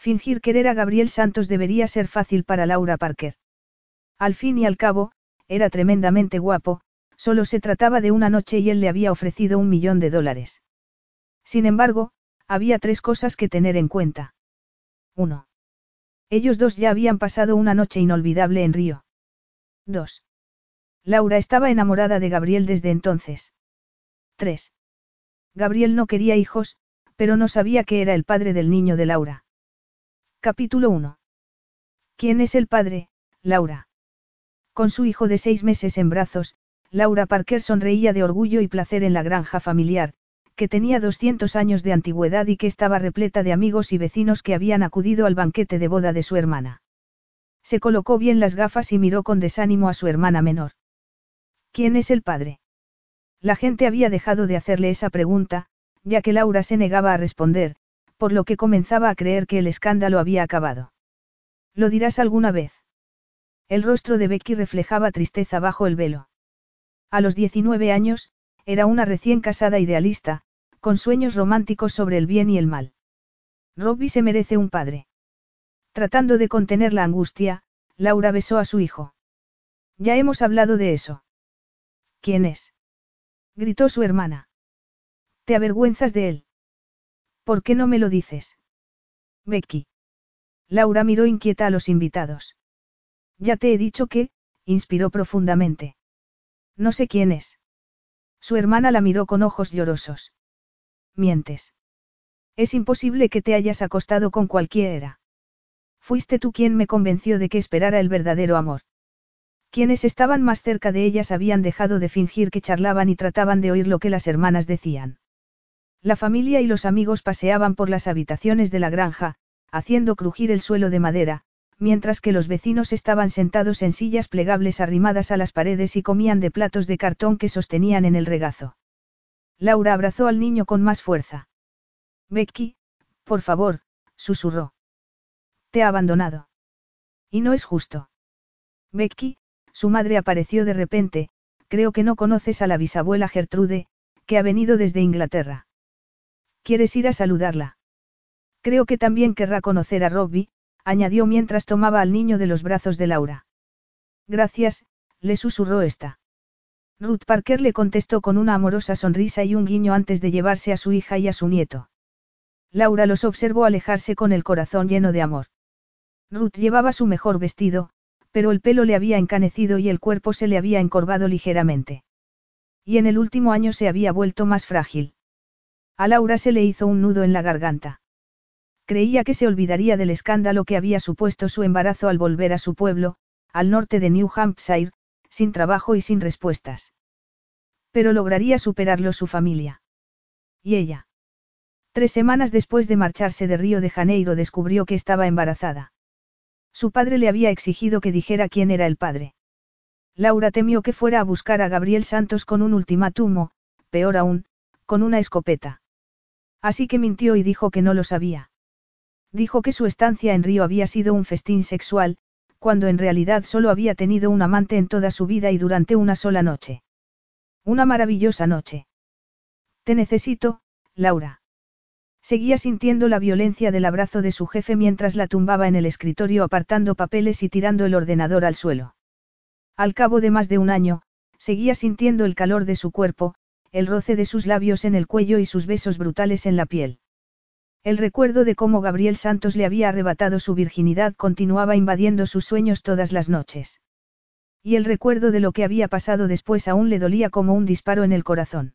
Fingir querer a Gabriel Santos debería ser fácil para Laura Parker. Al fin y al cabo, era tremendamente guapo, solo se trataba de una noche y él le había ofrecido un millón de dólares. Sin embargo, había tres cosas que tener en cuenta. 1. Ellos dos ya habían pasado una noche inolvidable en Río. 2. Laura estaba enamorada de Gabriel desde entonces. 3. Gabriel no quería hijos, pero no sabía que era el padre del niño de Laura. Capítulo 1. ¿Quién es el padre, Laura? Con su hijo de seis meses en brazos, Laura Parker sonreía de orgullo y placer en la granja familiar, que tenía 200 años de antigüedad y que estaba repleta de amigos y vecinos que habían acudido al banquete de boda de su hermana. Se colocó bien las gafas y miró con desánimo a su hermana menor. ¿Quién es el padre? La gente había dejado de hacerle esa pregunta, ya que Laura se negaba a responder, por lo que comenzaba a creer que el escándalo había acabado. ¿Lo dirás alguna vez? El rostro de Becky reflejaba tristeza bajo el velo. A los 19 años, era una recién casada idealista, con sueños románticos sobre el bien y el mal. Robbie se merece un padre. Tratando de contener la angustia, Laura besó a su hijo. Ya hemos hablado de eso. ¿Quién es? gritó su hermana. ¿Te avergüenzas de él? ¿Por qué no me lo dices? Becky. Laura miró inquieta a los invitados. Ya te he dicho que, inspiró profundamente. No sé quién es. Su hermana la miró con ojos llorosos. Mientes. Es imposible que te hayas acostado con cualquiera. Fuiste tú quien me convenció de que esperara el verdadero amor. Quienes estaban más cerca de ellas habían dejado de fingir que charlaban y trataban de oír lo que las hermanas decían. La familia y los amigos paseaban por las habitaciones de la granja, haciendo crujir el suelo de madera, mientras que los vecinos estaban sentados en sillas plegables arrimadas a las paredes y comían de platos de cartón que sostenían en el regazo. Laura abrazó al niño con más fuerza. Becky, por favor, susurró. Te ha abandonado. Y no es justo. Becky, su madre apareció de repente, creo que no conoces a la bisabuela Gertrude, que ha venido desde Inglaterra. ¿Quieres ir a saludarla? Creo que también querrá conocer a Robbie, añadió mientras tomaba al niño de los brazos de Laura. Gracias, le susurró esta. Ruth Parker le contestó con una amorosa sonrisa y un guiño antes de llevarse a su hija y a su nieto. Laura los observó alejarse con el corazón lleno de amor. Ruth llevaba su mejor vestido, pero el pelo le había encanecido y el cuerpo se le había encorvado ligeramente. Y en el último año se había vuelto más frágil. A Laura se le hizo un nudo en la garganta. Creía que se olvidaría del escándalo que había supuesto su embarazo al volver a su pueblo, al norte de New Hampshire, sin trabajo y sin respuestas. Pero lograría superarlo su familia. ¿Y ella? Tres semanas después de marcharse de Río de Janeiro descubrió que estaba embarazada. Su padre le había exigido que dijera quién era el padre. Laura temió que fuera a buscar a Gabriel Santos con un ultimátum peor aún, con una escopeta. Así que mintió y dijo que no lo sabía. Dijo que su estancia en Río había sido un festín sexual, cuando en realidad solo había tenido un amante en toda su vida y durante una sola noche. Una maravillosa noche. Te necesito, Laura. Seguía sintiendo la violencia del abrazo de su jefe mientras la tumbaba en el escritorio apartando papeles y tirando el ordenador al suelo. Al cabo de más de un año, seguía sintiendo el calor de su cuerpo, el roce de sus labios en el cuello y sus besos brutales en la piel. El recuerdo de cómo Gabriel Santos le había arrebatado su virginidad continuaba invadiendo sus sueños todas las noches. Y el recuerdo de lo que había pasado después aún le dolía como un disparo en el corazón.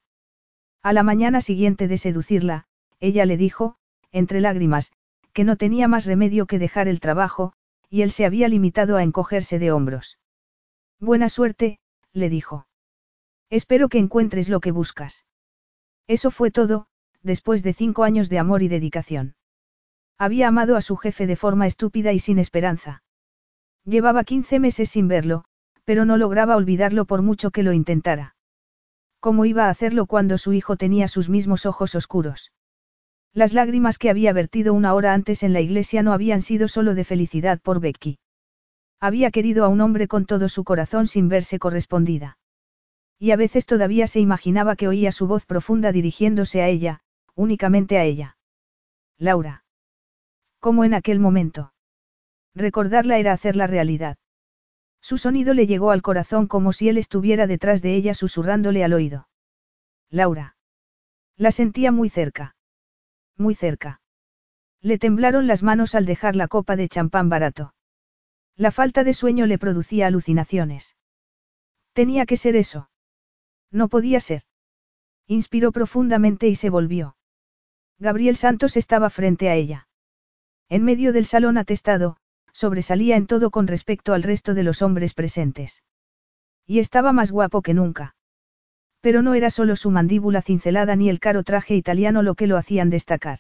A la mañana siguiente de seducirla, ella le dijo, entre lágrimas, que no tenía más remedio que dejar el trabajo, y él se había limitado a encogerse de hombros. Buena suerte, le dijo. Espero que encuentres lo que buscas. Eso fue todo, después de cinco años de amor y dedicación. Había amado a su jefe de forma estúpida y sin esperanza. Llevaba 15 meses sin verlo, pero no lograba olvidarlo por mucho que lo intentara. ¿Cómo iba a hacerlo cuando su hijo tenía sus mismos ojos oscuros? Las lágrimas que había vertido una hora antes en la iglesia no habían sido solo de felicidad por Becky. Había querido a un hombre con todo su corazón sin verse correspondida. Y a veces todavía se imaginaba que oía su voz profunda dirigiéndose a ella, únicamente a ella. Laura. Como en aquel momento. Recordarla era hacerla realidad. Su sonido le llegó al corazón como si él estuviera detrás de ella susurrándole al oído. Laura. La sentía muy cerca. Muy cerca. Le temblaron las manos al dejar la copa de champán barato. La falta de sueño le producía alucinaciones. Tenía que ser eso. No podía ser. Inspiró profundamente y se volvió. Gabriel Santos estaba frente a ella. En medio del salón atestado, sobresalía en todo con respecto al resto de los hombres presentes. Y estaba más guapo que nunca. Pero no era solo su mandíbula cincelada ni el caro traje italiano lo que lo hacían destacar.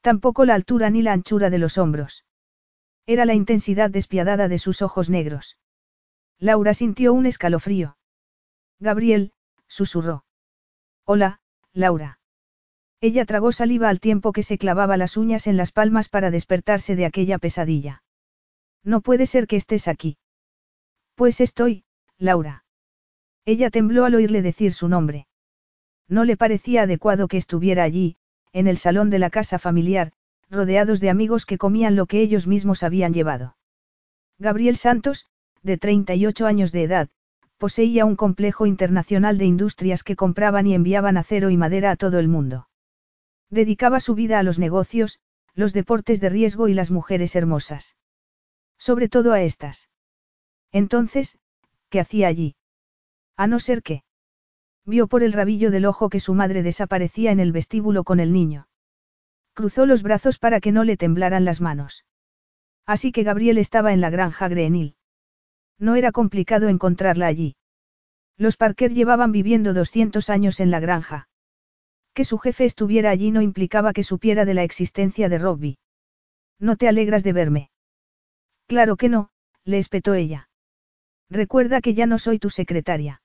Tampoco la altura ni la anchura de los hombros. Era la intensidad despiadada de sus ojos negros. Laura sintió un escalofrío. Gabriel, susurró. Hola, Laura. Ella tragó saliva al tiempo que se clavaba las uñas en las palmas para despertarse de aquella pesadilla. No puede ser que estés aquí. Pues estoy, Laura. Ella tembló al oírle decir su nombre. No le parecía adecuado que estuviera allí, en el salón de la casa familiar, rodeados de amigos que comían lo que ellos mismos habían llevado. Gabriel Santos, de 38 años de edad, poseía un complejo internacional de industrias que compraban y enviaban acero y madera a todo el mundo. Dedicaba su vida a los negocios, los deportes de riesgo y las mujeres hermosas. Sobre todo a estas. Entonces, ¿qué hacía allí? A no ser que. Vio por el rabillo del ojo que su madre desaparecía en el vestíbulo con el niño. Cruzó los brazos para que no le temblaran las manos. Así que Gabriel estaba en la granja Greenhill. No era complicado encontrarla allí. Los Parker llevaban viviendo 200 años en la granja. Que su jefe estuviera allí no implicaba que supiera de la existencia de Robbie. ¿No te alegras de verme? Claro que no, le espetó ella. Recuerda que ya no soy tu secretaria.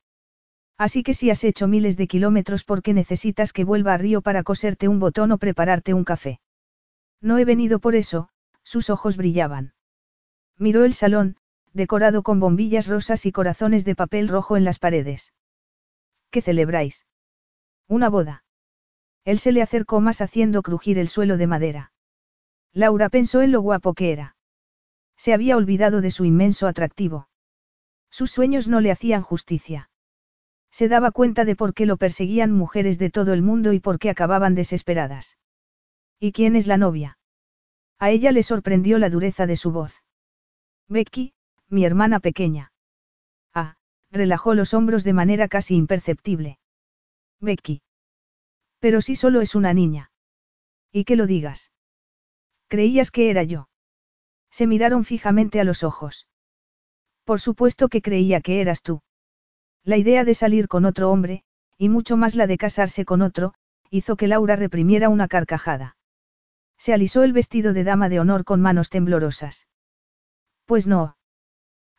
Así que si has hecho miles de kilómetros porque necesitas que vuelva a Río para coserte un botón o prepararte un café. No he venido por eso, sus ojos brillaban. Miró el salón, decorado con bombillas rosas y corazones de papel rojo en las paredes. ¿Qué celebráis? Una boda. Él se le acercó más haciendo crujir el suelo de madera. Laura pensó en lo guapo que era. Se había olvidado de su inmenso atractivo. Sus sueños no le hacían justicia. Se daba cuenta de por qué lo perseguían mujeres de todo el mundo y por qué acababan desesperadas. ¿Y quién es la novia? A ella le sorprendió la dureza de su voz. Becky, mi hermana pequeña. Ah, relajó los hombros de manera casi imperceptible. Becky. Pero si solo es una niña. Y que lo digas. Creías que era yo. Se miraron fijamente a los ojos. Por supuesto que creía que eras tú. La idea de salir con otro hombre, y mucho más la de casarse con otro, hizo que Laura reprimiera una carcajada. Se alisó el vestido de dama de honor con manos temblorosas. Pues no.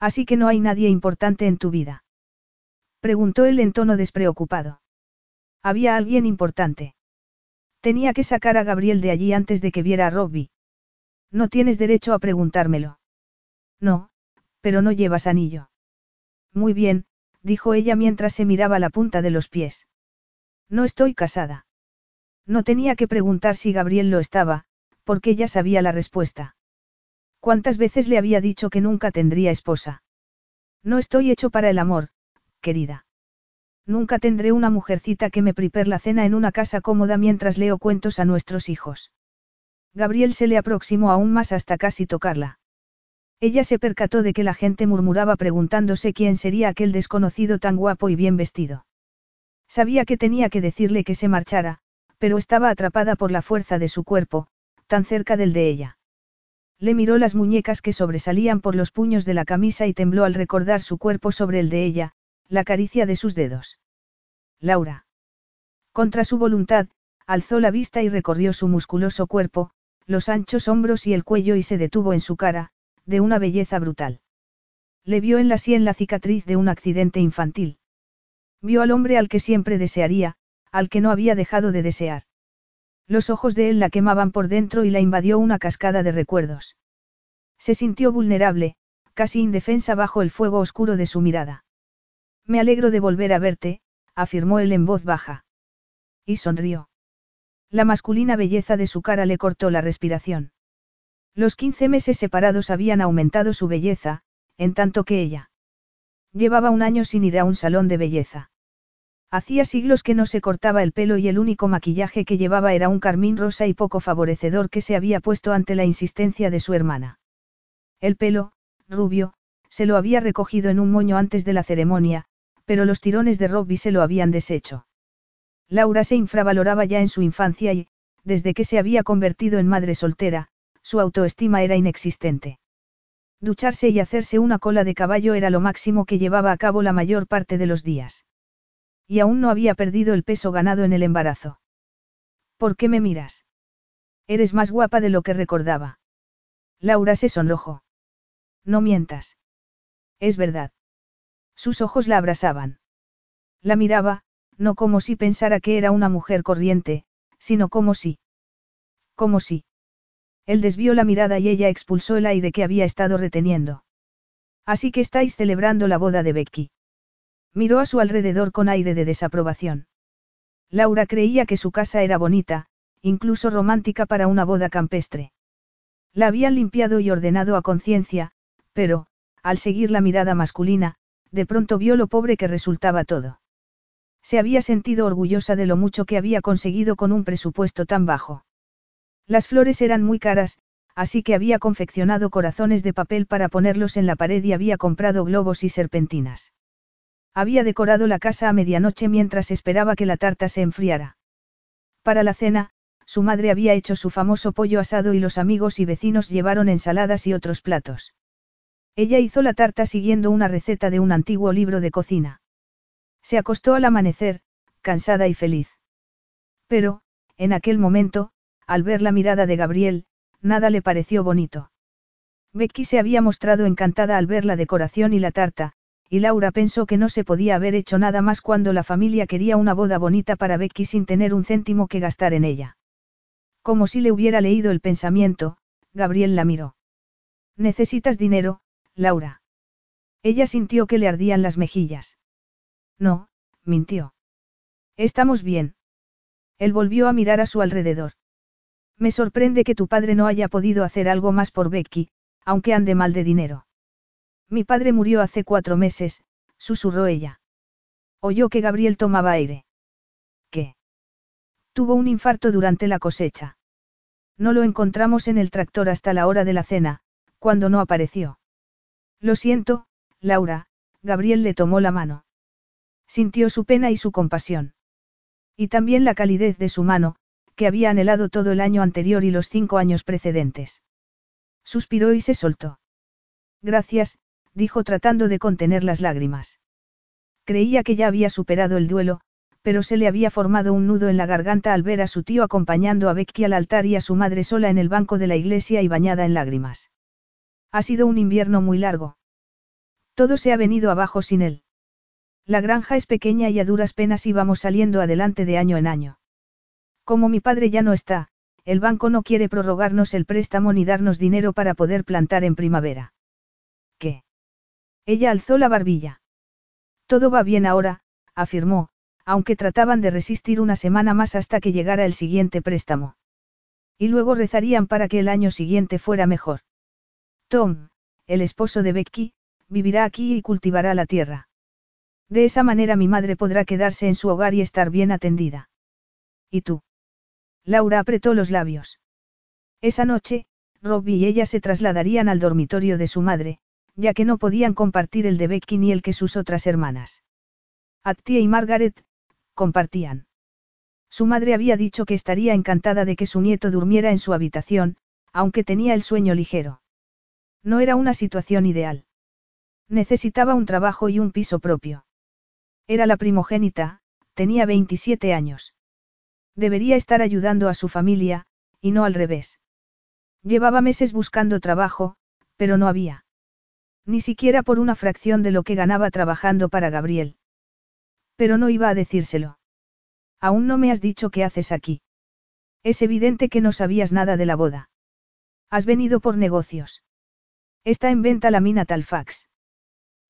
Así que no hay nadie importante en tu vida. Preguntó él en tono despreocupado. Había alguien importante. Tenía que sacar a Gabriel de allí antes de que viera a Robbie. No tienes derecho a preguntármelo. No, pero no llevas anillo. Muy bien, dijo ella mientras se miraba la punta de los pies. No estoy casada. No tenía que preguntar si Gabriel lo estaba, porque ya sabía la respuesta. ¿Cuántas veces le había dicho que nunca tendría esposa? No estoy hecho para el amor, querida. Nunca tendré una mujercita que me prepare la cena en una casa cómoda mientras leo cuentos a nuestros hijos. Gabriel se le aproximó aún más hasta casi tocarla. Ella se percató de que la gente murmuraba preguntándose quién sería aquel desconocido tan guapo y bien vestido. Sabía que tenía que decirle que se marchara, pero estaba atrapada por la fuerza de su cuerpo, tan cerca del de ella. Le miró las muñecas que sobresalían por los puños de la camisa y tembló al recordar su cuerpo sobre el de ella, la caricia de sus dedos. Laura. Contra su voluntad, alzó la vista y recorrió su musculoso cuerpo, los anchos hombros y el cuello y se detuvo en su cara, de una belleza brutal. Le vio en la sien la cicatriz de un accidente infantil. Vio al hombre al que siempre desearía, al que no había dejado de desear. Los ojos de él la quemaban por dentro y la invadió una cascada de recuerdos. Se sintió vulnerable, casi indefensa bajo el fuego oscuro de su mirada. Me alegro de volver a verte, afirmó él en voz baja. Y sonrió. La masculina belleza de su cara le cortó la respiración. Los quince meses separados habían aumentado su belleza, en tanto que ella. Llevaba un año sin ir a un salón de belleza. Hacía siglos que no se cortaba el pelo y el único maquillaje que llevaba era un carmín rosa y poco favorecedor que se había puesto ante la insistencia de su hermana. El pelo, rubio, se lo había recogido en un moño antes de la ceremonia, pero los tirones de Robbie se lo habían deshecho. Laura se infravaloraba ya en su infancia y, desde que se había convertido en madre soltera, su autoestima era inexistente. Ducharse y hacerse una cola de caballo era lo máximo que llevaba a cabo la mayor parte de los días. Y aún no había perdido el peso ganado en el embarazo. ¿Por qué me miras? Eres más guapa de lo que recordaba. Laura se sonrojó. No mientas. Es verdad. Sus ojos la abrasaban. La miraba, no como si pensara que era una mujer corriente, sino como si. Como si. Él desvió la mirada y ella expulsó el aire que había estado reteniendo. Así que estáis celebrando la boda de Becky. Miró a su alrededor con aire de desaprobación. Laura creía que su casa era bonita, incluso romántica para una boda campestre. La habían limpiado y ordenado a conciencia, pero, al seguir la mirada masculina, de pronto vio lo pobre que resultaba todo. Se había sentido orgullosa de lo mucho que había conseguido con un presupuesto tan bajo. Las flores eran muy caras, así que había confeccionado corazones de papel para ponerlos en la pared y había comprado globos y serpentinas. Había decorado la casa a medianoche mientras esperaba que la tarta se enfriara. Para la cena, su madre había hecho su famoso pollo asado y los amigos y vecinos llevaron ensaladas y otros platos. Ella hizo la tarta siguiendo una receta de un antiguo libro de cocina. Se acostó al amanecer, cansada y feliz. Pero, en aquel momento, al ver la mirada de Gabriel, nada le pareció bonito. Becky se había mostrado encantada al ver la decoración y la tarta, y Laura pensó que no se podía haber hecho nada más cuando la familia quería una boda bonita para Becky sin tener un céntimo que gastar en ella. Como si le hubiera leído el pensamiento, Gabriel la miró. Necesitas dinero, Laura. Ella sintió que le ardían las mejillas. No, mintió. Estamos bien. Él volvió a mirar a su alrededor. Me sorprende que tu padre no haya podido hacer algo más por Becky, aunque ande mal de dinero. Mi padre murió hace cuatro meses, susurró ella. Oyó que Gabriel tomaba aire. ¿Qué? Tuvo un infarto durante la cosecha. No lo encontramos en el tractor hasta la hora de la cena, cuando no apareció. Lo siento, Laura, Gabriel le tomó la mano. Sintió su pena y su compasión. Y también la calidez de su mano, que había anhelado todo el año anterior y los cinco años precedentes. Suspiró y se soltó. Gracias, dijo tratando de contener las lágrimas. Creía que ya había superado el duelo, pero se le había formado un nudo en la garganta al ver a su tío acompañando a Becky al altar y a su madre sola en el banco de la iglesia y bañada en lágrimas. Ha sido un invierno muy largo. Todo se ha venido abajo sin él. La granja es pequeña y a duras penas íbamos saliendo adelante de año en año. Como mi padre ya no está, el banco no quiere prorrogarnos el préstamo ni darnos dinero para poder plantar en primavera. ¿Qué? Ella alzó la barbilla. Todo va bien ahora, afirmó, aunque trataban de resistir una semana más hasta que llegara el siguiente préstamo. Y luego rezarían para que el año siguiente fuera mejor. Tom, el esposo de Becky, vivirá aquí y cultivará la tierra. De esa manera mi madre podrá quedarse en su hogar y estar bien atendida. ¿Y tú? Laura apretó los labios. Esa noche, Robbie y ella se trasladarían al dormitorio de su madre, ya que no podían compartir el de Becky ni el que sus otras hermanas. Attie y Margaret, compartían. Su madre había dicho que estaría encantada de que su nieto durmiera en su habitación, aunque tenía el sueño ligero. No era una situación ideal. Necesitaba un trabajo y un piso propio. Era la primogénita, tenía 27 años. Debería estar ayudando a su familia, y no al revés. Llevaba meses buscando trabajo, pero no había. Ni siquiera por una fracción de lo que ganaba trabajando para Gabriel. Pero no iba a decírselo. Aún no me has dicho qué haces aquí. Es evidente que no sabías nada de la boda. Has venido por negocios. Está en venta la mina Talfax.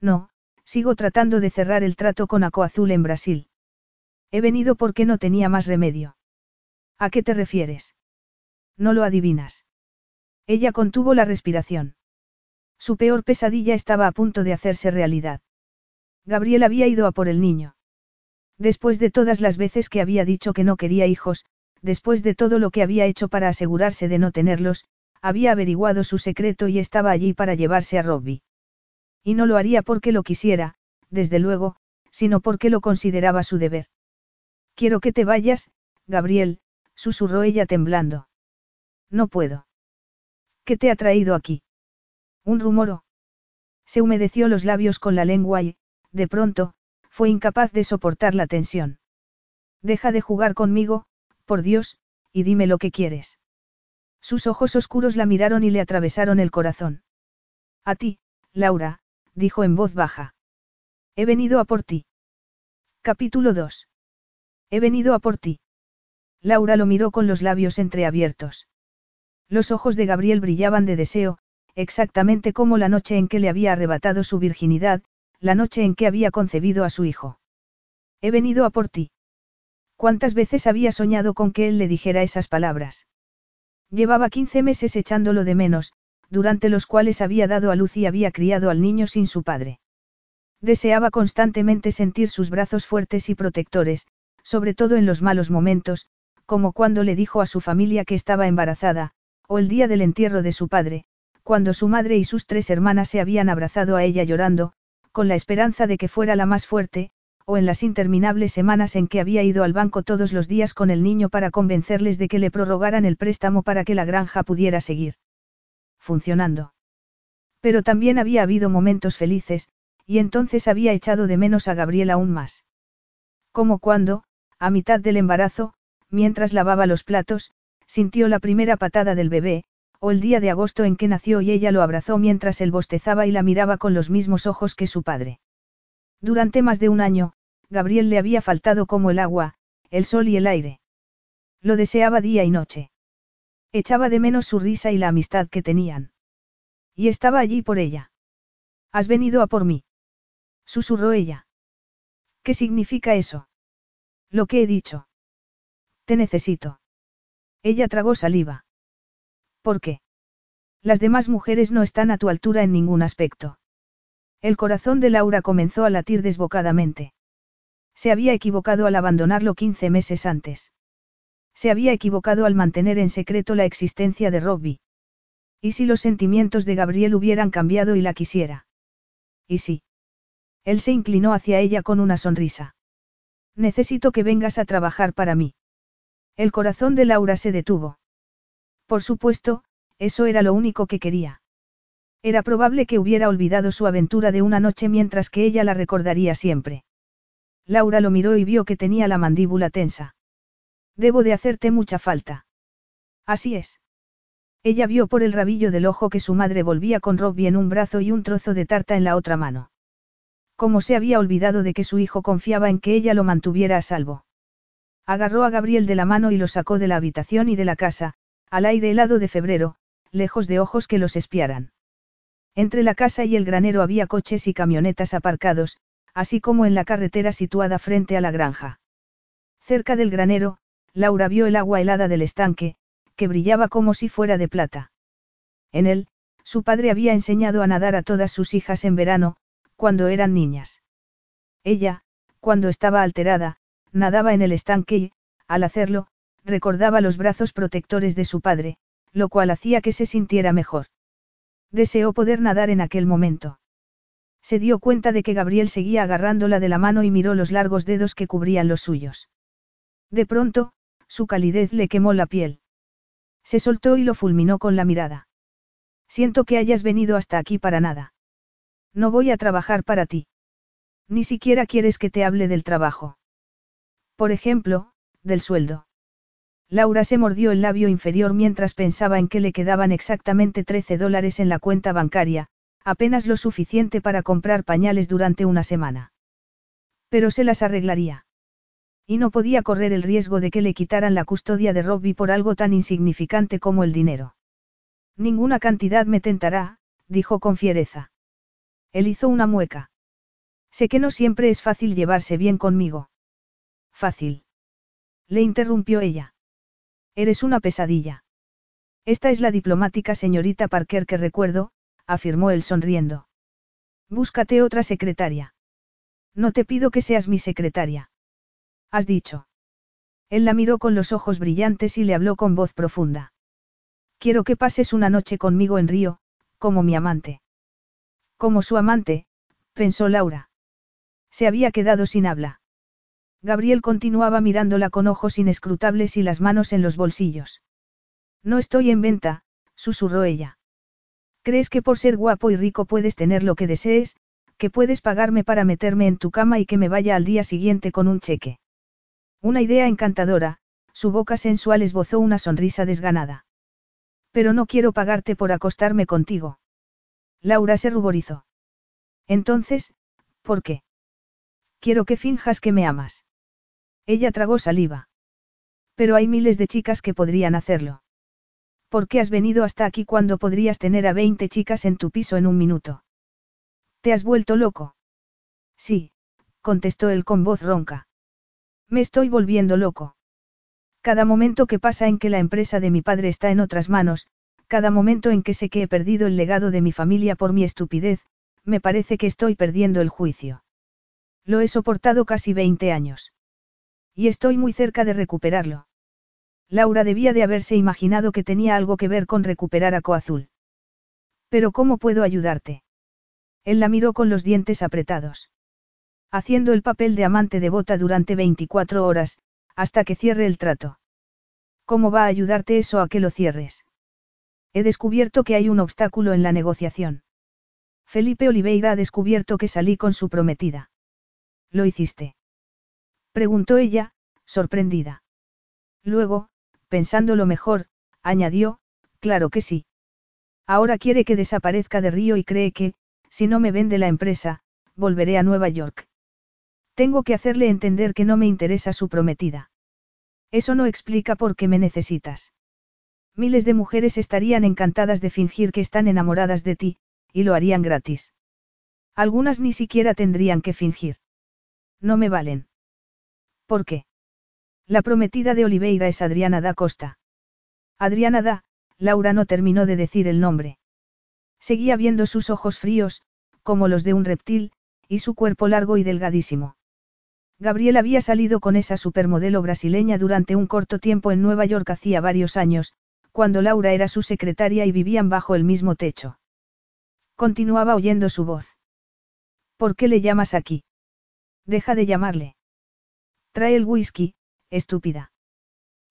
No, sigo tratando de cerrar el trato con Acoazul en Brasil. He venido porque no tenía más remedio. ¿A qué te refieres? No lo adivinas. Ella contuvo la respiración. Su peor pesadilla estaba a punto de hacerse realidad. Gabriel había ido a por el niño. Después de todas las veces que había dicho que no quería hijos, después de todo lo que había hecho para asegurarse de no tenerlos, había averiguado su secreto y estaba allí para llevarse a Robbie. Y no lo haría porque lo quisiera, desde luego, sino porque lo consideraba su deber. Quiero que te vayas, Gabriel, susurró ella temblando. No puedo. ¿Qué te ha traído aquí? Un rumoro. Se humedeció los labios con la lengua y, de pronto, fue incapaz de soportar la tensión. Deja de jugar conmigo, por Dios, y dime lo que quieres. Sus ojos oscuros la miraron y le atravesaron el corazón. A ti, Laura, dijo en voz baja. He venido a por ti. Capítulo 2. He venido a por ti. Laura lo miró con los labios entreabiertos. Los ojos de Gabriel brillaban de deseo, exactamente como la noche en que le había arrebatado su virginidad, la noche en que había concebido a su hijo. He venido a por ti. ¿Cuántas veces había soñado con que él le dijera esas palabras? Llevaba 15 meses echándolo de menos, durante los cuales había dado a luz y había criado al niño sin su padre. Deseaba constantemente sentir sus brazos fuertes y protectores, sobre todo en los malos momentos, como cuando le dijo a su familia que estaba embarazada, o el día del entierro de su padre, cuando su madre y sus tres hermanas se habían abrazado a ella llorando, con la esperanza de que fuera la más fuerte, o en las interminables semanas en que había ido al banco todos los días con el niño para convencerles de que le prorrogaran el préstamo para que la granja pudiera seguir funcionando. Pero también había habido momentos felices, y entonces había echado de menos a Gabriel aún más. Como cuando, a mitad del embarazo, mientras lavaba los platos, sintió la primera patada del bebé, o el día de agosto en que nació y ella lo abrazó mientras él bostezaba y la miraba con los mismos ojos que su padre. Durante más de un año, Gabriel le había faltado como el agua, el sol y el aire. Lo deseaba día y noche. Echaba de menos su risa y la amistad que tenían. Y estaba allí por ella. Has venido a por mí. Susurró ella. ¿Qué significa eso? Lo que he dicho. Te necesito. Ella tragó saliva. ¿Por qué? Las demás mujeres no están a tu altura en ningún aspecto. El corazón de Laura comenzó a latir desbocadamente. Se había equivocado al abandonarlo 15 meses antes. Se había equivocado al mantener en secreto la existencia de Robbie. ¿Y si los sentimientos de Gabriel hubieran cambiado y la quisiera? ¿Y si? Él se inclinó hacia ella con una sonrisa. Necesito que vengas a trabajar para mí. El corazón de Laura se detuvo. Por supuesto, eso era lo único que quería. Era probable que hubiera olvidado su aventura de una noche mientras que ella la recordaría siempre. Laura lo miró y vio que tenía la mandíbula tensa. Debo de hacerte mucha falta. Así es. Ella vio por el rabillo del ojo que su madre volvía con Robbie en un brazo y un trozo de tarta en la otra mano. Como se había olvidado de que su hijo confiaba en que ella lo mantuviera a salvo. Agarró a Gabriel de la mano y lo sacó de la habitación y de la casa, al aire helado de febrero, lejos de ojos que los espiaran. Entre la casa y el granero había coches y camionetas aparcados, así como en la carretera situada frente a la granja. Cerca del granero, Laura vio el agua helada del estanque, que brillaba como si fuera de plata. En él, su padre había enseñado a nadar a todas sus hijas en verano, cuando eran niñas. Ella, cuando estaba alterada, nadaba en el estanque y, al hacerlo, recordaba los brazos protectores de su padre, lo cual hacía que se sintiera mejor. Deseó poder nadar en aquel momento. Se dio cuenta de que Gabriel seguía agarrándola de la mano y miró los largos dedos que cubrían los suyos. De pronto, su calidez le quemó la piel. Se soltó y lo fulminó con la mirada. Siento que hayas venido hasta aquí para nada. No voy a trabajar para ti. Ni siquiera quieres que te hable del trabajo. Por ejemplo, del sueldo. Laura se mordió el labio inferior mientras pensaba en que le quedaban exactamente 13 dólares en la cuenta bancaria, apenas lo suficiente para comprar pañales durante una semana. Pero se las arreglaría. Y no podía correr el riesgo de que le quitaran la custodia de Robbie por algo tan insignificante como el dinero. Ninguna cantidad me tentará, dijo con fiereza. Él hizo una mueca. Sé que no siempre es fácil llevarse bien conmigo. Fácil. Le interrumpió ella. Eres una pesadilla. Esta es la diplomática señorita Parker que recuerdo, afirmó él sonriendo. Búscate otra secretaria. No te pido que seas mi secretaria. Has dicho. Él la miró con los ojos brillantes y le habló con voz profunda. Quiero que pases una noche conmigo en Río, como mi amante. Como su amante, pensó Laura. Se había quedado sin habla. Gabriel continuaba mirándola con ojos inescrutables y las manos en los bolsillos. No estoy en venta, susurró ella. ¿Crees que por ser guapo y rico puedes tener lo que desees, que puedes pagarme para meterme en tu cama y que me vaya al día siguiente con un cheque? Una idea encantadora, su boca sensual esbozó una sonrisa desganada. Pero no quiero pagarte por acostarme contigo. Laura se ruborizó. Entonces, ¿por qué? Quiero que finjas que me amas. Ella tragó saliva. Pero hay miles de chicas que podrían hacerlo. ¿Por qué has venido hasta aquí cuando podrías tener a 20 chicas en tu piso en un minuto? ¿Te has vuelto loco? Sí, contestó él con voz ronca. Me estoy volviendo loco. Cada momento que pasa en que la empresa de mi padre está en otras manos, cada momento en que sé que he perdido el legado de mi familia por mi estupidez, me parece que estoy perdiendo el juicio. Lo he soportado casi 20 años. Y estoy muy cerca de recuperarlo. Laura debía de haberse imaginado que tenía algo que ver con recuperar a Coazul. Pero ¿cómo puedo ayudarte? Él la miró con los dientes apretados. Haciendo el papel de amante devota durante 24 horas, hasta que cierre el trato. ¿Cómo va a ayudarte eso a que lo cierres? He descubierto que hay un obstáculo en la negociación. Felipe Oliveira ha descubierto que salí con su prometida. ¿Lo hiciste? Preguntó ella, sorprendida. Luego, pensándolo mejor, añadió, claro que sí. Ahora quiere que desaparezca de Río y cree que, si no me vende la empresa, volveré a Nueva York. Tengo que hacerle entender que no me interesa su prometida. Eso no explica por qué me necesitas. Miles de mujeres estarían encantadas de fingir que están enamoradas de ti, y lo harían gratis. Algunas ni siquiera tendrían que fingir. No me valen. ¿Por qué? La prometida de Oliveira es Adriana da Costa. Adriana da, Laura no terminó de decir el nombre. Seguía viendo sus ojos fríos, como los de un reptil, y su cuerpo largo y delgadísimo. Gabriel había salido con esa supermodelo brasileña durante un corto tiempo en Nueva York hacía varios años, cuando Laura era su secretaria y vivían bajo el mismo techo. Continuaba oyendo su voz. ¿Por qué le llamas aquí? Deja de llamarle. Trae el whisky, estúpida.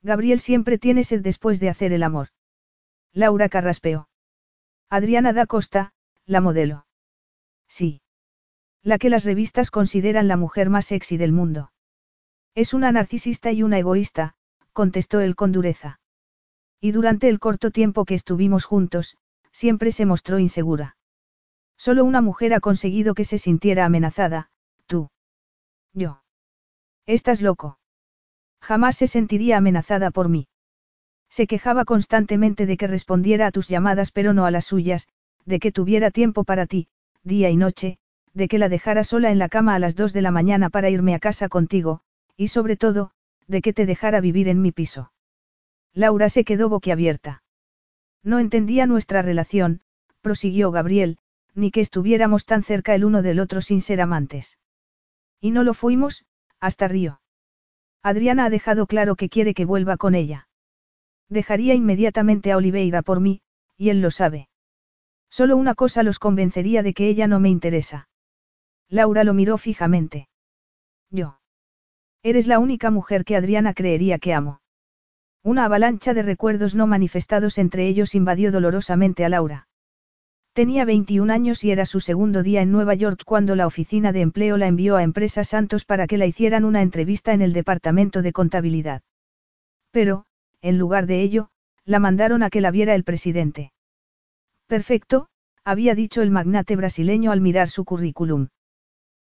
Gabriel siempre tiene sed después de hacer el amor. Laura carraspeó. Adriana da Costa, la modelo. Sí. La que las revistas consideran la mujer más sexy del mundo. Es una narcisista y una egoísta, contestó él con dureza. Y durante el corto tiempo que estuvimos juntos, siempre se mostró insegura. Solo una mujer ha conseguido que se sintiera amenazada, tú. Yo. Estás loco. Jamás se sentiría amenazada por mí. Se quejaba constantemente de que respondiera a tus llamadas pero no a las suyas, de que tuviera tiempo para ti, día y noche, de que la dejara sola en la cama a las dos de la mañana para irme a casa contigo, y sobre todo, de que te dejara vivir en mi piso. Laura se quedó boquiabierta. No entendía nuestra relación, prosiguió Gabriel, ni que estuviéramos tan cerca el uno del otro sin ser amantes. Y no lo fuimos, hasta Río. Adriana ha dejado claro que quiere que vuelva con ella. Dejaría inmediatamente a Oliveira por mí, y él lo sabe. Solo una cosa los convencería de que ella no me interesa. Laura lo miró fijamente. Yo. Eres la única mujer que Adriana creería que amo. Una avalancha de recuerdos no manifestados entre ellos invadió dolorosamente a Laura. Tenía 21 años y era su segundo día en Nueva York cuando la oficina de empleo la envió a Empresa Santos para que la hicieran una entrevista en el departamento de contabilidad. Pero, en lugar de ello, la mandaron a que la viera el presidente. Perfecto, había dicho el magnate brasileño al mirar su currículum.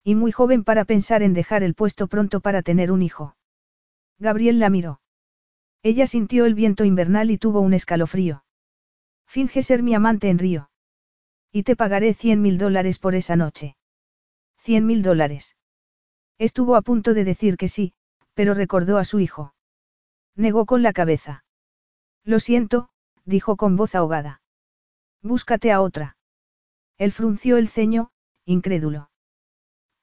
Y muy joven para pensar en dejar el puesto pronto para tener un hijo. Gabriel la miró. Ella sintió el viento invernal y tuvo un escalofrío. Finge ser mi amante en Río. Y te pagaré cien mil dólares por esa noche. Cien mil dólares. Estuvo a punto de decir que sí, pero recordó a su hijo. Negó con la cabeza. Lo siento, dijo con voz ahogada. Búscate a otra. Él frunció el ceño, incrédulo.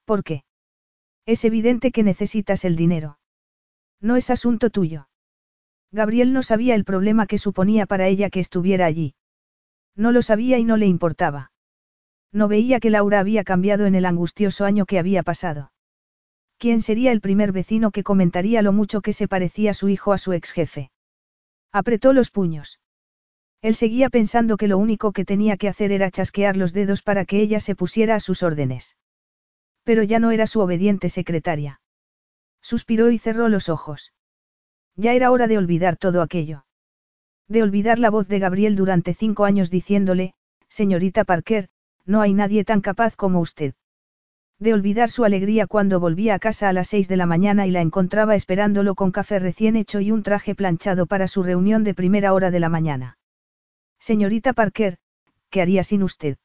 ¿Por qué? Es evidente que necesitas el dinero. No es asunto tuyo. Gabriel no sabía el problema que suponía para ella que estuviera allí. No lo sabía y no le importaba. No veía que Laura había cambiado en el angustioso año que había pasado. ¿Quién sería el primer vecino que comentaría lo mucho que se parecía su hijo a su ex jefe? Apretó los puños. Él seguía pensando que lo único que tenía que hacer era chasquear los dedos para que ella se pusiera a sus órdenes. Pero ya no era su obediente secretaria. Suspiró y cerró los ojos. Ya era hora de olvidar todo aquello. De olvidar la voz de Gabriel durante cinco años diciéndole, señorita Parker, no hay nadie tan capaz como usted de olvidar su alegría cuando volvía a casa a las seis de la mañana y la encontraba esperándolo con café recién hecho y un traje planchado para su reunión de primera hora de la mañana. Señorita Parker, ¿qué haría sin usted?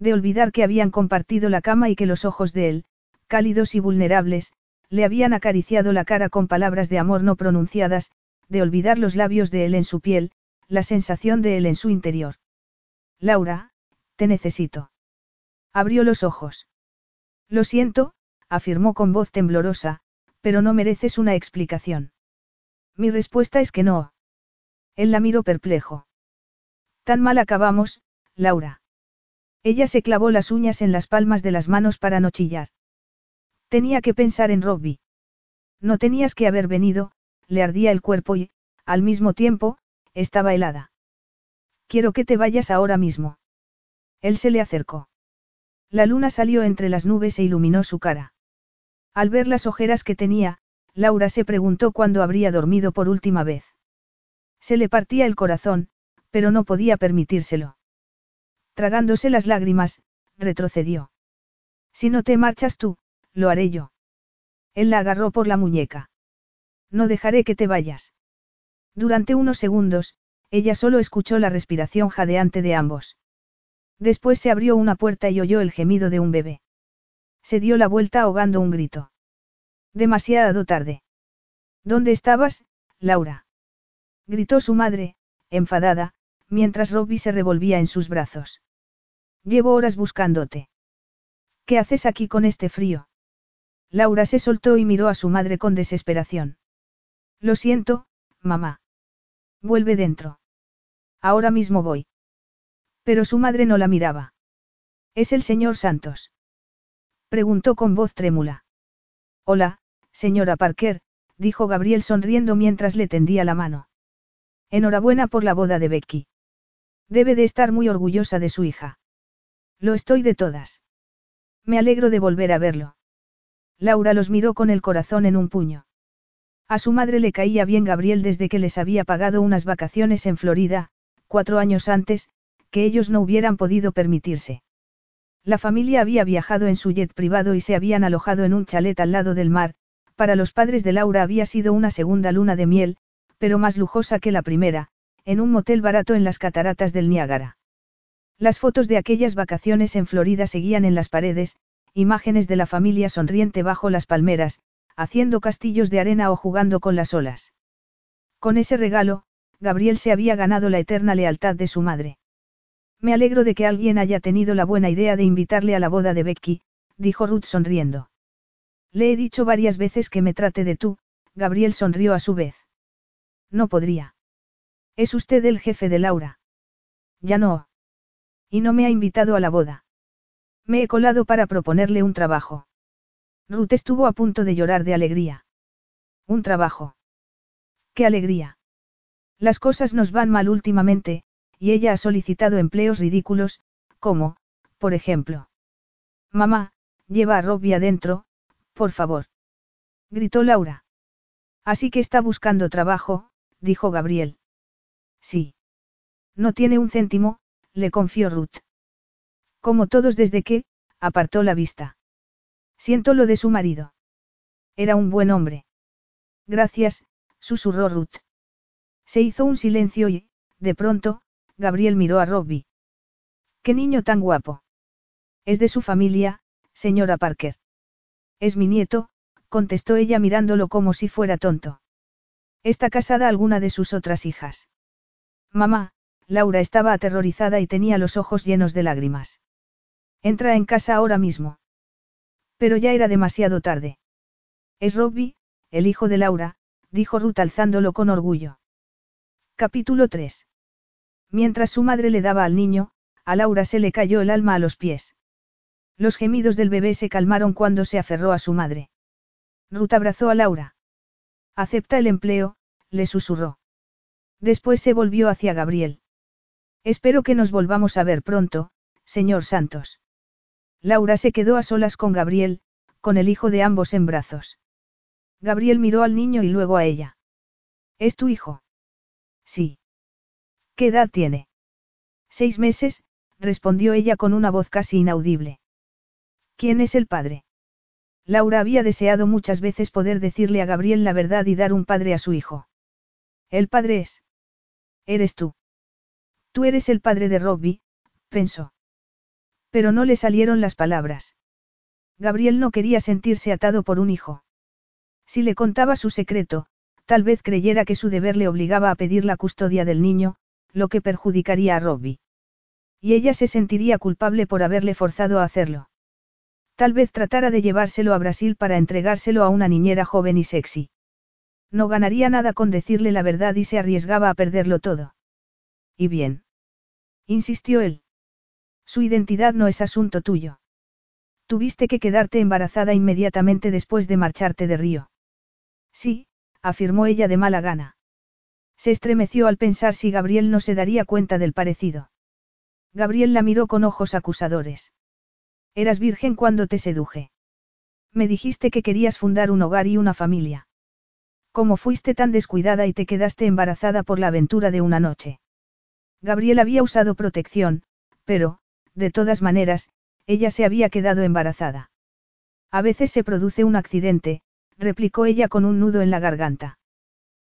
De olvidar que habían compartido la cama y que los ojos de él, cálidos y vulnerables, le habían acariciado la cara con palabras de amor no pronunciadas, de olvidar los labios de él en su piel, la sensación de él en su interior. Laura, te necesito. Abrió los ojos. Lo siento, afirmó con voz temblorosa, pero no mereces una explicación. Mi respuesta es que no. Él la miró perplejo. Tan mal acabamos, Laura. Ella se clavó las uñas en las palmas de las manos para no chillar. Tenía que pensar en Robbie. No tenías que haber venido, le ardía el cuerpo y, al mismo tiempo, estaba helada. Quiero que te vayas ahora mismo. Él se le acercó. La luna salió entre las nubes e iluminó su cara. Al ver las ojeras que tenía, Laura se preguntó cuándo habría dormido por última vez. Se le partía el corazón, pero no podía permitírselo. Tragándose las lágrimas, retrocedió. Si no te marchas tú, lo haré yo. Él la agarró por la muñeca. No dejaré que te vayas. Durante unos segundos, ella solo escuchó la respiración jadeante de ambos. Después se abrió una puerta y oyó el gemido de un bebé. Se dio la vuelta ahogando un grito. Demasiado tarde. ¿Dónde estabas, Laura? Gritó su madre, enfadada, mientras Robbie se revolvía en sus brazos. Llevo horas buscándote. ¿Qué haces aquí con este frío? Laura se soltó y miró a su madre con desesperación. Lo siento, mamá. Vuelve dentro. Ahora mismo voy. Pero su madre no la miraba. ¿Es el señor Santos? Preguntó con voz trémula. Hola, señora Parker, dijo Gabriel sonriendo mientras le tendía la mano. Enhorabuena por la boda de Becky. Debe de estar muy orgullosa de su hija. Lo estoy de todas. Me alegro de volver a verlo. Laura los miró con el corazón en un puño. A su madre le caía bien Gabriel desde que les había pagado unas vacaciones en Florida, cuatro años antes, que ellos no hubieran podido permitirse. La familia había viajado en su jet privado y se habían alojado en un chalet al lado del mar, para los padres de Laura había sido una segunda luna de miel, pero más lujosa que la primera, en un motel barato en las cataratas del Niágara. Las fotos de aquellas vacaciones en Florida seguían en las paredes, imágenes de la familia sonriente bajo las palmeras, haciendo castillos de arena o jugando con las olas. Con ese regalo, Gabriel se había ganado la eterna lealtad de su madre. Me alegro de que alguien haya tenido la buena idea de invitarle a la boda de Becky, dijo Ruth sonriendo. Le he dicho varias veces que me trate de tú, Gabriel sonrió a su vez. No podría. Es usted el jefe de Laura. Ya no. Y no me ha invitado a la boda. Me he colado para proponerle un trabajo. Ruth estuvo a punto de llorar de alegría. Un trabajo. ¡Qué alegría! Las cosas nos van mal últimamente, y ella ha solicitado empleos ridículos, como, por ejemplo. Mamá, lleva a Robbie adentro, por favor. Gritó Laura. Así que está buscando trabajo, dijo Gabriel. Sí. No tiene un céntimo, le confió Ruth. Como todos desde que, apartó la vista. Siento lo de su marido. Era un buen hombre. Gracias, susurró Ruth. Se hizo un silencio y, de pronto, Gabriel miró a Robbie. ¡Qué niño tan guapo! Es de su familia, señora Parker. Es mi nieto, contestó ella mirándolo como si fuera tonto. ¿Está casada alguna de sus otras hijas? Mamá, Laura estaba aterrorizada y tenía los ojos llenos de lágrimas. Entra en casa ahora mismo. Pero ya era demasiado tarde. Es Robbie, el hijo de Laura, dijo Ruth alzándolo con orgullo. Capítulo 3. Mientras su madre le daba al niño, a Laura se le cayó el alma a los pies. Los gemidos del bebé se calmaron cuando se aferró a su madre. Ruth abrazó a Laura. Acepta el empleo, le susurró. Después se volvió hacia Gabriel. Espero que nos volvamos a ver pronto, señor Santos. Laura se quedó a solas con Gabriel, con el hijo de ambos en brazos. Gabriel miró al niño y luego a ella. ¿Es tu hijo? Sí. ¿Qué edad tiene? Seis meses, respondió ella con una voz casi inaudible. ¿Quién es el padre? Laura había deseado muchas veces poder decirle a Gabriel la verdad y dar un padre a su hijo. El padre es. Eres tú. Tú eres el padre de Robbie, pensó. Pero no le salieron las palabras. Gabriel no quería sentirse atado por un hijo. Si le contaba su secreto, tal vez creyera que su deber le obligaba a pedir la custodia del niño, lo que perjudicaría a Robbie. Y ella se sentiría culpable por haberle forzado a hacerlo. Tal vez tratara de llevárselo a Brasil para entregárselo a una niñera joven y sexy. No ganaría nada con decirle la verdad y se arriesgaba a perderlo todo. ¿Y bien? Insistió él. Su identidad no es asunto tuyo. Tuviste que quedarte embarazada inmediatamente después de marcharte de Río. Sí, afirmó ella de mala gana. Se estremeció al pensar si Gabriel no se daría cuenta del parecido. Gabriel la miró con ojos acusadores. Eras virgen cuando te seduje. Me dijiste que querías fundar un hogar y una familia. ¿Cómo fuiste tan descuidada y te quedaste embarazada por la aventura de una noche? Gabriel había usado protección, pero, de todas maneras, ella se había quedado embarazada. A veces se produce un accidente, replicó ella con un nudo en la garganta.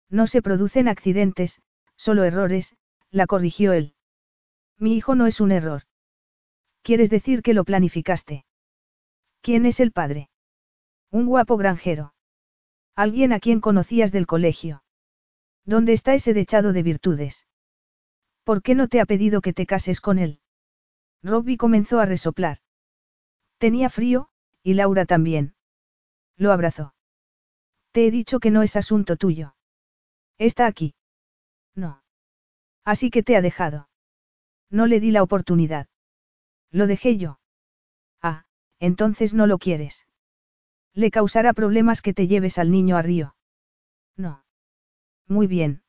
No se producen accidentes, solo errores, la corrigió él. Mi hijo no es un error. ¿Quieres decir que lo planificaste? ¿Quién es el padre? Un guapo granjero. Alguien a quien conocías del colegio. ¿Dónde está ese dechado de virtudes? ¿Por qué no te ha pedido que te cases con él? Robbie comenzó a resoplar. Tenía frío, y Laura también. Lo abrazó. Te he dicho que no es asunto tuyo. Está aquí. No. Así que te ha dejado. No le di la oportunidad. Lo dejé yo. Ah, entonces no lo quieres. Le causará problemas que te lleves al niño a Río. No. Muy bien.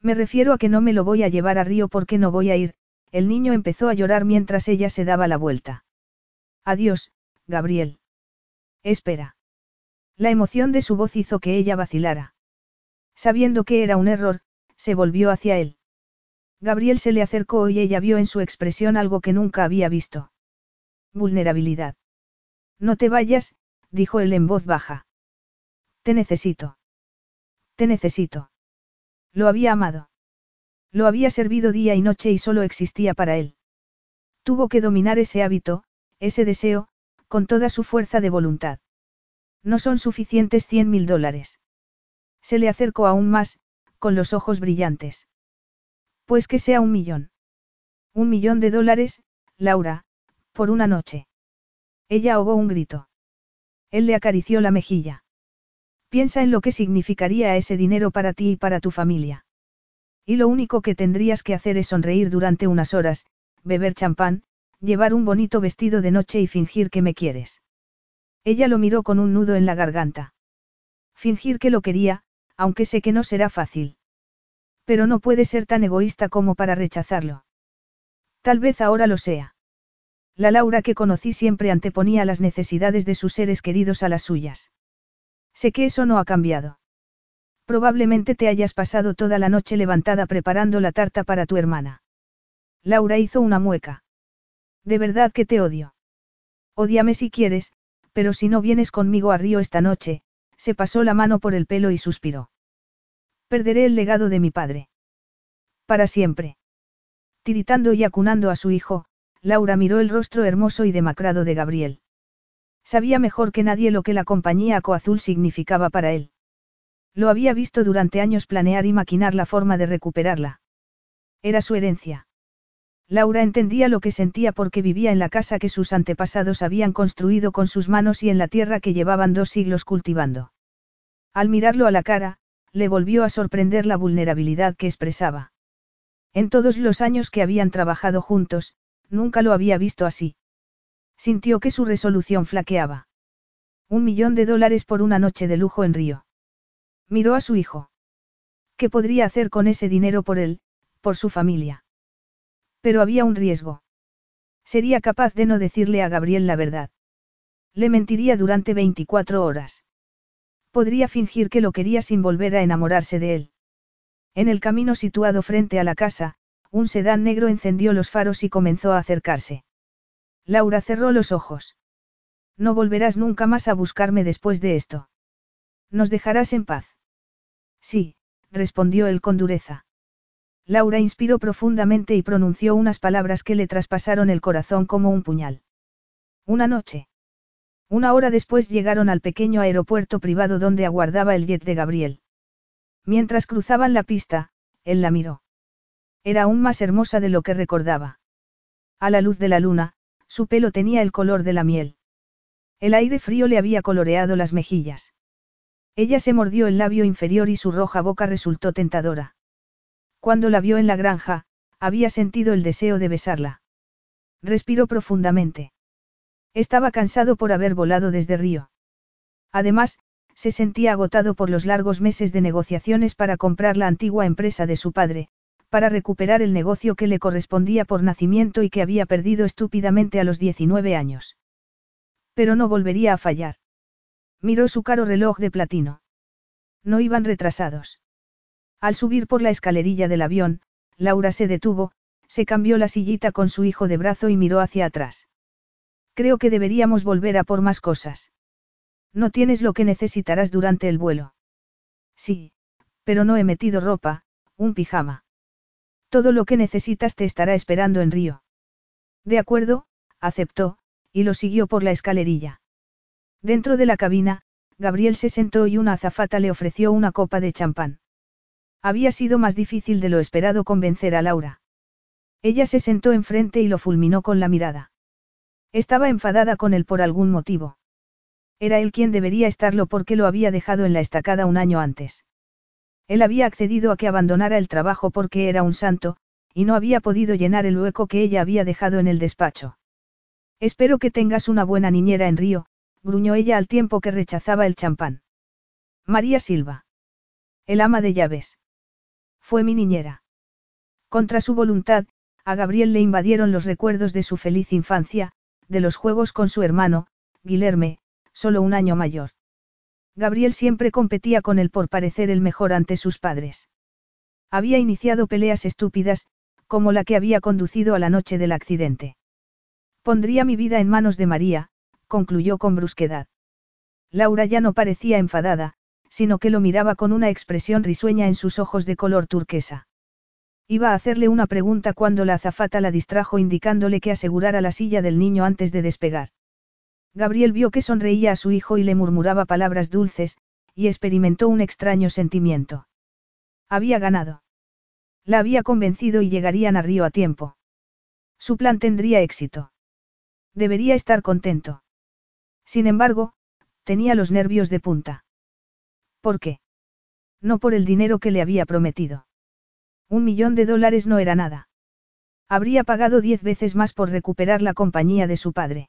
Me refiero a que no me lo voy a llevar a Río porque no voy a ir, el niño empezó a llorar mientras ella se daba la vuelta. Adiós, Gabriel. Espera. La emoción de su voz hizo que ella vacilara. Sabiendo que era un error, se volvió hacia él. Gabriel se le acercó y ella vio en su expresión algo que nunca había visto. Vulnerabilidad. No te vayas, dijo él en voz baja. Te necesito. Te necesito. Lo había amado. Lo había servido día y noche y solo existía para él. Tuvo que dominar ese hábito, ese deseo, con toda su fuerza de voluntad. No son suficientes cien mil dólares. Se le acercó aún más, con los ojos brillantes. Pues que sea un millón. Un millón de dólares, Laura, por una noche. Ella ahogó un grito. Él le acarició la mejilla. Piensa en lo que significaría ese dinero para ti y para tu familia. Y lo único que tendrías que hacer es sonreír durante unas horas, beber champán, llevar un bonito vestido de noche y fingir que me quieres. Ella lo miró con un nudo en la garganta. Fingir que lo quería, aunque sé que no será fácil. Pero no puede ser tan egoísta como para rechazarlo. Tal vez ahora lo sea. La Laura que conocí siempre anteponía las necesidades de sus seres queridos a las suyas. Sé que eso no ha cambiado. Probablemente te hayas pasado toda la noche levantada preparando la tarta para tu hermana. Laura hizo una mueca. De verdad que te odio. Odiame si quieres, pero si no vienes conmigo a Río esta noche, se pasó la mano por el pelo y suspiró. Perderé el legado de mi padre. Para siempre. Tiritando y acunando a su hijo, Laura miró el rostro hermoso y demacrado de Gabriel. Sabía mejor que nadie lo que la compañía Coazul significaba para él. Lo había visto durante años planear y maquinar la forma de recuperarla. Era su herencia. Laura entendía lo que sentía porque vivía en la casa que sus antepasados habían construido con sus manos y en la tierra que llevaban dos siglos cultivando. Al mirarlo a la cara, le volvió a sorprender la vulnerabilidad que expresaba. En todos los años que habían trabajado juntos, nunca lo había visto así. Sintió que su resolución flaqueaba. Un millón de dólares por una noche de lujo en Río. Miró a su hijo. ¿Qué podría hacer con ese dinero por él, por su familia? Pero había un riesgo. Sería capaz de no decirle a Gabriel la verdad. Le mentiría durante 24 horas. Podría fingir que lo quería sin volver a enamorarse de él. En el camino situado frente a la casa, un sedán negro encendió los faros y comenzó a acercarse. Laura cerró los ojos. No volverás nunca más a buscarme después de esto. Nos dejarás en paz. Sí, respondió él con dureza. Laura inspiró profundamente y pronunció unas palabras que le traspasaron el corazón como un puñal. Una noche. Una hora después llegaron al pequeño aeropuerto privado donde aguardaba el jet de Gabriel. Mientras cruzaban la pista, él la miró. Era aún más hermosa de lo que recordaba. A la luz de la luna, su pelo tenía el color de la miel. El aire frío le había coloreado las mejillas. Ella se mordió el labio inferior y su roja boca resultó tentadora. Cuando la vio en la granja, había sentido el deseo de besarla. Respiró profundamente. Estaba cansado por haber volado desde Río. Además, se sentía agotado por los largos meses de negociaciones para comprar la antigua empresa de su padre, para recuperar el negocio que le correspondía por nacimiento y que había perdido estúpidamente a los 19 años. Pero no volvería a fallar. Miró su caro reloj de platino. No iban retrasados. Al subir por la escalerilla del avión, Laura se detuvo, se cambió la sillita con su hijo de brazo y miró hacia atrás. Creo que deberíamos volver a por más cosas. No tienes lo que necesitarás durante el vuelo. Sí, pero no he metido ropa, un pijama. Todo lo que necesitas te estará esperando en Río. De acuerdo, aceptó, y lo siguió por la escalerilla. Dentro de la cabina, Gabriel se sentó y una azafata le ofreció una copa de champán. Había sido más difícil de lo esperado convencer a Laura. Ella se sentó enfrente y lo fulminó con la mirada. Estaba enfadada con él por algún motivo. Era él quien debería estarlo porque lo había dejado en la estacada un año antes. Él había accedido a que abandonara el trabajo porque era un santo, y no había podido llenar el hueco que ella había dejado en el despacho. Espero que tengas una buena niñera en Río, gruñó ella al tiempo que rechazaba el champán. María Silva. El ama de llaves. Fue mi niñera. Contra su voluntad, a Gabriel le invadieron los recuerdos de su feliz infancia, de los juegos con su hermano, Guilherme, solo un año mayor. Gabriel siempre competía con él por parecer el mejor ante sus padres. Había iniciado peleas estúpidas, como la que había conducido a la noche del accidente. Pondría mi vida en manos de María, concluyó con brusquedad. Laura ya no parecía enfadada, sino que lo miraba con una expresión risueña en sus ojos de color turquesa. Iba a hacerle una pregunta cuando la azafata la distrajo indicándole que asegurara la silla del niño antes de despegar. Gabriel vio que sonreía a su hijo y le murmuraba palabras dulces, y experimentó un extraño sentimiento. Había ganado. La había convencido y llegarían a Río a tiempo. Su plan tendría éxito. Debería estar contento. Sin embargo, tenía los nervios de punta. ¿Por qué? No por el dinero que le había prometido. Un millón de dólares no era nada. Habría pagado diez veces más por recuperar la compañía de su padre.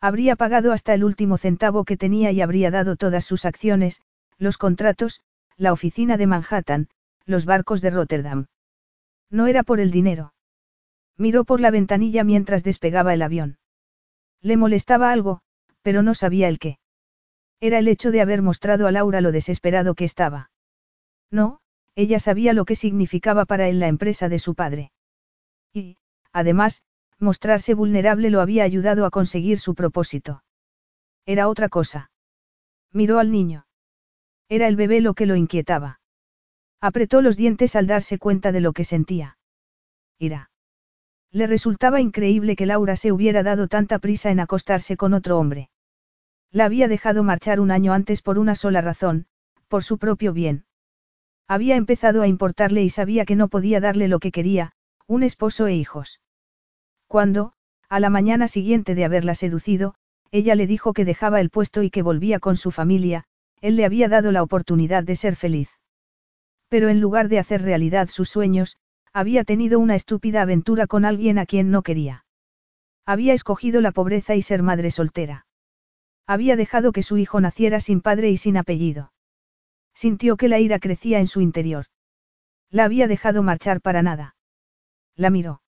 Habría pagado hasta el último centavo que tenía y habría dado todas sus acciones, los contratos, la oficina de Manhattan, los barcos de Rotterdam. No era por el dinero. Miró por la ventanilla mientras despegaba el avión. Le molestaba algo, pero no sabía el qué. Era el hecho de haber mostrado a Laura lo desesperado que estaba. No, ella sabía lo que significaba para él la empresa de su padre. Y, además, mostrarse vulnerable lo había ayudado a conseguir su propósito. Era otra cosa. Miró al niño. Era el bebé lo que lo inquietaba. Apretó los dientes al darse cuenta de lo que sentía. Ira. Le resultaba increíble que Laura se hubiera dado tanta prisa en acostarse con otro hombre. La había dejado marchar un año antes por una sola razón, por su propio bien. Había empezado a importarle y sabía que no podía darle lo que quería, un esposo e hijos. Cuando, a la mañana siguiente de haberla seducido, ella le dijo que dejaba el puesto y que volvía con su familia, él le había dado la oportunidad de ser feliz. Pero en lugar de hacer realidad sus sueños, había tenido una estúpida aventura con alguien a quien no quería. Había escogido la pobreza y ser madre soltera. Había dejado que su hijo naciera sin padre y sin apellido. Sintió que la ira crecía en su interior. La había dejado marchar para nada. La miró.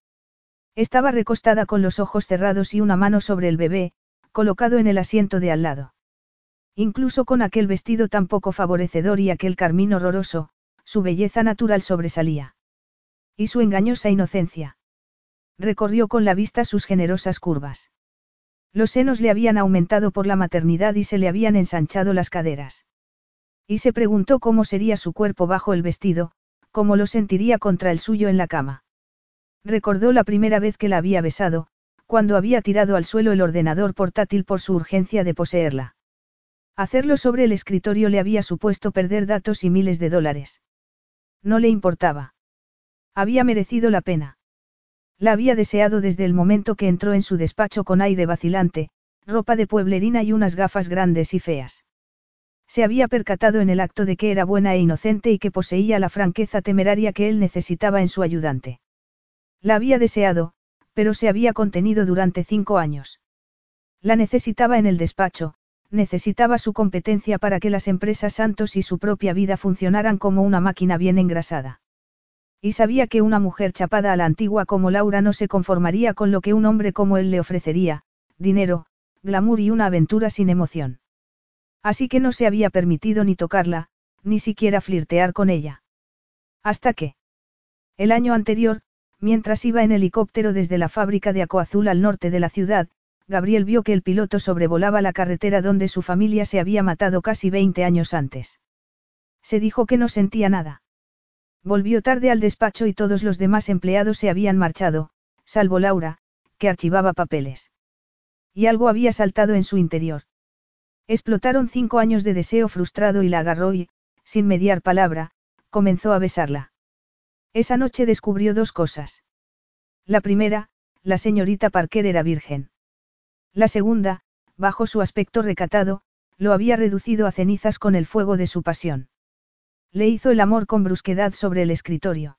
Estaba recostada con los ojos cerrados y una mano sobre el bebé, colocado en el asiento de al lado. Incluso con aquel vestido tan poco favorecedor y aquel carmín horroroso, su belleza natural sobresalía. Y su engañosa inocencia. Recorrió con la vista sus generosas curvas. Los senos le habían aumentado por la maternidad y se le habían ensanchado las caderas. Y se preguntó cómo sería su cuerpo bajo el vestido, cómo lo sentiría contra el suyo en la cama. Recordó la primera vez que la había besado, cuando había tirado al suelo el ordenador portátil por su urgencia de poseerla. Hacerlo sobre el escritorio le había supuesto perder datos y miles de dólares. No le importaba. Había merecido la pena. La había deseado desde el momento que entró en su despacho con aire vacilante, ropa de pueblerina y unas gafas grandes y feas. Se había percatado en el acto de que era buena e inocente y que poseía la franqueza temeraria que él necesitaba en su ayudante. La había deseado, pero se había contenido durante cinco años. La necesitaba en el despacho, necesitaba su competencia para que las empresas Santos y su propia vida funcionaran como una máquina bien engrasada. Y sabía que una mujer chapada a la antigua como Laura no se conformaría con lo que un hombre como él le ofrecería, dinero, glamour y una aventura sin emoción. Así que no se había permitido ni tocarla, ni siquiera flirtear con ella. Hasta que. El año anterior, mientras iba en helicóptero desde la fábrica de Acoazul al norte de la ciudad, Gabriel vio que el piloto sobrevolaba la carretera donde su familia se había matado casi 20 años antes. Se dijo que no sentía nada. Volvió tarde al despacho y todos los demás empleados se habían marchado, salvo Laura, que archivaba papeles. Y algo había saltado en su interior. Explotaron cinco años de deseo frustrado y la agarró y, sin mediar palabra, comenzó a besarla. Esa noche descubrió dos cosas. La primera, la señorita Parker era virgen. La segunda, bajo su aspecto recatado, lo había reducido a cenizas con el fuego de su pasión. Le hizo el amor con brusquedad sobre el escritorio.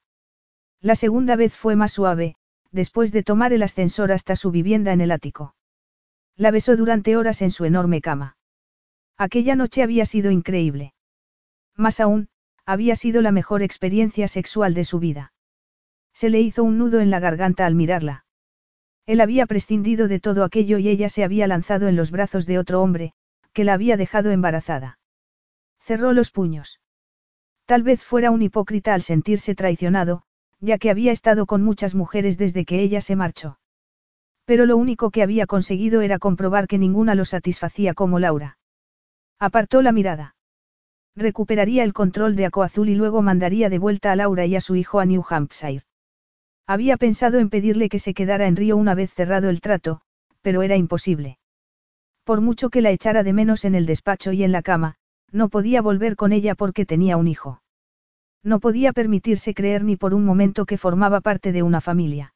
La segunda vez fue más suave, después de tomar el ascensor hasta su vivienda en el ático. La besó durante horas en su enorme cama. Aquella noche había sido increíble. Más aún, había sido la mejor experiencia sexual de su vida. Se le hizo un nudo en la garganta al mirarla. Él había prescindido de todo aquello y ella se había lanzado en los brazos de otro hombre, que la había dejado embarazada. Cerró los puños. Tal vez fuera un hipócrita al sentirse traicionado, ya que había estado con muchas mujeres desde que ella se marchó. Pero lo único que había conseguido era comprobar que ninguna lo satisfacía como Laura. Apartó la mirada. Recuperaría el control de Acoazul y luego mandaría de vuelta a Laura y a su hijo a New Hampshire. Había pensado en pedirle que se quedara en Río una vez cerrado el trato, pero era imposible. Por mucho que la echara de menos en el despacho y en la cama, no podía volver con ella porque tenía un hijo. No podía permitirse creer ni por un momento que formaba parte de una familia.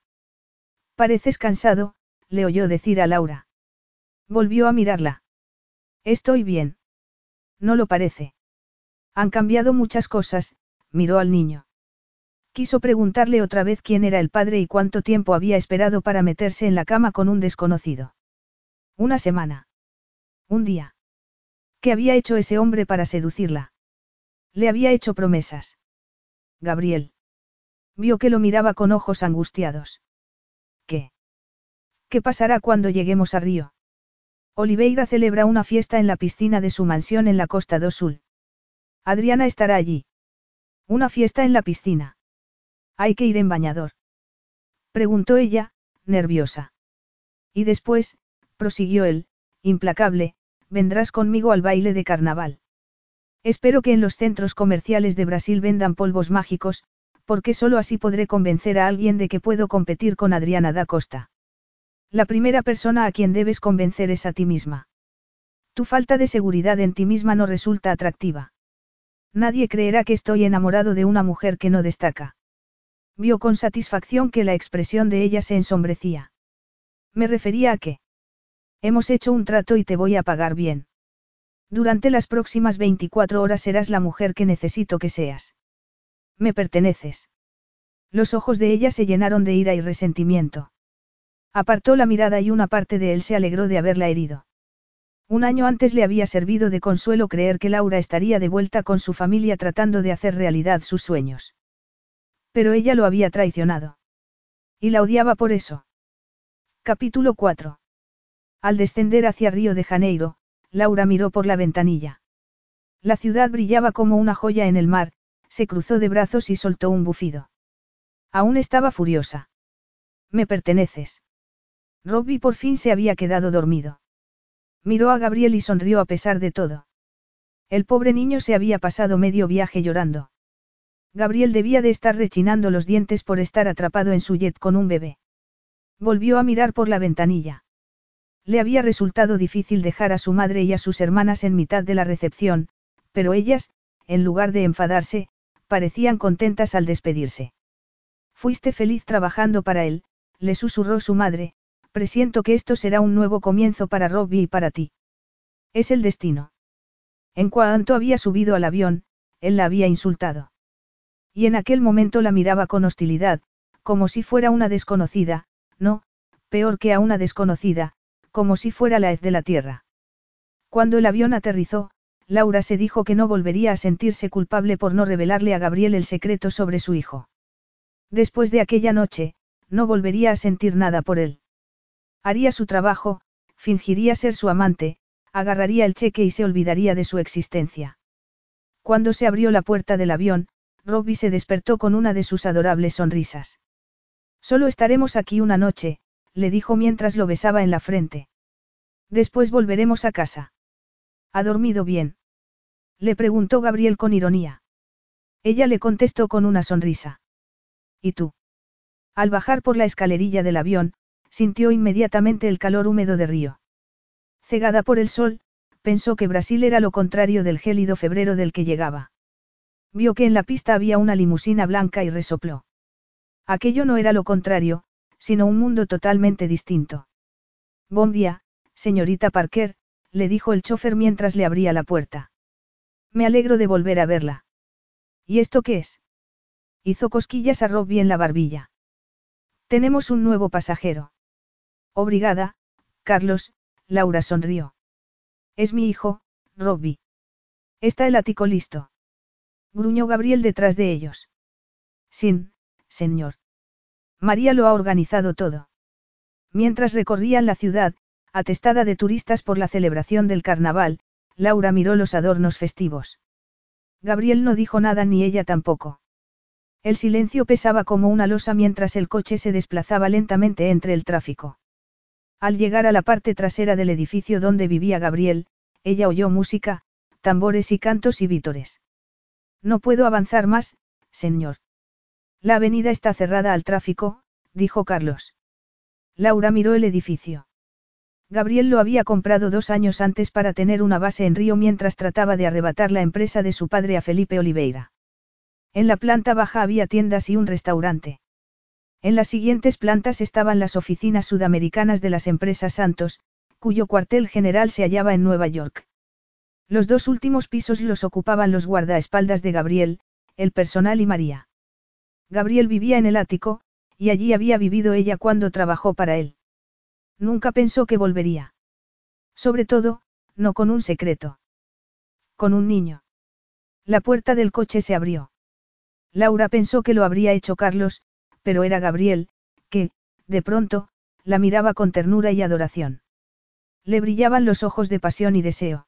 Pareces cansado, le oyó decir a Laura. Volvió a mirarla. Estoy bien. No lo parece. Han cambiado muchas cosas, miró al niño. Quiso preguntarle otra vez quién era el padre y cuánto tiempo había esperado para meterse en la cama con un desconocido. Una semana. Un día. ¿Qué había hecho ese hombre para seducirla? Le había hecho promesas. Gabriel. Vio que lo miraba con ojos angustiados. ¿Qué? ¿Qué pasará cuando lleguemos a Río? Oliveira celebra una fiesta en la piscina de su mansión en la costa do Sul. Adriana estará allí. Una fiesta en la piscina. Hay que ir en bañador. Preguntó ella, nerviosa. Y después, prosiguió él, implacable, vendrás conmigo al baile de carnaval. Espero que en los centros comerciales de Brasil vendan polvos mágicos, porque solo así podré convencer a alguien de que puedo competir con Adriana da Costa. La primera persona a quien debes convencer es a ti misma. Tu falta de seguridad en ti misma no resulta atractiva. Nadie creerá que estoy enamorado de una mujer que no destaca. Vio con satisfacción que la expresión de ella se ensombrecía. Me refería a que. Hemos hecho un trato y te voy a pagar bien. Durante las próximas 24 horas serás la mujer que necesito que seas. Me perteneces. Los ojos de ella se llenaron de ira y resentimiento. Apartó la mirada y una parte de él se alegró de haberla herido. Un año antes le había servido de consuelo creer que Laura estaría de vuelta con su familia tratando de hacer realidad sus sueños. Pero ella lo había traicionado. Y la odiaba por eso. Capítulo 4. Al descender hacia Río de Janeiro, Laura miró por la ventanilla. La ciudad brillaba como una joya en el mar, se cruzó de brazos y soltó un bufido. Aún estaba furiosa. Me perteneces. Robbie por fin se había quedado dormido. Miró a Gabriel y sonrió a pesar de todo. El pobre niño se había pasado medio viaje llorando. Gabriel debía de estar rechinando los dientes por estar atrapado en su jet con un bebé. Volvió a mirar por la ventanilla. Le había resultado difícil dejar a su madre y a sus hermanas en mitad de la recepción, pero ellas, en lugar de enfadarse, parecían contentas al despedirse. Fuiste feliz trabajando para él, le susurró su madre, presiento que esto será un nuevo comienzo para Robbie y para ti. Es el destino. En cuanto había subido al avión, él la había insultado. Y en aquel momento la miraba con hostilidad, como si fuera una desconocida, no, peor que a una desconocida, como si fuera la hez de la tierra. Cuando el avión aterrizó, Laura se dijo que no volvería a sentirse culpable por no revelarle a Gabriel el secreto sobre su hijo. Después de aquella noche, no volvería a sentir nada por él. Haría su trabajo, fingiría ser su amante, agarraría el cheque y se olvidaría de su existencia. Cuando se abrió la puerta del avión, Robbie se despertó con una de sus adorables sonrisas. Solo estaremos aquí una noche, le dijo mientras lo besaba en la frente. Después volveremos a casa. ¿Ha dormido bien? Le preguntó Gabriel con ironía. Ella le contestó con una sonrisa. ¿Y tú? Al bajar por la escalerilla del avión, sintió inmediatamente el calor húmedo de Río. Cegada por el sol, pensó que Brasil era lo contrario del gélido febrero del que llegaba. Vio que en la pista había una limusina blanca y resopló. Aquello no era lo contrario, sino un mundo totalmente distinto. Buen día, señorita Parker, le dijo el chofer mientras le abría la puerta. Me alegro de volver a verla. ¿Y esto qué es? Hizo cosquillas a Robbie en la barbilla. Tenemos un nuevo pasajero. Obrigada, Carlos, Laura sonrió. Es mi hijo, Robbie. Está el ático listo. Gruñó Gabriel detrás de ellos. Sin, señor. María lo ha organizado todo. Mientras recorrían la ciudad, atestada de turistas por la celebración del carnaval, Laura miró los adornos festivos. Gabriel no dijo nada ni ella tampoco. El silencio pesaba como una losa mientras el coche se desplazaba lentamente entre el tráfico. Al llegar a la parte trasera del edificio donde vivía Gabriel, ella oyó música, tambores y cantos y vítores. No puedo avanzar más, señor. La avenida está cerrada al tráfico, dijo Carlos. Laura miró el edificio. Gabriel lo había comprado dos años antes para tener una base en Río mientras trataba de arrebatar la empresa de su padre a Felipe Oliveira. En la planta baja había tiendas y un restaurante. En las siguientes plantas estaban las oficinas sudamericanas de las empresas Santos, cuyo cuartel general se hallaba en Nueva York. Los dos últimos pisos los ocupaban los guardaespaldas de Gabriel, el personal y María. Gabriel vivía en el ático, y allí había vivido ella cuando trabajó para él. Nunca pensó que volvería. Sobre todo, no con un secreto. Con un niño. La puerta del coche se abrió. Laura pensó que lo habría hecho Carlos, pero era Gabriel, que, de pronto, la miraba con ternura y adoración. Le brillaban los ojos de pasión y deseo.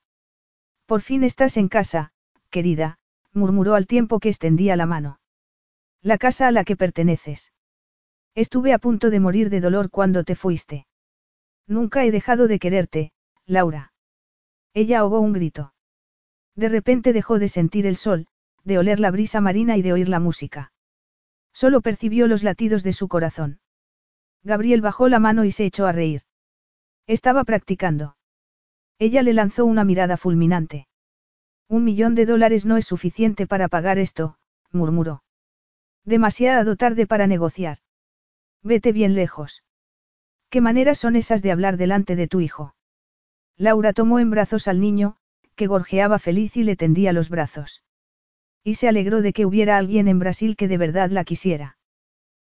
Por fin estás en casa, querida, murmuró al tiempo que extendía la mano. La casa a la que perteneces. Estuve a punto de morir de dolor cuando te fuiste. Nunca he dejado de quererte, Laura. Ella ahogó un grito. De repente dejó de sentir el sol, de oler la brisa marina y de oír la música. Solo percibió los latidos de su corazón. Gabriel bajó la mano y se echó a reír. Estaba practicando. Ella le lanzó una mirada fulminante. Un millón de dólares no es suficiente para pagar esto, murmuró. Demasiado tarde para negociar. Vete bien lejos. ¿Qué maneras son esas de hablar delante de tu hijo? Laura tomó en brazos al niño, que gorjeaba feliz y le tendía los brazos. Y se alegró de que hubiera alguien en Brasil que de verdad la quisiera.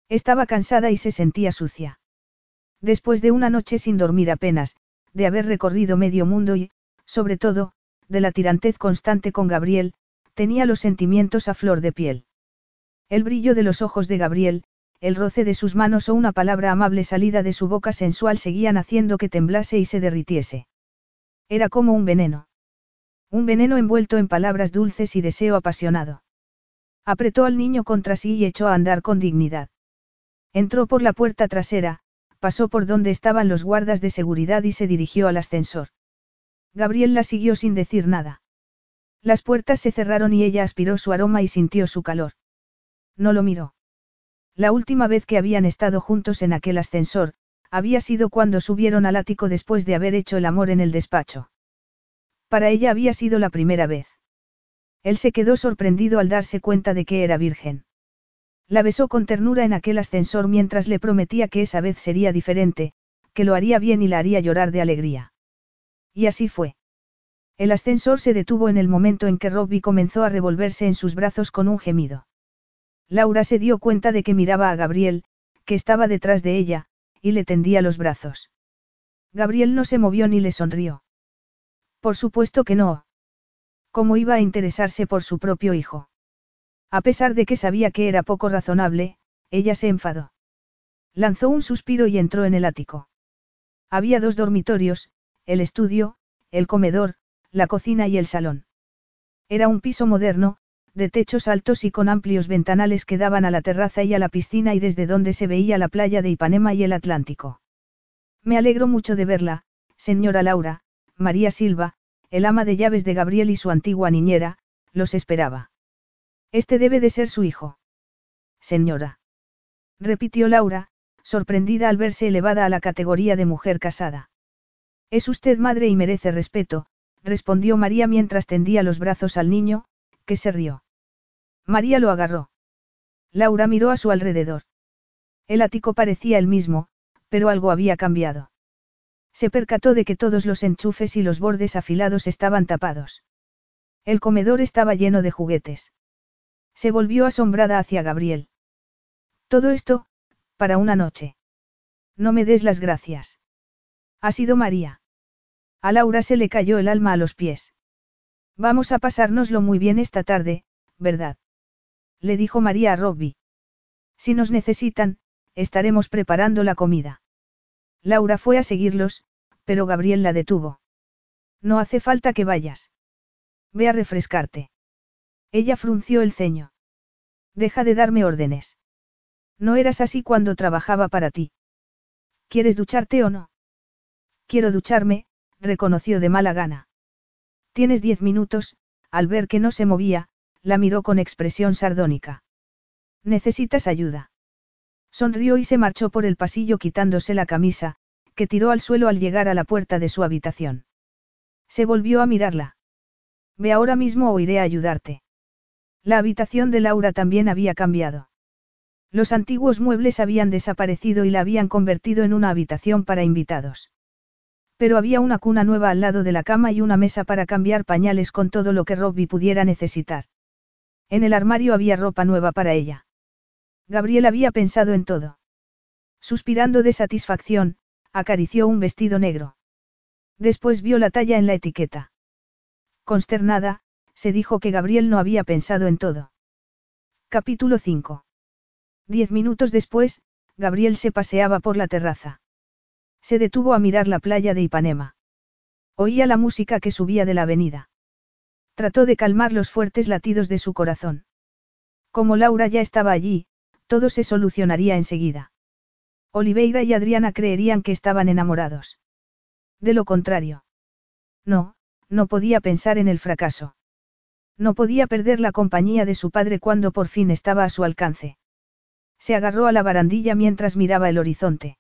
Estaba cansada y se sentía sucia. Después de una noche sin dormir apenas, de haber recorrido medio mundo y, sobre todo, de la tirantez constante con Gabriel, tenía los sentimientos a flor de piel. El brillo de los ojos de Gabriel, el roce de sus manos o una palabra amable salida de su boca sensual seguían haciendo que temblase y se derritiese. Era como un veneno. Un veneno envuelto en palabras dulces y deseo apasionado. Apretó al niño contra sí y echó a andar con dignidad. Entró por la puerta trasera, pasó por donde estaban los guardas de seguridad y se dirigió al ascensor. Gabriel la siguió sin decir nada. Las puertas se cerraron y ella aspiró su aroma y sintió su calor. No lo miró. La última vez que habían estado juntos en aquel ascensor, había sido cuando subieron al ático después de haber hecho el amor en el despacho. Para ella había sido la primera vez. Él se quedó sorprendido al darse cuenta de que era virgen. La besó con ternura en aquel ascensor mientras le prometía que esa vez sería diferente, que lo haría bien y la haría llorar de alegría. Y así fue. El ascensor se detuvo en el momento en que Robbie comenzó a revolverse en sus brazos con un gemido. Laura se dio cuenta de que miraba a Gabriel, que estaba detrás de ella, y le tendía los brazos. Gabriel no se movió ni le sonrió. Por supuesto que no. ¿Cómo iba a interesarse por su propio hijo? A pesar de que sabía que era poco razonable, ella se enfadó. Lanzó un suspiro y entró en el ático. Había dos dormitorios, el estudio, el comedor, la cocina y el salón. Era un piso moderno, de techos altos y con amplios ventanales que daban a la terraza y a la piscina y desde donde se veía la playa de Ipanema y el Atlántico. Me alegro mucho de verla, señora Laura, María Silva, el ama de llaves de Gabriel y su antigua niñera, los esperaba. Este debe de ser su hijo. Señora. Repitió Laura, sorprendida al verse elevada a la categoría de mujer casada. Es usted madre y merece respeto, respondió María mientras tendía los brazos al niño, que se rió. María lo agarró. Laura miró a su alrededor. El ático parecía el mismo, pero algo había cambiado. Se percató de que todos los enchufes y los bordes afilados estaban tapados. El comedor estaba lleno de juguetes. Se volvió asombrada hacia Gabriel. Todo esto, para una noche. No me des las gracias. Ha sido María. A Laura se le cayó el alma a los pies. Vamos a pasárnoslo muy bien esta tarde, ¿verdad? Le dijo María a Robbie. Si nos necesitan, estaremos preparando la comida. Laura fue a seguirlos, pero Gabriel la detuvo. No hace falta que vayas. Ve a refrescarte. Ella frunció el ceño. Deja de darme órdenes. No eras así cuando trabajaba para ti. ¿Quieres ducharte o no? Quiero ducharme, reconoció de mala gana. Tienes diez minutos, al ver que no se movía, la miró con expresión sardónica. ¿Necesitas ayuda? Sonrió y se marchó por el pasillo quitándose la camisa, que tiró al suelo al llegar a la puerta de su habitación. Se volvió a mirarla. Ve ahora mismo o iré a ayudarte. La habitación de Laura también había cambiado. Los antiguos muebles habían desaparecido y la habían convertido en una habitación para invitados. Pero había una cuna nueva al lado de la cama y una mesa para cambiar pañales con todo lo que Robbie pudiera necesitar. En el armario había ropa nueva para ella. Gabriel había pensado en todo. Suspirando de satisfacción, acarició un vestido negro. Después vio la talla en la etiqueta. Consternada, se dijo que Gabriel no había pensado en todo. Capítulo 5. Diez minutos después, Gabriel se paseaba por la terraza. Se detuvo a mirar la playa de Ipanema. Oía la música que subía de la avenida. Trató de calmar los fuertes latidos de su corazón. Como Laura ya estaba allí, todo se solucionaría enseguida. Oliveira y Adriana creerían que estaban enamorados. De lo contrario. No, no podía pensar en el fracaso. No podía perder la compañía de su padre cuando por fin estaba a su alcance. Se agarró a la barandilla mientras miraba el horizonte.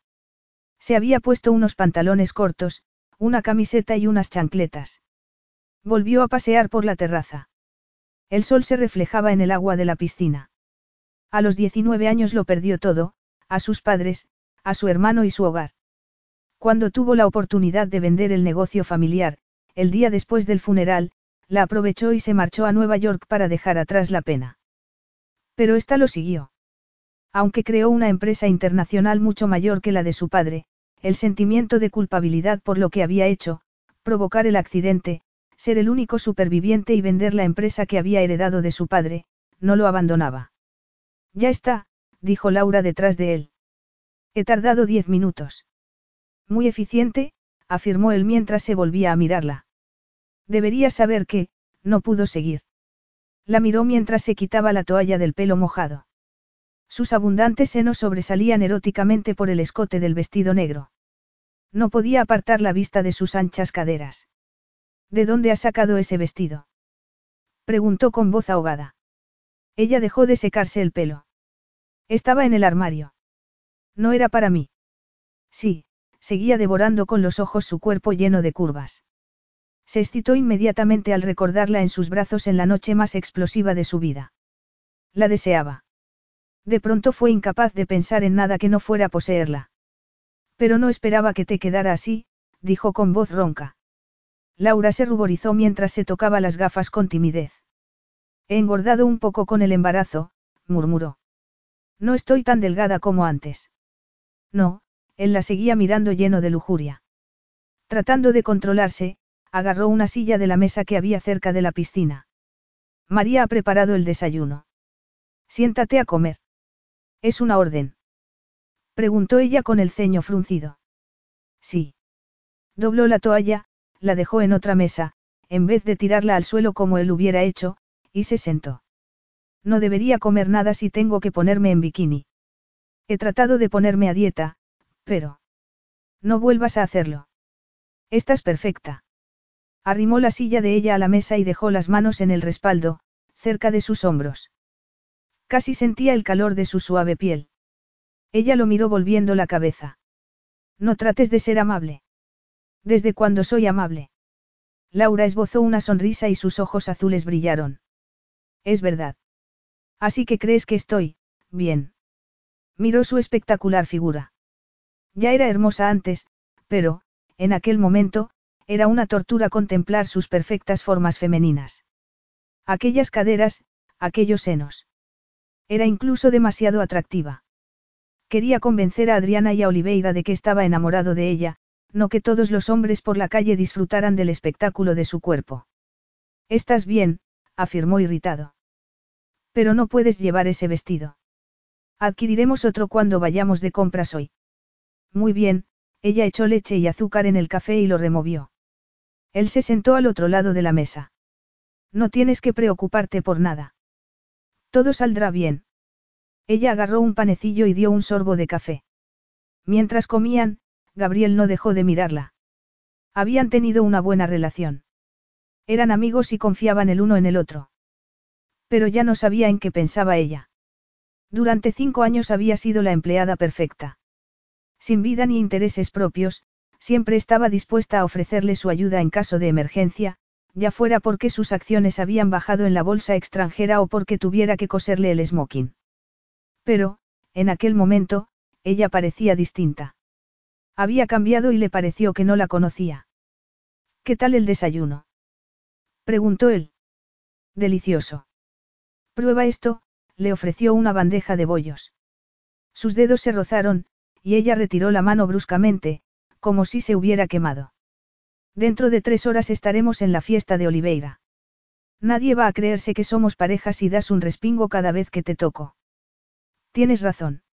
Se había puesto unos pantalones cortos, una camiseta y unas chancletas. Volvió a pasear por la terraza. El sol se reflejaba en el agua de la piscina. A los 19 años lo perdió todo, a sus padres, a su hermano y su hogar. Cuando tuvo la oportunidad de vender el negocio familiar, el día después del funeral, la aprovechó y se marchó a Nueva York para dejar atrás la pena. Pero ésta lo siguió. Aunque creó una empresa internacional mucho mayor que la de su padre, el sentimiento de culpabilidad por lo que había hecho, provocar el accidente, ser el único superviviente y vender la empresa que había heredado de su padre, no lo abandonaba. Ya está, dijo Laura detrás de él. He tardado diez minutos. Muy eficiente, afirmó él mientras se volvía a mirarla. Deberías saber que, no pudo seguir. La miró mientras se quitaba la toalla del pelo mojado. Sus abundantes senos sobresalían eróticamente por el escote del vestido negro. No podía apartar la vista de sus anchas caderas. ¿De dónde ha sacado ese vestido? Preguntó con voz ahogada. Ella dejó de secarse el pelo. Estaba en el armario. No era para mí. Sí, seguía devorando con los ojos su cuerpo lleno de curvas. Se excitó inmediatamente al recordarla en sus brazos en la noche más explosiva de su vida. La deseaba. De pronto fue incapaz de pensar en nada que no fuera poseerla. Pero no esperaba que te quedara así, dijo con voz ronca. Laura se ruborizó mientras se tocaba las gafas con timidez. He engordado un poco con el embarazo, murmuró. No estoy tan delgada como antes. No, él la seguía mirando lleno de lujuria. Tratando de controlarse, agarró una silla de la mesa que había cerca de la piscina. María ha preparado el desayuno. Siéntate a comer. Es una orden. Preguntó ella con el ceño fruncido. Sí. Dobló la toalla, la dejó en otra mesa, en vez de tirarla al suelo como él hubiera hecho, y se sentó. No debería comer nada si tengo que ponerme en bikini. He tratado de ponerme a dieta, pero... No vuelvas a hacerlo. Estás perfecta. Arrimó la silla de ella a la mesa y dejó las manos en el respaldo, cerca de sus hombros. Casi sentía el calor de su suave piel. Ella lo miró volviendo la cabeza. No trates de ser amable. ¿Desde cuándo soy amable? Laura esbozó una sonrisa y sus ojos azules brillaron. Es verdad. Así que crees que estoy, bien. Miró su espectacular figura. Ya era hermosa antes, pero, en aquel momento, era una tortura contemplar sus perfectas formas femeninas. Aquellas caderas, aquellos senos. Era incluso demasiado atractiva. Quería convencer a Adriana y a Oliveira de que estaba enamorado de ella, no que todos los hombres por la calle disfrutaran del espectáculo de su cuerpo. Estás bien, afirmó irritado. Pero no puedes llevar ese vestido. Adquiriremos otro cuando vayamos de compras hoy. Muy bien, ella echó leche y azúcar en el café y lo removió. Él se sentó al otro lado de la mesa. No tienes que preocuparte por nada. Todo saldrá bien. Ella agarró un panecillo y dio un sorbo de café. Mientras comían, Gabriel no dejó de mirarla. Habían tenido una buena relación. Eran amigos y confiaban el uno en el otro. Pero ya no sabía en qué pensaba ella. Durante cinco años había sido la empleada perfecta. Sin vida ni intereses propios, siempre estaba dispuesta a ofrecerle su ayuda en caso de emergencia, ya fuera porque sus acciones habían bajado en la bolsa extranjera o porque tuviera que coserle el smoking. Pero, en aquel momento, ella parecía distinta. Había cambiado y le pareció que no la conocía. ¿Qué tal el desayuno? preguntó él. Delicioso. Prueba esto, le ofreció una bandeja de bollos. Sus dedos se rozaron, y ella retiró la mano bruscamente, como si se hubiera quemado. Dentro de tres horas estaremos en la fiesta de Oliveira. Nadie va a creerse que somos parejas si das un respingo cada vez que te toco. Tienes razón.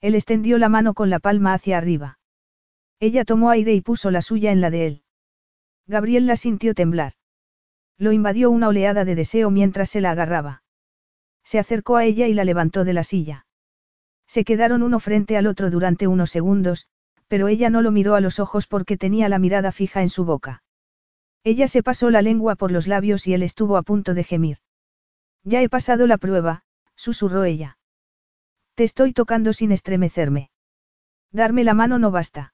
Él extendió la mano con la palma hacia arriba. Ella tomó aire y puso la suya en la de él. Gabriel la sintió temblar. Lo invadió una oleada de deseo mientras se la agarraba. Se acercó a ella y la levantó de la silla. Se quedaron uno frente al otro durante unos segundos, pero ella no lo miró a los ojos porque tenía la mirada fija en su boca. Ella se pasó la lengua por los labios y él estuvo a punto de gemir. Ya he pasado la prueba, susurró ella. Te estoy tocando sin estremecerme. Darme la mano no basta.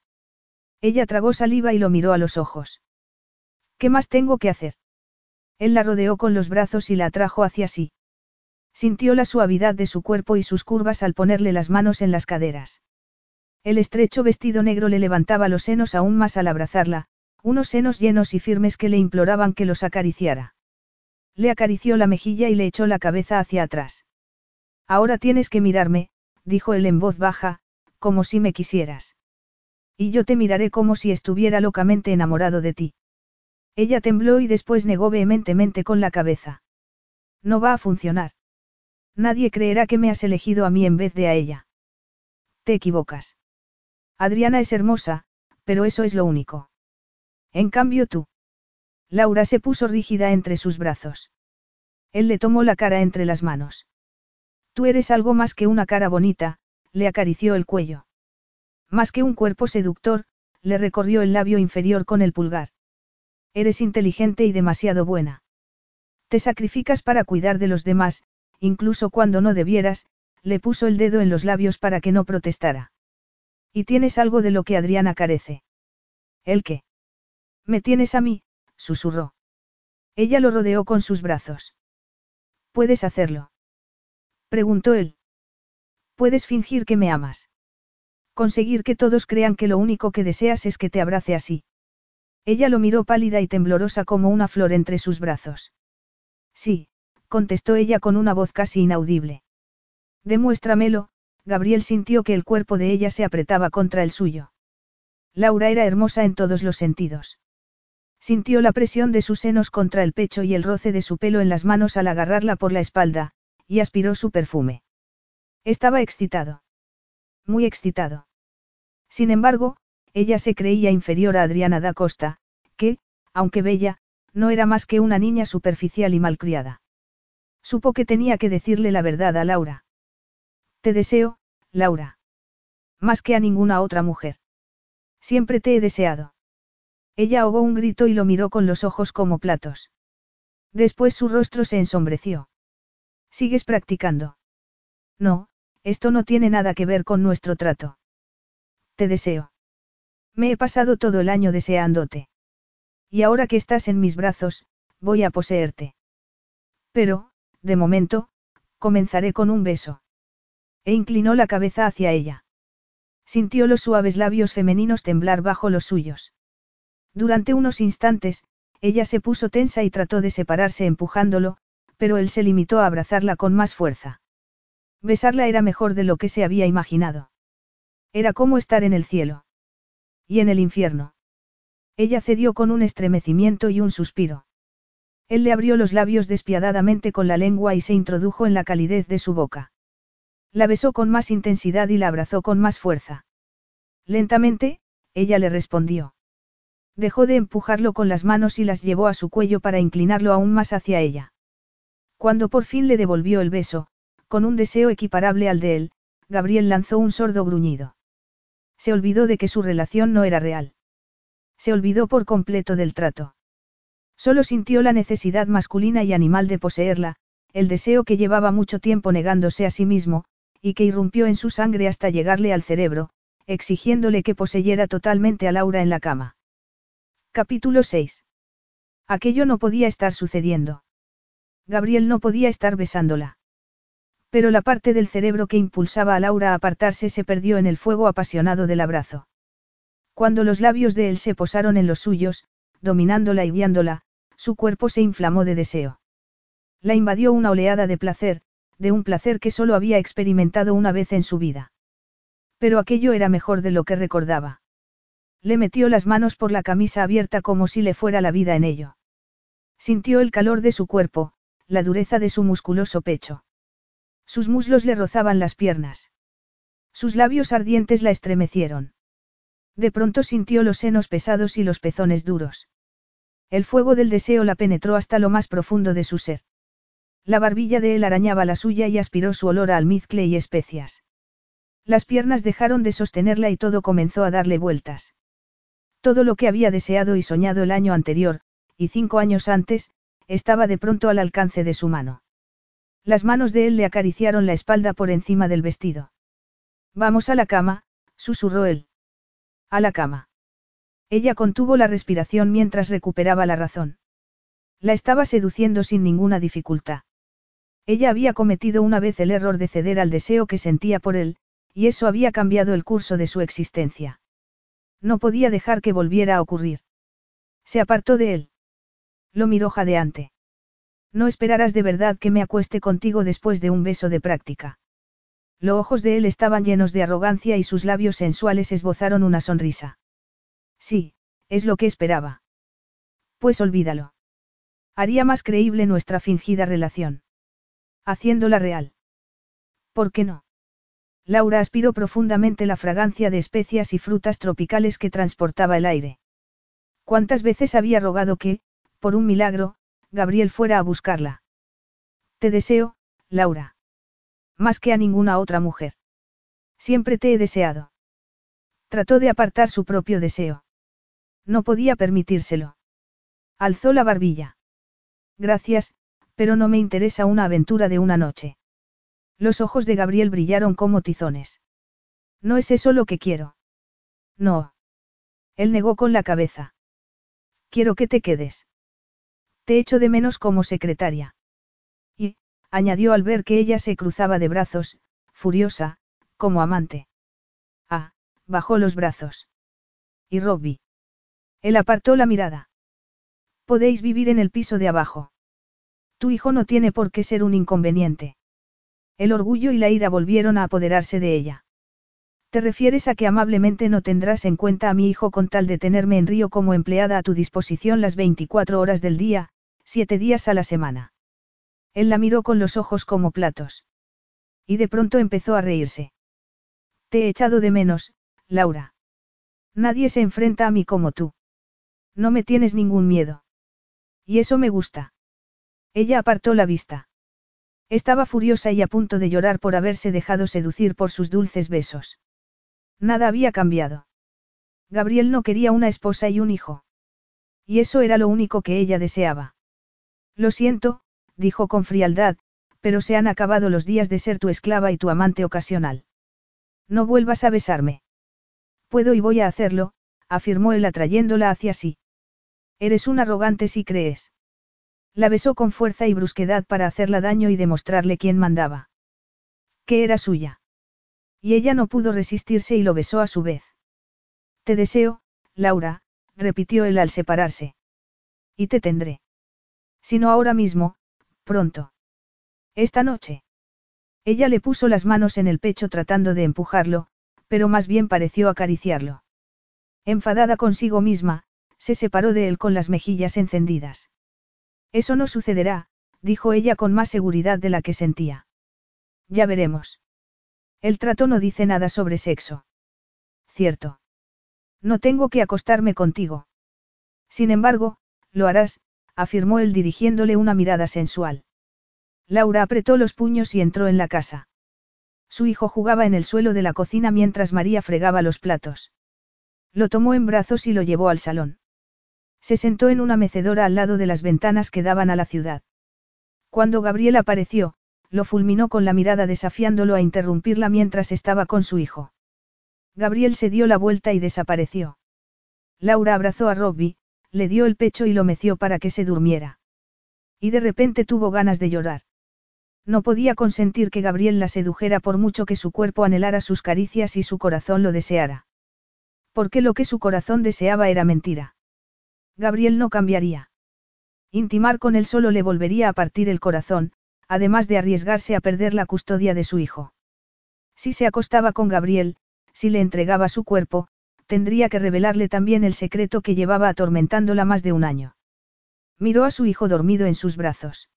Ella tragó saliva y lo miró a los ojos. ¿Qué más tengo que hacer? Él la rodeó con los brazos y la atrajo hacia sí. Sintió la suavidad de su cuerpo y sus curvas al ponerle las manos en las caderas. El estrecho vestido negro le levantaba los senos aún más al abrazarla, unos senos llenos y firmes que le imploraban que los acariciara. Le acarició la mejilla y le echó la cabeza hacia atrás. Ahora tienes que mirarme, dijo él en voz baja, como si me quisieras. Y yo te miraré como si estuviera locamente enamorado de ti. Ella tembló y después negó vehementemente con la cabeza. No va a funcionar. Nadie creerá que me has elegido a mí en vez de a ella. Te equivocas. Adriana es hermosa, pero eso es lo único. En cambio tú. Laura se puso rígida entre sus brazos. Él le tomó la cara entre las manos. Tú eres algo más que una cara bonita, le acarició el cuello. Más que un cuerpo seductor, le recorrió el labio inferior con el pulgar. Eres inteligente y demasiado buena. Te sacrificas para cuidar de los demás, incluso cuando no debieras, le puso el dedo en los labios para que no protestara. Y tienes algo de lo que Adriana carece. ¿El qué? Me tienes a mí, susurró. Ella lo rodeó con sus brazos. ¿Puedes hacerlo? Preguntó él. Puedes fingir que me amas. Conseguir que todos crean que lo único que deseas es que te abrace así. Ella lo miró pálida y temblorosa como una flor entre sus brazos. Sí, contestó ella con una voz casi inaudible. Demuéstramelo, Gabriel sintió que el cuerpo de ella se apretaba contra el suyo. Laura era hermosa en todos los sentidos. Sintió la presión de sus senos contra el pecho y el roce de su pelo en las manos al agarrarla por la espalda, y aspiró su perfume. Estaba excitado. Muy excitado. Sin embargo, ella se creía inferior a Adriana da Costa, que, aunque bella, no era más que una niña superficial y malcriada. Supo que tenía que decirle la verdad a Laura. Te deseo, Laura. Más que a ninguna otra mujer. Siempre te he deseado. Ella ahogó un grito y lo miró con los ojos como platos. Después su rostro se ensombreció. ¿Sigues practicando? No, esto no tiene nada que ver con nuestro trato. Te deseo. Me he pasado todo el año deseándote. Y ahora que estás en mis brazos, voy a poseerte. Pero, de momento, comenzaré con un beso. E inclinó la cabeza hacia ella. Sintió los suaves labios femeninos temblar bajo los suyos. Durante unos instantes, ella se puso tensa y trató de separarse empujándolo, pero él se limitó a abrazarla con más fuerza. Besarla era mejor de lo que se había imaginado. Era como estar en el cielo. Y en el infierno. Ella cedió con un estremecimiento y un suspiro. Él le abrió los labios despiadadamente con la lengua y se introdujo en la calidez de su boca. La besó con más intensidad y la abrazó con más fuerza. Lentamente, ella le respondió. Dejó de empujarlo con las manos y las llevó a su cuello para inclinarlo aún más hacia ella. Cuando por fin le devolvió el beso, con un deseo equiparable al de él, Gabriel lanzó un sordo gruñido. Se olvidó de que su relación no era real. Se olvidó por completo del trato. Solo sintió la necesidad masculina y animal de poseerla, el deseo que llevaba mucho tiempo negándose a sí mismo, y que irrumpió en su sangre hasta llegarle al cerebro, exigiéndole que poseyera totalmente a Laura en la cama. Capítulo 6. Aquello no podía estar sucediendo. Gabriel no podía estar besándola. Pero la parte del cerebro que impulsaba a Laura a apartarse se perdió en el fuego apasionado del abrazo. Cuando los labios de él se posaron en los suyos, dominándola y guiándola, su cuerpo se inflamó de deseo. La invadió una oleada de placer, de un placer que solo había experimentado una vez en su vida. Pero aquello era mejor de lo que recordaba. Le metió las manos por la camisa abierta como si le fuera la vida en ello. Sintió el calor de su cuerpo, la dureza de su musculoso pecho. Sus muslos le rozaban las piernas. Sus labios ardientes la estremecieron. De pronto sintió los senos pesados y los pezones duros. El fuego del deseo la penetró hasta lo más profundo de su ser. La barbilla de él arañaba la suya y aspiró su olor a almizcle y especias. Las piernas dejaron de sostenerla y todo comenzó a darle vueltas. Todo lo que había deseado y soñado el año anterior, y cinco años antes, estaba de pronto al alcance de su mano. Las manos de él le acariciaron la espalda por encima del vestido. Vamos a la cama, susurró él. A la cama. Ella contuvo la respiración mientras recuperaba la razón. La estaba seduciendo sin ninguna dificultad. Ella había cometido una vez el error de ceder al deseo que sentía por él, y eso había cambiado el curso de su existencia. No podía dejar que volviera a ocurrir. Se apartó de él. Lo miró jadeante. No esperarás de verdad que me acueste contigo después de un beso de práctica. Los ojos de él estaban llenos de arrogancia y sus labios sensuales esbozaron una sonrisa. Sí, es lo que esperaba. Pues olvídalo. Haría más creíble nuestra fingida relación. Haciéndola real. ¿Por qué no? Laura aspiró profundamente la fragancia de especias y frutas tropicales que transportaba el aire. ¿Cuántas veces había rogado que, por un milagro, Gabriel fuera a buscarla? Te deseo, Laura. Más que a ninguna otra mujer. Siempre te he deseado. Trató de apartar su propio deseo. No podía permitírselo. Alzó la barbilla. Gracias, pero no me interesa una aventura de una noche. Los ojos de Gabriel brillaron como tizones. No es eso lo que quiero. No. Él negó con la cabeza. Quiero que te quedes. Te echo de menos como secretaria. Y, añadió al ver que ella se cruzaba de brazos, furiosa, como amante. Ah, bajó los brazos. ¿Y Robbie? Él apartó la mirada. Podéis vivir en el piso de abajo. Tu hijo no tiene por qué ser un inconveniente. El orgullo y la ira volvieron a apoderarse de ella. ¿Te refieres a que amablemente no tendrás en cuenta a mi hijo con tal de tenerme en Río como empleada a tu disposición las 24 horas del día, siete días a la semana? Él la miró con los ojos como platos. Y de pronto empezó a reírse. Te he echado de menos, Laura. Nadie se enfrenta a mí como tú. No me tienes ningún miedo. Y eso me gusta. Ella apartó la vista. Estaba furiosa y a punto de llorar por haberse dejado seducir por sus dulces besos. Nada había cambiado. Gabriel no quería una esposa y un hijo. Y eso era lo único que ella deseaba. Lo siento, dijo con frialdad, pero se han acabado los días de ser tu esclava y tu amante ocasional. No vuelvas a besarme. Puedo y voy a hacerlo, afirmó él atrayéndola hacia sí. Eres un arrogante si crees. La besó con fuerza y brusquedad para hacerla daño y demostrarle quién mandaba. Que era suya. Y ella no pudo resistirse y lo besó a su vez. Te deseo, Laura, repitió él al separarse. Y te tendré. Si no ahora mismo, pronto. Esta noche. Ella le puso las manos en el pecho tratando de empujarlo, pero más bien pareció acariciarlo. Enfadada consigo misma, se separó de él con las mejillas encendidas. Eso no sucederá, dijo ella con más seguridad de la que sentía. Ya veremos. El trato no dice nada sobre sexo. Cierto. No tengo que acostarme contigo. Sin embargo, lo harás, afirmó él dirigiéndole una mirada sensual. Laura apretó los puños y entró en la casa. Su hijo jugaba en el suelo de la cocina mientras María fregaba los platos. Lo tomó en brazos y lo llevó al salón. Se sentó en una mecedora al lado de las ventanas que daban a la ciudad. Cuando Gabriel apareció, lo fulminó con la mirada desafiándolo a interrumpirla mientras estaba con su hijo. Gabriel se dio la vuelta y desapareció. Laura abrazó a Robbie, le dio el pecho y lo meció para que se durmiera. Y de repente tuvo ganas de llorar. No podía consentir que Gabriel la sedujera por mucho que su cuerpo anhelara sus caricias y su corazón lo deseara. Porque lo que su corazón deseaba era mentira. Gabriel no cambiaría. Intimar con él solo le volvería a partir el corazón, además de arriesgarse a perder la custodia de su hijo. Si se acostaba con Gabriel, si le entregaba su cuerpo, tendría que revelarle también el secreto que llevaba atormentándola más de un año. Miró a su hijo dormido en sus brazos.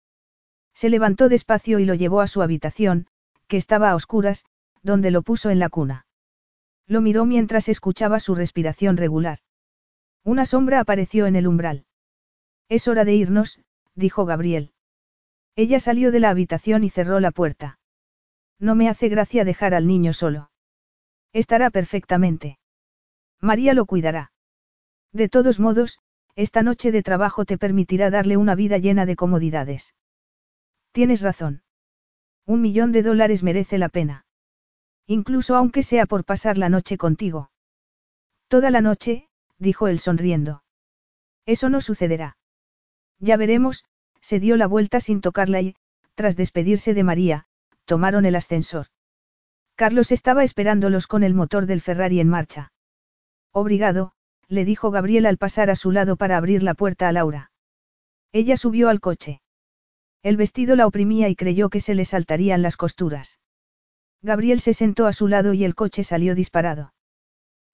Se levantó despacio y lo llevó a su habitación, que estaba a oscuras, donde lo puso en la cuna. Lo miró mientras escuchaba su respiración regular. Una sombra apareció en el umbral. Es hora de irnos, dijo Gabriel. Ella salió de la habitación y cerró la puerta. No me hace gracia dejar al niño solo. Estará perfectamente. María lo cuidará. De todos modos, esta noche de trabajo te permitirá darle una vida llena de comodidades. Tienes razón. Un millón de dólares merece la pena. Incluso aunque sea por pasar la noche contigo. Toda la noche, dijo él sonriendo. Eso no sucederá. Ya veremos, se dio la vuelta sin tocarla y, tras despedirse de María, tomaron el ascensor. Carlos estaba esperándolos con el motor del Ferrari en marcha. Obrigado, le dijo Gabriel al pasar a su lado para abrir la puerta a Laura. Ella subió al coche. El vestido la oprimía y creyó que se le saltarían las costuras. Gabriel se sentó a su lado y el coche salió disparado.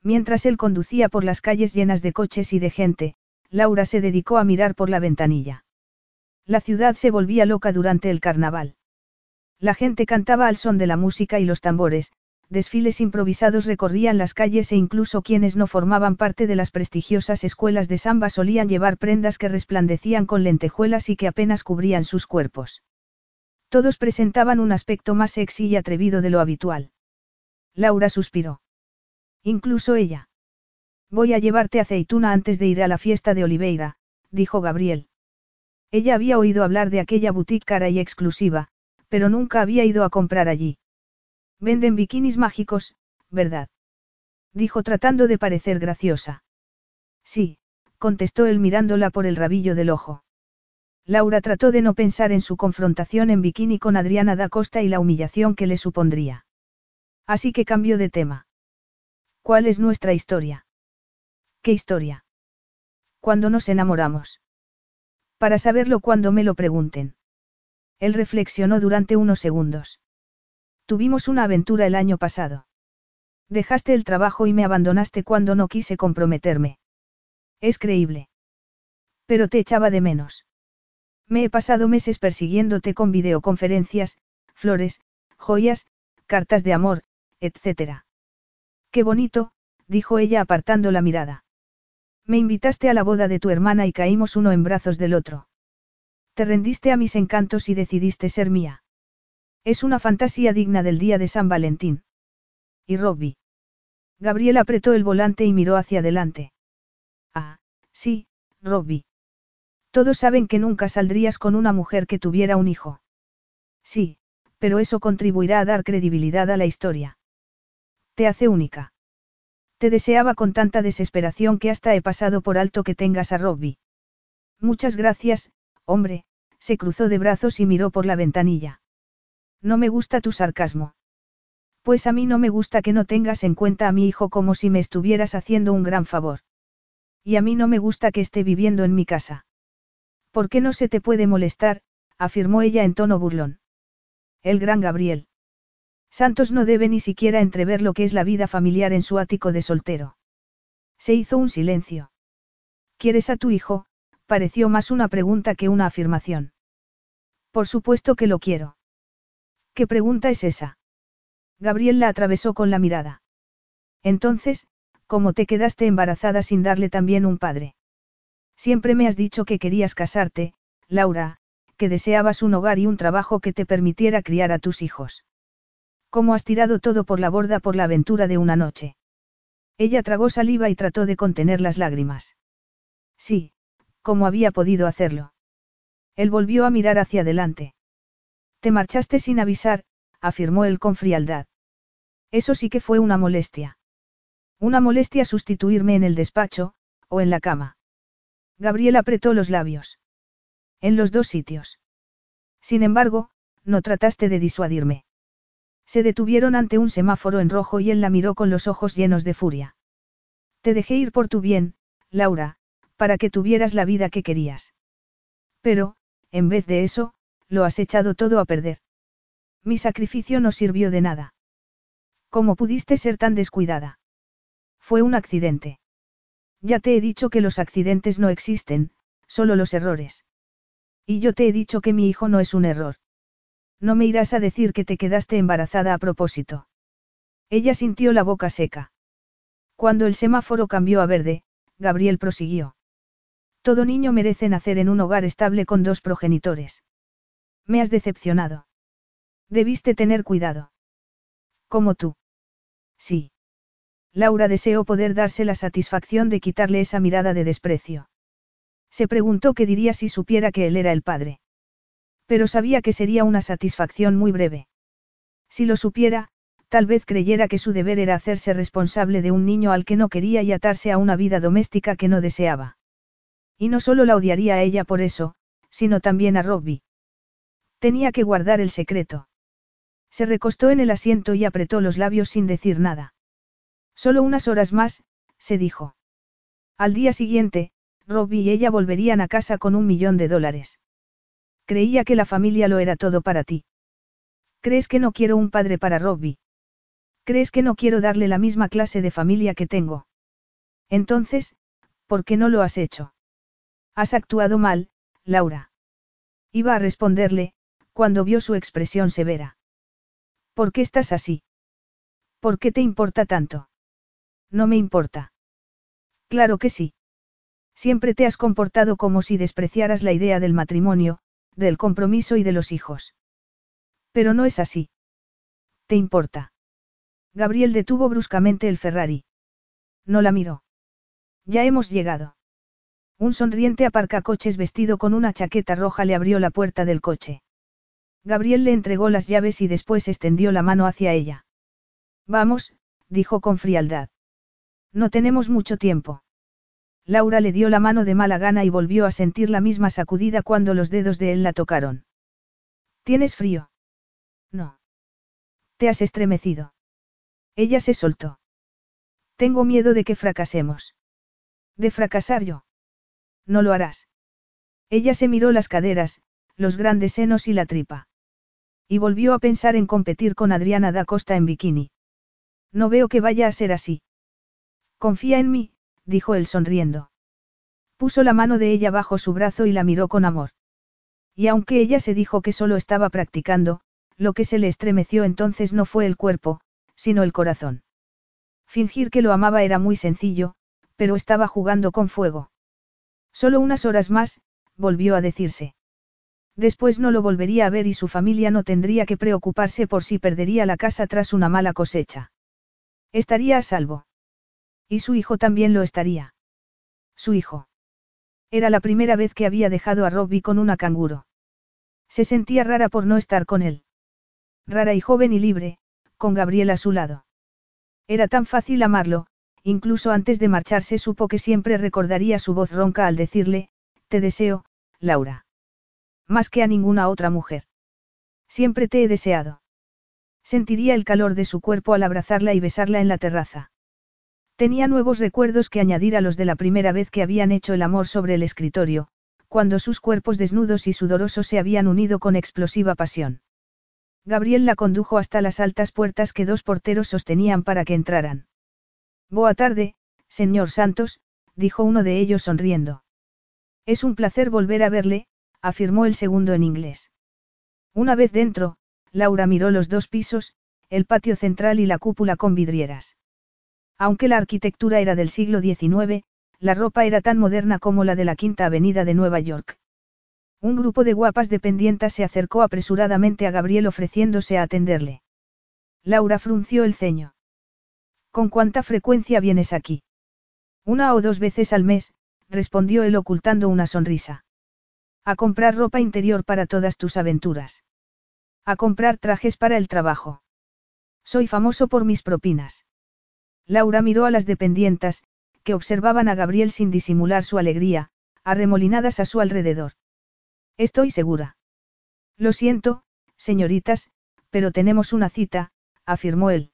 Mientras él conducía por las calles llenas de coches y de gente, Laura se dedicó a mirar por la ventanilla. La ciudad se volvía loca durante el carnaval. La gente cantaba al son de la música y los tambores, desfiles improvisados recorrían las calles e incluso quienes no formaban parte de las prestigiosas escuelas de samba solían llevar prendas que resplandecían con lentejuelas y que apenas cubrían sus cuerpos. Todos presentaban un aspecto más sexy y atrevido de lo habitual. Laura suspiró. Incluso ella. Voy a llevarte aceituna antes de ir a la fiesta de Oliveira, dijo Gabriel. Ella había oído hablar de aquella boutique cara y exclusiva, pero nunca había ido a comprar allí. Venden bikinis mágicos, ¿verdad? Dijo tratando de parecer graciosa. Sí, contestó él mirándola por el rabillo del ojo. Laura trató de no pensar en su confrontación en bikini con Adriana da Costa y la humillación que le supondría. Así que cambió de tema. ¿Cuál es nuestra historia? ¿Qué historia? Cuando nos enamoramos. Para saberlo cuando me lo pregunten. Él reflexionó durante unos segundos. Tuvimos una aventura el año pasado. Dejaste el trabajo y me abandonaste cuando no quise comprometerme. Es creíble. Pero te echaba de menos. Me he pasado meses persiguiéndote con videoconferencias, flores, joyas, cartas de amor, etc. Qué bonito, dijo ella apartando la mirada. Me invitaste a la boda de tu hermana y caímos uno en brazos del otro. Te rendiste a mis encantos y decidiste ser mía. Es una fantasía digna del día de San Valentín. ¿Y Robbie? Gabriel apretó el volante y miró hacia adelante. Ah, sí, Robbie. Todos saben que nunca saldrías con una mujer que tuviera un hijo. Sí, pero eso contribuirá a dar credibilidad a la historia. Te hace única. Te deseaba con tanta desesperación que hasta he pasado por alto que tengas a Robbie. Muchas gracias, hombre, se cruzó de brazos y miró por la ventanilla. No me gusta tu sarcasmo. Pues a mí no me gusta que no tengas en cuenta a mi hijo como si me estuvieras haciendo un gran favor. Y a mí no me gusta que esté viviendo en mi casa. ¿Por qué no se te puede molestar? afirmó ella en tono burlón. El gran Gabriel. Santos no debe ni siquiera entrever lo que es la vida familiar en su ático de soltero. Se hizo un silencio. ¿Quieres a tu hijo? pareció más una pregunta que una afirmación. Por supuesto que lo quiero. ¿Qué pregunta es esa? Gabriel la atravesó con la mirada. Entonces, ¿cómo te quedaste embarazada sin darle también un padre? Siempre me has dicho que querías casarte, Laura, que deseabas un hogar y un trabajo que te permitiera criar a tus hijos. ¿Cómo has tirado todo por la borda por la aventura de una noche? Ella tragó saliva y trató de contener las lágrimas. Sí, ¿Cómo había podido hacerlo? Él volvió a mirar hacia adelante. Te marchaste sin avisar, afirmó él con frialdad. Eso sí que fue una molestia. Una molestia sustituirme en el despacho, o en la cama. Gabriel apretó los labios. En los dos sitios. Sin embargo, no trataste de disuadirme. Se detuvieron ante un semáforo en rojo y él la miró con los ojos llenos de furia. Te dejé ir por tu bien, Laura, para que tuvieras la vida que querías. Pero, en vez de eso, lo has echado todo a perder. Mi sacrificio no sirvió de nada. ¿Cómo pudiste ser tan descuidada? Fue un accidente. Ya te he dicho que los accidentes no existen, solo los errores. Y yo te he dicho que mi hijo no es un error. No me irás a decir que te quedaste embarazada a propósito. Ella sintió la boca seca. Cuando el semáforo cambió a verde, Gabriel prosiguió. Todo niño merece nacer en un hogar estable con dos progenitores. Me has decepcionado. Debiste tener cuidado. Como tú. Sí. Laura deseó poder darse la satisfacción de quitarle esa mirada de desprecio. Se preguntó qué diría si supiera que él era el padre. Pero sabía que sería una satisfacción muy breve. Si lo supiera, tal vez creyera que su deber era hacerse responsable de un niño al que no quería y atarse a una vida doméstica que no deseaba. Y no solo la odiaría a ella por eso, sino también a Robbie. Tenía que guardar el secreto. Se recostó en el asiento y apretó los labios sin decir nada. Solo unas horas más, se dijo. Al día siguiente, Robbie y ella volverían a casa con un millón de dólares. Creía que la familia lo era todo para ti. ¿Crees que no quiero un padre para Robbie? ¿Crees que no quiero darle la misma clase de familia que tengo? Entonces, ¿por qué no lo has hecho? Has actuado mal, Laura. Iba a responderle, cuando vio su expresión severa. ¿Por qué estás así? ¿Por qué te importa tanto? No me importa. Claro que sí. Siempre te has comportado como si despreciaras la idea del matrimonio, del compromiso y de los hijos. Pero no es así. ¿Te importa? Gabriel detuvo bruscamente el Ferrari. No la miró. Ya hemos llegado. Un sonriente aparcacoches vestido con una chaqueta roja le abrió la puerta del coche. Gabriel le entregó las llaves y después extendió la mano hacia ella. Vamos, dijo con frialdad. No tenemos mucho tiempo. Laura le dio la mano de mala gana y volvió a sentir la misma sacudida cuando los dedos de él la tocaron. ¿Tienes frío? No. Te has estremecido. Ella se soltó. Tengo miedo de que fracasemos. ¿De fracasar yo? No lo harás. Ella se miró las caderas, los grandes senos y la tripa. Y volvió a pensar en competir con Adriana da Costa en bikini. No veo que vaya a ser así. Confía en mí, dijo él sonriendo. Puso la mano de ella bajo su brazo y la miró con amor. Y aunque ella se dijo que solo estaba practicando, lo que se le estremeció entonces no fue el cuerpo, sino el corazón. Fingir que lo amaba era muy sencillo, pero estaba jugando con fuego. Solo unas horas más, volvió a decirse. Después no lo volvería a ver y su familia no tendría que preocuparse por si perdería la casa tras una mala cosecha. Estaría a salvo. Y su hijo también lo estaría. Su hijo. Era la primera vez que había dejado a Robbie con una canguro. Se sentía rara por no estar con él. Rara y joven y libre, con Gabriel a su lado. Era tan fácil amarlo, incluso antes de marcharse supo que siempre recordaría su voz ronca al decirle, Te deseo, Laura. Más que a ninguna otra mujer. Siempre te he deseado. Sentiría el calor de su cuerpo al abrazarla y besarla en la terraza. Tenía nuevos recuerdos que añadir a los de la primera vez que habían hecho el amor sobre el escritorio, cuando sus cuerpos desnudos y sudorosos se habían unido con explosiva pasión. Gabriel la condujo hasta las altas puertas que dos porteros sostenían para que entraran. Boa tarde, señor Santos, dijo uno de ellos sonriendo. Es un placer volver a verle, afirmó el segundo en inglés. Una vez dentro, Laura miró los dos pisos, el patio central y la cúpula con vidrieras. Aunque la arquitectura era del siglo XIX, la ropa era tan moderna como la de la Quinta Avenida de Nueva York. Un grupo de guapas dependientas se acercó apresuradamente a Gabriel ofreciéndose a atenderle. Laura frunció el ceño. ¿Con cuánta frecuencia vienes aquí? Una o dos veces al mes, respondió él ocultando una sonrisa. A comprar ropa interior para todas tus aventuras. A comprar trajes para el trabajo. Soy famoso por mis propinas. Laura miró a las dependientas, que observaban a Gabriel sin disimular su alegría, arremolinadas a su alrededor. Estoy segura. Lo siento, señoritas, pero tenemos una cita, afirmó él.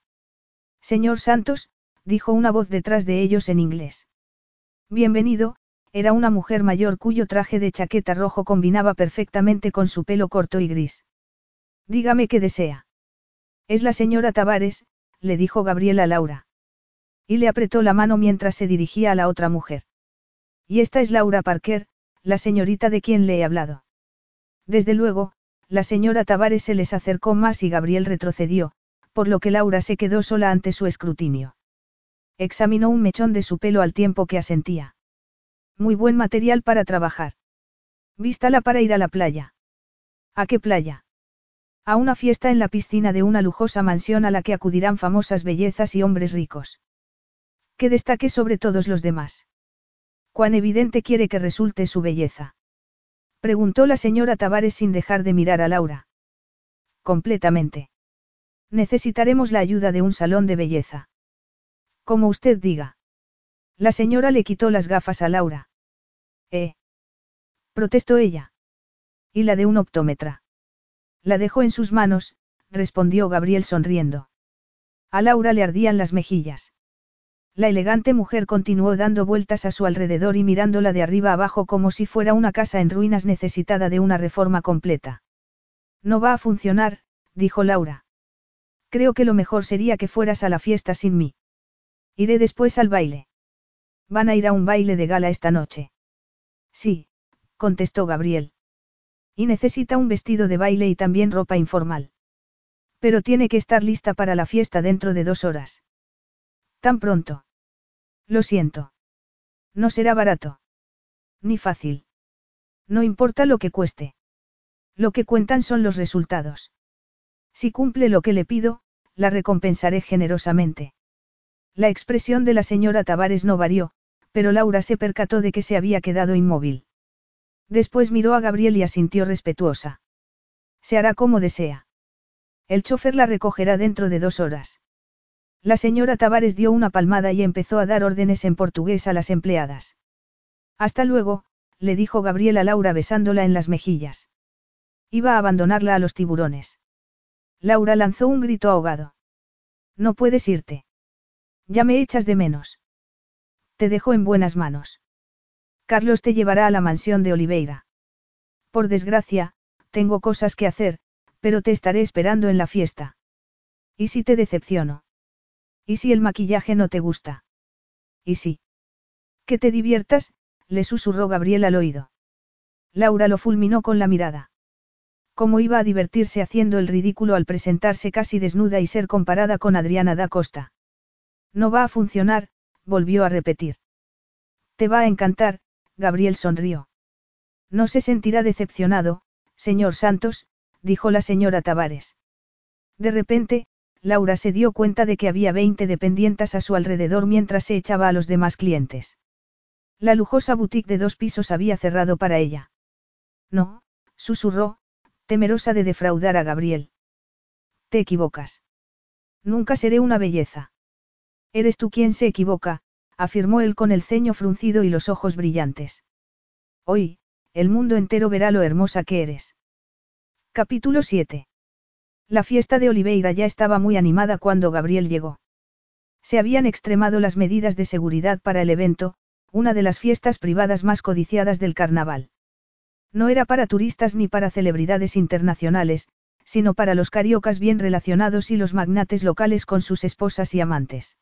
Señor Santos, dijo una voz detrás de ellos en inglés. Bienvenido, era una mujer mayor cuyo traje de chaqueta rojo combinaba perfectamente con su pelo corto y gris. Dígame qué desea. Es la señora Tavares, le dijo Gabriel a Laura. Y le apretó la mano mientras se dirigía a la otra mujer. Y esta es Laura Parker, la señorita de quien le he hablado. Desde luego, la señora Tavares se les acercó más y Gabriel retrocedió, por lo que Laura se quedó sola ante su escrutinio. Examinó un mechón de su pelo al tiempo que asentía. Muy buen material para trabajar. Vístala para ir a la playa. ¿A qué playa? A una fiesta en la piscina de una lujosa mansión a la que acudirán famosas bellezas y hombres ricos. Que destaque sobre todos los demás. ¿Cuán evidente quiere que resulte su belleza? Preguntó la señora Tavares sin dejar de mirar a Laura. Completamente. Necesitaremos la ayuda de un salón de belleza. Como usted diga. La señora le quitó las gafas a Laura. Eh. Protestó ella. Y la de un optómetra. La dejó en sus manos, respondió Gabriel sonriendo. A Laura le ardían las mejillas. La elegante mujer continuó dando vueltas a su alrededor y mirándola de arriba abajo como si fuera una casa en ruinas necesitada de una reforma completa. No va a funcionar, dijo Laura. Creo que lo mejor sería que fueras a la fiesta sin mí. Iré después al baile. Van a ir a un baile de gala esta noche. Sí, contestó Gabriel. Y necesita un vestido de baile y también ropa informal. Pero tiene que estar lista para la fiesta dentro de dos horas. Tan pronto. Lo siento. No será barato. Ni fácil. No importa lo que cueste. Lo que cuentan son los resultados. Si cumple lo que le pido, la recompensaré generosamente. La expresión de la señora Tavares no varió, pero Laura se percató de que se había quedado inmóvil. Después miró a Gabriel y asintió respetuosa. Se hará como desea. El chofer la recogerá dentro de dos horas. La señora Tavares dio una palmada y empezó a dar órdenes en portugués a las empleadas. Hasta luego, le dijo Gabriel a Laura besándola en las mejillas. Iba a abandonarla a los tiburones. Laura lanzó un grito ahogado. No puedes irte. Ya me echas de menos. Te dejo en buenas manos. Carlos te llevará a la mansión de Oliveira. Por desgracia, tengo cosas que hacer, pero te estaré esperando en la fiesta. ¿Y si te decepciono? ¿Y si el maquillaje no te gusta? ¿Y si? Que te diviertas, le susurró Gabriel al oído. Laura lo fulminó con la mirada. ¿Cómo iba a divertirse haciendo el ridículo al presentarse casi desnuda y ser comparada con Adriana da Costa? No va a funcionar, volvió a repetir. Te va a encantar, Gabriel sonrió. No se sentirá decepcionado, señor Santos, dijo la señora Tavares. De repente, Laura se dio cuenta de que había 20 dependientas a su alrededor mientras se echaba a los demás clientes. La lujosa boutique de dos pisos había cerrado para ella. No, susurró, temerosa de defraudar a Gabriel. Te equivocas. Nunca seré una belleza. Eres tú quien se equivoca, afirmó él con el ceño fruncido y los ojos brillantes. Hoy, el mundo entero verá lo hermosa que eres. Capítulo 7. La fiesta de Oliveira ya estaba muy animada cuando Gabriel llegó. Se habían extremado las medidas de seguridad para el evento, una de las fiestas privadas más codiciadas del carnaval. No era para turistas ni para celebridades internacionales, sino para los cariocas bien relacionados y los magnates locales con sus esposas y amantes.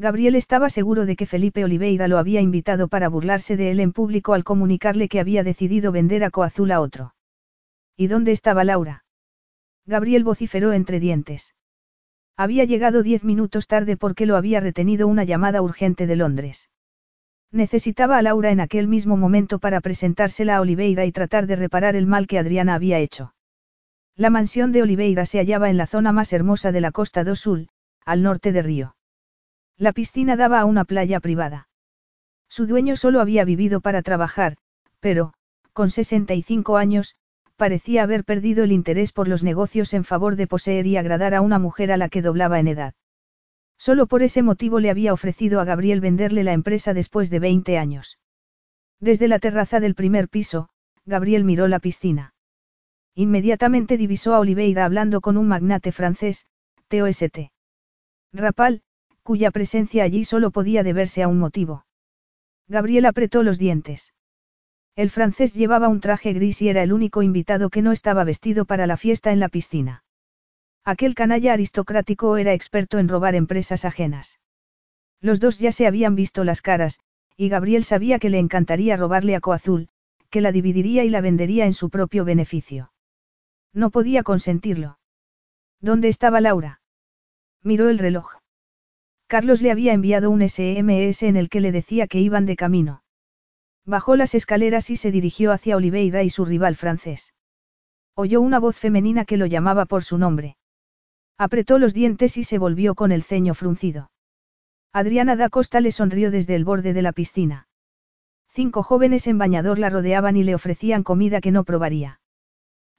Gabriel estaba seguro de que Felipe Oliveira lo había invitado para burlarse de él en público al comunicarle que había decidido vender a Coazul a otro. ¿Y dónde estaba Laura? Gabriel vociferó entre dientes. Había llegado diez minutos tarde porque lo había retenido una llamada urgente de Londres. Necesitaba a Laura en aquel mismo momento para presentársela a Oliveira y tratar de reparar el mal que Adriana había hecho. La mansión de Oliveira se hallaba en la zona más hermosa de la costa do Sul, al norte de Río. La piscina daba a una playa privada. Su dueño solo había vivido para trabajar, pero, con 65 años, parecía haber perdido el interés por los negocios en favor de poseer y agradar a una mujer a la que doblaba en edad. Solo por ese motivo le había ofrecido a Gabriel venderle la empresa después de 20 años. Desde la terraza del primer piso, Gabriel miró la piscina. Inmediatamente divisó a Oliveira hablando con un magnate francés, TOST. Rapal, cuya presencia allí solo podía deberse a un motivo. Gabriel apretó los dientes. El francés llevaba un traje gris y era el único invitado que no estaba vestido para la fiesta en la piscina. Aquel canalla aristocrático era experto en robar empresas ajenas. Los dos ya se habían visto las caras, y Gabriel sabía que le encantaría robarle a Coazul, que la dividiría y la vendería en su propio beneficio. No podía consentirlo. ¿Dónde estaba Laura? Miró el reloj. Carlos le había enviado un SMS en el que le decía que iban de camino. Bajó las escaleras y se dirigió hacia Oliveira y su rival francés. Oyó una voz femenina que lo llamaba por su nombre. Apretó los dientes y se volvió con el ceño fruncido. Adriana da Costa le sonrió desde el borde de la piscina. Cinco jóvenes en bañador la rodeaban y le ofrecían comida que no probaría.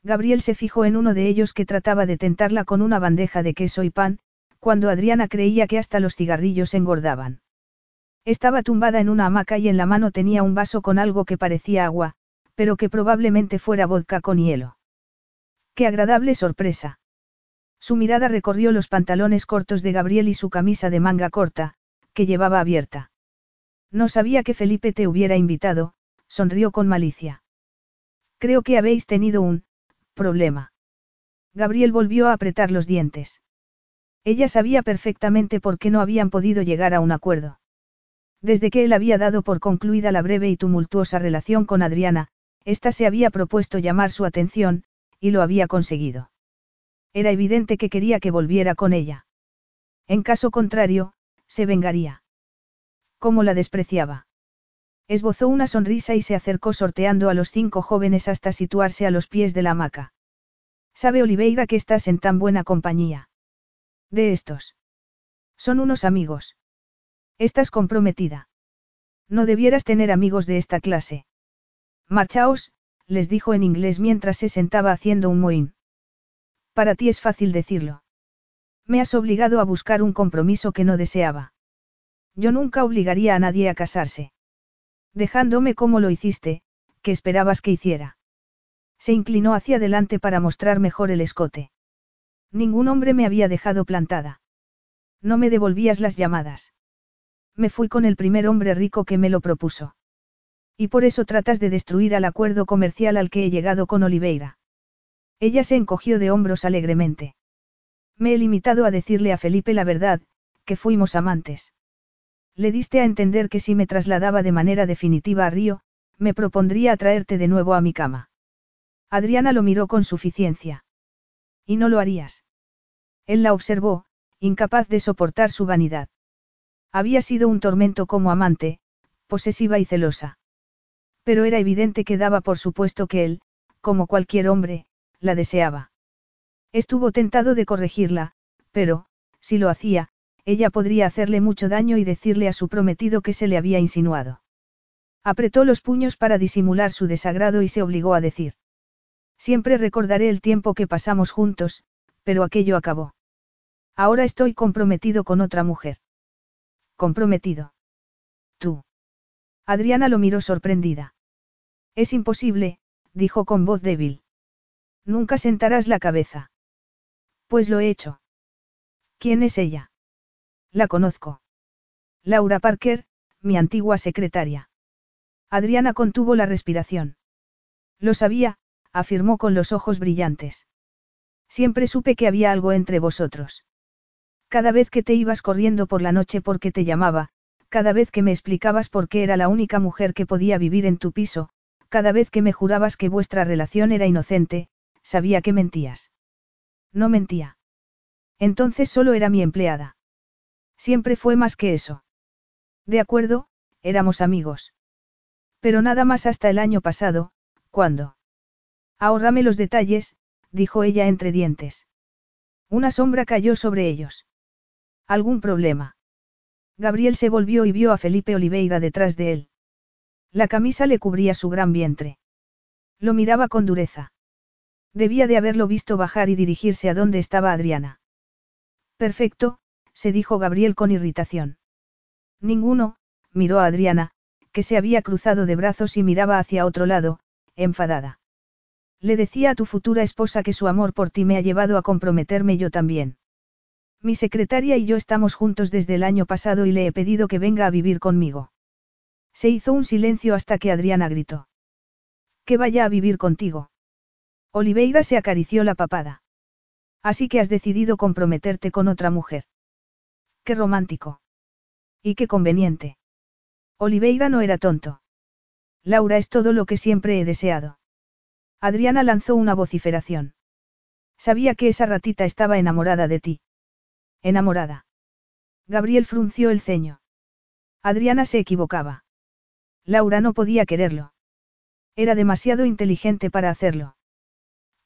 Gabriel se fijó en uno de ellos que trataba de tentarla con una bandeja de queso y pan, cuando Adriana creía que hasta los cigarrillos engordaban. Estaba tumbada en una hamaca y en la mano tenía un vaso con algo que parecía agua, pero que probablemente fuera vodka con hielo. ¡Qué agradable sorpresa! Su mirada recorrió los pantalones cortos de Gabriel y su camisa de manga corta, que llevaba abierta. No sabía que Felipe te hubiera invitado, sonrió con malicia. Creo que habéis tenido un problema. Gabriel volvió a apretar los dientes. Ella sabía perfectamente por qué no habían podido llegar a un acuerdo. Desde que él había dado por concluida la breve y tumultuosa relación con Adriana, ésta se había propuesto llamar su atención, y lo había conseguido. Era evidente que quería que volviera con ella. En caso contrario, se vengaría. ¿Cómo la despreciaba? Esbozó una sonrisa y se acercó sorteando a los cinco jóvenes hasta situarse a los pies de la hamaca. Sabe Oliveira que estás en tan buena compañía. De estos. Son unos amigos. Estás comprometida. No debieras tener amigos de esta clase. Marchaos, les dijo en inglés mientras se sentaba haciendo un mohín. Para ti es fácil decirlo. Me has obligado a buscar un compromiso que no deseaba. Yo nunca obligaría a nadie a casarse. Dejándome como lo hiciste, ¿qué esperabas que hiciera? Se inclinó hacia adelante para mostrar mejor el escote. Ningún hombre me había dejado plantada. No me devolvías las llamadas. Me fui con el primer hombre rico que me lo propuso. Y por eso tratas de destruir al acuerdo comercial al que he llegado con Oliveira. Ella se encogió de hombros alegremente. Me he limitado a decirle a Felipe la verdad, que fuimos amantes. Le diste a entender que si me trasladaba de manera definitiva a Río, me propondría atraerte de nuevo a mi cama. Adriana lo miró con suficiencia. ¿Y no lo harías? Él la observó, incapaz de soportar su vanidad. Había sido un tormento como amante, posesiva y celosa. Pero era evidente que daba por supuesto que él, como cualquier hombre, la deseaba. Estuvo tentado de corregirla, pero, si lo hacía, ella podría hacerle mucho daño y decirle a su prometido que se le había insinuado. Apretó los puños para disimular su desagrado y se obligó a decir. Siempre recordaré el tiempo que pasamos juntos, pero aquello acabó. Ahora estoy comprometido con otra mujer. Comprometido. Tú. Adriana lo miró sorprendida. Es imposible, dijo con voz débil. Nunca sentarás la cabeza. Pues lo he hecho. ¿Quién es ella? La conozco. Laura Parker, mi antigua secretaria. Adriana contuvo la respiración. Lo sabía, afirmó con los ojos brillantes. Siempre supe que había algo entre vosotros. Cada vez que te ibas corriendo por la noche porque te llamaba, cada vez que me explicabas por qué era la única mujer que podía vivir en tu piso, cada vez que me jurabas que vuestra relación era inocente, sabía que mentías. No mentía. Entonces solo era mi empleada. Siempre fue más que eso. De acuerdo, éramos amigos. Pero nada más hasta el año pasado, ¿cuándo? Ahórrame los detalles, dijo ella entre dientes. Una sombra cayó sobre ellos. ¿Algún problema? Gabriel se volvió y vio a Felipe Oliveira detrás de él. La camisa le cubría su gran vientre. Lo miraba con dureza. Debía de haberlo visto bajar y dirigirse a donde estaba Adriana. Perfecto, se dijo Gabriel con irritación. Ninguno, miró a Adriana, que se había cruzado de brazos y miraba hacia otro lado, enfadada. Le decía a tu futura esposa que su amor por ti me ha llevado a comprometerme yo también. Mi secretaria y yo estamos juntos desde el año pasado y le he pedido que venga a vivir conmigo. Se hizo un silencio hasta que Adriana gritó. Que vaya a vivir contigo. Oliveira se acarició la papada. Así que has decidido comprometerte con otra mujer. Qué romántico. Y qué conveniente. Oliveira no era tonto. Laura es todo lo que siempre he deseado. Adriana lanzó una vociferación. Sabía que esa ratita estaba enamorada de ti. Enamorada. Gabriel frunció el ceño. Adriana se equivocaba. Laura no podía quererlo. Era demasiado inteligente para hacerlo.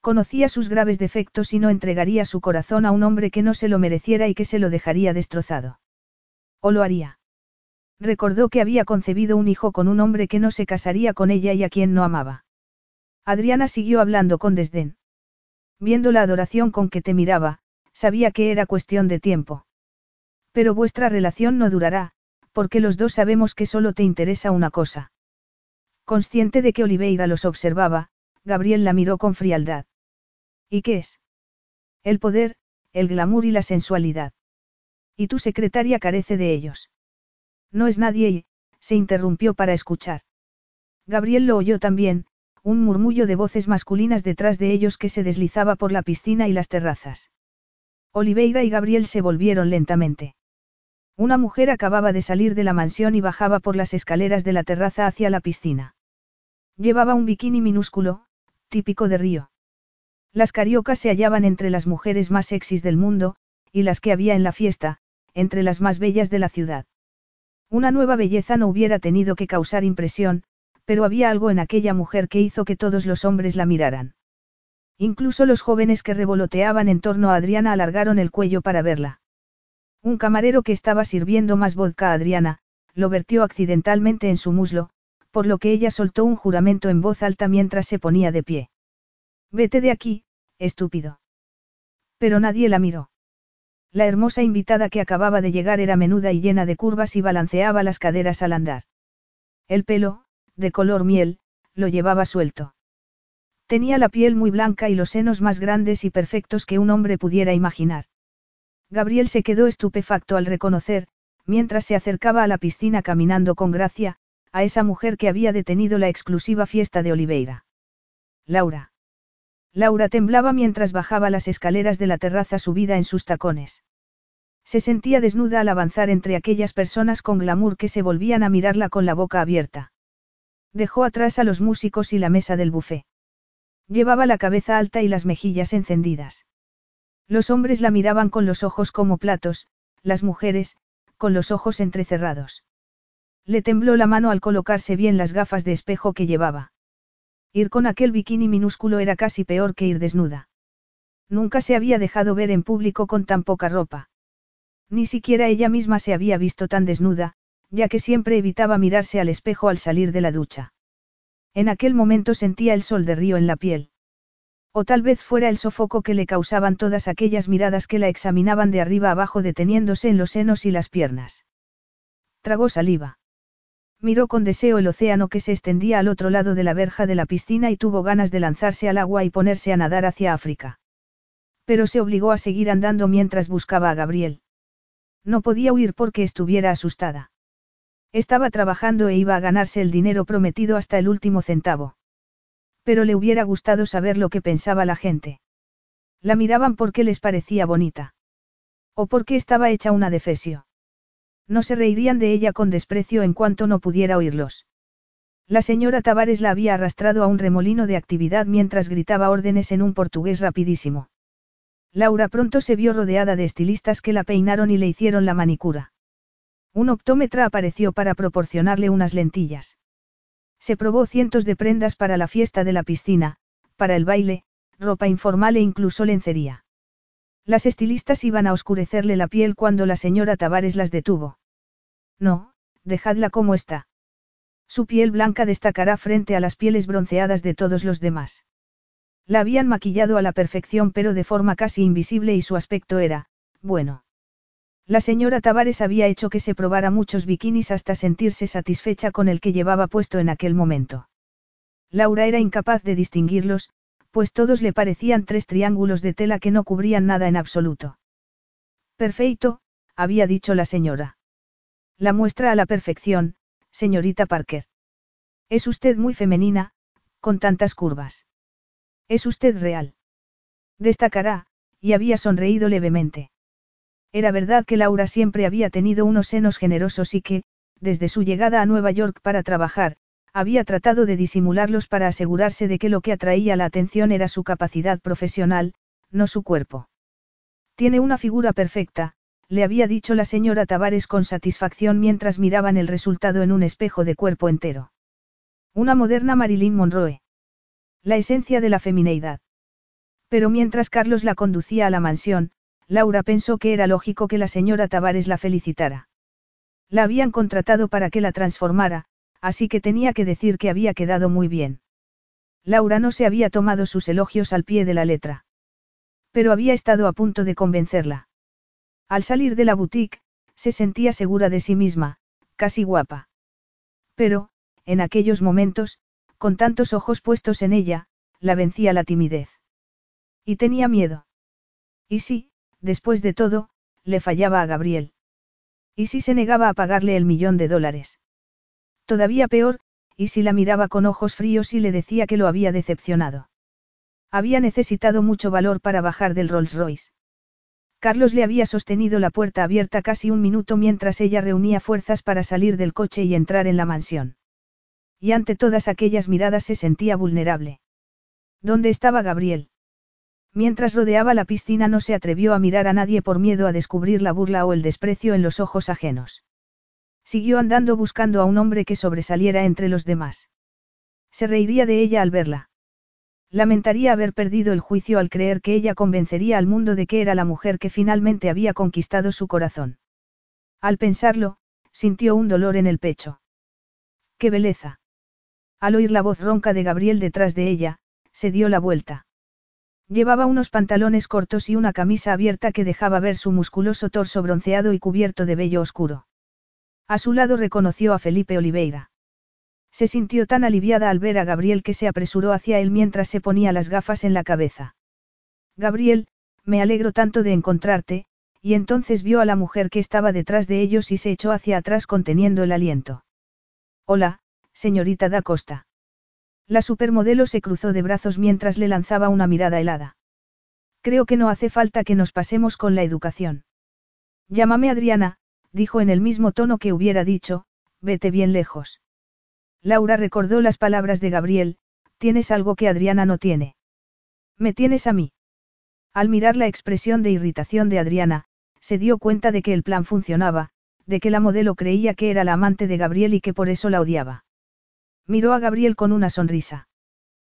Conocía sus graves defectos y no entregaría su corazón a un hombre que no se lo mereciera y que se lo dejaría destrozado. O lo haría. Recordó que había concebido un hijo con un hombre que no se casaría con ella y a quien no amaba. Adriana siguió hablando con desdén. Viendo la adoración con que te miraba, sabía que era cuestión de tiempo. Pero vuestra relación no durará, porque los dos sabemos que solo te interesa una cosa. Consciente de que Oliveira los observaba, Gabriel la miró con frialdad. ¿Y qué es? El poder, el glamour y la sensualidad. Y tu secretaria carece de ellos. No es nadie y, se interrumpió para escuchar. Gabriel lo oyó también, un murmullo de voces masculinas detrás de ellos que se deslizaba por la piscina y las terrazas. Oliveira y Gabriel se volvieron lentamente. Una mujer acababa de salir de la mansión y bajaba por las escaleras de la terraza hacia la piscina. Llevaba un bikini minúsculo, típico de Río. Las cariocas se hallaban entre las mujeres más sexys del mundo, y las que había en la fiesta, entre las más bellas de la ciudad. Una nueva belleza no hubiera tenido que causar impresión, pero había algo en aquella mujer que hizo que todos los hombres la miraran. Incluso los jóvenes que revoloteaban en torno a Adriana alargaron el cuello para verla. Un camarero que estaba sirviendo más vodka a Adriana, lo vertió accidentalmente en su muslo, por lo que ella soltó un juramento en voz alta mientras se ponía de pie. Vete de aquí, estúpido. Pero nadie la miró. La hermosa invitada que acababa de llegar era menuda y llena de curvas y balanceaba las caderas al andar. El pelo, de color miel, lo llevaba suelto. Tenía la piel muy blanca y los senos más grandes y perfectos que un hombre pudiera imaginar. Gabriel se quedó estupefacto al reconocer, mientras se acercaba a la piscina caminando con gracia, a esa mujer que había detenido la exclusiva fiesta de Oliveira. Laura. Laura temblaba mientras bajaba las escaleras de la terraza subida en sus tacones. Se sentía desnuda al avanzar entre aquellas personas con glamour que se volvían a mirarla con la boca abierta. Dejó atrás a los músicos y la mesa del buffet. Llevaba la cabeza alta y las mejillas encendidas. Los hombres la miraban con los ojos como platos, las mujeres, con los ojos entrecerrados. Le tembló la mano al colocarse bien las gafas de espejo que llevaba. Ir con aquel bikini minúsculo era casi peor que ir desnuda. Nunca se había dejado ver en público con tan poca ropa. Ni siquiera ella misma se había visto tan desnuda, ya que siempre evitaba mirarse al espejo al salir de la ducha. En aquel momento sentía el sol de río en la piel. O tal vez fuera el sofoco que le causaban todas aquellas miradas que la examinaban de arriba abajo deteniéndose en los senos y las piernas. Tragó saliva. Miró con deseo el océano que se extendía al otro lado de la verja de la piscina y tuvo ganas de lanzarse al agua y ponerse a nadar hacia África. Pero se obligó a seguir andando mientras buscaba a Gabriel. No podía huir porque estuviera asustada. Estaba trabajando e iba a ganarse el dinero prometido hasta el último centavo. Pero le hubiera gustado saber lo que pensaba la gente. La miraban porque les parecía bonita. O porque estaba hecha una defesio. No se reirían de ella con desprecio en cuanto no pudiera oírlos. La señora Tavares la había arrastrado a un remolino de actividad mientras gritaba órdenes en un portugués rapidísimo. Laura pronto se vio rodeada de estilistas que la peinaron y le hicieron la manicura. Un optómetra apareció para proporcionarle unas lentillas. Se probó cientos de prendas para la fiesta de la piscina, para el baile, ropa informal e incluso lencería. Las estilistas iban a oscurecerle la piel cuando la señora Tavares las detuvo. No, dejadla como está. Su piel blanca destacará frente a las pieles bronceadas de todos los demás. La habían maquillado a la perfección pero de forma casi invisible y su aspecto era, bueno. La señora Tavares había hecho que se probara muchos bikinis hasta sentirse satisfecha con el que llevaba puesto en aquel momento. Laura era incapaz de distinguirlos, pues todos le parecían tres triángulos de tela que no cubrían nada en absoluto. Perfecto, había dicho la señora. La muestra a la perfección, señorita Parker. Es usted muy femenina, con tantas curvas. Es usted real. Destacará, y había sonreído levemente. Era verdad que Laura siempre había tenido unos senos generosos y que, desde su llegada a Nueva York para trabajar, había tratado de disimularlos para asegurarse de que lo que atraía la atención era su capacidad profesional, no su cuerpo. Tiene una figura perfecta, le había dicho la señora Tavares con satisfacción mientras miraban el resultado en un espejo de cuerpo entero. Una moderna Marilyn Monroe. La esencia de la femineidad. Pero mientras Carlos la conducía a la mansión, Laura pensó que era lógico que la señora Tavares la felicitara. La habían contratado para que la transformara, así que tenía que decir que había quedado muy bien. Laura no se había tomado sus elogios al pie de la letra. Pero había estado a punto de convencerla. Al salir de la boutique, se sentía segura de sí misma, casi guapa. Pero, en aquellos momentos, con tantos ojos puestos en ella, la vencía la timidez. Y tenía miedo. Y sí, después de todo, le fallaba a Gabriel. ¿Y si se negaba a pagarle el millón de dólares? Todavía peor, ¿y si la miraba con ojos fríos y le decía que lo había decepcionado? Había necesitado mucho valor para bajar del Rolls Royce. Carlos le había sostenido la puerta abierta casi un minuto mientras ella reunía fuerzas para salir del coche y entrar en la mansión. Y ante todas aquellas miradas se sentía vulnerable. ¿Dónde estaba Gabriel? Mientras rodeaba la piscina no se atrevió a mirar a nadie por miedo a descubrir la burla o el desprecio en los ojos ajenos. Siguió andando buscando a un hombre que sobresaliera entre los demás. Se reiría de ella al verla. Lamentaría haber perdido el juicio al creer que ella convencería al mundo de que era la mujer que finalmente había conquistado su corazón. Al pensarlo, sintió un dolor en el pecho. ¡Qué belleza! Al oír la voz ronca de Gabriel detrás de ella, se dio la vuelta. Llevaba unos pantalones cortos y una camisa abierta que dejaba ver su musculoso torso bronceado y cubierto de vello oscuro. A su lado reconoció a Felipe Oliveira. Se sintió tan aliviada al ver a Gabriel que se apresuró hacia él mientras se ponía las gafas en la cabeza. Gabriel, me alegro tanto de encontrarte, y entonces vio a la mujer que estaba detrás de ellos y se echó hacia atrás conteniendo el aliento. Hola, señorita da Costa. La supermodelo se cruzó de brazos mientras le lanzaba una mirada helada. Creo que no hace falta que nos pasemos con la educación. Llámame Adriana, dijo en el mismo tono que hubiera dicho, vete bien lejos. Laura recordó las palabras de Gabriel, tienes algo que Adriana no tiene. Me tienes a mí. Al mirar la expresión de irritación de Adriana, se dio cuenta de que el plan funcionaba, de que la modelo creía que era la amante de Gabriel y que por eso la odiaba. Miró a Gabriel con una sonrisa.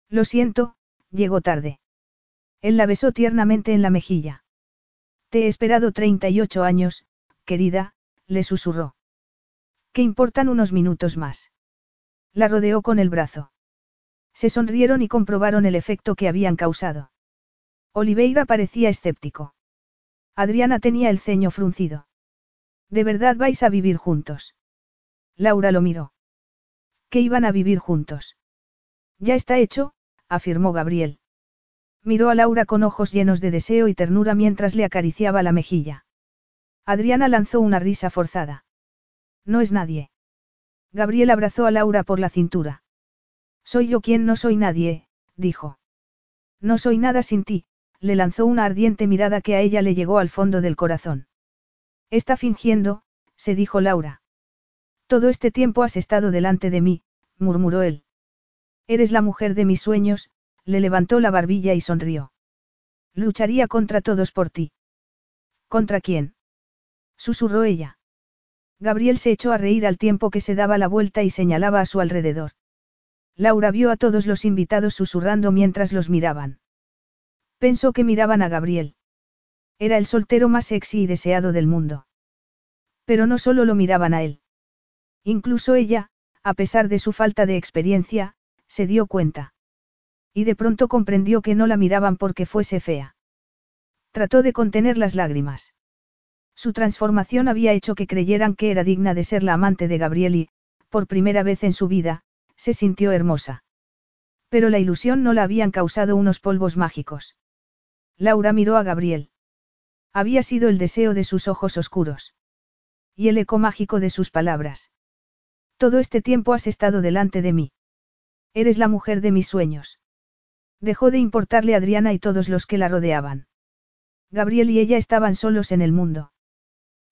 Lo siento, llegó tarde. Él la besó tiernamente en la mejilla. Te he esperado 38 años, querida, le susurró. ¿Qué importan unos minutos más? La rodeó con el brazo. Se sonrieron y comprobaron el efecto que habían causado. Oliveira parecía escéptico. Adriana tenía el ceño fruncido. ¿De verdad vais a vivir juntos? Laura lo miró. ¿Qué iban a vivir juntos? Ya está hecho, afirmó Gabriel. Miró a Laura con ojos llenos de deseo y ternura mientras le acariciaba la mejilla. Adriana lanzó una risa forzada. No es nadie. Gabriel abrazó a Laura por la cintura. Soy yo quien no soy nadie, dijo. No soy nada sin ti, le lanzó una ardiente mirada que a ella le llegó al fondo del corazón. Está fingiendo, se dijo Laura. Todo este tiempo has estado delante de mí, murmuró él. Eres la mujer de mis sueños, le levantó la barbilla y sonrió. Lucharía contra todos por ti. ¿Contra quién? susurró ella. Gabriel se echó a reír al tiempo que se daba la vuelta y señalaba a su alrededor. Laura vio a todos los invitados susurrando mientras los miraban. Pensó que miraban a Gabriel. Era el soltero más sexy y deseado del mundo. Pero no solo lo miraban a él. Incluso ella, a pesar de su falta de experiencia, se dio cuenta. Y de pronto comprendió que no la miraban porque fuese fea. Trató de contener las lágrimas. Su transformación había hecho que creyeran que era digna de ser la amante de Gabriel y, por primera vez en su vida, se sintió hermosa. Pero la ilusión no la habían causado unos polvos mágicos. Laura miró a Gabriel. Había sido el deseo de sus ojos oscuros. Y el eco mágico de sus palabras. Todo este tiempo has estado delante de mí. Eres la mujer de mis sueños. Dejó de importarle a Adriana y todos los que la rodeaban. Gabriel y ella estaban solos en el mundo.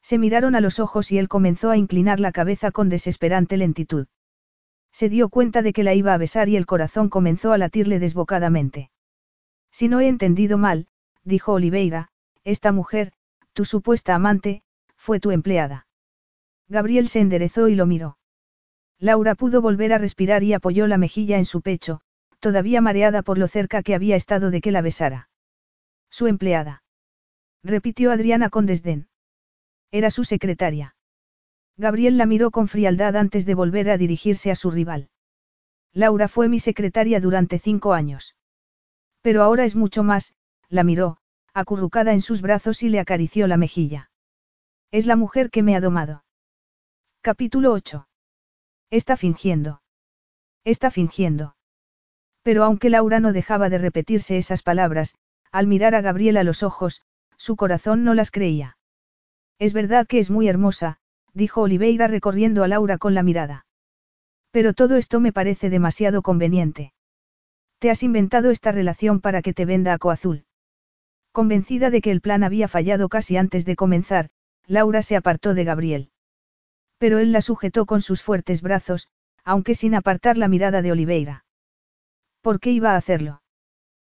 Se miraron a los ojos y él comenzó a inclinar la cabeza con desesperante lentitud. Se dio cuenta de que la iba a besar y el corazón comenzó a latirle desbocadamente. Si no he entendido mal, dijo Oliveira, esta mujer, tu supuesta amante, fue tu empleada. Gabriel se enderezó y lo miró. Laura pudo volver a respirar y apoyó la mejilla en su pecho, todavía mareada por lo cerca que había estado de que la besara. Su empleada. Repitió Adriana con desdén. Era su secretaria. Gabriel la miró con frialdad antes de volver a dirigirse a su rival. Laura fue mi secretaria durante cinco años. Pero ahora es mucho más, la miró, acurrucada en sus brazos y le acarició la mejilla. Es la mujer que me ha domado. Capítulo 8. Está fingiendo. Está fingiendo. Pero aunque Laura no dejaba de repetirse esas palabras, al mirar a Gabriel a los ojos, su corazón no las creía. Es verdad que es muy hermosa, dijo Oliveira recorriendo a Laura con la mirada. Pero todo esto me parece demasiado conveniente. Te has inventado esta relación para que te venda a Coazul. Convencida de que el plan había fallado casi antes de comenzar, Laura se apartó de Gabriel. Pero él la sujetó con sus fuertes brazos, aunque sin apartar la mirada de Oliveira. ¿Por qué iba a hacerlo?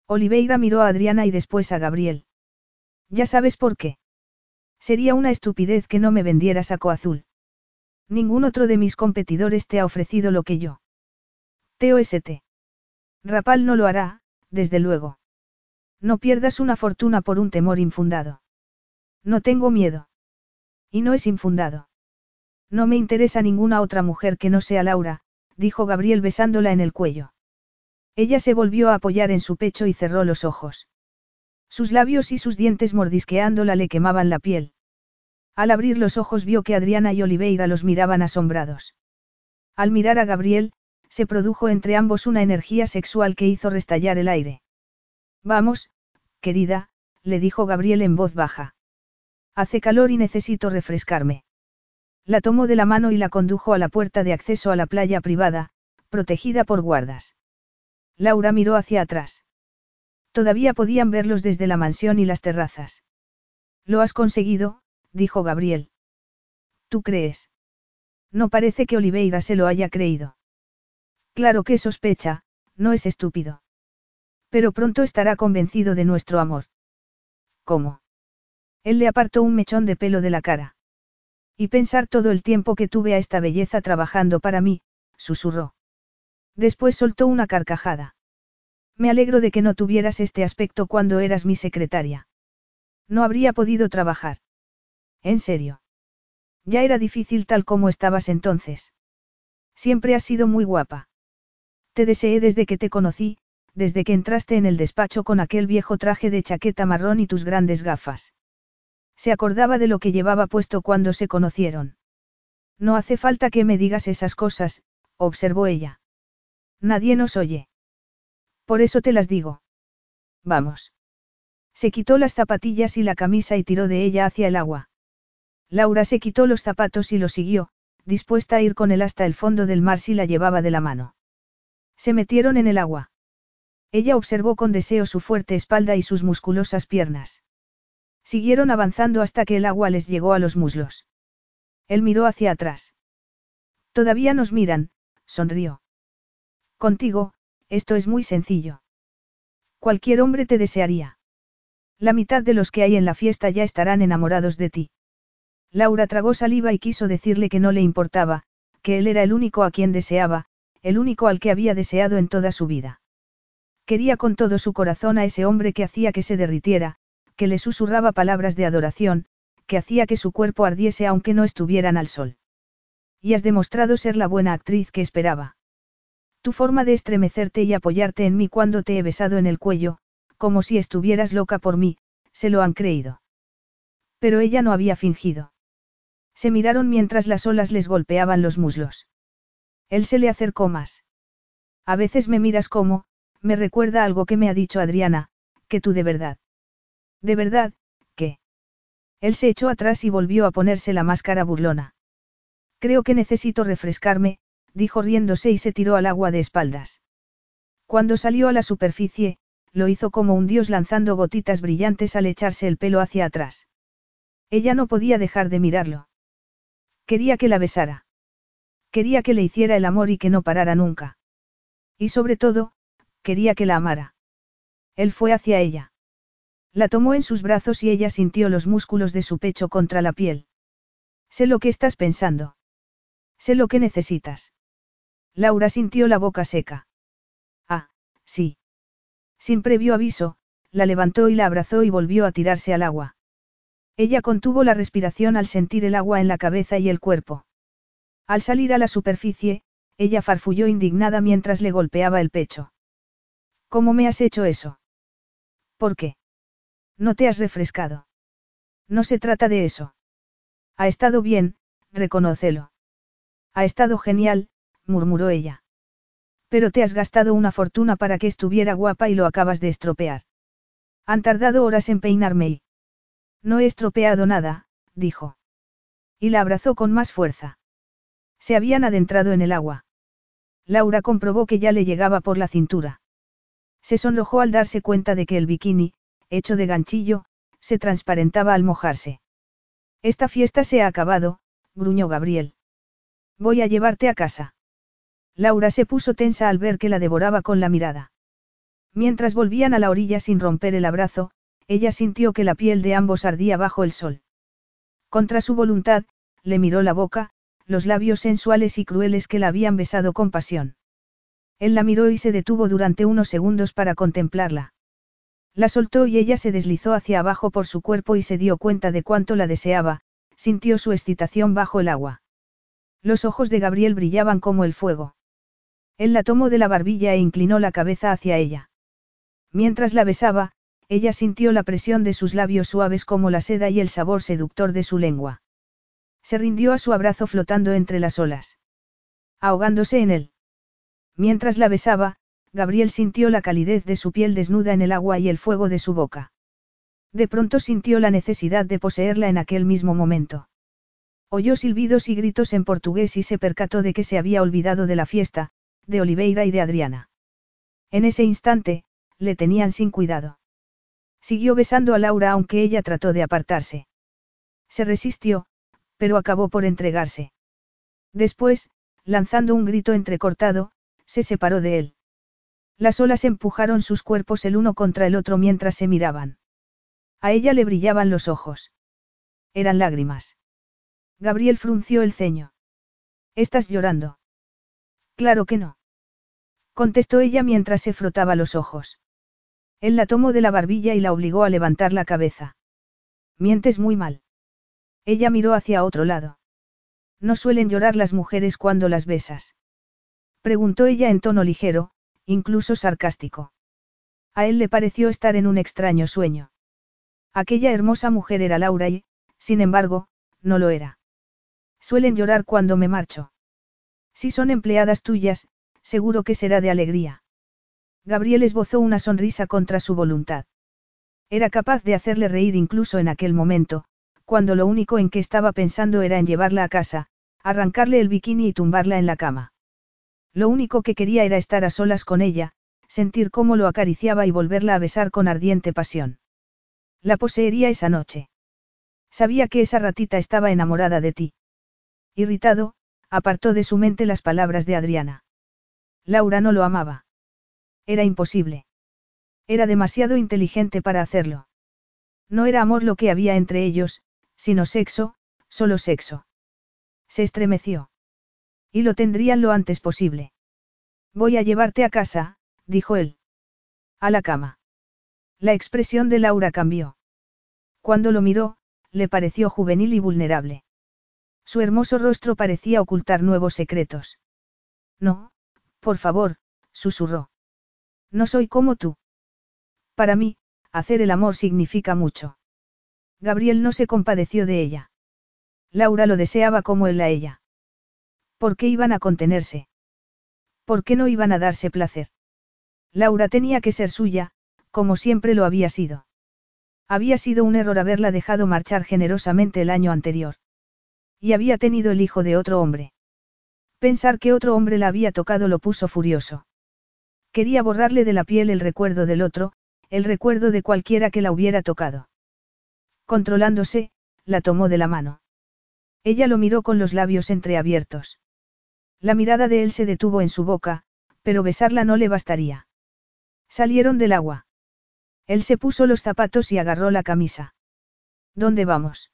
Oliveira miró a Adriana y después a Gabriel. Ya sabes por qué. Sería una estupidez que no me vendieras a Coazul. Ningún otro de mis competidores te ha ofrecido lo que yo. TOST. Rapal no lo hará, desde luego. No pierdas una fortuna por un temor infundado. No tengo miedo. Y no es infundado. No me interesa ninguna otra mujer que no sea Laura, dijo Gabriel besándola en el cuello. Ella se volvió a apoyar en su pecho y cerró los ojos. Sus labios y sus dientes mordisqueándola le quemaban la piel. Al abrir los ojos vio que Adriana y Oliveira los miraban asombrados. Al mirar a Gabriel, se produjo entre ambos una energía sexual que hizo restallar el aire. Vamos, querida, le dijo Gabriel en voz baja. Hace calor y necesito refrescarme. La tomó de la mano y la condujo a la puerta de acceso a la playa privada, protegida por guardas. Laura miró hacia atrás. Todavía podían verlos desde la mansión y las terrazas. Lo has conseguido, dijo Gabriel. ¿Tú crees? No parece que Oliveira se lo haya creído. Claro que sospecha, no es estúpido. Pero pronto estará convencido de nuestro amor. ¿Cómo? Él le apartó un mechón de pelo de la cara. Y pensar todo el tiempo que tuve a esta belleza trabajando para mí, susurró. Después soltó una carcajada. Me alegro de que no tuvieras este aspecto cuando eras mi secretaria. No habría podido trabajar. En serio. Ya era difícil tal como estabas entonces. Siempre has sido muy guapa. Te deseé desde que te conocí, desde que entraste en el despacho con aquel viejo traje de chaqueta marrón y tus grandes gafas. Se acordaba de lo que llevaba puesto cuando se conocieron. No hace falta que me digas esas cosas, observó ella. Nadie nos oye. Por eso te las digo. Vamos. Se quitó las zapatillas y la camisa y tiró de ella hacia el agua. Laura se quitó los zapatos y lo siguió, dispuesta a ir con él hasta el fondo del mar si la llevaba de la mano. Se metieron en el agua. Ella observó con deseo su fuerte espalda y sus musculosas piernas. Siguieron avanzando hasta que el agua les llegó a los muslos. Él miró hacia atrás. Todavía nos miran, sonrió. Contigo, esto es muy sencillo. Cualquier hombre te desearía. La mitad de los que hay en la fiesta ya estarán enamorados de ti. Laura tragó saliva y quiso decirle que no le importaba, que él era el único a quien deseaba, el único al que había deseado en toda su vida. Quería con todo su corazón a ese hombre que hacía que se derritiera, que le susurraba palabras de adoración, que hacía que su cuerpo ardiese aunque no estuvieran al sol. Y has demostrado ser la buena actriz que esperaba. Tu forma de estremecerte y apoyarte en mí cuando te he besado en el cuello, como si estuvieras loca por mí, se lo han creído. Pero ella no había fingido. Se miraron mientras las olas les golpeaban los muslos. Él se le acercó más. A veces me miras como, me recuerda algo que me ha dicho Adriana, que tú de verdad. De verdad, ¿qué? Él se echó atrás y volvió a ponerse la máscara burlona. Creo que necesito refrescarme, dijo riéndose y se tiró al agua de espaldas. Cuando salió a la superficie, lo hizo como un dios lanzando gotitas brillantes al echarse el pelo hacia atrás. Ella no podía dejar de mirarlo. Quería que la besara. Quería que le hiciera el amor y que no parara nunca. Y sobre todo, quería que la amara. Él fue hacia ella. La tomó en sus brazos y ella sintió los músculos de su pecho contra la piel. Sé lo que estás pensando. Sé lo que necesitas. Laura sintió la boca seca. Ah, sí. Sin previo aviso, la levantó y la abrazó y volvió a tirarse al agua. Ella contuvo la respiración al sentir el agua en la cabeza y el cuerpo. Al salir a la superficie, ella farfulló indignada mientras le golpeaba el pecho. ¿Cómo me has hecho eso? ¿Por qué? No te has refrescado. No se trata de eso. Ha estado bien, reconócelo. Ha estado genial, murmuró ella. Pero te has gastado una fortuna para que estuviera guapa y lo acabas de estropear. Han tardado horas en peinarme y... No he estropeado nada, dijo. Y la abrazó con más fuerza. Se habían adentrado en el agua. Laura comprobó que ya le llegaba por la cintura. Se sonrojó al darse cuenta de que el bikini, hecho de ganchillo, se transparentaba al mojarse. Esta fiesta se ha acabado, gruñó Gabriel. Voy a llevarte a casa. Laura se puso tensa al ver que la devoraba con la mirada. Mientras volvían a la orilla sin romper el abrazo, ella sintió que la piel de ambos ardía bajo el sol. Contra su voluntad, le miró la boca, los labios sensuales y crueles que la habían besado con pasión. Él la miró y se detuvo durante unos segundos para contemplarla. La soltó y ella se deslizó hacia abajo por su cuerpo y se dio cuenta de cuánto la deseaba, sintió su excitación bajo el agua. Los ojos de Gabriel brillaban como el fuego. Él la tomó de la barbilla e inclinó la cabeza hacia ella. Mientras la besaba, ella sintió la presión de sus labios suaves como la seda y el sabor seductor de su lengua. Se rindió a su abrazo flotando entre las olas. Ahogándose en él. Mientras la besaba, Gabriel sintió la calidez de su piel desnuda en el agua y el fuego de su boca. De pronto sintió la necesidad de poseerla en aquel mismo momento. Oyó silbidos y gritos en portugués y se percató de que se había olvidado de la fiesta, de Oliveira y de Adriana. En ese instante, le tenían sin cuidado. Siguió besando a Laura aunque ella trató de apartarse. Se resistió, pero acabó por entregarse. Después, lanzando un grito entrecortado, se separó de él. Las olas empujaron sus cuerpos el uno contra el otro mientras se miraban. A ella le brillaban los ojos. Eran lágrimas. Gabriel frunció el ceño. ¿Estás llorando? Claro que no. Contestó ella mientras se frotaba los ojos. Él la tomó de la barbilla y la obligó a levantar la cabeza. Mientes muy mal. Ella miró hacia otro lado. No suelen llorar las mujeres cuando las besas. Preguntó ella en tono ligero, incluso sarcástico. A él le pareció estar en un extraño sueño. Aquella hermosa mujer era Laura y, sin embargo, no lo era. Suelen llorar cuando me marcho. Si son empleadas tuyas, seguro que será de alegría. Gabriel esbozó una sonrisa contra su voluntad. Era capaz de hacerle reír incluso en aquel momento, cuando lo único en que estaba pensando era en llevarla a casa, arrancarle el bikini y tumbarla en la cama. Lo único que quería era estar a solas con ella, sentir cómo lo acariciaba y volverla a besar con ardiente pasión. La poseería esa noche. Sabía que esa ratita estaba enamorada de ti. Irritado, apartó de su mente las palabras de Adriana. Laura no lo amaba. Era imposible. Era demasiado inteligente para hacerlo. No era amor lo que había entre ellos, sino sexo, solo sexo. Se estremeció. Y lo tendrían lo antes posible. Voy a llevarte a casa, dijo él. A la cama. La expresión de Laura cambió. Cuando lo miró, le pareció juvenil y vulnerable. Su hermoso rostro parecía ocultar nuevos secretos. No, por favor, susurró. No soy como tú. Para mí, hacer el amor significa mucho. Gabriel no se compadeció de ella. Laura lo deseaba como él a ella. ¿Por qué iban a contenerse? ¿Por qué no iban a darse placer? Laura tenía que ser suya, como siempre lo había sido. Había sido un error haberla dejado marchar generosamente el año anterior. Y había tenido el hijo de otro hombre. Pensar que otro hombre la había tocado lo puso furioso. Quería borrarle de la piel el recuerdo del otro, el recuerdo de cualquiera que la hubiera tocado. Controlándose, la tomó de la mano. Ella lo miró con los labios entreabiertos. La mirada de él se detuvo en su boca, pero besarla no le bastaría. Salieron del agua. Él se puso los zapatos y agarró la camisa. ¿Dónde vamos?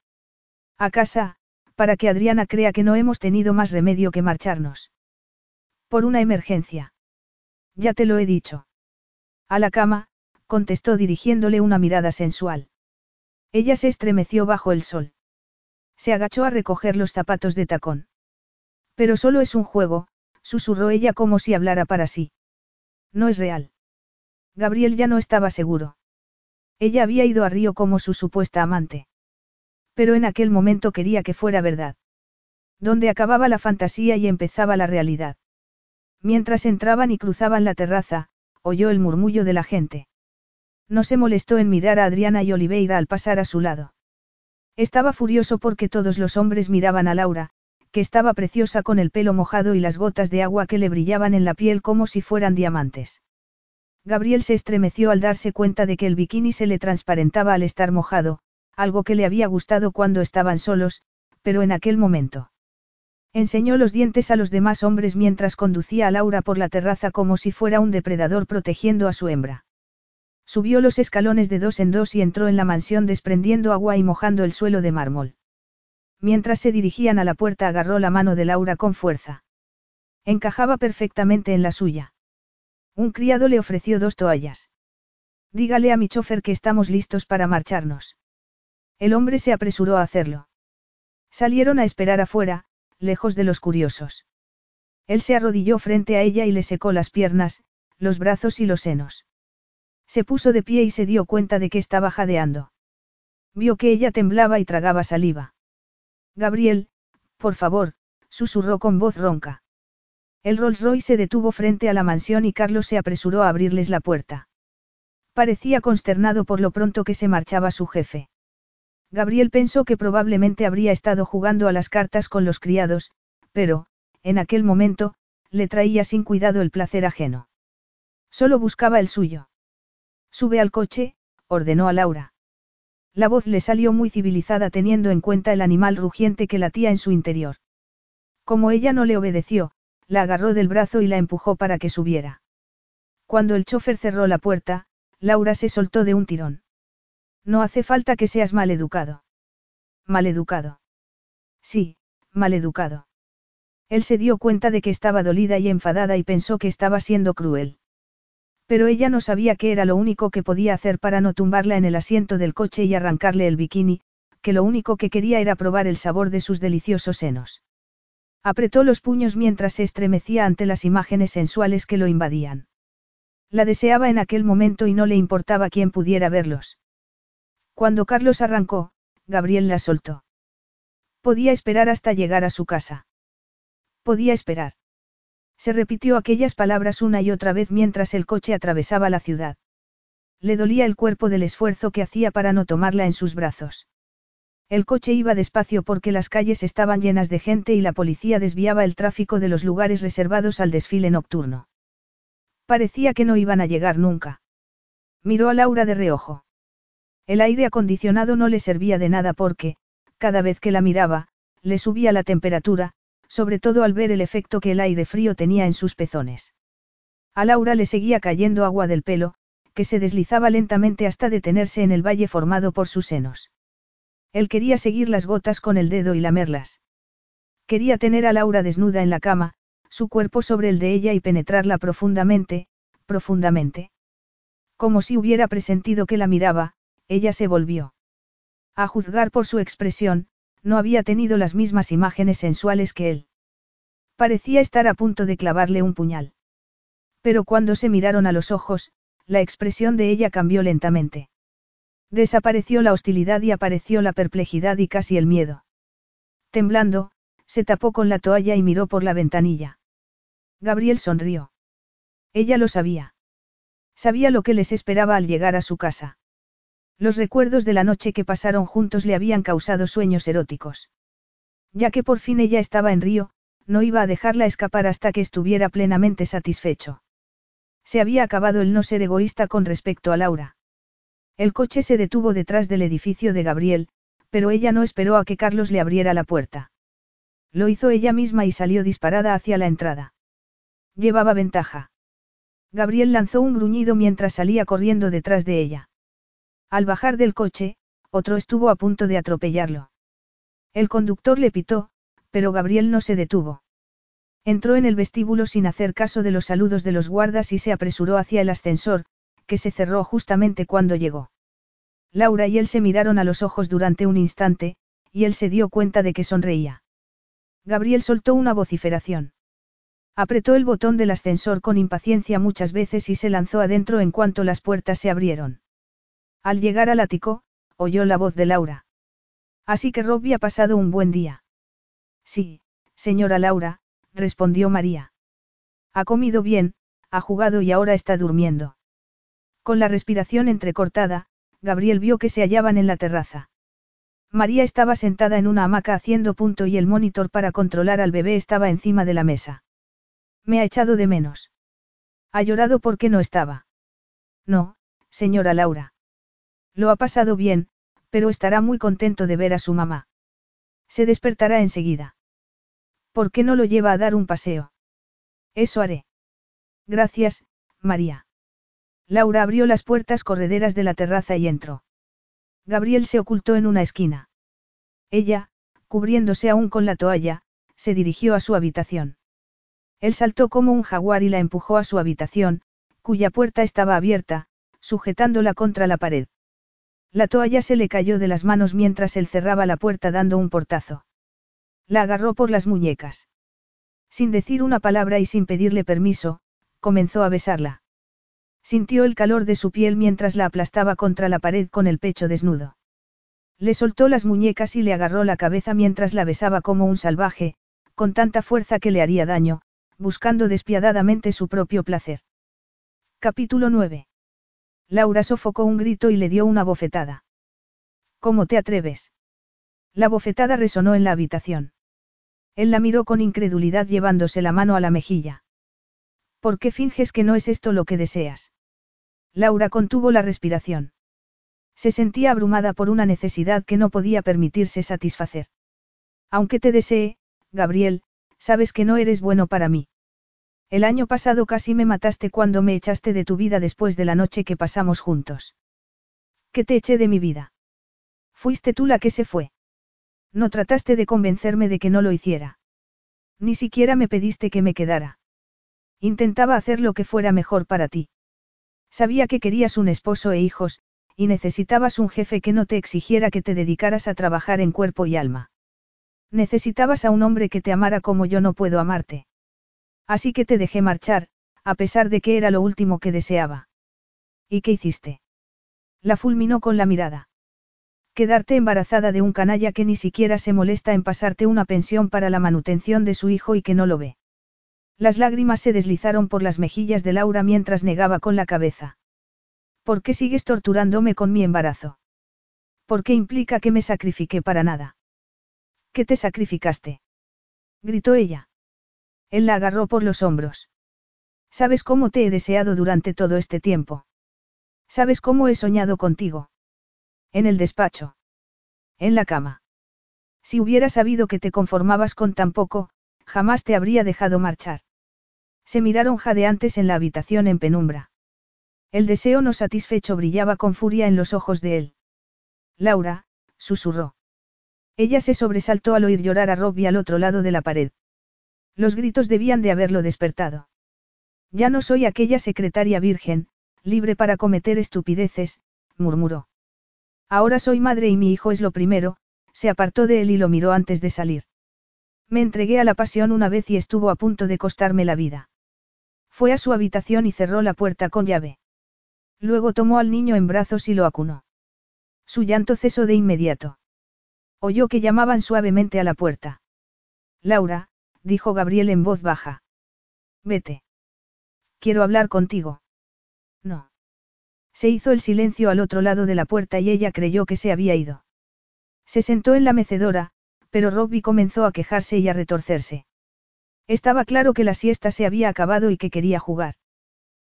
A casa, para que Adriana crea que no hemos tenido más remedio que marcharnos. Por una emergencia. Ya te lo he dicho. A la cama, contestó dirigiéndole una mirada sensual. Ella se estremeció bajo el sol. Se agachó a recoger los zapatos de tacón. Pero solo es un juego, susurró ella como si hablara para sí. No es real. Gabriel ya no estaba seguro. Ella había ido a Río como su supuesta amante. Pero en aquel momento quería que fuera verdad. Donde acababa la fantasía y empezaba la realidad. Mientras entraban y cruzaban la terraza, oyó el murmullo de la gente. No se molestó en mirar a Adriana y Oliveira al pasar a su lado. Estaba furioso porque todos los hombres miraban a Laura, que estaba preciosa con el pelo mojado y las gotas de agua que le brillaban en la piel como si fueran diamantes. Gabriel se estremeció al darse cuenta de que el bikini se le transparentaba al estar mojado, algo que le había gustado cuando estaban solos, pero en aquel momento. Enseñó los dientes a los demás hombres mientras conducía a Laura por la terraza como si fuera un depredador protegiendo a su hembra. Subió los escalones de dos en dos y entró en la mansión desprendiendo agua y mojando el suelo de mármol. Mientras se dirigían a la puerta agarró la mano de Laura con fuerza. Encajaba perfectamente en la suya. Un criado le ofreció dos toallas. Dígale a mi chofer que estamos listos para marcharnos. El hombre se apresuró a hacerlo. Salieron a esperar afuera, lejos de los curiosos. Él se arrodilló frente a ella y le secó las piernas, los brazos y los senos. Se puso de pie y se dio cuenta de que estaba jadeando. Vio que ella temblaba y tragaba saliva. Gabriel, por favor, susurró con voz ronca. El Rolls Royce se detuvo frente a la mansión y Carlos se apresuró a abrirles la puerta. Parecía consternado por lo pronto que se marchaba su jefe. Gabriel pensó que probablemente habría estado jugando a las cartas con los criados, pero, en aquel momento, le traía sin cuidado el placer ajeno. Solo buscaba el suyo. Sube al coche, ordenó a Laura. La voz le salió muy civilizada teniendo en cuenta el animal rugiente que latía en su interior. Como ella no le obedeció, la agarró del brazo y la empujó para que subiera. Cuando el chofer cerró la puerta, Laura se soltó de un tirón. No hace falta que seas maleducado. Maleducado. Sí, maleducado. Él se dio cuenta de que estaba dolida y enfadada y pensó que estaba siendo cruel. Pero ella no sabía qué era lo único que podía hacer para no tumbarla en el asiento del coche y arrancarle el bikini, que lo único que quería era probar el sabor de sus deliciosos senos. Apretó los puños mientras se estremecía ante las imágenes sensuales que lo invadían. La deseaba en aquel momento y no le importaba quién pudiera verlos. Cuando Carlos arrancó, Gabriel la soltó. Podía esperar hasta llegar a su casa. Podía esperar. Se repitió aquellas palabras una y otra vez mientras el coche atravesaba la ciudad. Le dolía el cuerpo del esfuerzo que hacía para no tomarla en sus brazos. El coche iba despacio porque las calles estaban llenas de gente y la policía desviaba el tráfico de los lugares reservados al desfile nocturno. Parecía que no iban a llegar nunca. Miró a Laura de reojo. El aire acondicionado no le servía de nada porque, cada vez que la miraba, le subía la temperatura, sobre todo al ver el efecto que el aire frío tenía en sus pezones. A Laura le seguía cayendo agua del pelo, que se deslizaba lentamente hasta detenerse en el valle formado por sus senos. Él quería seguir las gotas con el dedo y lamerlas. Quería tener a Laura desnuda en la cama, su cuerpo sobre el de ella y penetrarla profundamente, profundamente. Como si hubiera presentido que la miraba, ella se volvió. A juzgar por su expresión, no había tenido las mismas imágenes sensuales que él. Parecía estar a punto de clavarle un puñal. Pero cuando se miraron a los ojos, la expresión de ella cambió lentamente. Desapareció la hostilidad y apareció la perplejidad y casi el miedo. Temblando, se tapó con la toalla y miró por la ventanilla. Gabriel sonrió. Ella lo sabía. Sabía lo que les esperaba al llegar a su casa. Los recuerdos de la noche que pasaron juntos le habían causado sueños eróticos. Ya que por fin ella estaba en Río, no iba a dejarla escapar hasta que estuviera plenamente satisfecho. Se había acabado el no ser egoísta con respecto a Laura. El coche se detuvo detrás del edificio de Gabriel, pero ella no esperó a que Carlos le abriera la puerta. Lo hizo ella misma y salió disparada hacia la entrada. Llevaba ventaja. Gabriel lanzó un gruñido mientras salía corriendo detrás de ella. Al bajar del coche, otro estuvo a punto de atropellarlo. El conductor le pitó, pero Gabriel no se detuvo. Entró en el vestíbulo sin hacer caso de los saludos de los guardas y se apresuró hacia el ascensor, que se cerró justamente cuando llegó. Laura y él se miraron a los ojos durante un instante, y él se dio cuenta de que sonreía. Gabriel soltó una vociferación. Apretó el botón del ascensor con impaciencia muchas veces y se lanzó adentro en cuanto las puertas se abrieron. Al llegar al ático, oyó la voz de Laura. Así que Robbie ha pasado un buen día. Sí, señora Laura, respondió María. Ha comido bien, ha jugado y ahora está durmiendo. Con la respiración entrecortada, Gabriel vio que se hallaban en la terraza. María estaba sentada en una hamaca haciendo punto y el monitor para controlar al bebé estaba encima de la mesa. Me ha echado de menos. Ha llorado porque no estaba. No, señora Laura. Lo ha pasado bien, pero estará muy contento de ver a su mamá. Se despertará enseguida. ¿Por qué no lo lleva a dar un paseo? Eso haré. Gracias, María. Laura abrió las puertas correderas de la terraza y entró. Gabriel se ocultó en una esquina. Ella, cubriéndose aún con la toalla, se dirigió a su habitación. Él saltó como un jaguar y la empujó a su habitación, cuya puerta estaba abierta, sujetándola contra la pared. La toalla se le cayó de las manos mientras él cerraba la puerta dando un portazo. La agarró por las muñecas. Sin decir una palabra y sin pedirle permiso, comenzó a besarla. Sintió el calor de su piel mientras la aplastaba contra la pared con el pecho desnudo. Le soltó las muñecas y le agarró la cabeza mientras la besaba como un salvaje, con tanta fuerza que le haría daño, buscando despiadadamente su propio placer. Capítulo 9. Laura sofocó un grito y le dio una bofetada. ¿Cómo te atreves? La bofetada resonó en la habitación. Él la miró con incredulidad llevándose la mano a la mejilla. ¿Por qué finges que no es esto lo que deseas? Laura contuvo la respiración. Se sentía abrumada por una necesidad que no podía permitirse satisfacer. Aunque te desee, Gabriel, sabes que no eres bueno para mí. El año pasado casi me mataste cuando me echaste de tu vida después de la noche que pasamos juntos. ¿Qué te eché de mi vida? Fuiste tú la que se fue. No trataste de convencerme de que no lo hiciera. Ni siquiera me pediste que me quedara. Intentaba hacer lo que fuera mejor para ti. Sabía que querías un esposo e hijos, y necesitabas un jefe que no te exigiera que te dedicaras a trabajar en cuerpo y alma. Necesitabas a un hombre que te amara como yo no puedo amarte. Así que te dejé marchar, a pesar de que era lo último que deseaba. ¿Y qué hiciste? La fulminó con la mirada. Quedarte embarazada de un canalla que ni siquiera se molesta en pasarte una pensión para la manutención de su hijo y que no lo ve. Las lágrimas se deslizaron por las mejillas de Laura mientras negaba con la cabeza. ¿Por qué sigues torturándome con mi embarazo? ¿Por qué implica que me sacrifiqué para nada? ¿Qué te sacrificaste? gritó ella. Él la agarró por los hombros. ¿Sabes cómo te he deseado durante todo este tiempo? ¿Sabes cómo he soñado contigo? En el despacho. En la cama. Si hubiera sabido que te conformabas con tan poco, jamás te habría dejado marchar. Se miraron jadeantes en la habitación en penumbra. El deseo no satisfecho brillaba con furia en los ojos de él. Laura, susurró. Ella se sobresaltó al oír llorar a Robbie al otro lado de la pared. Los gritos debían de haberlo despertado. Ya no soy aquella secretaria virgen, libre para cometer estupideces, murmuró. Ahora soy madre y mi hijo es lo primero, se apartó de él y lo miró antes de salir. Me entregué a la pasión una vez y estuvo a punto de costarme la vida. Fue a su habitación y cerró la puerta con llave. Luego tomó al niño en brazos y lo acunó. Su llanto cesó de inmediato. Oyó que llamaban suavemente a la puerta. Laura, dijo Gabriel en voz baja. Vete. Quiero hablar contigo. No. Se hizo el silencio al otro lado de la puerta y ella creyó que se había ido. Se sentó en la mecedora, pero Robbie comenzó a quejarse y a retorcerse. Estaba claro que la siesta se había acabado y que quería jugar.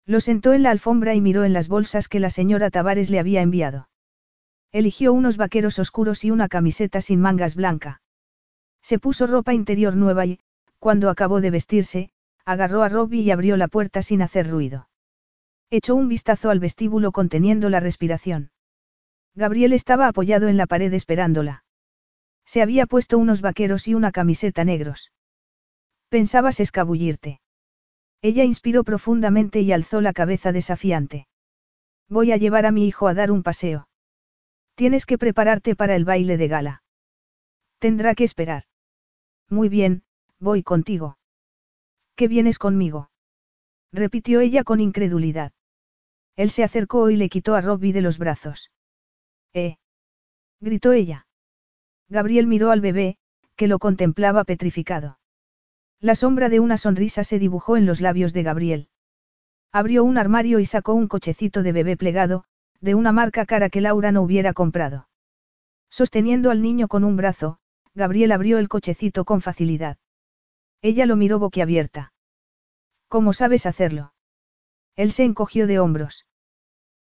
Lo sentó en la alfombra y miró en las bolsas que la señora Tavares le había enviado. Eligió unos vaqueros oscuros y una camiseta sin mangas blanca. Se puso ropa interior nueva y, cuando acabó de vestirse, agarró a Robbie y abrió la puerta sin hacer ruido. Echó un vistazo al vestíbulo conteniendo la respiración. Gabriel estaba apoyado en la pared esperándola. Se había puesto unos vaqueros y una camiseta negros. Pensabas escabullirte. Ella inspiró profundamente y alzó la cabeza desafiante. Voy a llevar a mi hijo a dar un paseo. Tienes que prepararte para el baile de gala. Tendrá que esperar. Muy bien, voy contigo. ¿Qué vienes conmigo? repitió ella con incredulidad. Él se acercó y le quitó a Robbie de los brazos. ¡Eh! gritó ella. Gabriel miró al bebé, que lo contemplaba petrificado. La sombra de una sonrisa se dibujó en los labios de Gabriel. Abrió un armario y sacó un cochecito de bebé plegado, de una marca cara que Laura no hubiera comprado. Sosteniendo al niño con un brazo, Gabriel abrió el cochecito con facilidad. Ella lo miró boquiabierta. ¿Cómo sabes hacerlo? Él se encogió de hombros.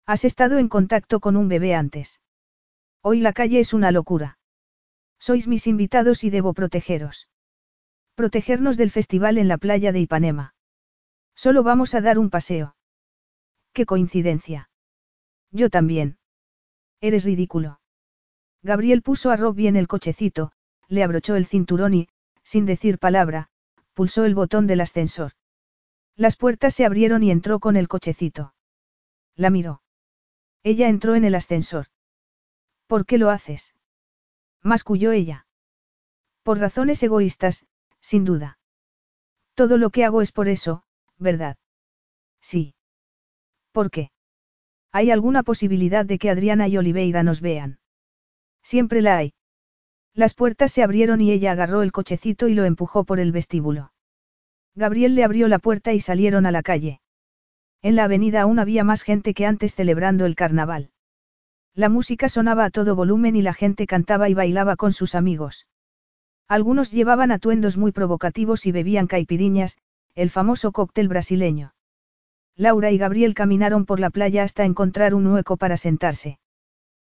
Has estado en contacto con un bebé antes. Hoy la calle es una locura. Sois mis invitados y debo protegeros. Protegernos del festival en la playa de Ipanema. Solo vamos a dar un paseo. Qué coincidencia. Yo también. Eres ridículo. Gabriel puso a Robbie en el cochecito, le abrochó el cinturón y, sin decir palabra, pulsó el botón del ascensor. Las puertas se abrieron y entró con el cochecito. La miró. Ella entró en el ascensor. ¿Por qué lo haces? Masculló ella. Por razones egoístas, sin duda. Todo lo que hago es por eso, ¿verdad? Sí. ¿Por qué? ¿Hay alguna posibilidad de que Adriana y Oliveira nos vean? Siempre la hay. Las puertas se abrieron y ella agarró el cochecito y lo empujó por el vestíbulo. Gabriel le abrió la puerta y salieron a la calle. En la avenida aún había más gente que antes celebrando el carnaval. La música sonaba a todo volumen y la gente cantaba y bailaba con sus amigos. Algunos llevaban atuendos muy provocativos y bebían caipiriñas, el famoso cóctel brasileño. Laura y Gabriel caminaron por la playa hasta encontrar un hueco para sentarse.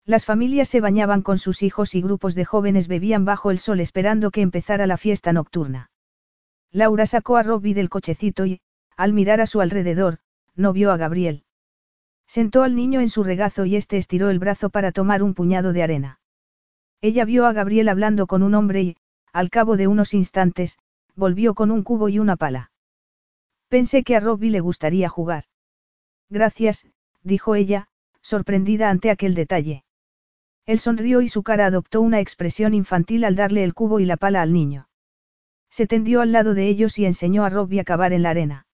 Las familias se bañaban con sus hijos y grupos de jóvenes bebían bajo el sol esperando que empezara la fiesta nocturna. Laura sacó a Robbie del cochecito y, al mirar a su alrededor, no vio a Gabriel. Sentó al niño en su regazo y este estiró el brazo para tomar un puñado de arena. Ella vio a Gabriel hablando con un hombre y, al cabo de unos instantes, volvió con un cubo y una pala. Pensé que a Robbie le gustaría jugar. Gracias, dijo ella, sorprendida ante aquel detalle. Él sonrió y su cara adoptó una expresión infantil al darle el cubo y la pala al niño. Se tendió al lado de ellos y enseñó a Robbie a cavar en la arena.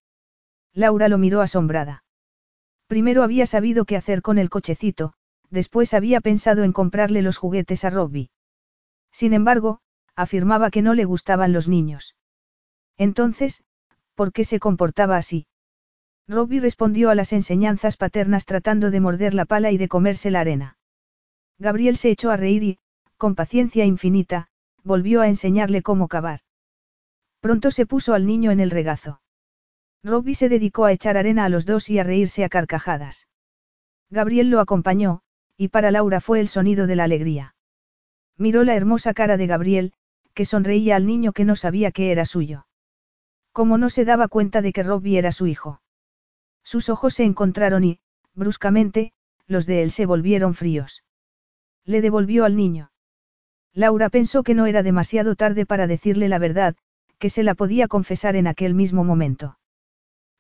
Laura lo miró asombrada. Primero había sabido qué hacer con el cochecito, después había pensado en comprarle los juguetes a Robbie. Sin embargo, afirmaba que no le gustaban los niños. Entonces, ¿Por qué se comportaba así? Robbie respondió a las enseñanzas paternas tratando de morder la pala y de comerse la arena. Gabriel se echó a reír y, con paciencia infinita, volvió a enseñarle cómo cavar. Pronto se puso al niño en el regazo. Robbie se dedicó a echar arena a los dos y a reírse a carcajadas. Gabriel lo acompañó, y para Laura fue el sonido de la alegría. Miró la hermosa cara de Gabriel, que sonreía al niño que no sabía que era suyo. Como no se daba cuenta de que Robbie era su hijo. Sus ojos se encontraron y, bruscamente, los de él se volvieron fríos. Le devolvió al niño. Laura pensó que no era demasiado tarde para decirle la verdad, que se la podía confesar en aquel mismo momento.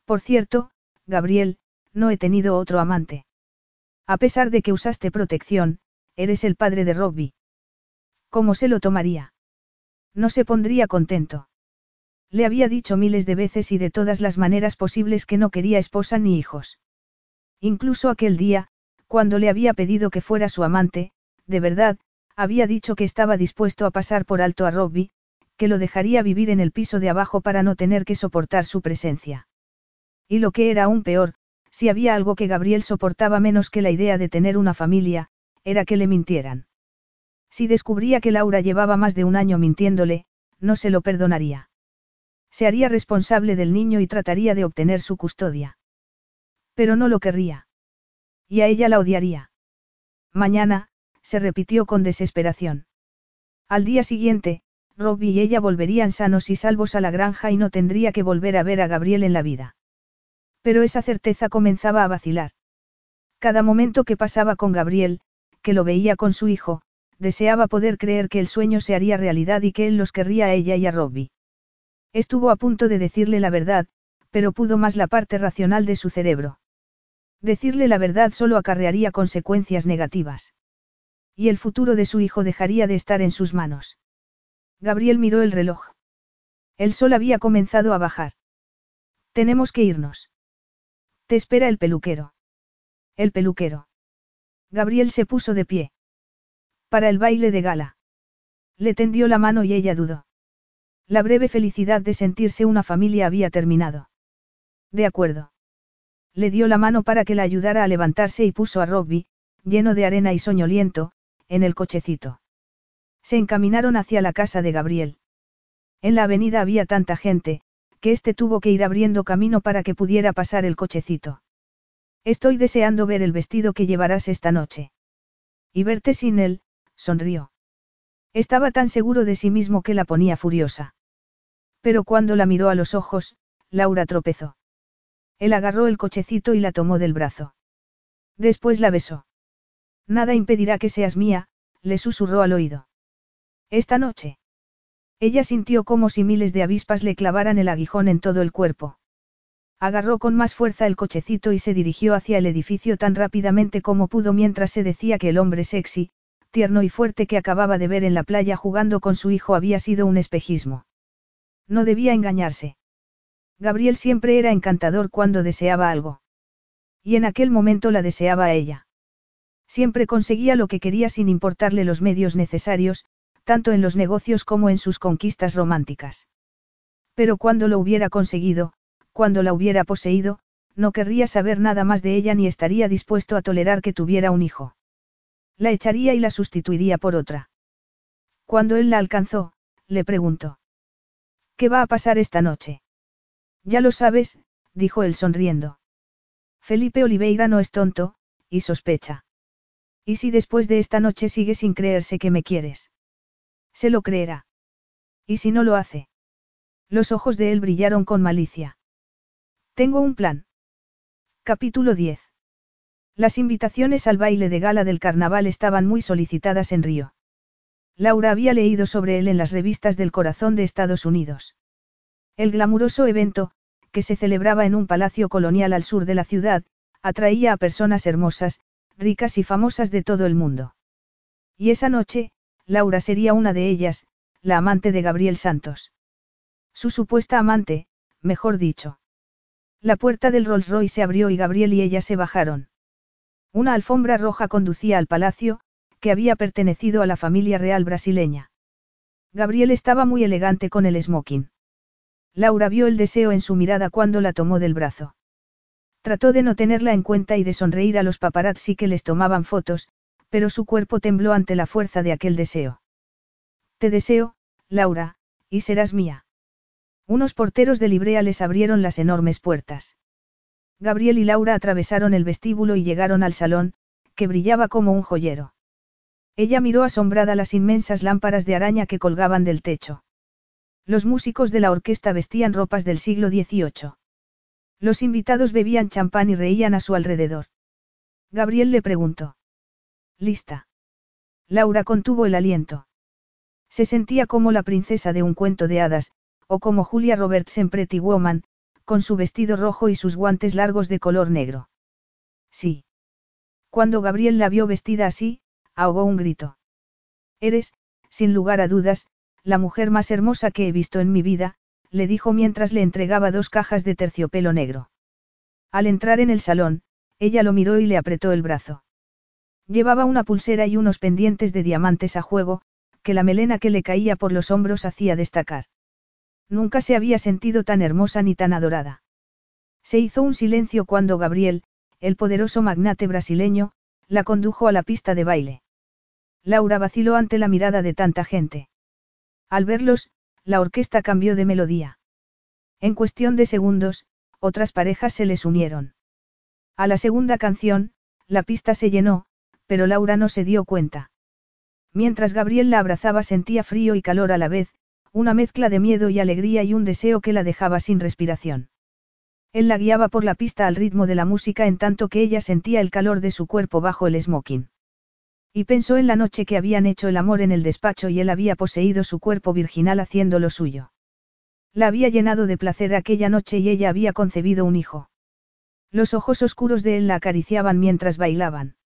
Por cierto, Gabriel, no he tenido otro amante. A pesar de que usaste protección, eres el padre de Robbie. ¿Cómo se lo tomaría? No se pondría contento. Le había dicho miles de veces y de todas las maneras posibles que no quería esposa ni hijos. Incluso aquel día, cuando le había pedido que fuera su amante, de verdad, había dicho que estaba dispuesto a pasar por alto a Robbie, que lo dejaría vivir en el piso de abajo para no tener que soportar su presencia. Y lo que era aún peor, si había algo que Gabriel soportaba menos que la idea de tener una familia, era que le mintieran. Si descubría que Laura llevaba más de un año mintiéndole, no se lo perdonaría. Se haría responsable del niño y trataría de obtener su custodia. Pero no lo querría. Y a ella la odiaría. Mañana, se repitió con desesperación. Al día siguiente, Robbie y ella volverían sanos y salvos a la granja y no tendría que volver a ver a Gabriel en la vida. Pero esa certeza comenzaba a vacilar. Cada momento que pasaba con Gabriel, que lo veía con su hijo, deseaba poder creer que el sueño se haría realidad y que él los querría a ella y a Robbie. Estuvo a punto de decirle la verdad, pero pudo más la parte racional de su cerebro. Decirle la verdad solo acarrearía consecuencias negativas. Y el futuro de su hijo dejaría de estar en sus manos. Gabriel miró el reloj. El sol había comenzado a bajar. Tenemos que irnos. Te espera el peluquero. El peluquero. Gabriel se puso de pie. Para el baile de gala. Le tendió la mano y ella dudó. La breve felicidad de sentirse una familia había terminado. De acuerdo. Le dio la mano para que la ayudara a levantarse y puso a Robbie, lleno de arena y soñoliento, en el cochecito. Se encaminaron hacia la casa de Gabriel. En la avenida había tanta gente, que éste tuvo que ir abriendo camino para que pudiera pasar el cochecito. Estoy deseando ver el vestido que llevarás esta noche. Y verte sin él, sonrió. Estaba tan seguro de sí mismo que la ponía furiosa. Pero cuando la miró a los ojos, Laura tropezó. Él agarró el cochecito y la tomó del brazo. Después la besó. Nada impedirá que seas mía, le susurró al oído. Esta noche. Ella sintió como si miles de avispas le clavaran el aguijón en todo el cuerpo. Agarró con más fuerza el cochecito y se dirigió hacia el edificio tan rápidamente como pudo mientras se decía que el hombre sexy, tierno y fuerte que acababa de ver en la playa jugando con su hijo había sido un espejismo. No debía engañarse. Gabriel siempre era encantador cuando deseaba algo. Y en aquel momento la deseaba a ella. Siempre conseguía lo que quería sin importarle los medios necesarios, tanto en los negocios como en sus conquistas románticas. Pero cuando lo hubiera conseguido, cuando la hubiera poseído, no querría saber nada más de ella ni estaría dispuesto a tolerar que tuviera un hijo. La echaría y la sustituiría por otra. Cuando él la alcanzó, le preguntó. ¿Qué va a pasar esta noche? Ya lo sabes, dijo él sonriendo. Felipe Oliveira no es tonto, y sospecha. ¿Y si después de esta noche sigue sin creerse que me quieres? Se lo creerá. ¿Y si no lo hace? Los ojos de él brillaron con malicia. Tengo un plan. Capítulo 10. Las invitaciones al baile de gala del carnaval estaban muy solicitadas en Río. Laura había leído sobre él en las revistas del corazón de Estados Unidos. El glamuroso evento, que se celebraba en un palacio colonial al sur de la ciudad, atraía a personas hermosas, ricas y famosas de todo el mundo. Y esa noche, Laura sería una de ellas, la amante de Gabriel Santos. Su supuesta amante, mejor dicho. La puerta del Rolls Royce se abrió y Gabriel y ella se bajaron. Una alfombra roja conducía al palacio, que había pertenecido a la familia real brasileña. Gabriel estaba muy elegante con el smoking. Laura vio el deseo en su mirada cuando la tomó del brazo. Trató de no tenerla en cuenta y de sonreír a los paparazzi que les tomaban fotos, pero su cuerpo tembló ante la fuerza de aquel deseo. Te deseo, Laura, y serás mía. Unos porteros de librea les abrieron las enormes puertas. Gabriel y Laura atravesaron el vestíbulo y llegaron al salón, que brillaba como un joyero. Ella miró asombrada las inmensas lámparas de araña que colgaban del techo. Los músicos de la orquesta vestían ropas del siglo XVIII. Los invitados bebían champán y reían a su alrededor. Gabriel le preguntó. ¿Lista? Laura contuvo el aliento. Se sentía como la princesa de un cuento de hadas, o como Julia Roberts en Pretty Woman, con su vestido rojo y sus guantes largos de color negro. Sí. Cuando Gabriel la vio vestida así, ahogó un grito. Eres, sin lugar a dudas, la mujer más hermosa que he visto en mi vida, le dijo mientras le entregaba dos cajas de terciopelo negro. Al entrar en el salón, ella lo miró y le apretó el brazo. Llevaba una pulsera y unos pendientes de diamantes a juego, que la melena que le caía por los hombros hacía destacar. Nunca se había sentido tan hermosa ni tan adorada. Se hizo un silencio cuando Gabriel, el poderoso magnate brasileño, la condujo a la pista de baile. Laura vaciló ante la mirada de tanta gente. Al verlos, la orquesta cambió de melodía. En cuestión de segundos, otras parejas se les unieron. A la segunda canción, la pista se llenó, pero Laura no se dio cuenta. Mientras Gabriel la abrazaba sentía frío y calor a la vez, una mezcla de miedo y alegría y un deseo que la dejaba sin respiración. Él la guiaba por la pista al ritmo de la música en tanto que ella sentía el calor de su cuerpo bajo el smoking. Y pensó en la noche que habían hecho el amor en el despacho y él había poseído su cuerpo virginal haciendo lo suyo. La había llenado de placer aquella noche y ella había concebido un hijo. Los ojos oscuros de él la acariciaban mientras bailaban.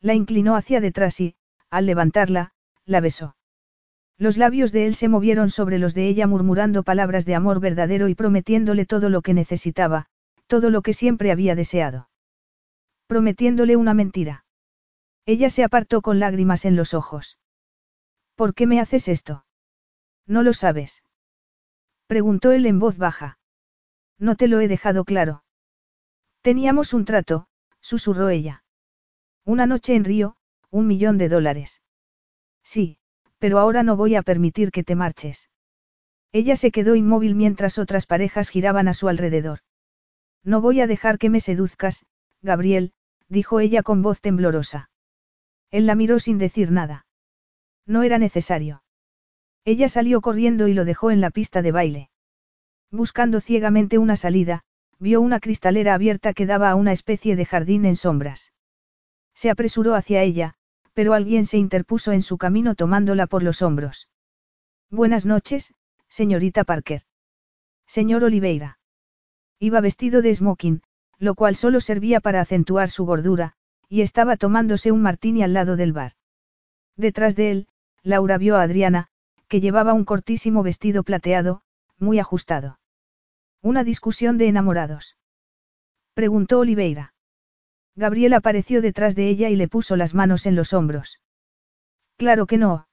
La inclinó hacia detrás y, al levantarla, la besó. Los labios de él se movieron sobre los de ella murmurando palabras de amor verdadero y prometiéndole todo lo que necesitaba, todo lo que siempre había deseado. Prometiéndole una mentira. Ella se apartó con lágrimas en los ojos. ¿Por qué me haces esto? No lo sabes. Preguntó él en voz baja. No te lo he dejado claro. Teníamos un trato, susurró ella. Una noche en Río, un millón de dólares. Sí, pero ahora no voy a permitir que te marches. Ella se quedó inmóvil mientras otras parejas giraban a su alrededor. No voy a dejar que me seduzcas, Gabriel, dijo ella con voz temblorosa. Él la miró sin decir nada. No era necesario. Ella salió corriendo y lo dejó en la pista de baile. Buscando ciegamente una salida, vio una cristalera abierta que daba a una especie de jardín en sombras. Se apresuró hacia ella, pero alguien se interpuso en su camino tomándola por los hombros. Buenas noches, señorita Parker. Señor Oliveira. Iba vestido de smoking, lo cual solo servía para acentuar su gordura, y estaba tomándose un martini al lado del bar. Detrás de él, Laura vio a Adriana, que llevaba un cortísimo vestido plateado, muy ajustado. Una discusión de enamorados. Preguntó Oliveira. Gabriel apareció detrás de ella y le puso las manos en los hombros. Claro que no.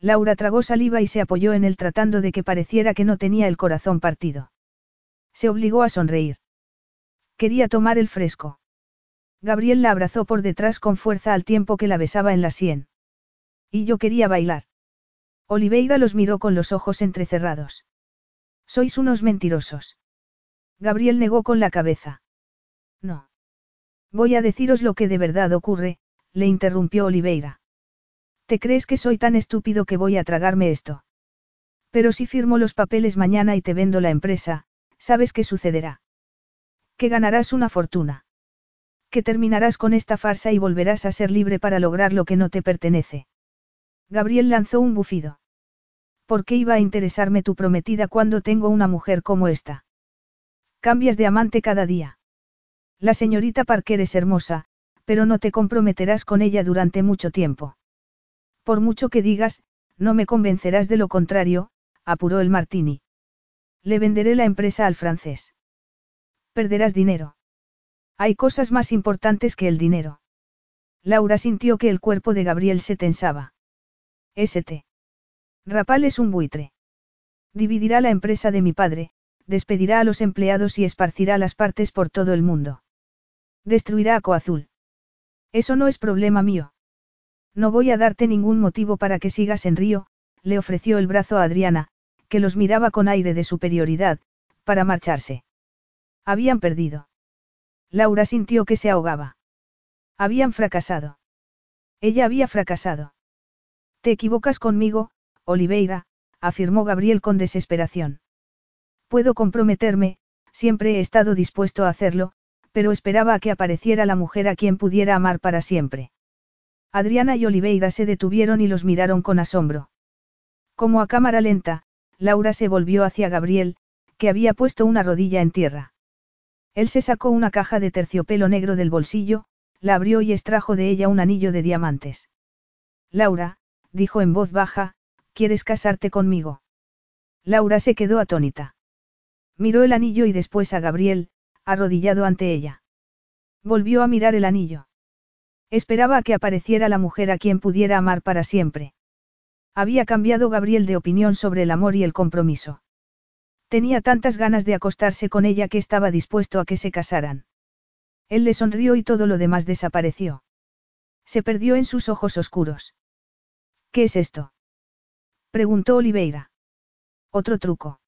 Laura tragó saliva y se apoyó en él tratando de que pareciera que no tenía el corazón partido. Se obligó a sonreír. Quería tomar el fresco. Gabriel la abrazó por detrás con fuerza al tiempo que la besaba en la sien. Y yo quería bailar. Oliveira los miró con los ojos entrecerrados. Sois unos mentirosos. Gabriel negó con la cabeza. No. Voy a deciros lo que de verdad ocurre, le interrumpió Oliveira. ¿Te crees que soy tan estúpido que voy a tragarme esto? Pero si firmo los papeles mañana y te vendo la empresa, ¿sabes qué sucederá? Que ganarás una fortuna. Que terminarás con esta farsa y volverás a ser libre para lograr lo que no te pertenece. Gabriel lanzó un bufido. ¿Por qué iba a interesarme tu prometida cuando tengo una mujer como esta? Cambias de amante cada día. La señorita Parker es hermosa, pero no te comprometerás con ella durante mucho tiempo. Por mucho que digas, no me convencerás de lo contrario, apuró el Martini. Le venderé la empresa al francés. Perderás dinero. Hay cosas más importantes que el dinero. Laura sintió que el cuerpo de Gabriel se tensaba. St. Rapal es un buitre. Dividirá la empresa de mi padre, despedirá a los empleados y esparcirá las partes por todo el mundo. Destruirá a Coazul. Eso no es problema mío. No voy a darte ningún motivo para que sigas en Río, le ofreció el brazo a Adriana, que los miraba con aire de superioridad, para marcharse. Habían perdido. Laura sintió que se ahogaba. Habían fracasado. Ella había fracasado. Te equivocas conmigo, Oliveira, afirmó Gabriel con desesperación. Puedo comprometerme, siempre he estado dispuesto a hacerlo, pero esperaba a que apareciera la mujer a quien pudiera amar para siempre. Adriana y Oliveira se detuvieron y los miraron con asombro. Como a cámara lenta, Laura se volvió hacia Gabriel, que había puesto una rodilla en tierra. Él se sacó una caja de terciopelo negro del bolsillo, la abrió y extrajo de ella un anillo de diamantes. Laura, dijo en voz baja, ¿Quieres casarte conmigo? Laura se quedó atónita. Miró el anillo y después a Gabriel, arrodillado ante ella. Volvió a mirar el anillo. Esperaba a que apareciera la mujer a quien pudiera amar para siempre. Había cambiado Gabriel de opinión sobre el amor y el compromiso. Tenía tantas ganas de acostarse con ella que estaba dispuesto a que se casaran. Él le sonrió y todo lo demás desapareció. Se perdió en sus ojos oscuros. ¿Qué es esto? Preguntó Oliveira. Otro truco.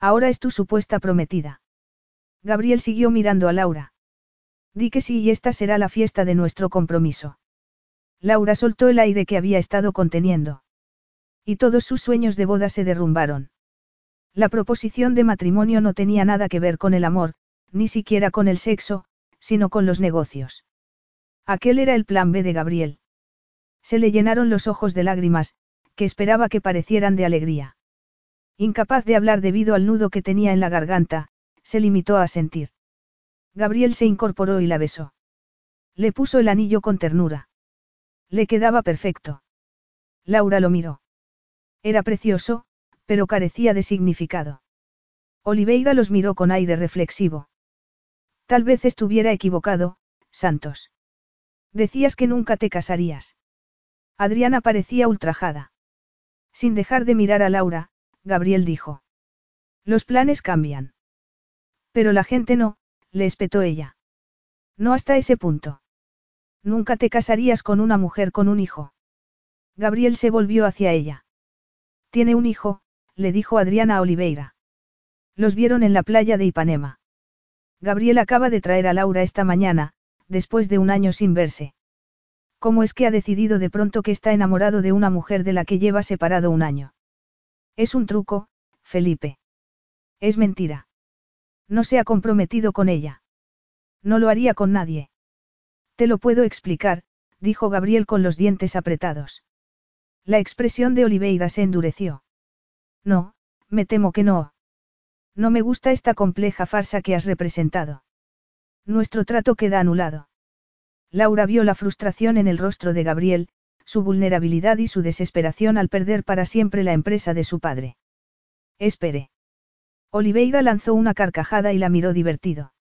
Ahora es tu supuesta prometida. Gabriel siguió mirando a Laura. Di que sí y esta será la fiesta de nuestro compromiso. Laura soltó el aire que había estado conteniendo. Y todos sus sueños de boda se derrumbaron. La proposición de matrimonio no tenía nada que ver con el amor, ni siquiera con el sexo, sino con los negocios. Aquel era el plan B de Gabriel. Se le llenaron los ojos de lágrimas, que esperaba que parecieran de alegría. Incapaz de hablar debido al nudo que tenía en la garganta, se limitó a sentir. Gabriel se incorporó y la besó. Le puso el anillo con ternura. Le quedaba perfecto. Laura lo miró. Era precioso, pero carecía de significado. Oliveira los miró con aire reflexivo. Tal vez estuviera equivocado, Santos. Decías que nunca te casarías. Adriana parecía ultrajada. Sin dejar de mirar a Laura, Gabriel dijo. Los planes cambian. Pero la gente no, le espetó ella. No hasta ese punto. Nunca te casarías con una mujer con un hijo. Gabriel se volvió hacia ella. Tiene un hijo, le dijo Adriana Oliveira. Los vieron en la playa de Ipanema. Gabriel acaba de traer a Laura esta mañana, después de un año sin verse. ¿Cómo es que ha decidido de pronto que está enamorado de una mujer de la que lleva separado un año? Es un truco, Felipe. Es mentira. No se ha comprometido con ella. No lo haría con nadie. Te lo puedo explicar, dijo Gabriel con los dientes apretados. La expresión de Oliveira se endureció. No, me temo que no. No me gusta esta compleja farsa que has representado. Nuestro trato queda anulado. Laura vio la frustración en el rostro de Gabriel, su vulnerabilidad y su desesperación al perder para siempre la empresa de su padre. Espere. Oliveira lanzó una carcajada y la miró divertido.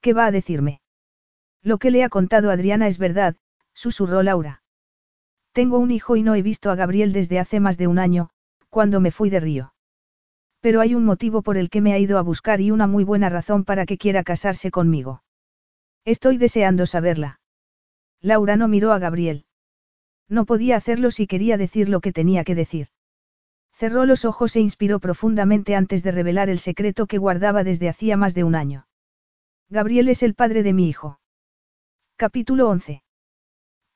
¿Qué va a decirme? Lo que le ha contado Adriana es verdad, susurró Laura. Tengo un hijo y no he visto a Gabriel desde hace más de un año, cuando me fui de Río. Pero hay un motivo por el que me ha ido a buscar y una muy buena razón para que quiera casarse conmigo. Estoy deseando saberla. Laura no miró a Gabriel. No podía hacerlo si quería decir lo que tenía que decir. Cerró los ojos e inspiró profundamente antes de revelar el secreto que guardaba desde hacía más de un año. Gabriel es el padre de mi hijo. Capítulo 11.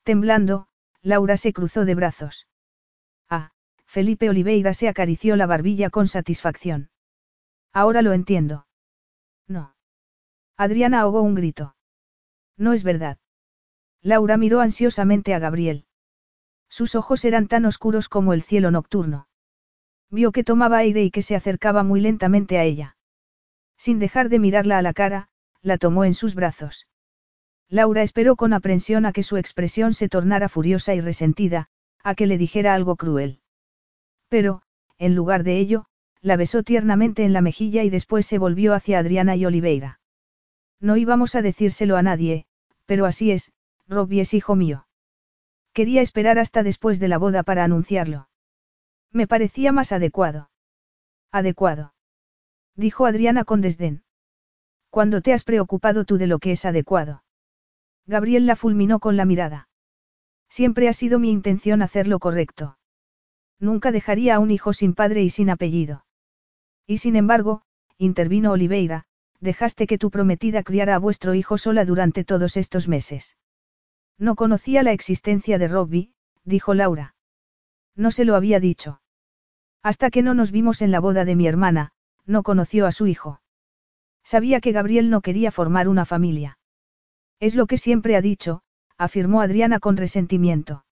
Temblando, Laura se cruzó de brazos. Felipe Oliveira se acarició la barbilla con satisfacción. Ahora lo entiendo. No. Adriana ahogó un grito. No es verdad. Laura miró ansiosamente a Gabriel. Sus ojos eran tan oscuros como el cielo nocturno. Vio que tomaba aire y que se acercaba muy lentamente a ella. Sin dejar de mirarla a la cara, la tomó en sus brazos. Laura esperó con aprensión a que su expresión se tornara furiosa y resentida, a que le dijera algo cruel. Pero, en lugar de ello, la besó tiernamente en la mejilla y después se volvió hacia Adriana y Oliveira. No íbamos a decírselo a nadie, pero así es, Robbie es hijo mío. Quería esperar hasta después de la boda para anunciarlo. Me parecía más adecuado. Adecuado. Dijo Adriana con desdén. Cuando te has preocupado tú de lo que es adecuado? Gabriel la fulminó con la mirada. Siempre ha sido mi intención hacer lo correcto. Nunca dejaría a un hijo sin padre y sin apellido. Y sin embargo, intervino Oliveira, dejaste que tu prometida criara a vuestro hijo sola durante todos estos meses. No conocía la existencia de Robbie, dijo Laura. No se lo había dicho. Hasta que no nos vimos en la boda de mi hermana, no conoció a su hijo. Sabía que Gabriel no quería formar una familia. Es lo que siempre ha dicho, afirmó Adriana con resentimiento.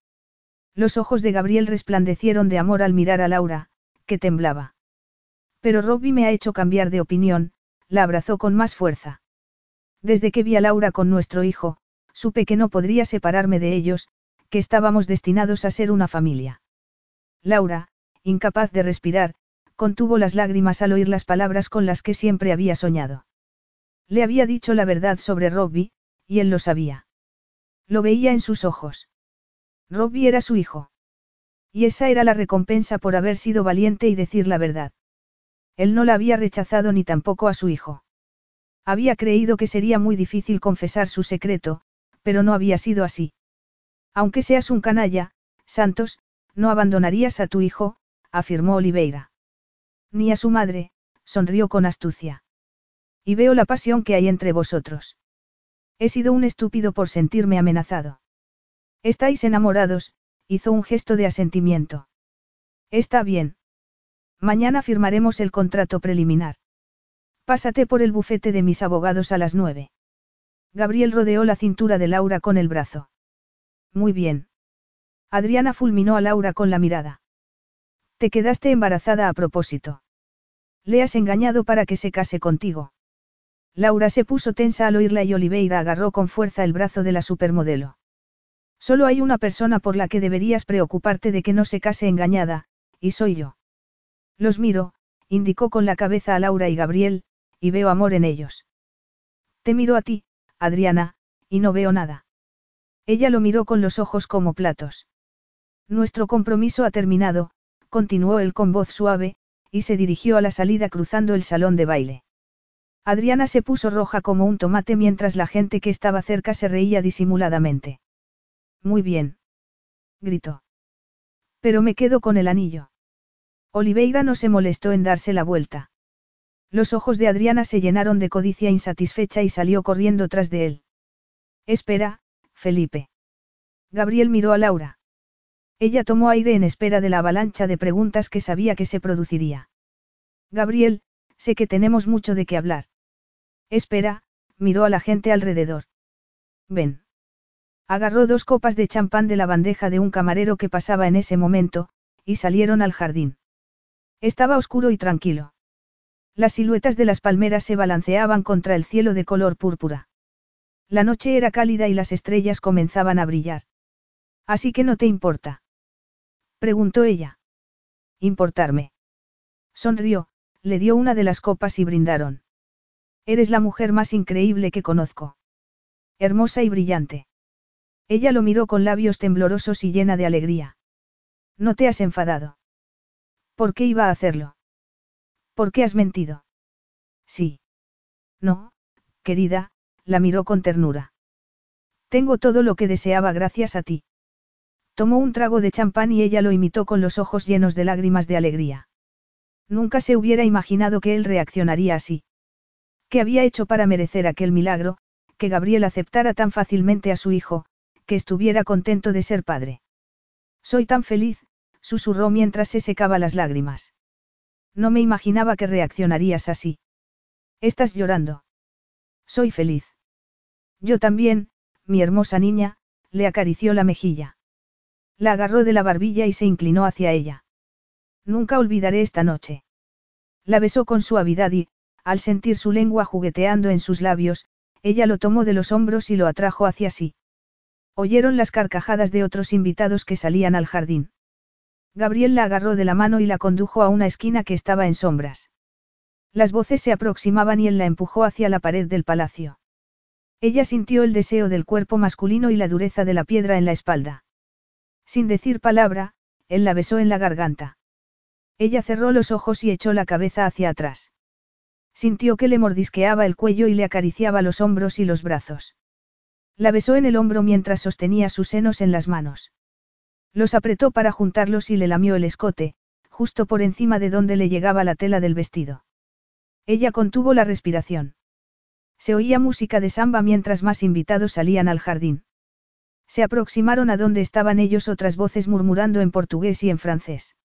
Los ojos de Gabriel resplandecieron de amor al mirar a Laura, que temblaba. Pero Robbie me ha hecho cambiar de opinión, la abrazó con más fuerza. Desde que vi a Laura con nuestro hijo, supe que no podría separarme de ellos, que estábamos destinados a ser una familia. Laura, incapaz de respirar, contuvo las lágrimas al oír las palabras con las que siempre había soñado. Le había dicho la verdad sobre Robbie, y él lo sabía. Lo veía en sus ojos. Robbie era su hijo. Y esa era la recompensa por haber sido valiente y decir la verdad. Él no la había rechazado ni tampoco a su hijo. Había creído que sería muy difícil confesar su secreto, pero no había sido así. Aunque seas un canalla, Santos, no abandonarías a tu hijo, afirmó Oliveira. Ni a su madre, sonrió con astucia. Y veo la pasión que hay entre vosotros. He sido un estúpido por sentirme amenazado. Estáis enamorados, hizo un gesto de asentimiento. Está bien. Mañana firmaremos el contrato preliminar. Pásate por el bufete de mis abogados a las nueve. Gabriel rodeó la cintura de Laura con el brazo. Muy bien. Adriana fulminó a Laura con la mirada. Te quedaste embarazada a propósito. Le has engañado para que se case contigo. Laura se puso tensa al oírla y Oliveira agarró con fuerza el brazo de la supermodelo. Solo hay una persona por la que deberías preocuparte de que no se case engañada, y soy yo. Los miro, indicó con la cabeza a Laura y Gabriel, y veo amor en ellos. Te miro a ti, Adriana, y no veo nada. Ella lo miró con los ojos como platos. Nuestro compromiso ha terminado, continuó él con voz suave, y se dirigió a la salida cruzando el salón de baile. Adriana se puso roja como un tomate mientras la gente que estaba cerca se reía disimuladamente. Muy bien. Gritó. Pero me quedo con el anillo. Oliveira no se molestó en darse la vuelta. Los ojos de Adriana se llenaron de codicia insatisfecha y salió corriendo tras de él. Espera, Felipe. Gabriel miró a Laura. Ella tomó aire en espera de la avalancha de preguntas que sabía que se produciría. Gabriel, sé que tenemos mucho de qué hablar. Espera, miró a la gente alrededor. Ven. Agarró dos copas de champán de la bandeja de un camarero que pasaba en ese momento, y salieron al jardín. Estaba oscuro y tranquilo. Las siluetas de las palmeras se balanceaban contra el cielo de color púrpura. La noche era cálida y las estrellas comenzaban a brillar. Así que no te importa. Preguntó ella. Importarme. Sonrió, le dio una de las copas y brindaron. Eres la mujer más increíble que conozco. Hermosa y brillante. Ella lo miró con labios temblorosos y llena de alegría. No te has enfadado. ¿Por qué iba a hacerlo? ¿Por qué has mentido? Sí. No, querida, la miró con ternura. Tengo todo lo que deseaba gracias a ti. Tomó un trago de champán y ella lo imitó con los ojos llenos de lágrimas de alegría. Nunca se hubiera imaginado que él reaccionaría así. ¿Qué había hecho para merecer aquel milagro, que Gabriel aceptara tan fácilmente a su hijo, que estuviera contento de ser padre? Soy tan feliz, susurró mientras se secaba las lágrimas. No me imaginaba que reaccionarías así. Estás llorando. Soy feliz. Yo también, mi hermosa niña, le acarició la mejilla. La agarró de la barbilla y se inclinó hacia ella. Nunca olvidaré esta noche. La besó con suavidad y, al sentir su lengua jugueteando en sus labios, ella lo tomó de los hombros y lo atrajo hacia sí. Oyeron las carcajadas de otros invitados que salían al jardín. Gabriel la agarró de la mano y la condujo a una esquina que estaba en sombras. Las voces se aproximaban y él la empujó hacia la pared del palacio. Ella sintió el deseo del cuerpo masculino y la dureza de la piedra en la espalda. Sin decir palabra, él la besó en la garganta. Ella cerró los ojos y echó la cabeza hacia atrás. Sintió que le mordisqueaba el cuello y le acariciaba los hombros y los brazos. La besó en el hombro mientras sostenía sus senos en las manos. Los apretó para juntarlos y le lamió el escote, justo por encima de donde le llegaba la tela del vestido. Ella contuvo la respiración. Se oía música de samba mientras más invitados salían al jardín. Se aproximaron a donde estaban ellos otras voces murmurando en portugués y en francés.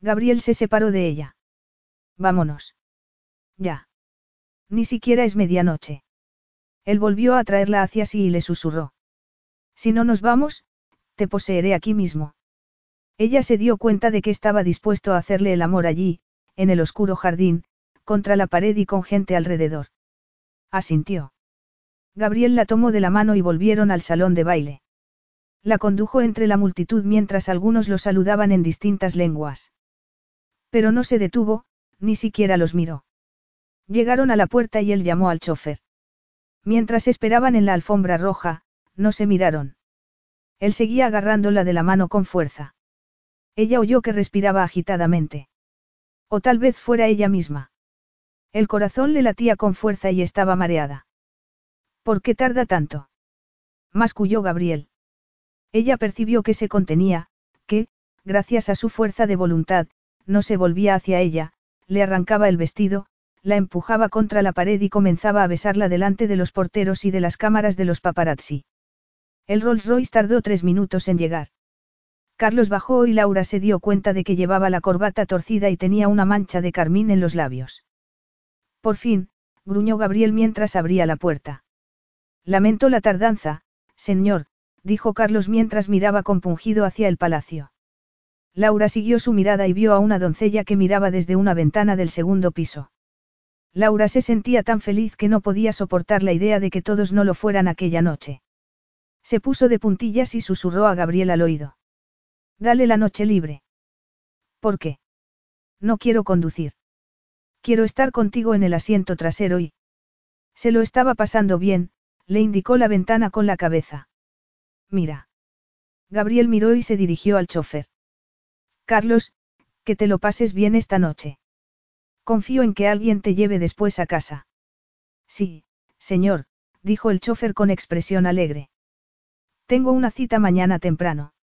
Gabriel se separó de ella. Vámonos. Ya. Ni siquiera es medianoche. Él volvió a traerla hacia sí y le susurró. Si no nos vamos, te poseeré aquí mismo. Ella se dio cuenta de que estaba dispuesto a hacerle el amor allí, en el oscuro jardín, contra la pared y con gente alrededor. Asintió. Gabriel la tomó de la mano y volvieron al salón de baile. La condujo entre la multitud mientras algunos lo saludaban en distintas lenguas. Pero no se detuvo, ni siquiera los miró. Llegaron a la puerta y él llamó al chofer. Mientras esperaban en la alfombra roja, no se miraron. Él seguía agarrándola de la mano con fuerza. Ella oyó que respiraba agitadamente. O tal vez fuera ella misma. El corazón le latía con fuerza y estaba mareada. ¿Por qué tarda tanto? Masculló Gabriel. Ella percibió que se contenía, que, gracias a su fuerza de voluntad, no se volvía hacia ella, le arrancaba el vestido, la empujaba contra la pared y comenzaba a besarla delante de los porteros y de las cámaras de los paparazzi. El Rolls Royce tardó tres minutos en llegar. Carlos bajó y Laura se dio cuenta de que llevaba la corbata torcida y tenía una mancha de carmín en los labios. Por fin, gruñó Gabriel mientras abría la puerta. Lamento la tardanza, señor, dijo Carlos mientras miraba compungido hacia el palacio. Laura siguió su mirada y vio a una doncella que miraba desde una ventana del segundo piso. Laura se sentía tan feliz que no podía soportar la idea de que todos no lo fueran aquella noche. Se puso de puntillas y susurró a Gabriel al oído. Dale la noche libre. ¿Por qué? No quiero conducir. Quiero estar contigo en el asiento trasero y... Se lo estaba pasando bien, le indicó la ventana con la cabeza. Mira. Gabriel miró y se dirigió al chofer. Carlos, que te lo pases bien esta noche. Confío en que alguien te lleve después a casa. Sí, señor, dijo el chofer con expresión alegre. Tengo una cita mañana temprano.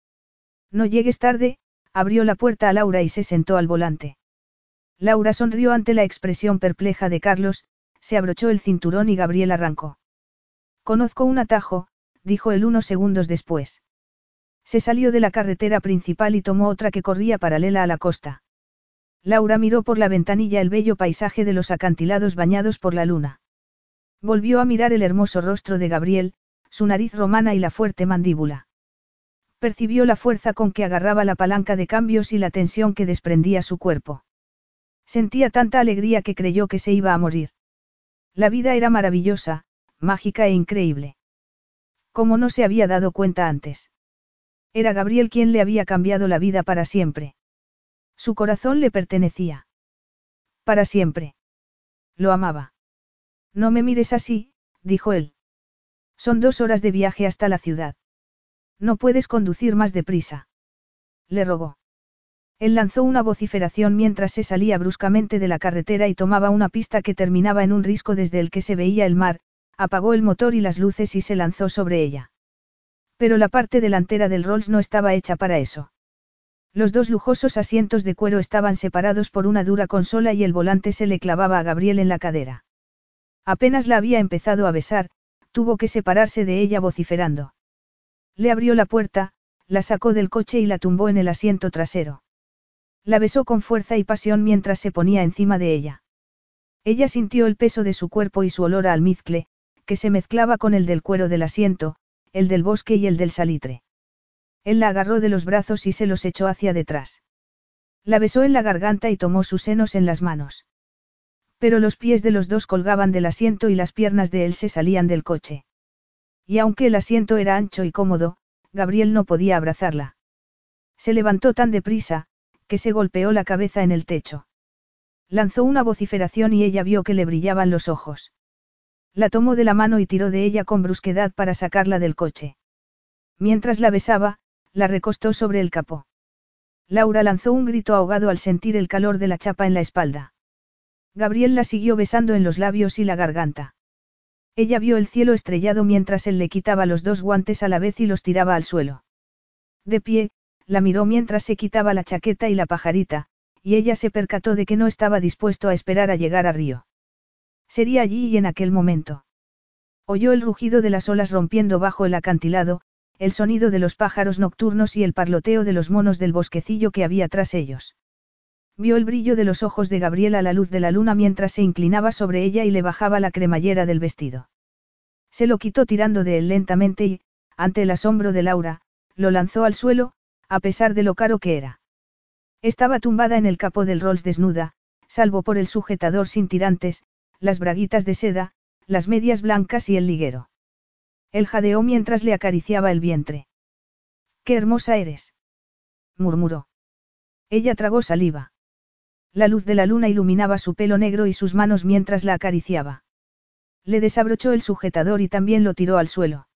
No llegues tarde, abrió la puerta a Laura y se sentó al volante. Laura sonrió ante la expresión perpleja de Carlos, se abrochó el cinturón y Gabriel arrancó. Conozco un atajo, dijo él unos segundos después. Se salió de la carretera principal y tomó otra que corría paralela a la costa. Laura miró por la ventanilla el bello paisaje de los acantilados bañados por la luna. Volvió a mirar el hermoso rostro de Gabriel, su nariz romana y la fuerte mandíbula. Percibió la fuerza con que agarraba la palanca de cambios y la tensión que desprendía su cuerpo. Sentía tanta alegría que creyó que se iba a morir. La vida era maravillosa, mágica e increíble. Como no se había dado cuenta antes. Era Gabriel quien le había cambiado la vida para siempre. Su corazón le pertenecía. Para siempre. Lo amaba. No me mires así, dijo él. Son dos horas de viaje hasta la ciudad. No puedes conducir más deprisa. Le rogó. Él lanzó una vociferación mientras se salía bruscamente de la carretera y tomaba una pista que terminaba en un risco desde el que se veía el mar, apagó el motor y las luces y se lanzó sobre ella. Pero la parte delantera del Rolls no estaba hecha para eso. Los dos lujosos asientos de cuero estaban separados por una dura consola y el volante se le clavaba a Gabriel en la cadera. Apenas la había empezado a besar, tuvo que separarse de ella vociferando. Le abrió la puerta, la sacó del coche y la tumbó en el asiento trasero. La besó con fuerza y pasión mientras se ponía encima de ella. Ella sintió el peso de su cuerpo y su olor a almizcle, que se mezclaba con el del cuero del asiento, el del bosque y el del salitre. Él la agarró de los brazos y se los echó hacia detrás. La besó en la garganta y tomó sus senos en las manos. Pero los pies de los dos colgaban del asiento y las piernas de él se salían del coche. Y aunque el asiento era ancho y cómodo, Gabriel no podía abrazarla. Se levantó tan deprisa, que se golpeó la cabeza en el techo. Lanzó una vociferación y ella vio que le brillaban los ojos. La tomó de la mano y tiró de ella con brusquedad para sacarla del coche. Mientras la besaba, la recostó sobre el capó. Laura lanzó un grito ahogado al sentir el calor de la chapa en la espalda. Gabriel la siguió besando en los labios y la garganta. Ella vio el cielo estrellado mientras él le quitaba los dos guantes a la vez y los tiraba al suelo. De pie, la miró mientras se quitaba la chaqueta y la pajarita, y ella se percató de que no estaba dispuesto a esperar a llegar a Río. Sería allí y en aquel momento. Oyó el rugido de las olas rompiendo bajo el acantilado, el sonido de los pájaros nocturnos y el parloteo de los monos del bosquecillo que había tras ellos. Vio el brillo de los ojos de Gabriel a la luz de la luna mientras se inclinaba sobre ella y le bajaba la cremallera del vestido. Se lo quitó tirando de él lentamente y, ante el asombro de Laura, lo lanzó al suelo, a pesar de lo caro que era. Estaba tumbada en el capó del Rolls desnuda, salvo por el sujetador sin tirantes, las braguitas de seda, las medias blancas y el liguero. Él jadeó mientras le acariciaba el vientre. ¡Qué hermosa eres! murmuró. Ella tragó saliva. La luz de la luna iluminaba su pelo negro y sus manos mientras la acariciaba. Le desabrochó el sujetador y también lo tiró al suelo.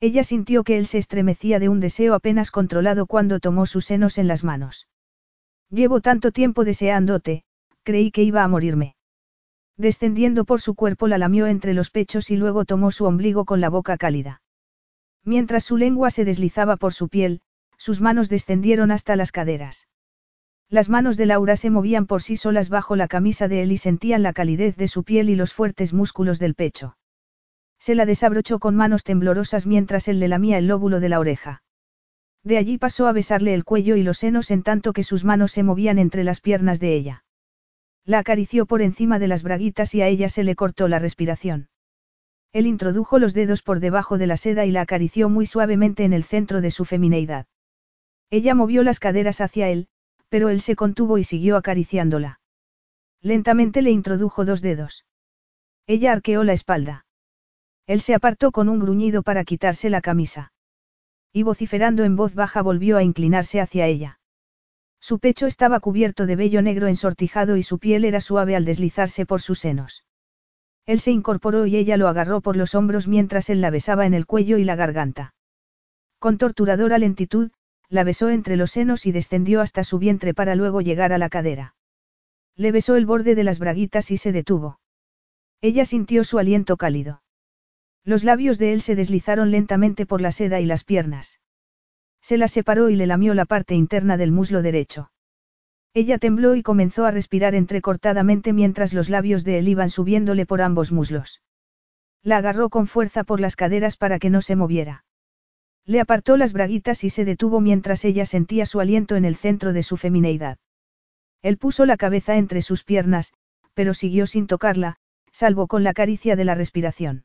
Ella sintió que él se estremecía de un deseo apenas controlado cuando tomó sus senos en las manos. Llevo tanto tiempo deseándote, creí que iba a morirme. Descendiendo por su cuerpo la lamió entre los pechos y luego tomó su ombligo con la boca cálida. Mientras su lengua se deslizaba por su piel, sus manos descendieron hasta las caderas. Las manos de Laura se movían por sí solas bajo la camisa de él y sentían la calidez de su piel y los fuertes músculos del pecho. Se la desabrochó con manos temblorosas mientras él le lamía el lóbulo de la oreja. De allí pasó a besarle el cuello y los senos en tanto que sus manos se movían entre las piernas de ella. La acarició por encima de las braguitas y a ella se le cortó la respiración. Él introdujo los dedos por debajo de la seda y la acarició muy suavemente en el centro de su femineidad. Ella movió las caderas hacia él, pero él se contuvo y siguió acariciándola. Lentamente le introdujo dos dedos. Ella arqueó la espalda. Él se apartó con un gruñido para quitarse la camisa. Y vociferando en voz baja volvió a inclinarse hacia ella. Su pecho estaba cubierto de vello negro ensortijado y su piel era suave al deslizarse por sus senos. Él se incorporó y ella lo agarró por los hombros mientras él la besaba en el cuello y la garganta. Con torturadora lentitud, la besó entre los senos y descendió hasta su vientre para luego llegar a la cadera. Le besó el borde de las braguitas y se detuvo. Ella sintió su aliento cálido. Los labios de él se deslizaron lentamente por la seda y las piernas. Se la separó y le lamió la parte interna del muslo derecho. Ella tembló y comenzó a respirar entrecortadamente mientras los labios de él iban subiéndole por ambos muslos. La agarró con fuerza por las caderas para que no se moviera. Le apartó las braguitas y se detuvo mientras ella sentía su aliento en el centro de su femineidad. Él puso la cabeza entre sus piernas, pero siguió sin tocarla, salvo con la caricia de la respiración.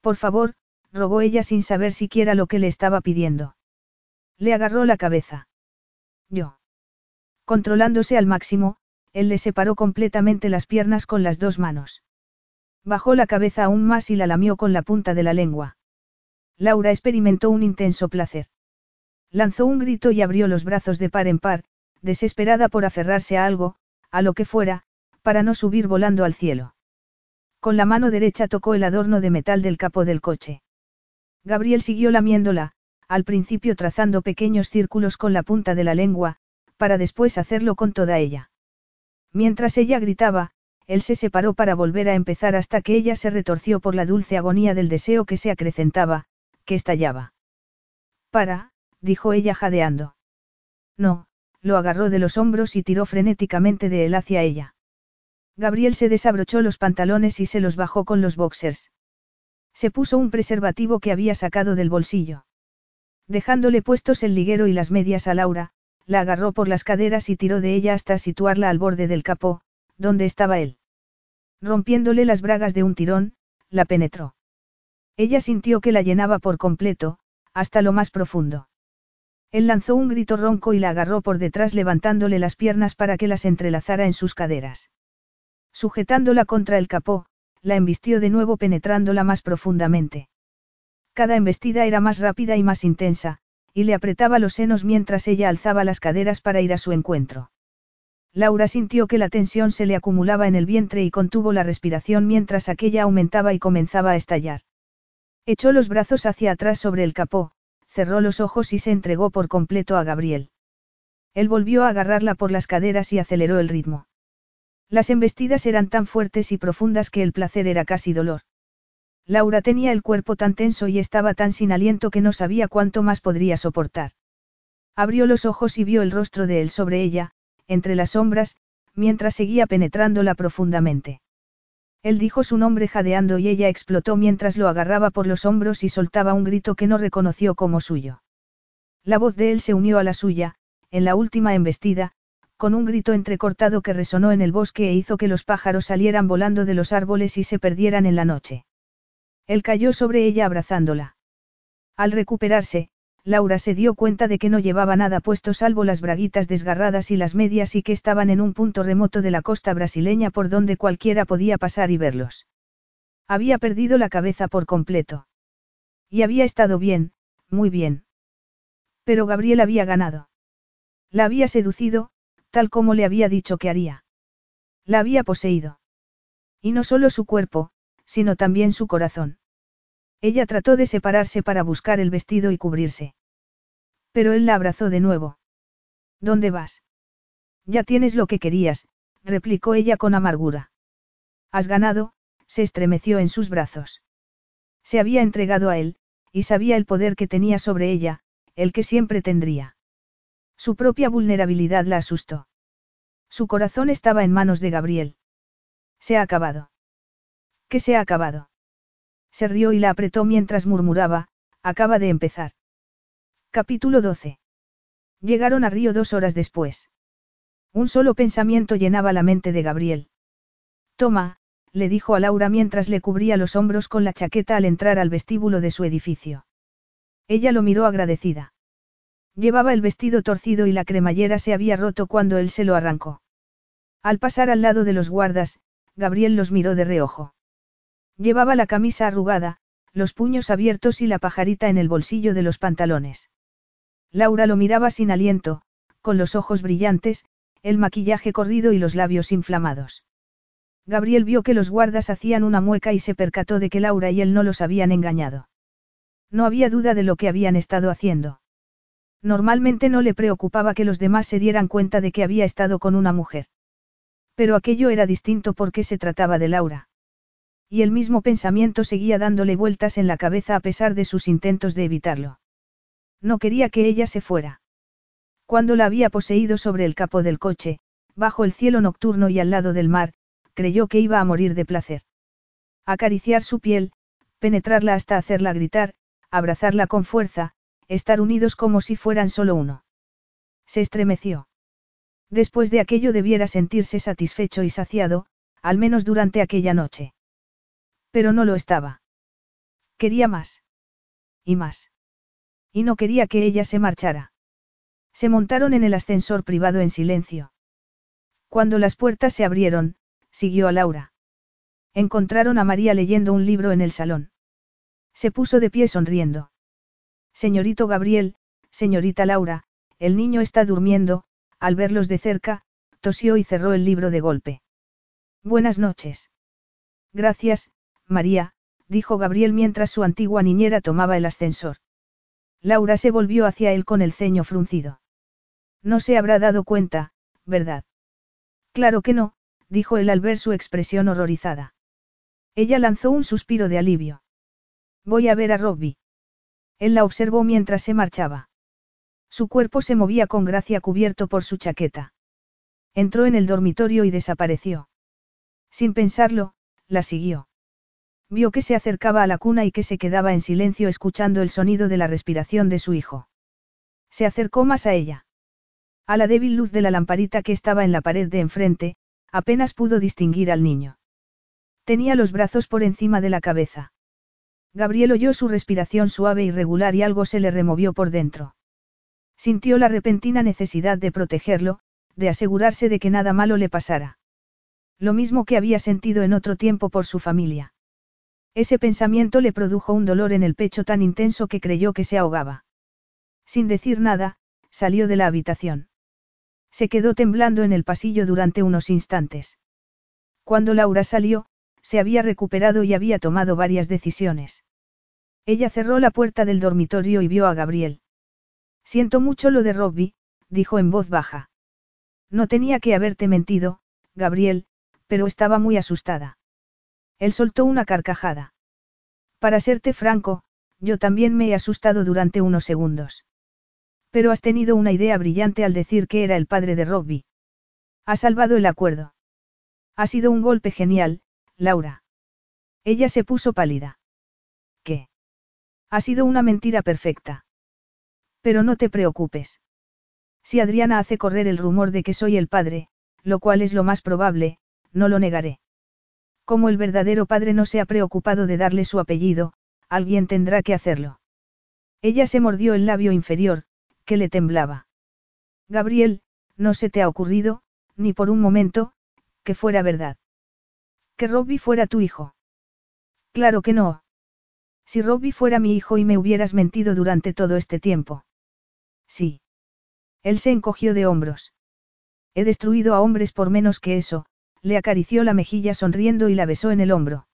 Por favor, rogó ella sin saber siquiera lo que le estaba pidiendo. Le agarró la cabeza. Yo. Controlándose al máximo, él le separó completamente las piernas con las dos manos. Bajó la cabeza aún más y la lamió con la punta de la lengua. Laura experimentó un intenso placer. Lanzó un grito y abrió los brazos de par en par, desesperada por aferrarse a algo, a lo que fuera, para no subir volando al cielo. Con la mano derecha tocó el adorno de metal del capó del coche. Gabriel siguió lamiéndola, al principio trazando pequeños círculos con la punta de la lengua, para después hacerlo con toda ella. Mientras ella gritaba, él se separó para volver a empezar hasta que ella se retorció por la dulce agonía del deseo que se acrecentaba, que estallaba. Para, dijo ella jadeando. No, lo agarró de los hombros y tiró frenéticamente de él hacia ella. Gabriel se desabrochó los pantalones y se los bajó con los boxers. Se puso un preservativo que había sacado del bolsillo. Dejándole puestos el liguero y las medias a Laura, la agarró por las caderas y tiró de ella hasta situarla al borde del capó, donde estaba él. Rompiéndole las bragas de un tirón, la penetró. Ella sintió que la llenaba por completo, hasta lo más profundo. Él lanzó un grito ronco y la agarró por detrás levantándole las piernas para que las entrelazara en sus caderas. Sujetándola contra el capó, la embistió de nuevo penetrándola más profundamente. Cada embestida era más rápida y más intensa, y le apretaba los senos mientras ella alzaba las caderas para ir a su encuentro. Laura sintió que la tensión se le acumulaba en el vientre y contuvo la respiración mientras aquella aumentaba y comenzaba a estallar. Echó los brazos hacia atrás sobre el capó, cerró los ojos y se entregó por completo a Gabriel. Él volvió a agarrarla por las caderas y aceleró el ritmo. Las embestidas eran tan fuertes y profundas que el placer era casi dolor. Laura tenía el cuerpo tan tenso y estaba tan sin aliento que no sabía cuánto más podría soportar. Abrió los ojos y vio el rostro de él sobre ella, entre las sombras, mientras seguía penetrándola profundamente. Él dijo su nombre jadeando y ella explotó mientras lo agarraba por los hombros y soltaba un grito que no reconoció como suyo. La voz de él se unió a la suya, en la última embestida, con un grito entrecortado que resonó en el bosque e hizo que los pájaros salieran volando de los árboles y se perdieran en la noche. Él cayó sobre ella abrazándola. Al recuperarse, Laura se dio cuenta de que no llevaba nada puesto salvo las braguitas desgarradas y las medias y que estaban en un punto remoto de la costa brasileña por donde cualquiera podía pasar y verlos. Había perdido la cabeza por completo. Y había estado bien, muy bien. Pero Gabriel había ganado. La había seducido, tal como le había dicho que haría. La había poseído. Y no solo su cuerpo, sino también su corazón. Ella trató de separarse para buscar el vestido y cubrirse. Pero él la abrazó de nuevo. ¿Dónde vas? Ya tienes lo que querías, replicó ella con amargura. Has ganado, se estremeció en sus brazos. Se había entregado a él, y sabía el poder que tenía sobre ella, el que siempre tendría. Su propia vulnerabilidad la asustó. Su corazón estaba en manos de Gabriel. Se ha acabado. ¿Qué se ha acabado? Se rió y la apretó mientras murmuraba, acaba de empezar. Capítulo 12. Llegaron a Río dos horas después. Un solo pensamiento llenaba la mente de Gabriel. Toma, le dijo a Laura mientras le cubría los hombros con la chaqueta al entrar al vestíbulo de su edificio. Ella lo miró agradecida. Llevaba el vestido torcido y la cremallera se había roto cuando él se lo arrancó. Al pasar al lado de los guardas, Gabriel los miró de reojo. Llevaba la camisa arrugada, los puños abiertos y la pajarita en el bolsillo de los pantalones. Laura lo miraba sin aliento, con los ojos brillantes, el maquillaje corrido y los labios inflamados. Gabriel vio que los guardas hacían una mueca y se percató de que Laura y él no los habían engañado. No había duda de lo que habían estado haciendo. Normalmente no le preocupaba que los demás se dieran cuenta de que había estado con una mujer. Pero aquello era distinto porque se trataba de Laura. Y el mismo pensamiento seguía dándole vueltas en la cabeza a pesar de sus intentos de evitarlo. No quería que ella se fuera. Cuando la había poseído sobre el capó del coche, bajo el cielo nocturno y al lado del mar, creyó que iba a morir de placer. Acariciar su piel, penetrarla hasta hacerla gritar, abrazarla con fuerza, estar unidos como si fueran solo uno. Se estremeció. Después de aquello debiera sentirse satisfecho y saciado, al menos durante aquella noche. Pero no lo estaba. Quería más. Y más. Y no quería que ella se marchara. Se montaron en el ascensor privado en silencio. Cuando las puertas se abrieron, siguió a Laura. Encontraron a María leyendo un libro en el salón. Se puso de pie sonriendo. Señorito Gabriel, señorita Laura, el niño está durmiendo, al verlos de cerca, tosió y cerró el libro de golpe. Buenas noches. Gracias, María, dijo Gabriel mientras su antigua niñera tomaba el ascensor. Laura se volvió hacia él con el ceño fruncido. No se habrá dado cuenta, ¿verdad? Claro que no, dijo él al ver su expresión horrorizada. Ella lanzó un suspiro de alivio. Voy a ver a Robbie. Él la observó mientras se marchaba. Su cuerpo se movía con gracia cubierto por su chaqueta. Entró en el dormitorio y desapareció. Sin pensarlo, la siguió. Vio que se acercaba a la cuna y que se quedaba en silencio escuchando el sonido de la respiración de su hijo. Se acercó más a ella. A la débil luz de la lamparita que estaba en la pared de enfrente, apenas pudo distinguir al niño. Tenía los brazos por encima de la cabeza. Gabriel oyó su respiración suave y regular y algo se le removió por dentro. Sintió la repentina necesidad de protegerlo, de asegurarse de que nada malo le pasara. Lo mismo que había sentido en otro tiempo por su familia. Ese pensamiento le produjo un dolor en el pecho tan intenso que creyó que se ahogaba. Sin decir nada, salió de la habitación. Se quedó temblando en el pasillo durante unos instantes. Cuando Laura salió, se había recuperado y había tomado varias decisiones. Ella cerró la puerta del dormitorio y vio a Gabriel. Siento mucho lo de Robbie, dijo en voz baja. No tenía que haberte mentido, Gabriel, pero estaba muy asustada. Él soltó una carcajada. Para serte franco, yo también me he asustado durante unos segundos. Pero has tenido una idea brillante al decir que era el padre de Robbie. Ha salvado el acuerdo. Ha sido un golpe genial, Laura. Ella se puso pálida. ¿Qué? Ha sido una mentira perfecta. Pero no te preocupes. Si Adriana hace correr el rumor de que soy el padre, lo cual es lo más probable, no lo negaré. Como el verdadero padre no se ha preocupado de darle su apellido, alguien tendrá que hacerlo. Ella se mordió el labio inferior, que le temblaba. Gabriel, no se te ha ocurrido, ni por un momento, que fuera verdad. Que Robbie fuera tu hijo. Claro que no. Si Robbie fuera mi hijo y me hubieras mentido durante todo este tiempo. Sí. Él se encogió de hombros. He destruido a hombres por menos que eso, le acarició la mejilla sonriendo y la besó en el hombro.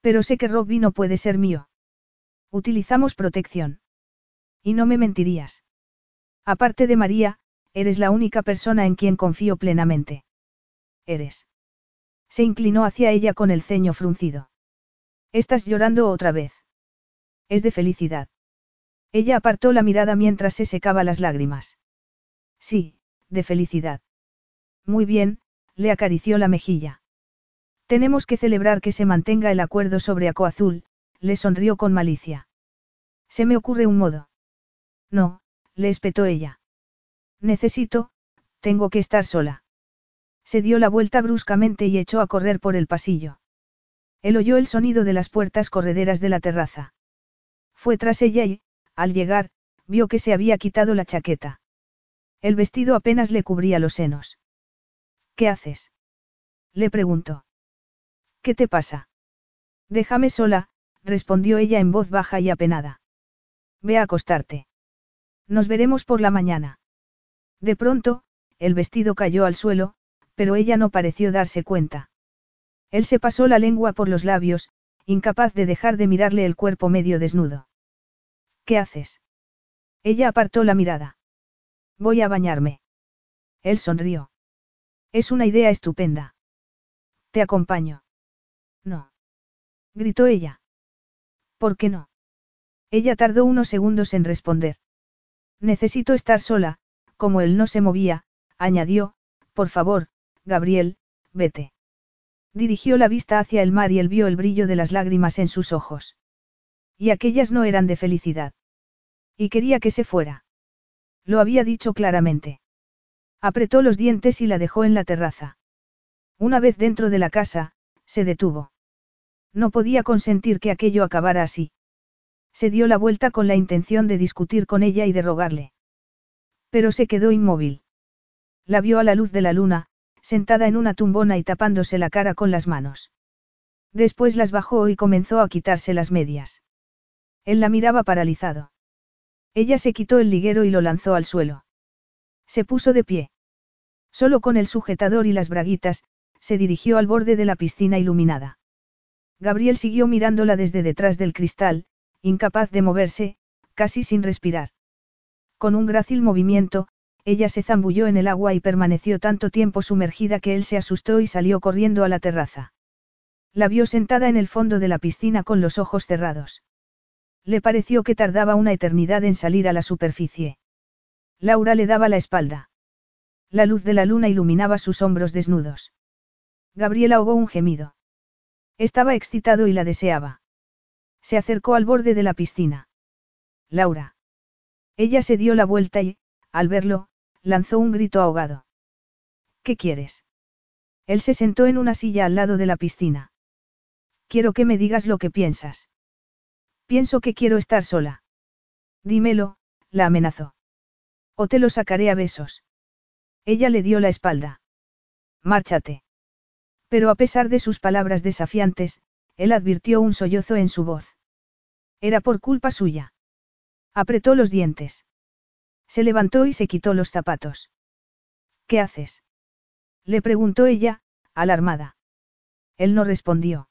Pero sé que Robbie no puede ser mío. Utilizamos protección. Y no me mentirías. Aparte de María, eres la única persona en quien confío plenamente. Eres. Se inclinó hacia ella con el ceño fruncido. Estás llorando otra vez. Es de felicidad. Ella apartó la mirada mientras se secaba las lágrimas. Sí, de felicidad. Muy bien, le acarició la mejilla. Tenemos que celebrar que se mantenga el acuerdo sobre Acoazul, le sonrió con malicia. Se me ocurre un modo. No, le espetó ella. Necesito, tengo que estar sola. Se dio la vuelta bruscamente y echó a correr por el pasillo. Él oyó el sonido de las puertas correderas de la terraza. Fue tras ella y, al llegar, vio que se había quitado la chaqueta. El vestido apenas le cubría los senos. ¿Qué haces? Le preguntó. ¿Qué te pasa? Déjame sola, respondió ella en voz baja y apenada. Ve a acostarte. Nos veremos por la mañana. De pronto, el vestido cayó al suelo, pero ella no pareció darse cuenta. Él se pasó la lengua por los labios, incapaz de dejar de mirarle el cuerpo medio desnudo. ¿Qué haces? Ella apartó la mirada. Voy a bañarme. Él sonrió. Es una idea estupenda. Te acompaño. No. Gritó ella. ¿Por qué no? Ella tardó unos segundos en responder. Necesito estar sola, como él no se movía, añadió, por favor, Gabriel, vete. Dirigió la vista hacia el mar y él vio el brillo de las lágrimas en sus ojos. Y aquellas no eran de felicidad. Y quería que se fuera. Lo había dicho claramente. Apretó los dientes y la dejó en la terraza. Una vez dentro de la casa, se detuvo. No podía consentir que aquello acabara así. Se dio la vuelta con la intención de discutir con ella y de rogarle. Pero se quedó inmóvil. La vio a la luz de la luna, sentada en una tumbona y tapándose la cara con las manos. Después las bajó y comenzó a quitarse las medias. Él la miraba paralizado. Ella se quitó el liguero y lo lanzó al suelo. Se puso de pie. Solo con el sujetador y las braguitas, se dirigió al borde de la piscina iluminada. Gabriel siguió mirándola desde detrás del cristal, incapaz de moverse, casi sin respirar. Con un grácil movimiento, ella se zambulló en el agua y permaneció tanto tiempo sumergida que él se asustó y salió corriendo a la terraza. La vio sentada en el fondo de la piscina con los ojos cerrados. Le pareció que tardaba una eternidad en salir a la superficie. Laura le daba la espalda. La luz de la luna iluminaba sus hombros desnudos. Gabriel ahogó un gemido. Estaba excitado y la deseaba. Se acercó al borde de la piscina. Laura. Ella se dio la vuelta y, al verlo, lanzó un grito ahogado. ¿Qué quieres? Él se sentó en una silla al lado de la piscina. Quiero que me digas lo que piensas. Pienso que quiero estar sola. Dímelo, la amenazó. O te lo sacaré a besos. Ella le dio la espalda. Márchate. Pero a pesar de sus palabras desafiantes, él advirtió un sollozo en su voz. Era por culpa suya. Apretó los dientes. Se levantó y se quitó los zapatos. ¿Qué haces? Le preguntó ella, alarmada. Él no respondió.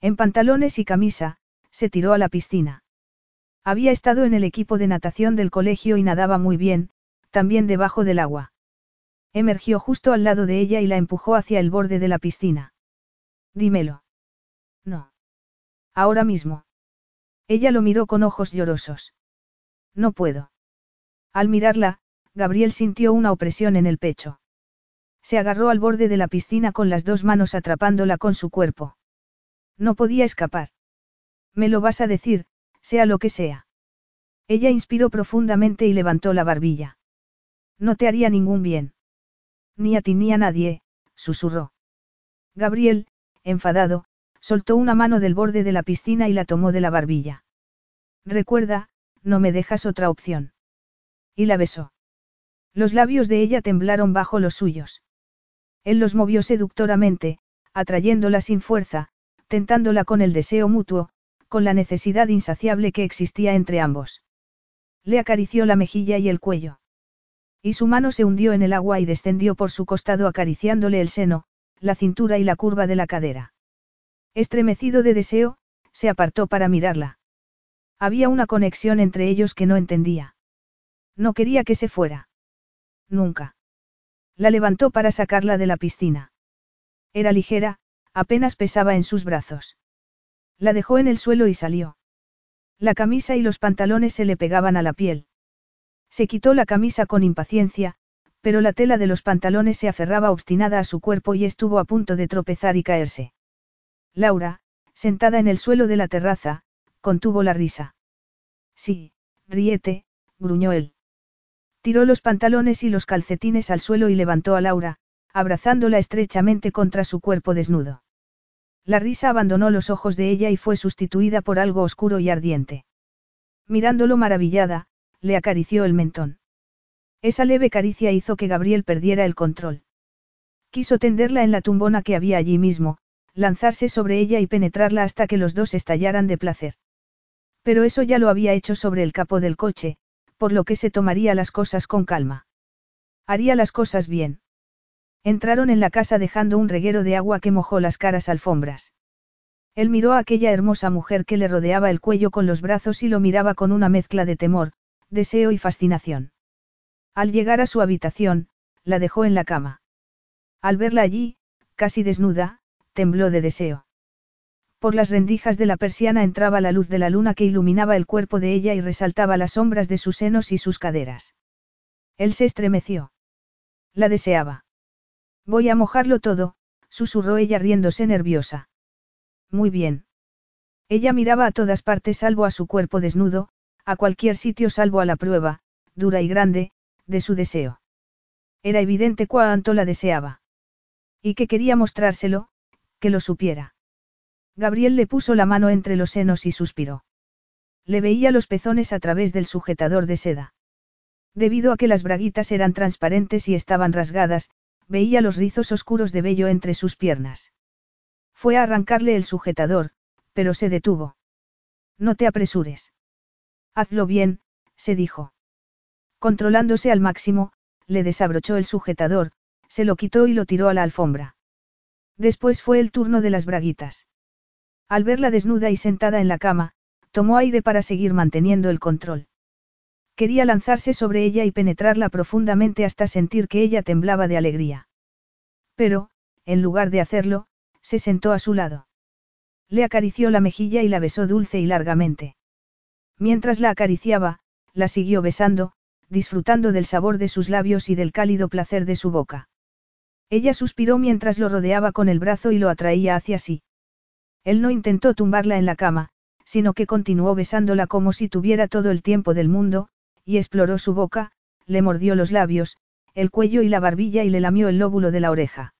En pantalones y camisa, se tiró a la piscina. Había estado en el equipo de natación del colegio y nadaba muy bien, también debajo del agua. Emergió justo al lado de ella y la empujó hacia el borde de la piscina. Dímelo. No. Ahora mismo. Ella lo miró con ojos llorosos. No puedo. Al mirarla, Gabriel sintió una opresión en el pecho. Se agarró al borde de la piscina con las dos manos atrapándola con su cuerpo. No podía escapar. Me lo vas a decir, sea lo que sea. Ella inspiró profundamente y levantó la barbilla. No te haría ningún bien. Ni a ti ni a nadie, susurró. Gabriel, enfadado, soltó una mano del borde de la piscina y la tomó de la barbilla. Recuerda, no me dejas otra opción. Y la besó. Los labios de ella temblaron bajo los suyos. Él los movió seductoramente, atrayéndola sin fuerza, tentándola con el deseo mutuo, con la necesidad insaciable que existía entre ambos. Le acarició la mejilla y el cuello. Y su mano se hundió en el agua y descendió por su costado acariciándole el seno, la cintura y la curva de la cadera. Estremecido de deseo, se apartó para mirarla. Había una conexión entre ellos que no entendía. No quería que se fuera. Nunca. La levantó para sacarla de la piscina. Era ligera, apenas pesaba en sus brazos. La dejó en el suelo y salió. La camisa y los pantalones se le pegaban a la piel. Se quitó la camisa con impaciencia, pero la tela de los pantalones se aferraba obstinada a su cuerpo y estuvo a punto de tropezar y caerse. Laura, sentada en el suelo de la terraza, contuvo la risa. Sí, ríete, gruñó él. Tiró los pantalones y los calcetines al suelo y levantó a Laura, abrazándola estrechamente contra su cuerpo desnudo. La risa abandonó los ojos de ella y fue sustituida por algo oscuro y ardiente. Mirándolo maravillada, le acarició el mentón. Esa leve caricia hizo que Gabriel perdiera el control. Quiso tenderla en la tumbona que había allí mismo, lanzarse sobre ella y penetrarla hasta que los dos estallaran de placer. Pero eso ya lo había hecho sobre el capó del coche, por lo que se tomaría las cosas con calma. Haría las cosas bien. Entraron en la casa dejando un reguero de agua que mojó las caras alfombras. Él miró a aquella hermosa mujer que le rodeaba el cuello con los brazos y lo miraba con una mezcla de temor, deseo y fascinación. Al llegar a su habitación, la dejó en la cama. Al verla allí, casi desnuda, tembló de deseo. Por las rendijas de la persiana entraba la luz de la luna que iluminaba el cuerpo de ella y resaltaba las sombras de sus senos y sus caderas. Él se estremeció. La deseaba. Voy a mojarlo todo, susurró ella riéndose nerviosa. Muy bien. Ella miraba a todas partes salvo a su cuerpo desnudo, a cualquier sitio salvo a la prueba, dura y grande, de su deseo. Era evidente cuánto la deseaba. Y que quería mostrárselo, que lo supiera. Gabriel le puso la mano entre los senos y suspiró. Le veía los pezones a través del sujetador de seda. Debido a que las braguitas eran transparentes y estaban rasgadas, veía los rizos oscuros de vello entre sus piernas. Fue a arrancarle el sujetador, pero se detuvo. No te apresures. Hazlo bien, se dijo. Controlándose al máximo, le desabrochó el sujetador, se lo quitó y lo tiró a la alfombra. Después fue el turno de las braguitas. Al verla desnuda y sentada en la cama, tomó aire para seguir manteniendo el control. Quería lanzarse sobre ella y penetrarla profundamente hasta sentir que ella temblaba de alegría. Pero, en lugar de hacerlo, se sentó a su lado. Le acarició la mejilla y la besó dulce y largamente. Mientras la acariciaba, la siguió besando, disfrutando del sabor de sus labios y del cálido placer de su boca. Ella suspiró mientras lo rodeaba con el brazo y lo atraía hacia sí. Él no intentó tumbarla en la cama, sino que continuó besándola como si tuviera todo el tiempo del mundo, y exploró su boca, le mordió los labios, el cuello y la barbilla y le lamió el lóbulo de la oreja.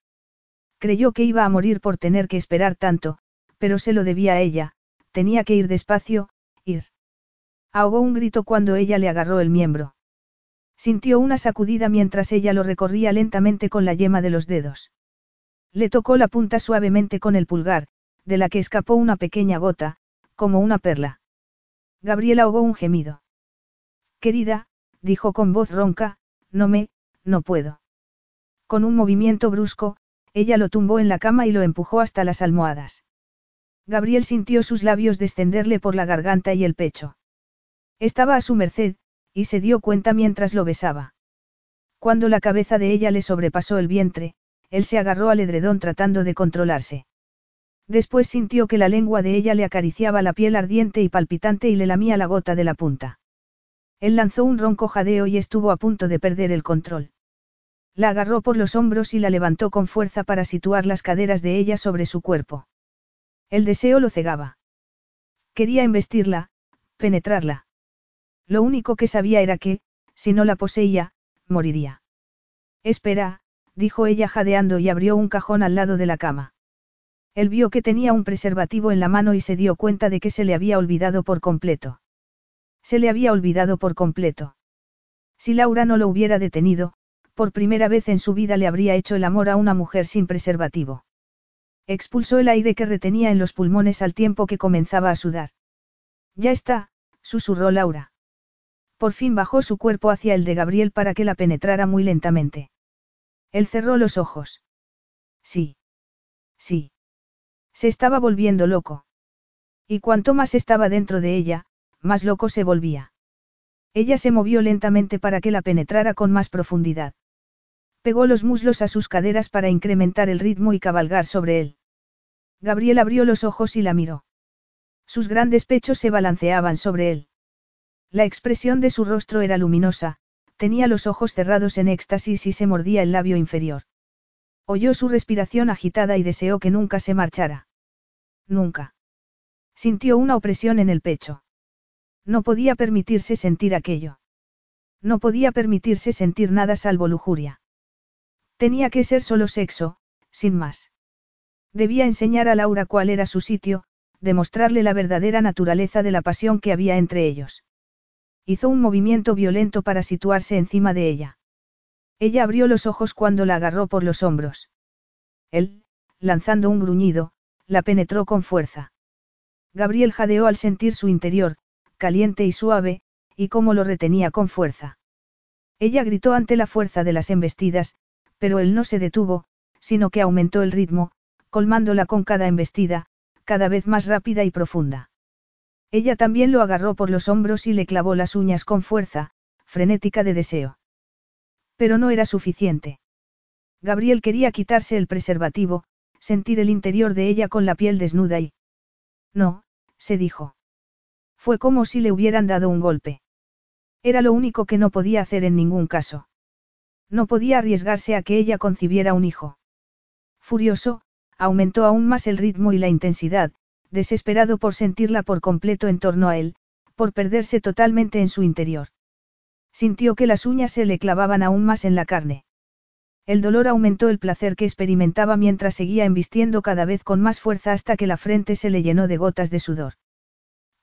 Creyó que iba a morir por tener que esperar tanto, pero se lo debía a ella, tenía que ir despacio, ir. Ahogó un grito cuando ella le agarró el miembro. Sintió una sacudida mientras ella lo recorría lentamente con la yema de los dedos. Le tocó la punta suavemente con el pulgar, de la que escapó una pequeña gota, como una perla. Gabriel ahogó un gemido. Querida, dijo con voz ronca, no me, no puedo. Con un movimiento brusco, ella lo tumbó en la cama y lo empujó hasta las almohadas. Gabriel sintió sus labios descenderle por la garganta y el pecho. Estaba a su merced, y se dio cuenta mientras lo besaba. Cuando la cabeza de ella le sobrepasó el vientre, él se agarró al edredón tratando de controlarse. Después sintió que la lengua de ella le acariciaba la piel ardiente y palpitante y le lamía la gota de la punta. Él lanzó un ronco jadeo y estuvo a punto de perder el control. La agarró por los hombros y la levantó con fuerza para situar las caderas de ella sobre su cuerpo. El deseo lo cegaba. Quería embestirla, penetrarla. Lo único que sabía era que, si no la poseía, moriría. Espera, dijo ella jadeando y abrió un cajón al lado de la cama. Él vio que tenía un preservativo en la mano y se dio cuenta de que se le había olvidado por completo. Se le había olvidado por completo. Si Laura no lo hubiera detenido, por primera vez en su vida le habría hecho el amor a una mujer sin preservativo. Expulsó el aire que retenía en los pulmones al tiempo que comenzaba a sudar. Ya está, susurró Laura. Por fin bajó su cuerpo hacia el de Gabriel para que la penetrara muy lentamente. Él cerró los ojos. Sí. Sí. Se estaba volviendo loco. Y cuanto más estaba dentro de ella, más loco se volvía. Ella se movió lentamente para que la penetrara con más profundidad. Pegó los muslos a sus caderas para incrementar el ritmo y cabalgar sobre él. Gabriel abrió los ojos y la miró. Sus grandes pechos se balanceaban sobre él. La expresión de su rostro era luminosa, tenía los ojos cerrados en éxtasis y se mordía el labio inferior. Oyó su respiración agitada y deseó que nunca se marchara. Nunca. Sintió una opresión en el pecho. No podía permitirse sentir aquello. No podía permitirse sentir nada salvo lujuria. Tenía que ser solo sexo, sin más. Debía enseñar a Laura cuál era su sitio, demostrarle la verdadera naturaleza de la pasión que había entre ellos. Hizo un movimiento violento para situarse encima de ella. Ella abrió los ojos cuando la agarró por los hombros. Él, lanzando un gruñido, la penetró con fuerza. Gabriel jadeó al sentir su interior, caliente y suave, y cómo lo retenía con fuerza. Ella gritó ante la fuerza de las embestidas, pero él no se detuvo, sino que aumentó el ritmo, colmándola con cada embestida, cada vez más rápida y profunda. Ella también lo agarró por los hombros y le clavó las uñas con fuerza, frenética de deseo. Pero no era suficiente. Gabriel quería quitarse el preservativo, sentir el interior de ella con la piel desnuda y... No, se dijo. Fue como si le hubieran dado un golpe. Era lo único que no podía hacer en ningún caso. No podía arriesgarse a que ella concibiera un hijo. Furioso, aumentó aún más el ritmo y la intensidad, desesperado por sentirla por completo en torno a él, por perderse totalmente en su interior. Sintió que las uñas se le clavaban aún más en la carne. El dolor aumentó el placer que experimentaba mientras seguía embistiendo cada vez con más fuerza hasta que la frente se le llenó de gotas de sudor.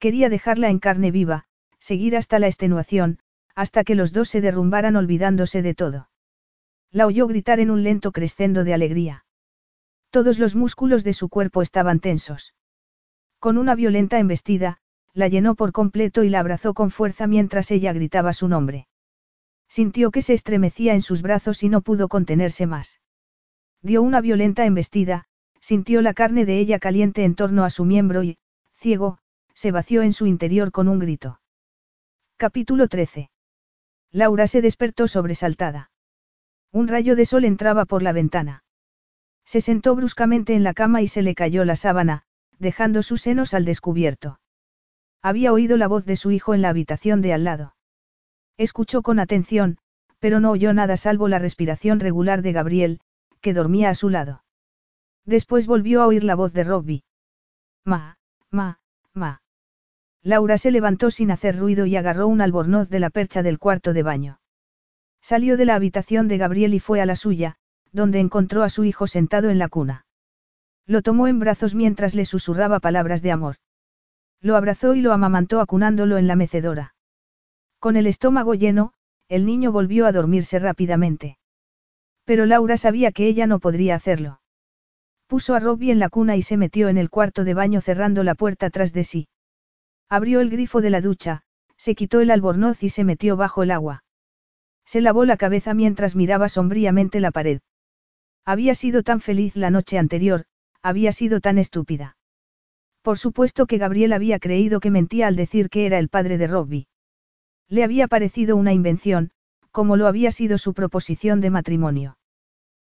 Quería dejarla en carne viva, seguir hasta la extenuación, hasta que los dos se derrumbaran olvidándose de todo. La oyó gritar en un lento crescendo de alegría. Todos los músculos de su cuerpo estaban tensos. Con una violenta embestida, la llenó por completo y la abrazó con fuerza mientras ella gritaba su nombre. Sintió que se estremecía en sus brazos y no pudo contenerse más. Dio una violenta embestida, sintió la carne de ella caliente en torno a su miembro y, ciego, se vació en su interior con un grito. Capítulo 13. Laura se despertó sobresaltada. Un rayo de sol entraba por la ventana. Se sentó bruscamente en la cama y se le cayó la sábana, dejando sus senos al descubierto. Había oído la voz de su hijo en la habitación de al lado. Escuchó con atención, pero no oyó nada salvo la respiración regular de Gabriel, que dormía a su lado. Después volvió a oír la voz de Robbie. Ma, ma, ma. Laura se levantó sin hacer ruido y agarró un albornoz de la percha del cuarto de baño. Salió de la habitación de Gabriel y fue a la suya, donde encontró a su hijo sentado en la cuna. Lo tomó en brazos mientras le susurraba palabras de amor. Lo abrazó y lo amamantó acunándolo en la mecedora. Con el estómago lleno, el niño volvió a dormirse rápidamente. Pero Laura sabía que ella no podría hacerlo. Puso a Robbie en la cuna y se metió en el cuarto de baño cerrando la puerta tras de sí. Abrió el grifo de la ducha, se quitó el albornoz y se metió bajo el agua. Se lavó la cabeza mientras miraba sombríamente la pared. Había sido tan feliz la noche anterior, había sido tan estúpida. Por supuesto que Gabriel había creído que mentía al decir que era el padre de Robbie. Le había parecido una invención, como lo había sido su proposición de matrimonio.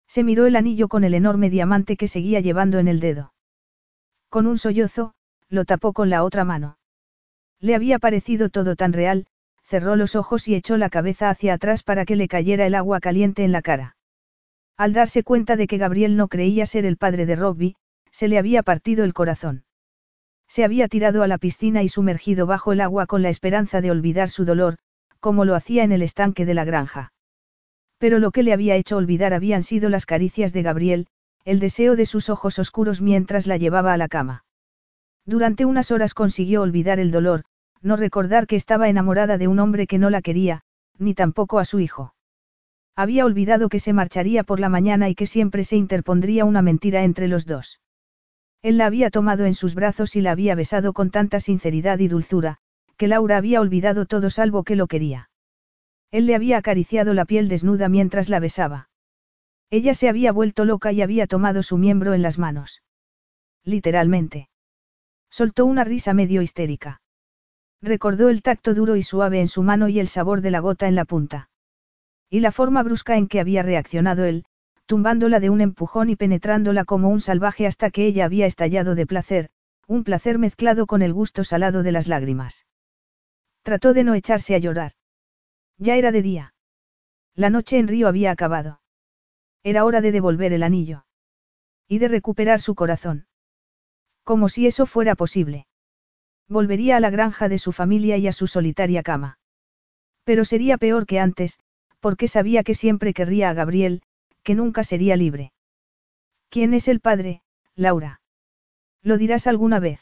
Se miró el anillo con el enorme diamante que seguía llevando en el dedo. Con un sollozo, lo tapó con la otra mano. Le había parecido todo tan real, cerró los ojos y echó la cabeza hacia atrás para que le cayera el agua caliente en la cara. Al darse cuenta de que Gabriel no creía ser el padre de Robbie, se le había partido el corazón. Se había tirado a la piscina y sumergido bajo el agua con la esperanza de olvidar su dolor, como lo hacía en el estanque de la granja. Pero lo que le había hecho olvidar habían sido las caricias de Gabriel, el deseo de sus ojos oscuros mientras la llevaba a la cama. Durante unas horas consiguió olvidar el dolor, no recordar que estaba enamorada de un hombre que no la quería, ni tampoco a su hijo. Había olvidado que se marcharía por la mañana y que siempre se interpondría una mentira entre los dos. Él la había tomado en sus brazos y la había besado con tanta sinceridad y dulzura, que Laura había olvidado todo salvo que lo quería. Él le había acariciado la piel desnuda mientras la besaba. Ella se había vuelto loca y había tomado su miembro en las manos. Literalmente. Soltó una risa medio histérica. Recordó el tacto duro y suave en su mano y el sabor de la gota en la punta. Y la forma brusca en que había reaccionado él, tumbándola de un empujón y penetrándola como un salvaje hasta que ella había estallado de placer, un placer mezclado con el gusto salado de las lágrimas. Trató de no echarse a llorar. Ya era de día. La noche en Río había acabado. Era hora de devolver el anillo. Y de recuperar su corazón. Como si eso fuera posible. Volvería a la granja de su familia y a su solitaria cama. Pero sería peor que antes, porque sabía que siempre querría a Gabriel, que nunca sería libre. ¿Quién es el padre? Laura. ¿Lo dirás alguna vez?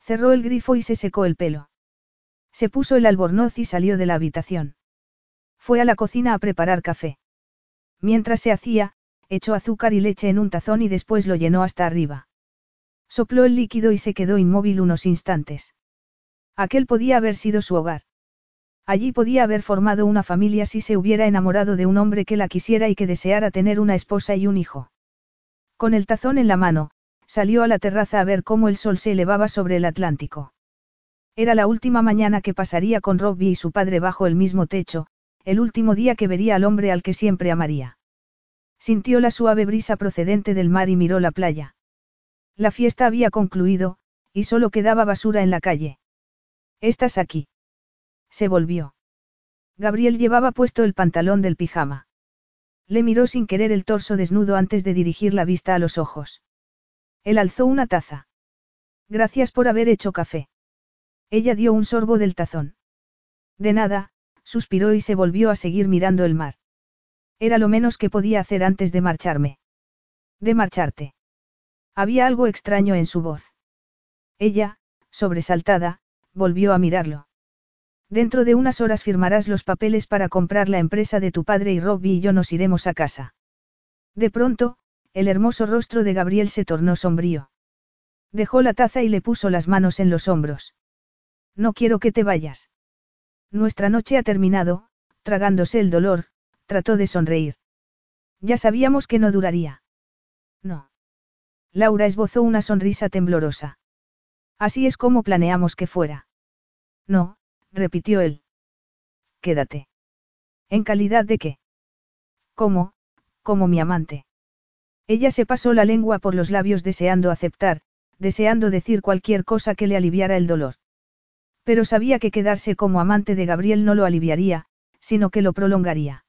Cerró el grifo y se secó el pelo. Se puso el albornoz y salió de la habitación. Fue a la cocina a preparar café. Mientras se hacía, echó azúcar y leche en un tazón y después lo llenó hasta arriba. Sopló el líquido y se quedó inmóvil unos instantes. Aquel podía haber sido su hogar. Allí podía haber formado una familia si se hubiera enamorado de un hombre que la quisiera y que deseara tener una esposa y un hijo. Con el tazón en la mano, salió a la terraza a ver cómo el sol se elevaba sobre el Atlántico. Era la última mañana que pasaría con Robbie y su padre bajo el mismo techo, el último día que vería al hombre al que siempre amaría. Sintió la suave brisa procedente del mar y miró la playa. La fiesta había concluido, y solo quedaba basura en la calle. ¿Estás aquí? Se volvió. Gabriel llevaba puesto el pantalón del pijama. Le miró sin querer el torso desnudo antes de dirigir la vista a los ojos. Él alzó una taza. Gracias por haber hecho café. Ella dio un sorbo del tazón. De nada, suspiró y se volvió a seguir mirando el mar. Era lo menos que podía hacer antes de marcharme. De marcharte. Había algo extraño en su voz. Ella, sobresaltada, volvió a mirarlo. Dentro de unas horas firmarás los papeles para comprar la empresa de tu padre y Robbie y yo nos iremos a casa. De pronto, el hermoso rostro de Gabriel se tornó sombrío. Dejó la taza y le puso las manos en los hombros. No quiero que te vayas. Nuestra noche ha terminado, tragándose el dolor, trató de sonreír. Ya sabíamos que no duraría. No. Laura esbozó una sonrisa temblorosa. Así es como planeamos que fuera. No, repitió él. Quédate. ¿En calidad de qué? ¿Cómo? Como mi amante. Ella se pasó la lengua por los labios deseando aceptar, deseando decir cualquier cosa que le aliviara el dolor. Pero sabía que quedarse como amante de Gabriel no lo aliviaría, sino que lo prolongaría.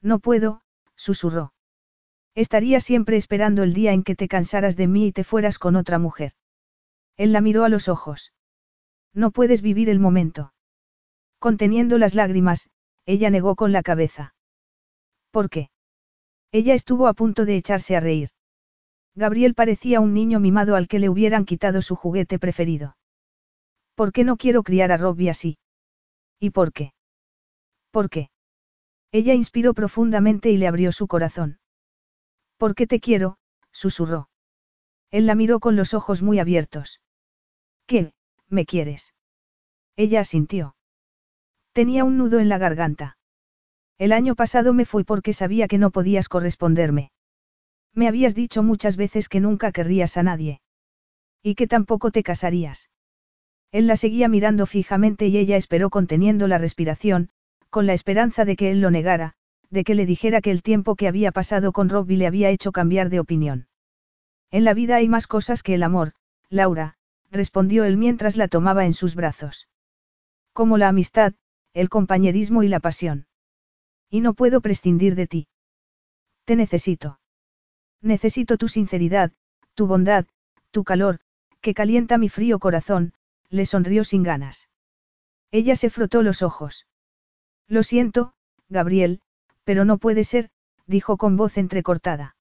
No puedo, susurró. Estaría siempre esperando el día en que te cansaras de mí y te fueras con otra mujer. Él la miró a los ojos. No puedes vivir el momento. Conteniendo las lágrimas, ella negó con la cabeza. ¿Por qué? Ella estuvo a punto de echarse a reír. Gabriel parecía un niño mimado al que le hubieran quitado su juguete preferido. ¿Por qué no quiero criar a Robbie así? ¿Y por qué? ¿Por qué? Ella inspiró profundamente y le abrió su corazón. ¿Por qué te quiero? susurró. Él la miró con los ojos muy abiertos. ¿Qué, me quieres? Ella asintió. Tenía un nudo en la garganta. El año pasado me fui porque sabía que no podías corresponderme. Me habías dicho muchas veces que nunca querrías a nadie. Y que tampoco te casarías. Él la seguía mirando fijamente y ella esperó conteniendo la respiración, con la esperanza de que él lo negara, de que le dijera que el tiempo que había pasado con Robbie le había hecho cambiar de opinión. En la vida hay más cosas que el amor, Laura, respondió él mientras la tomaba en sus brazos. Como la amistad, el compañerismo y la pasión. Y no puedo prescindir de ti. Te necesito. Necesito tu sinceridad, tu bondad, tu calor, que calienta mi frío corazón, le sonrió sin ganas. Ella se frotó los ojos. Lo siento, Gabriel, pero no puede ser, dijo con voz entrecortada.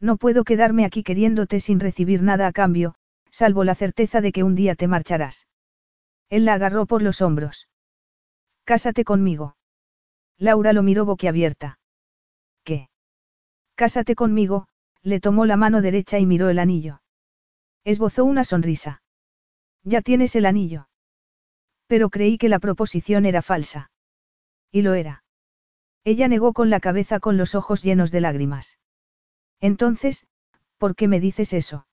No puedo quedarme aquí queriéndote sin recibir nada a cambio, salvo la certeza de que un día te marcharás. Él la agarró por los hombros. Cásate conmigo. Laura lo miró boquiabierta. ¿Qué? Cásate conmigo, le tomó la mano derecha y miró el anillo. Esbozó una sonrisa. Ya tienes el anillo. Pero creí que la proposición era falsa. Y lo era. Ella negó con la cabeza con los ojos llenos de lágrimas. Entonces, ¿por qué me dices eso?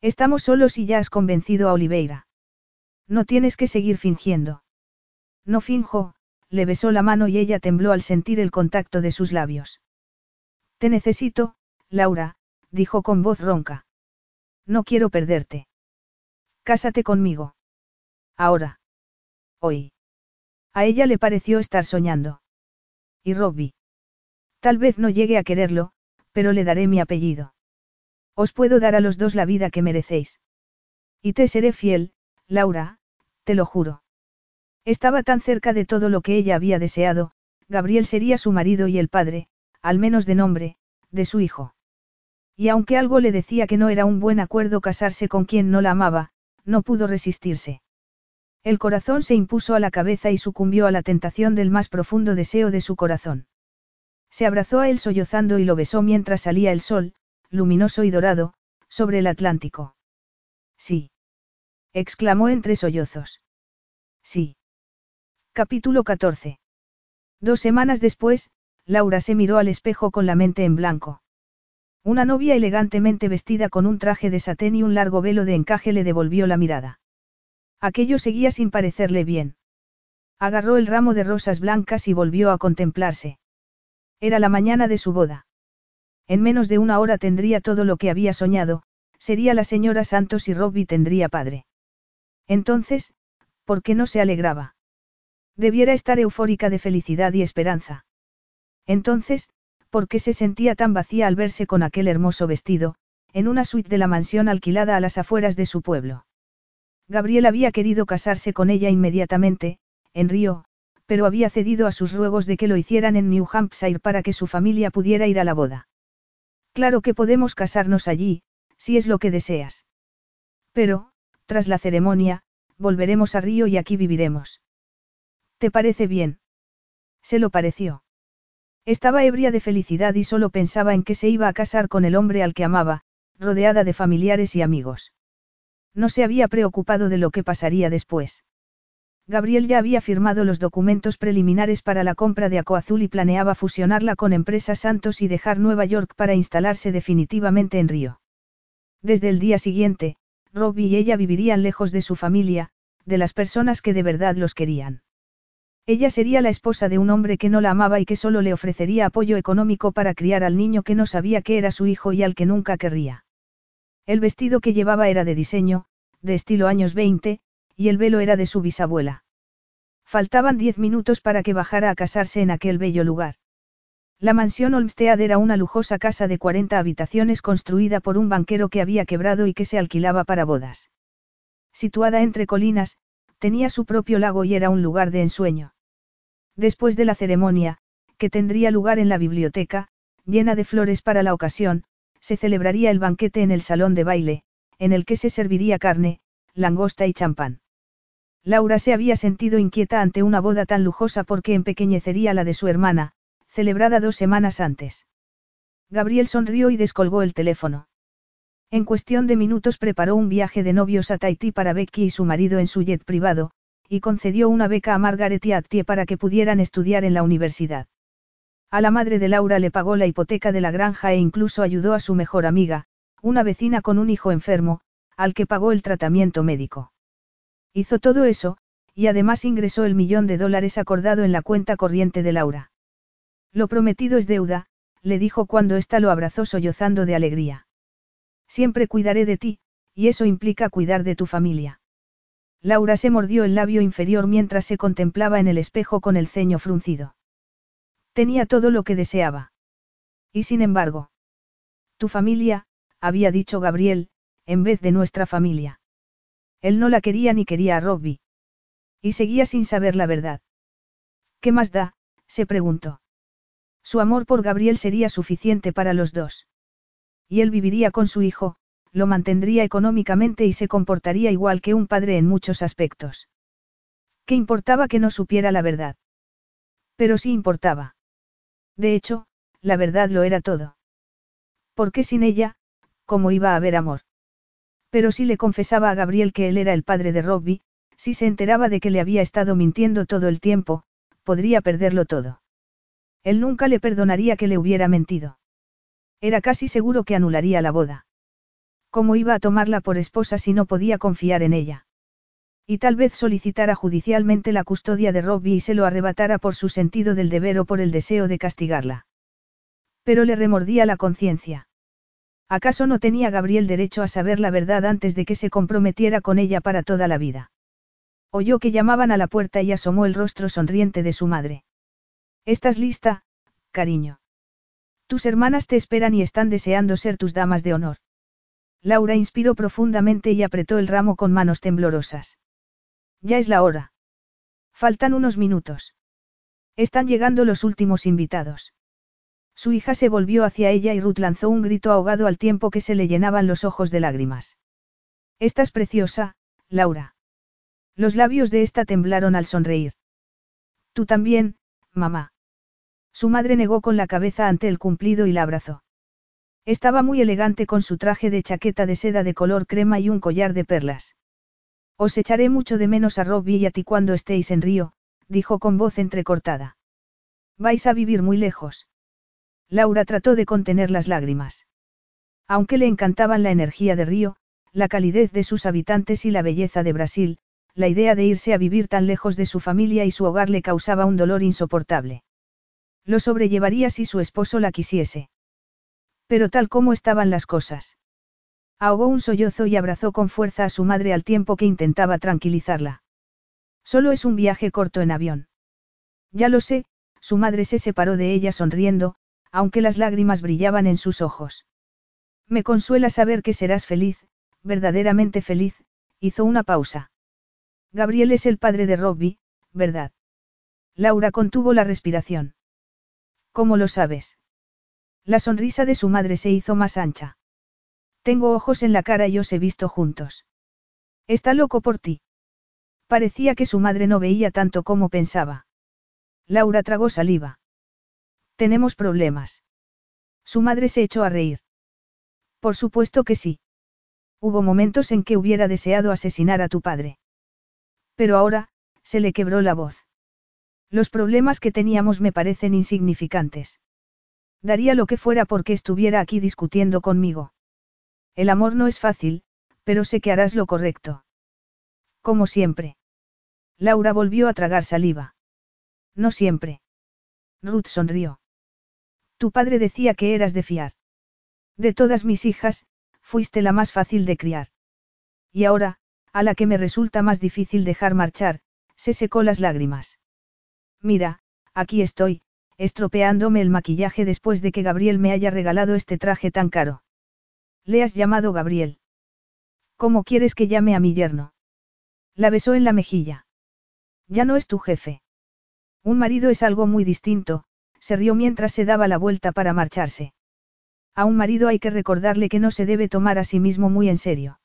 Estamos solos y ya has convencido a Oliveira. No tienes que seguir fingiendo. No finjo, le besó la mano y ella tembló al sentir el contacto de sus labios. Te necesito, Laura, dijo con voz ronca. No quiero perderte. Cásate conmigo. Ahora. Hoy. A ella le pareció estar soñando. Y Robbie. Tal vez no llegue a quererlo, pero le daré mi apellido. Os puedo dar a los dos la vida que merecéis. Y te seré fiel, Laura, te lo juro. Estaba tan cerca de todo lo que ella había deseado, Gabriel sería su marido y el padre, al menos de nombre, de su hijo. Y aunque algo le decía que no era un buen acuerdo casarse con quien no la amaba, no pudo resistirse. El corazón se impuso a la cabeza y sucumbió a la tentación del más profundo deseo de su corazón. Se abrazó a él sollozando y lo besó mientras salía el sol, luminoso y dorado, sobre el Atlántico. Sí. exclamó entre sollozos. Sí. Capítulo 14. Dos semanas después, Laura se miró al espejo con la mente en blanco. Una novia elegantemente vestida con un traje de satén y un largo velo de encaje le devolvió la mirada. Aquello seguía sin parecerle bien. Agarró el ramo de rosas blancas y volvió a contemplarse. Era la mañana de su boda. En menos de una hora tendría todo lo que había soñado, sería la señora Santos y Robbie tendría padre. Entonces, ¿por qué no se alegraba? Debiera estar eufórica de felicidad y esperanza. Entonces, ¿por qué se sentía tan vacía al verse con aquel hermoso vestido, en una suite de la mansión alquilada a las afueras de su pueblo? Gabriel había querido casarse con ella inmediatamente, en Río, pero había cedido a sus ruegos de que lo hicieran en New Hampshire para que su familia pudiera ir a la boda. Claro que podemos casarnos allí, si es lo que deseas. Pero, tras la ceremonia, volveremos a Río y aquí viviremos. ¿Te parece bien? Se lo pareció. Estaba ebria de felicidad y solo pensaba en que se iba a casar con el hombre al que amaba, rodeada de familiares y amigos. No se había preocupado de lo que pasaría después. Gabriel ya había firmado los documentos preliminares para la compra de Acoazul y planeaba fusionarla con Empresa Santos y dejar Nueva York para instalarse definitivamente en Río. Desde el día siguiente, Robbie y ella vivirían lejos de su familia, de las personas que de verdad los querían. Ella sería la esposa de un hombre que no la amaba y que solo le ofrecería apoyo económico para criar al niño que no sabía que era su hijo y al que nunca querría. El vestido que llevaba era de diseño, de estilo años 20, y el velo era de su bisabuela. Faltaban diez minutos para que bajara a casarse en aquel bello lugar. La mansión Olmsted era una lujosa casa de 40 habitaciones construida por un banquero que había quebrado y que se alquilaba para bodas. Situada entre colinas, tenía su propio lago y era un lugar de ensueño. Después de la ceremonia, que tendría lugar en la biblioteca, llena de flores para la ocasión, se celebraría el banquete en el salón de baile, en el que se serviría carne, langosta y champán. Laura se había sentido inquieta ante una boda tan lujosa porque empequeñecería la de su hermana, celebrada dos semanas antes. Gabriel sonrió y descolgó el teléfono. En cuestión de minutos preparó un viaje de novios a Tahití para Becky y su marido en su jet privado, y concedió una beca a Margaret y a para que pudieran estudiar en la universidad. A la madre de Laura le pagó la hipoteca de la granja e incluso ayudó a su mejor amiga, una vecina con un hijo enfermo, al que pagó el tratamiento médico. Hizo todo eso, y además ingresó el millón de dólares acordado en la cuenta corriente de Laura. Lo prometido es deuda, le dijo cuando ésta lo abrazó sollozando de alegría. Siempre cuidaré de ti, y eso implica cuidar de tu familia. Laura se mordió el labio inferior mientras se contemplaba en el espejo con el ceño fruncido. Tenía todo lo que deseaba. Y sin embargo. Tu familia, había dicho Gabriel, en vez de nuestra familia. Él no la quería ni quería a Robbie. Y seguía sin saber la verdad. ¿Qué más da? se preguntó. Su amor por Gabriel sería suficiente para los dos. Y él viviría con su hijo, lo mantendría económicamente y se comportaría igual que un padre en muchos aspectos. ¿Qué importaba que no supiera la verdad? Pero sí importaba. De hecho, la verdad lo era todo. Porque sin ella, ¿cómo iba a haber amor? Pero si le confesaba a Gabriel que él era el padre de Robbie, si se enteraba de que le había estado mintiendo todo el tiempo, podría perderlo todo. Él nunca le perdonaría que le hubiera mentido. Era casi seguro que anularía la boda. ¿Cómo iba a tomarla por esposa si no podía confiar en ella? Y tal vez solicitara judicialmente la custodia de Robbie y se lo arrebatara por su sentido del deber o por el deseo de castigarla. Pero le remordía la conciencia. ¿Acaso no tenía Gabriel derecho a saber la verdad antes de que se comprometiera con ella para toda la vida? Oyó que llamaban a la puerta y asomó el rostro sonriente de su madre. ¿Estás lista, cariño? Tus hermanas te esperan y están deseando ser tus damas de honor. Laura inspiró profundamente y apretó el ramo con manos temblorosas. Ya es la hora. Faltan unos minutos. Están llegando los últimos invitados. Su hija se volvió hacia ella y Ruth lanzó un grito ahogado al tiempo que se le llenaban los ojos de lágrimas. Estás preciosa, Laura. Los labios de esta temblaron al sonreír. Tú también, mamá. Su madre negó con la cabeza ante el cumplido y la abrazó. Estaba muy elegante con su traje de chaqueta de seda de color crema y un collar de perlas. Os echaré mucho de menos a Robbie y a ti cuando estéis en Río, dijo con voz entrecortada. Vais a vivir muy lejos. Laura trató de contener las lágrimas. Aunque le encantaban la energía de Río, la calidez de sus habitantes y la belleza de Brasil, la idea de irse a vivir tan lejos de su familia y su hogar le causaba un dolor insoportable. Lo sobrellevaría si su esposo la quisiese. Pero tal como estaban las cosas. Ahogó un sollozo y abrazó con fuerza a su madre al tiempo que intentaba tranquilizarla. Solo es un viaje corto en avión. Ya lo sé, su madre se separó de ella sonriendo, aunque las lágrimas brillaban en sus ojos. Me consuela saber que serás feliz, verdaderamente feliz, hizo una pausa. Gabriel es el padre de Robbie, ¿verdad? Laura contuvo la respiración. ¿Cómo lo sabes? La sonrisa de su madre se hizo más ancha. Tengo ojos en la cara y os he visto juntos. Está loco por ti. Parecía que su madre no veía tanto como pensaba. Laura tragó saliva. Tenemos problemas. Su madre se echó a reír. Por supuesto que sí. Hubo momentos en que hubiera deseado asesinar a tu padre. Pero ahora, se le quebró la voz. Los problemas que teníamos me parecen insignificantes. Daría lo que fuera porque estuviera aquí discutiendo conmigo. El amor no es fácil, pero sé que harás lo correcto. Como siempre. Laura volvió a tragar saliva. No siempre. Ruth sonrió. Tu padre decía que eras de fiar. De todas mis hijas, fuiste la más fácil de criar. Y ahora, a la que me resulta más difícil dejar marchar, se secó las lágrimas. Mira, aquí estoy, estropeándome el maquillaje después de que Gabriel me haya regalado este traje tan caro. Le has llamado Gabriel. ¿Cómo quieres que llame a mi yerno? La besó en la mejilla. Ya no es tu jefe. Un marido es algo muy distinto, se rió mientras se daba la vuelta para marcharse. A un marido hay que recordarle que no se debe tomar a sí mismo muy en serio.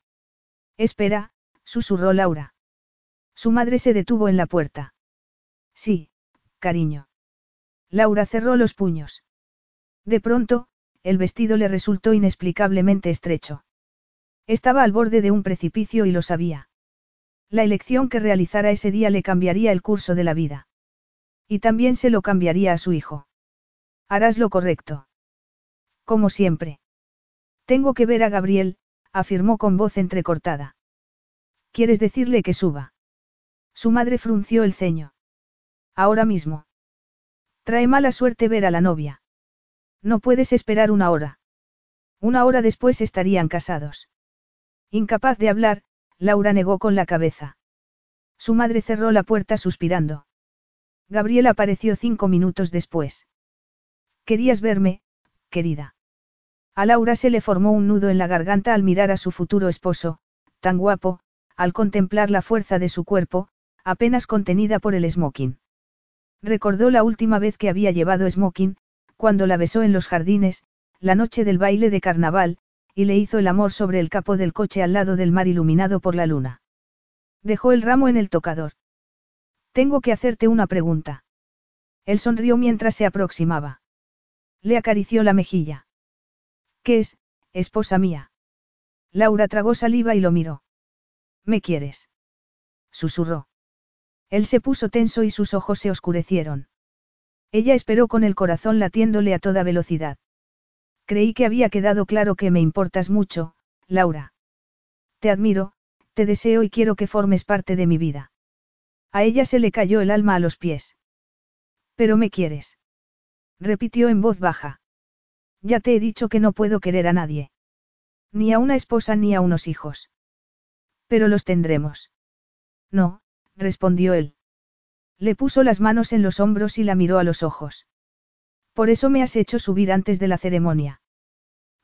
Espera, susurró Laura. Su madre se detuvo en la puerta. Sí, cariño. Laura cerró los puños. De pronto, el vestido le resultó inexplicablemente estrecho. Estaba al borde de un precipicio y lo sabía. La elección que realizara ese día le cambiaría el curso de la vida. Y también se lo cambiaría a su hijo. Harás lo correcto. Como siempre. Tengo que ver a Gabriel, afirmó con voz entrecortada. ¿Quieres decirle que suba? Su madre frunció el ceño. Ahora mismo. Trae mala suerte ver a la novia. No puedes esperar una hora. Una hora después estarían casados. Incapaz de hablar, Laura negó con la cabeza. Su madre cerró la puerta suspirando. Gabriel apareció cinco minutos después. Querías verme, querida. A Laura se le formó un nudo en la garganta al mirar a su futuro esposo, tan guapo, al contemplar la fuerza de su cuerpo, apenas contenida por el smoking. Recordó la última vez que había llevado smoking, cuando la besó en los jardines, la noche del baile de carnaval, y le hizo el amor sobre el capó del coche al lado del mar iluminado por la luna. Dejó el ramo en el tocador. Tengo que hacerte una pregunta. Él sonrió mientras se aproximaba. Le acarició la mejilla. ¿Qué es, esposa mía? Laura tragó saliva y lo miró. ¿Me quieres? Susurró. Él se puso tenso y sus ojos se oscurecieron. Ella esperó con el corazón latiéndole a toda velocidad. Creí que había quedado claro que me importas mucho, Laura. Te admiro, te deseo y quiero que formes parte de mi vida. A ella se le cayó el alma a los pies. Pero me quieres repitió en voz baja. Ya te he dicho que no puedo querer a nadie. Ni a una esposa ni a unos hijos. Pero los tendremos. No, respondió él. Le puso las manos en los hombros y la miró a los ojos. Por eso me has hecho subir antes de la ceremonia.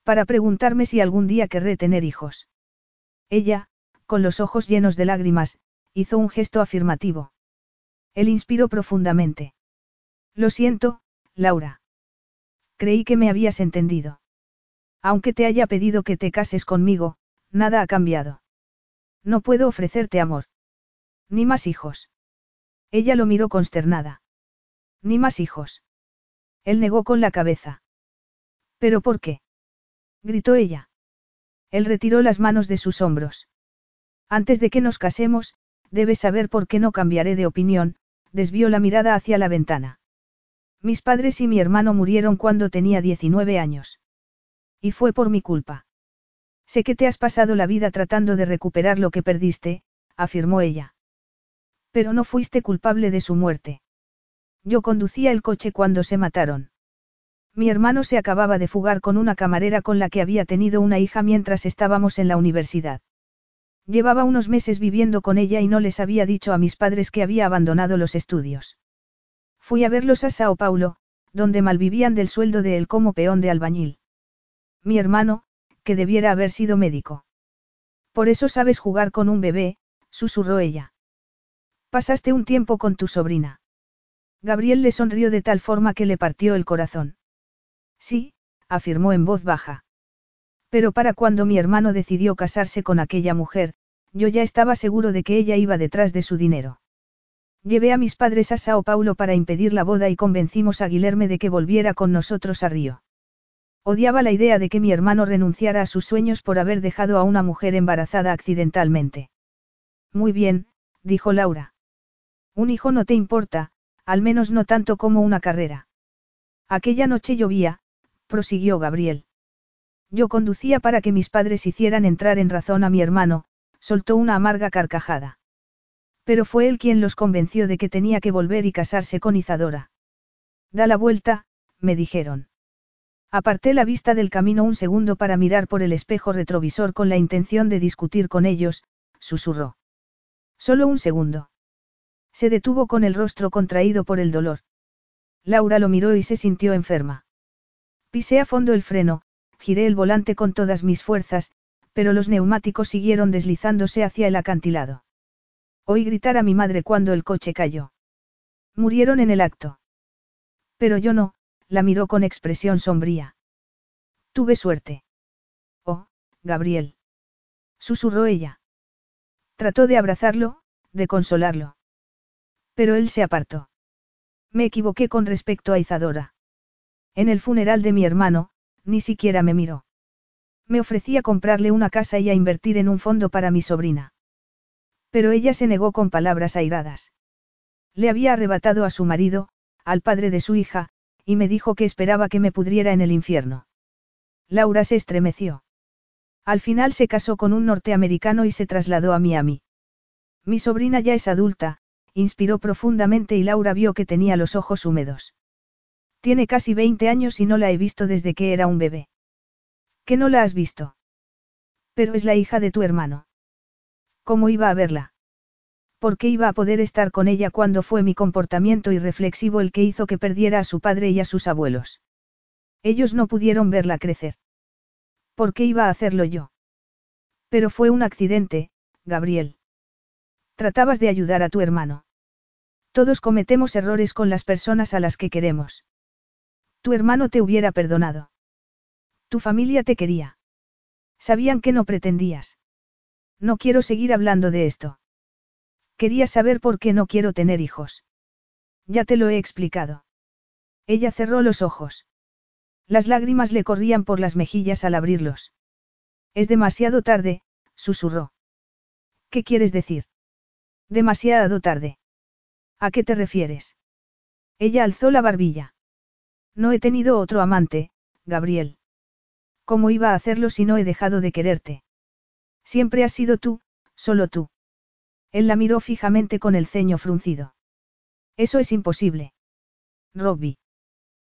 Para preguntarme si algún día querré tener hijos. Ella, con los ojos llenos de lágrimas, hizo un gesto afirmativo. Él inspiró profundamente. Lo siento, Laura. creí que me habías entendido. Aunque te haya pedido que te cases conmigo, nada ha cambiado. No puedo ofrecerte amor. Ni más hijos. Ella lo miró consternada. Ni más hijos. Él negó con la cabeza. ¿Pero por qué? gritó ella. Él retiró las manos de sus hombros. Antes de que nos casemos, debes saber por qué no cambiaré de opinión, desvió la mirada hacia la ventana. Mis padres y mi hermano murieron cuando tenía 19 años. Y fue por mi culpa. Sé que te has pasado la vida tratando de recuperar lo que perdiste, afirmó ella. Pero no fuiste culpable de su muerte. Yo conducía el coche cuando se mataron. Mi hermano se acababa de fugar con una camarera con la que había tenido una hija mientras estábamos en la universidad. Llevaba unos meses viviendo con ella y no les había dicho a mis padres que había abandonado los estudios. Fui a verlos a Sao Paulo, donde malvivían del sueldo de él como peón de albañil. Mi hermano, que debiera haber sido médico. Por eso sabes jugar con un bebé, susurró ella. Pasaste un tiempo con tu sobrina. Gabriel le sonrió de tal forma que le partió el corazón. Sí, afirmó en voz baja. Pero para cuando mi hermano decidió casarse con aquella mujer, yo ya estaba seguro de que ella iba detrás de su dinero. Llevé a mis padres a Sao Paulo para impedir la boda y convencimos a Guilherme de que volviera con nosotros a Río. Odiaba la idea de que mi hermano renunciara a sus sueños por haber dejado a una mujer embarazada accidentalmente. Muy bien, dijo Laura. Un hijo no te importa, al menos no tanto como una carrera. Aquella noche llovía, prosiguió Gabriel. Yo conducía para que mis padres hicieran entrar en razón a mi hermano, soltó una amarga carcajada. Pero fue él quien los convenció de que tenía que volver y casarse con Izadora. Da la vuelta, me dijeron. Aparté la vista del camino un segundo para mirar por el espejo retrovisor con la intención de discutir con ellos, susurró. Solo un segundo. Se detuvo con el rostro contraído por el dolor. Laura lo miró y se sintió enferma. Pisé a fondo el freno, giré el volante con todas mis fuerzas, pero los neumáticos siguieron deslizándose hacia el acantilado. Oí gritar a mi madre cuando el coche cayó. Murieron en el acto. Pero yo no, la miró con expresión sombría. Tuve suerte. Oh, Gabriel. Susurró ella. Trató de abrazarlo, de consolarlo. Pero él se apartó. Me equivoqué con respecto a Izadora. En el funeral de mi hermano, ni siquiera me miró. Me ofrecía comprarle una casa y a invertir en un fondo para mi sobrina. Pero ella se negó con palabras airadas. Le había arrebatado a su marido, al padre de su hija, y me dijo que esperaba que me pudriera en el infierno. Laura se estremeció. Al final se casó con un norteamericano y se trasladó a Miami. Mi sobrina ya es adulta, inspiró profundamente y Laura vio que tenía los ojos húmedos. Tiene casi 20 años y no la he visto desde que era un bebé. ¿Qué no la has visto? Pero es la hija de tu hermano. ¿Cómo iba a verla? ¿Por qué iba a poder estar con ella cuando fue mi comportamiento irreflexivo el que hizo que perdiera a su padre y a sus abuelos? Ellos no pudieron verla crecer. ¿Por qué iba a hacerlo yo? Pero fue un accidente, Gabriel. Tratabas de ayudar a tu hermano. Todos cometemos errores con las personas a las que queremos. Tu hermano te hubiera perdonado. Tu familia te quería. Sabían que no pretendías. No quiero seguir hablando de esto. Quería saber por qué no quiero tener hijos. Ya te lo he explicado. Ella cerró los ojos. Las lágrimas le corrían por las mejillas al abrirlos. Es demasiado tarde, susurró. ¿Qué quieres decir? Demasiado tarde. ¿A qué te refieres? Ella alzó la barbilla. No he tenido otro amante, Gabriel. ¿Cómo iba a hacerlo si no he dejado de quererte? Siempre has sido tú, solo tú. Él la miró fijamente con el ceño fruncido. Eso es imposible. Robbie.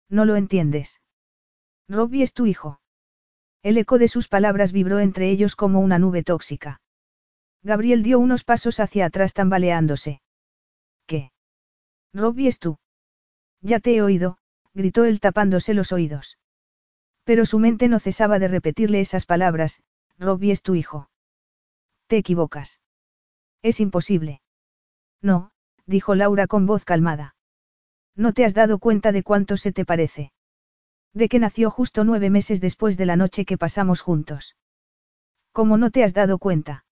No lo entiendes. Robbie es tu hijo. El eco de sus palabras vibró entre ellos como una nube tóxica. Gabriel dio unos pasos hacia atrás tambaleándose. ¿Qué? Robbie es tú. Ya te he oído, gritó él tapándose los oídos. Pero su mente no cesaba de repetirle esas palabras, Robbie es tu hijo. Te equivocas. Es imposible. No, dijo Laura con voz calmada. No te has dado cuenta de cuánto se te parece. De que nació justo nueve meses después de la noche que pasamos juntos. ¿Cómo no te has dado cuenta?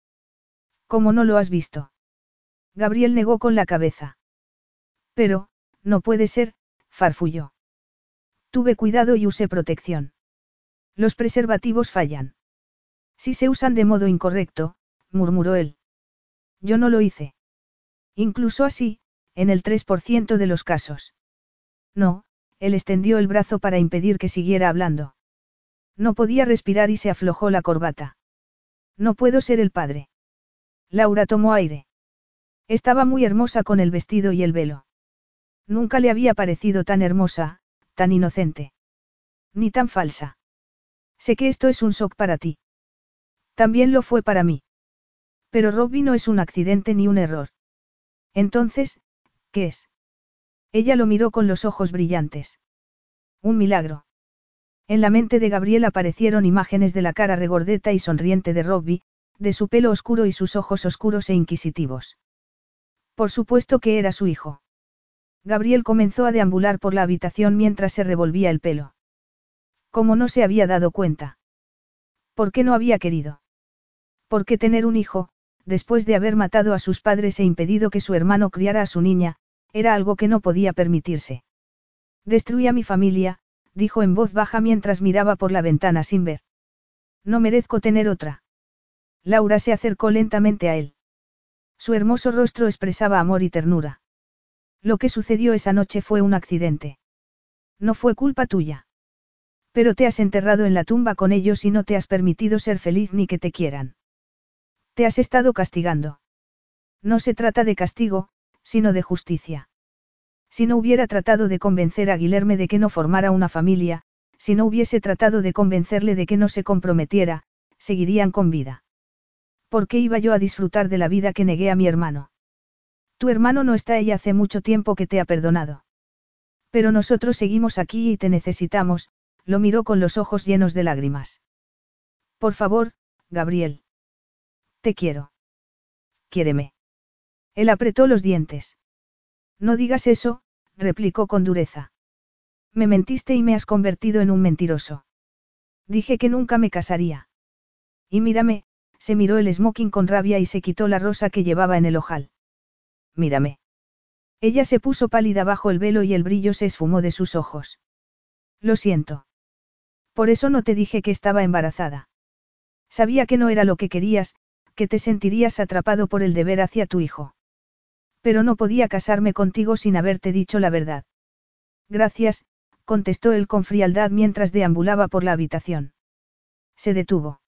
¿Cómo no lo has visto? Gabriel negó con la cabeza. Pero, no puede ser, farfulló. Tuve cuidado y usé protección. Los preservativos fallan. Si se usan de modo incorrecto, murmuró él. Yo no lo hice. Incluso así, en el 3% de los casos. No, él extendió el brazo para impedir que siguiera hablando. No podía respirar y se aflojó la corbata. No puedo ser el padre. Laura tomó aire. Estaba muy hermosa con el vestido y el velo. Nunca le había parecido tan hermosa, tan inocente. Ni tan falsa. Sé que esto es un shock para ti. También lo fue para mí. Pero Robbie no es un accidente ni un error. Entonces, ¿qué es? Ella lo miró con los ojos brillantes. Un milagro. En la mente de Gabriel aparecieron imágenes de la cara regordeta y sonriente de Robbie, de su pelo oscuro y sus ojos oscuros e inquisitivos. Por supuesto que era su hijo. Gabriel comenzó a deambular por la habitación mientras se revolvía el pelo. ¿Cómo no se había dado cuenta? ¿Por qué no había querido? ¿Por qué tener un hijo, después de haber matado a sus padres e impedido que su hermano criara a su niña, era algo que no podía permitirse? Destruí a mi familia, dijo en voz baja mientras miraba por la ventana sin ver. No merezco tener otra. Laura se acercó lentamente a él. Su hermoso rostro expresaba amor y ternura. Lo que sucedió esa noche fue un accidente. No fue culpa tuya. Pero te has enterrado en la tumba con ellos y no te has permitido ser feliz ni que te quieran. Te has estado castigando. No se trata de castigo, sino de justicia. Si no hubiera tratado de convencer a Guilherme de que no formara una familia, si no hubiese tratado de convencerle de que no se comprometiera, seguirían con vida. ¿Por qué iba yo a disfrutar de la vida que negué a mi hermano? Tu hermano no está y hace mucho tiempo que te ha perdonado. Pero nosotros seguimos aquí y te necesitamos, lo miró con los ojos llenos de lágrimas. Por favor, Gabriel. Te quiero. Quiéreme. Él apretó los dientes. No digas eso, replicó con dureza. Me mentiste y me has convertido en un mentiroso. Dije que nunca me casaría. Y mírame, se miró el smoking con rabia y se quitó la rosa que llevaba en el ojal mírame. Ella se puso pálida bajo el velo y el brillo se esfumó de sus ojos. Lo siento. Por eso no te dije que estaba embarazada. Sabía que no era lo que querías, que te sentirías atrapado por el deber hacia tu hijo. Pero no podía casarme contigo sin haberte dicho la verdad. Gracias, contestó él con frialdad mientras deambulaba por la habitación. Se detuvo.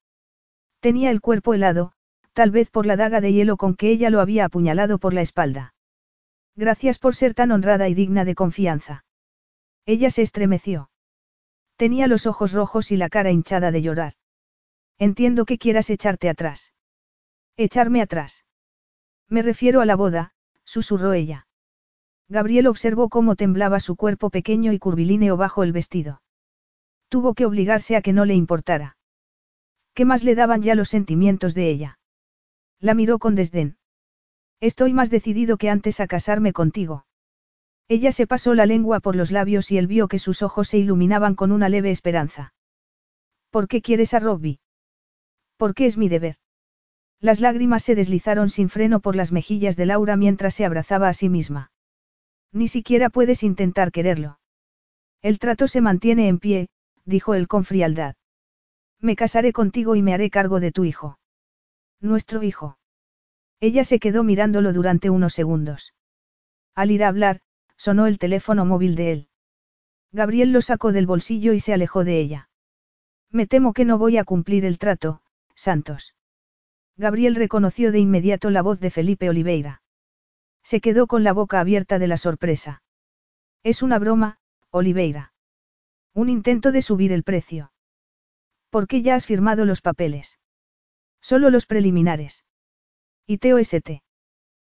Tenía el cuerpo helado, tal vez por la daga de hielo con que ella lo había apuñalado por la espalda. Gracias por ser tan honrada y digna de confianza. Ella se estremeció. Tenía los ojos rojos y la cara hinchada de llorar. Entiendo que quieras echarte atrás. Echarme atrás. Me refiero a la boda, susurró ella. Gabriel observó cómo temblaba su cuerpo pequeño y curvilíneo bajo el vestido. Tuvo que obligarse a que no le importara. ¿Qué más le daban ya los sentimientos de ella? La miró con desdén. Estoy más decidido que antes a casarme contigo. Ella se pasó la lengua por los labios y él vio que sus ojos se iluminaban con una leve esperanza. ¿Por qué quieres a Robbie? Porque es mi deber. Las lágrimas se deslizaron sin freno por las mejillas de Laura mientras se abrazaba a sí misma. Ni siquiera puedes intentar quererlo. El trato se mantiene en pie, dijo él con frialdad. Me casaré contigo y me haré cargo de tu hijo. Nuestro hijo. Ella se quedó mirándolo durante unos segundos. Al ir a hablar, sonó el teléfono móvil de él. Gabriel lo sacó del bolsillo y se alejó de ella. Me temo que no voy a cumplir el trato, Santos. Gabriel reconoció de inmediato la voz de Felipe Oliveira. Se quedó con la boca abierta de la sorpresa. Es una broma, Oliveira. Un intento de subir el precio. ¿Por qué ya has firmado los papeles? Solo los preliminares. Y TOST.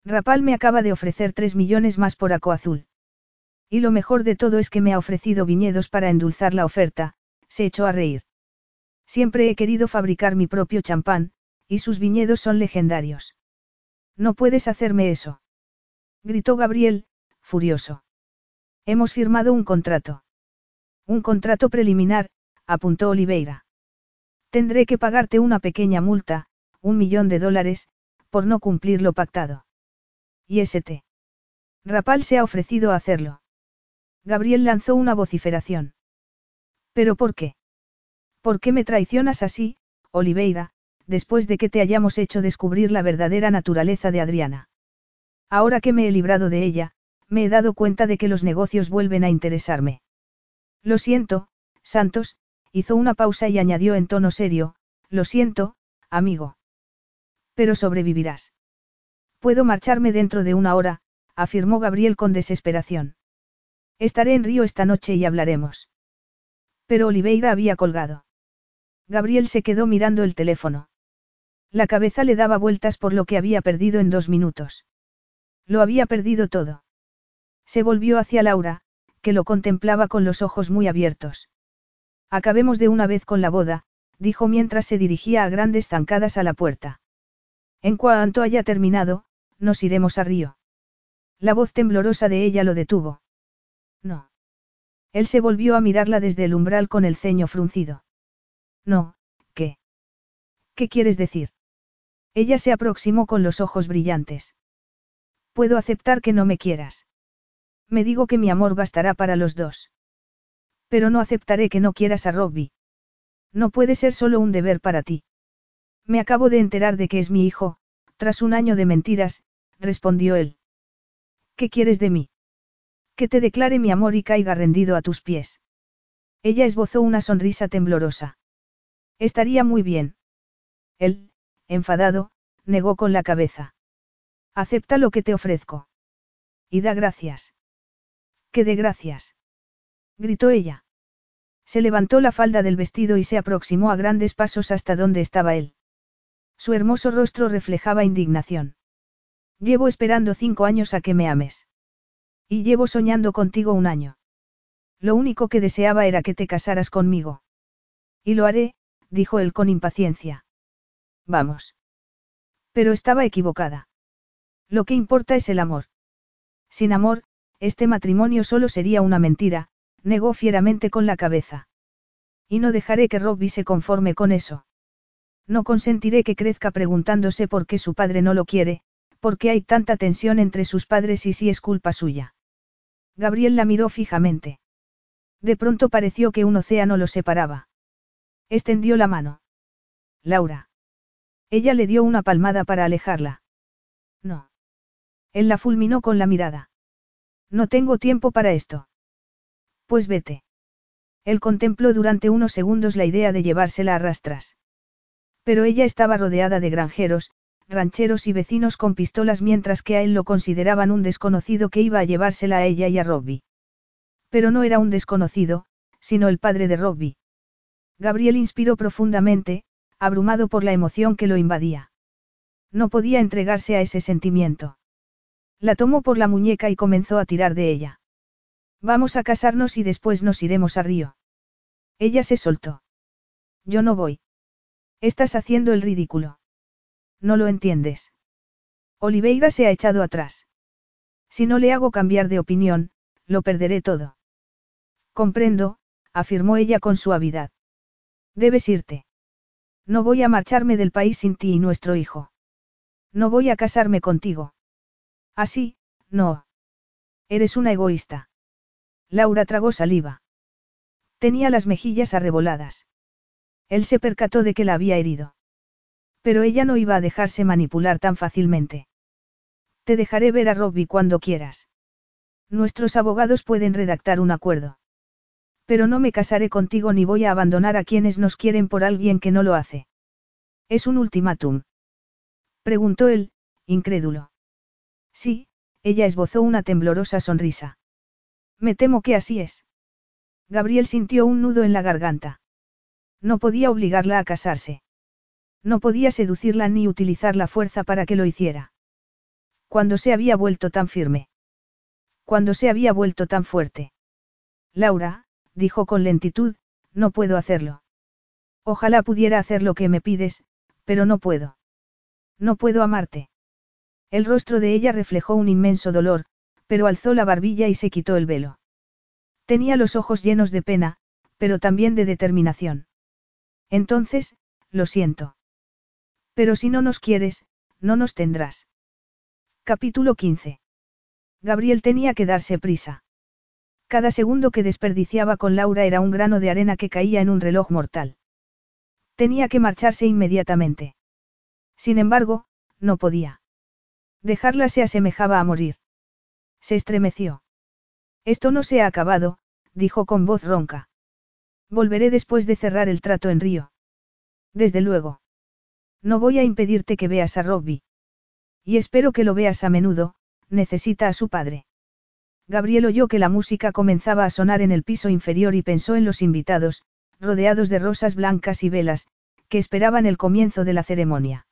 Rapal me acaba de ofrecer 3 millones más por Acoazul. Y lo mejor de todo es que me ha ofrecido viñedos para endulzar la oferta, se echó a reír. Siempre he querido fabricar mi propio champán, y sus viñedos son legendarios. No puedes hacerme eso. Gritó Gabriel, furioso. Hemos firmado un contrato. Un contrato preliminar, apuntó Oliveira. Tendré que pagarte una pequeña multa, un millón de dólares, por no cumplir lo pactado. ¿Y st. Rapal se ha ofrecido a hacerlo. Gabriel lanzó una vociferación. ¿Pero por qué? ¿Por qué me traicionas así, Oliveira, después de que te hayamos hecho descubrir la verdadera naturaleza de Adriana? Ahora que me he librado de ella, me he dado cuenta de que los negocios vuelven a interesarme. Lo siento, Santos, hizo una pausa y añadió en tono serio, lo siento, amigo. Pero sobrevivirás. Puedo marcharme dentro de una hora, afirmó Gabriel con desesperación. Estaré en Río esta noche y hablaremos. Pero Oliveira había colgado. Gabriel se quedó mirando el teléfono. La cabeza le daba vueltas por lo que había perdido en dos minutos. Lo había perdido todo. Se volvió hacia Laura, que lo contemplaba con los ojos muy abiertos. Acabemos de una vez con la boda, dijo mientras se dirigía a grandes zancadas a la puerta. En cuanto haya terminado, nos iremos a Río. La voz temblorosa de ella lo detuvo. No. Él se volvió a mirarla desde el umbral con el ceño fruncido. No, ¿qué? ¿Qué quieres decir? Ella se aproximó con los ojos brillantes. Puedo aceptar que no me quieras. Me digo que mi amor bastará para los dos. Pero no aceptaré que no quieras a Robbie. No puede ser solo un deber para ti. Me acabo de enterar de que es mi hijo, tras un año de mentiras, respondió él. ¿Qué quieres de mí? Que te declare mi amor y caiga rendido a tus pies. Ella esbozó una sonrisa temblorosa. Estaría muy bien. Él, enfadado, negó con la cabeza. Acepta lo que te ofrezco. Y da gracias. ¿Qué de gracias? Gritó ella. Se levantó la falda del vestido y se aproximó a grandes pasos hasta donde estaba él. Su hermoso rostro reflejaba indignación. Llevo esperando cinco años a que me ames. Y llevo soñando contigo un año. Lo único que deseaba era que te casaras conmigo. Y lo haré, dijo él con impaciencia. Vamos. Pero estaba equivocada. Lo que importa es el amor. Sin amor, este matrimonio solo sería una mentira, negó fieramente con la cabeza. Y no dejaré que Robbie se conforme con eso. No consentiré que crezca preguntándose por qué su padre no lo quiere, por qué hay tanta tensión entre sus padres y si es culpa suya. Gabriel la miró fijamente. De pronto pareció que un océano lo separaba. Extendió la mano. Laura. Ella le dio una palmada para alejarla. No. Él la fulminó con la mirada. No tengo tiempo para esto. Pues vete. Él contempló durante unos segundos la idea de llevársela a rastras. Pero ella estaba rodeada de granjeros, rancheros y vecinos con pistolas mientras que a él lo consideraban un desconocido que iba a llevársela a ella y a Robbie. Pero no era un desconocido, sino el padre de Robbie. Gabriel inspiró profundamente, abrumado por la emoción que lo invadía. No podía entregarse a ese sentimiento. La tomó por la muñeca y comenzó a tirar de ella. Vamos a casarnos y después nos iremos a Río. Ella se soltó. Yo no voy. Estás haciendo el ridículo. No lo entiendes. Oliveira se ha echado atrás. Si no le hago cambiar de opinión, lo perderé todo. Comprendo, afirmó ella con suavidad. Debes irte. No voy a marcharme del país sin ti y nuestro hijo. No voy a casarme contigo. Así, no. Eres una egoísta. Laura tragó saliva. Tenía las mejillas arreboladas. Él se percató de que la había herido. Pero ella no iba a dejarse manipular tan fácilmente. Te dejaré ver a Robbie cuando quieras. Nuestros abogados pueden redactar un acuerdo. Pero no me casaré contigo ni voy a abandonar a quienes nos quieren por alguien que no lo hace. Es un ultimátum. Preguntó él, incrédulo. Sí, ella esbozó una temblorosa sonrisa. Me temo que así es. Gabriel sintió un nudo en la garganta. No podía obligarla a casarse. No podía seducirla ni utilizar la fuerza para que lo hiciera. Cuando se había vuelto tan firme. Cuando se había vuelto tan fuerte. Laura, dijo con lentitud, no puedo hacerlo. Ojalá pudiera hacer lo que me pides, pero no puedo. No puedo amarte. El rostro de ella reflejó un inmenso dolor, pero alzó la barbilla y se quitó el velo. Tenía los ojos llenos de pena, pero también de determinación. Entonces, lo siento. Pero si no nos quieres, no nos tendrás. Capítulo 15. Gabriel tenía que darse prisa. Cada segundo que desperdiciaba con Laura era un grano de arena que caía en un reloj mortal. Tenía que marcharse inmediatamente. Sin embargo, no podía. Dejarla se asemejaba a morir. Se estremeció. Esto no se ha acabado, dijo con voz ronca. Volveré después de cerrar el trato en Río. Desde luego. No voy a impedirte que veas a Robbie. Y espero que lo veas a menudo, necesita a su padre. Gabriel oyó que la música comenzaba a sonar en el piso inferior y pensó en los invitados, rodeados de rosas blancas y velas, que esperaban el comienzo de la ceremonia.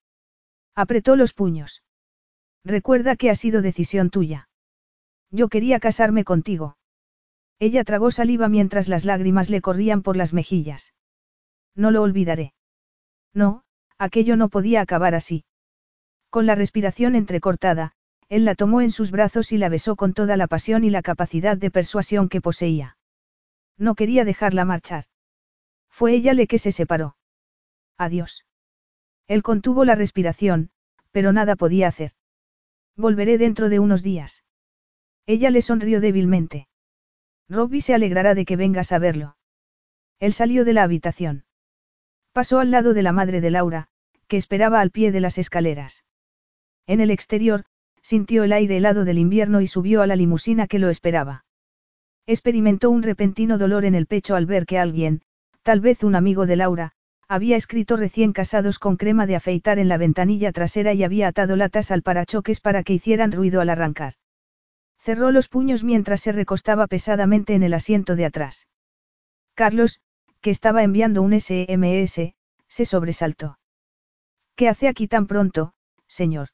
Apretó los puños. Recuerda que ha sido decisión tuya. Yo quería casarme contigo. Ella tragó saliva mientras las lágrimas le corrían por las mejillas. No lo olvidaré. No, aquello no podía acabar así. Con la respiración entrecortada, él la tomó en sus brazos y la besó con toda la pasión y la capacidad de persuasión que poseía. No quería dejarla marchar. Fue ella la que se separó. Adiós. Él contuvo la respiración, pero nada podía hacer. Volveré dentro de unos días. Ella le sonrió débilmente. Robbie se alegrará de que vengas a verlo. Él salió de la habitación. Pasó al lado de la madre de Laura, que esperaba al pie de las escaleras. En el exterior, sintió el aire helado del invierno y subió a la limusina que lo esperaba. Experimentó un repentino dolor en el pecho al ver que alguien, tal vez un amigo de Laura, había escrito recién casados con crema de afeitar en la ventanilla trasera y había atado latas al parachoques para que hicieran ruido al arrancar. Cerró los puños mientras se recostaba pesadamente en el asiento de atrás. Carlos, que estaba enviando un SMS, se sobresaltó. ¿Qué hace aquí tan pronto, señor?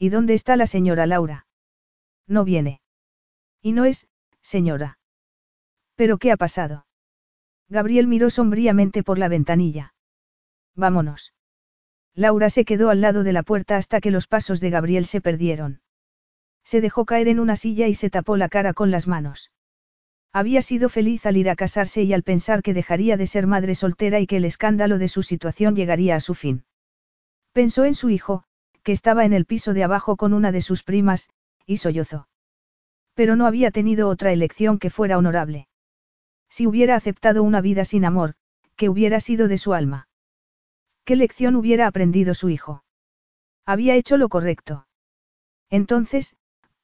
¿Y dónde está la señora Laura? No viene. Y no es, señora. ¿Pero qué ha pasado? Gabriel miró sombríamente por la ventanilla. Vámonos. Laura se quedó al lado de la puerta hasta que los pasos de Gabriel se perdieron. Se dejó caer en una silla y se tapó la cara con las manos. Había sido feliz al ir a casarse y al pensar que dejaría de ser madre soltera y que el escándalo de su situación llegaría a su fin. Pensó en su hijo, que estaba en el piso de abajo con una de sus primas, y sollozó. Pero no había tenido otra elección que fuera honorable. Si hubiera aceptado una vida sin amor, ¿qué hubiera sido de su alma? ¿Qué lección hubiera aprendido su hijo? Había hecho lo correcto. Entonces,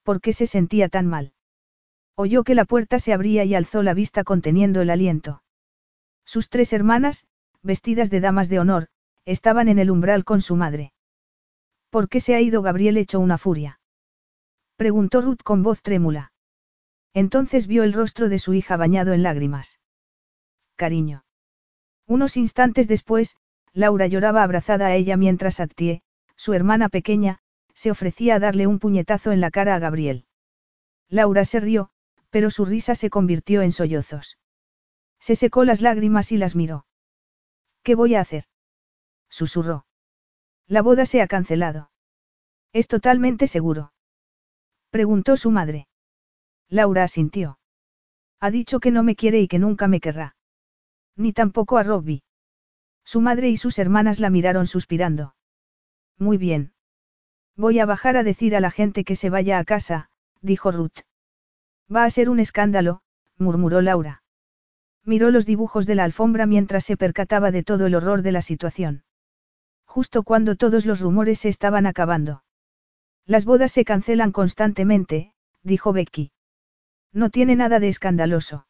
¿por qué se sentía tan mal? Oyó que la puerta se abría y alzó la vista conteniendo el aliento. Sus tres hermanas, vestidas de damas de honor, estaban en el umbral con su madre. ¿Por qué se ha ido Gabriel hecho una furia? Preguntó Ruth con voz trémula. Entonces vio el rostro de su hija bañado en lágrimas. Cariño. Unos instantes después, Laura lloraba abrazada a ella mientras Attie, su hermana pequeña, se ofrecía a darle un puñetazo en la cara a Gabriel. Laura se rió, pero su risa se convirtió en sollozos. Se secó las lágrimas y las miró. ¿Qué voy a hacer? susurró. La boda se ha cancelado. ¿Es totalmente seguro? Preguntó su madre. Laura asintió. Ha dicho que no me quiere y que nunca me querrá. Ni tampoco a Robbie. Su madre y sus hermanas la miraron suspirando. Muy bien. Voy a bajar a decir a la gente que se vaya a casa, dijo Ruth. Va a ser un escándalo, murmuró Laura. Miró los dibujos de la alfombra mientras se percataba de todo el horror de la situación justo cuando todos los rumores se estaban acabando. Las bodas se cancelan constantemente, dijo Becky. No tiene nada de escandaloso.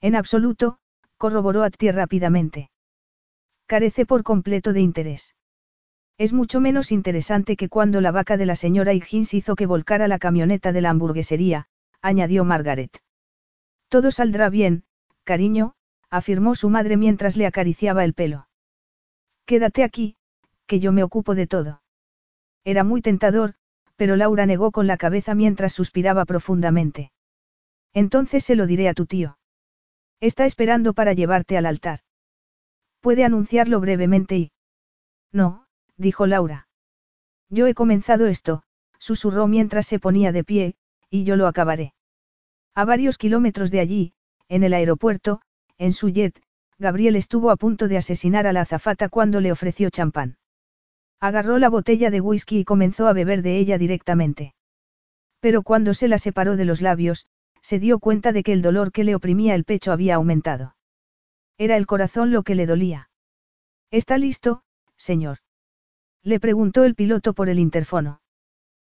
En absoluto, corroboró Attie rápidamente. Carece por completo de interés. Es mucho menos interesante que cuando la vaca de la señora Higgins hizo que volcara la camioneta de la hamburguesería, añadió Margaret. Todo saldrá bien, cariño, afirmó su madre mientras le acariciaba el pelo. Quédate aquí, que yo me ocupo de todo. Era muy tentador, pero Laura negó con la cabeza mientras suspiraba profundamente. Entonces se lo diré a tu tío. Está esperando para llevarte al altar. Puede anunciarlo brevemente y... No, dijo Laura. Yo he comenzado esto, susurró mientras se ponía de pie, y yo lo acabaré. A varios kilómetros de allí, en el aeropuerto, en su jet, Gabriel estuvo a punto de asesinar a la azafata cuando le ofreció champán. Agarró la botella de whisky y comenzó a beber de ella directamente. Pero cuando se la separó de los labios, se dio cuenta de que el dolor que le oprimía el pecho había aumentado. Era el corazón lo que le dolía. ¿Está listo, señor? Le preguntó el piloto por el interfono.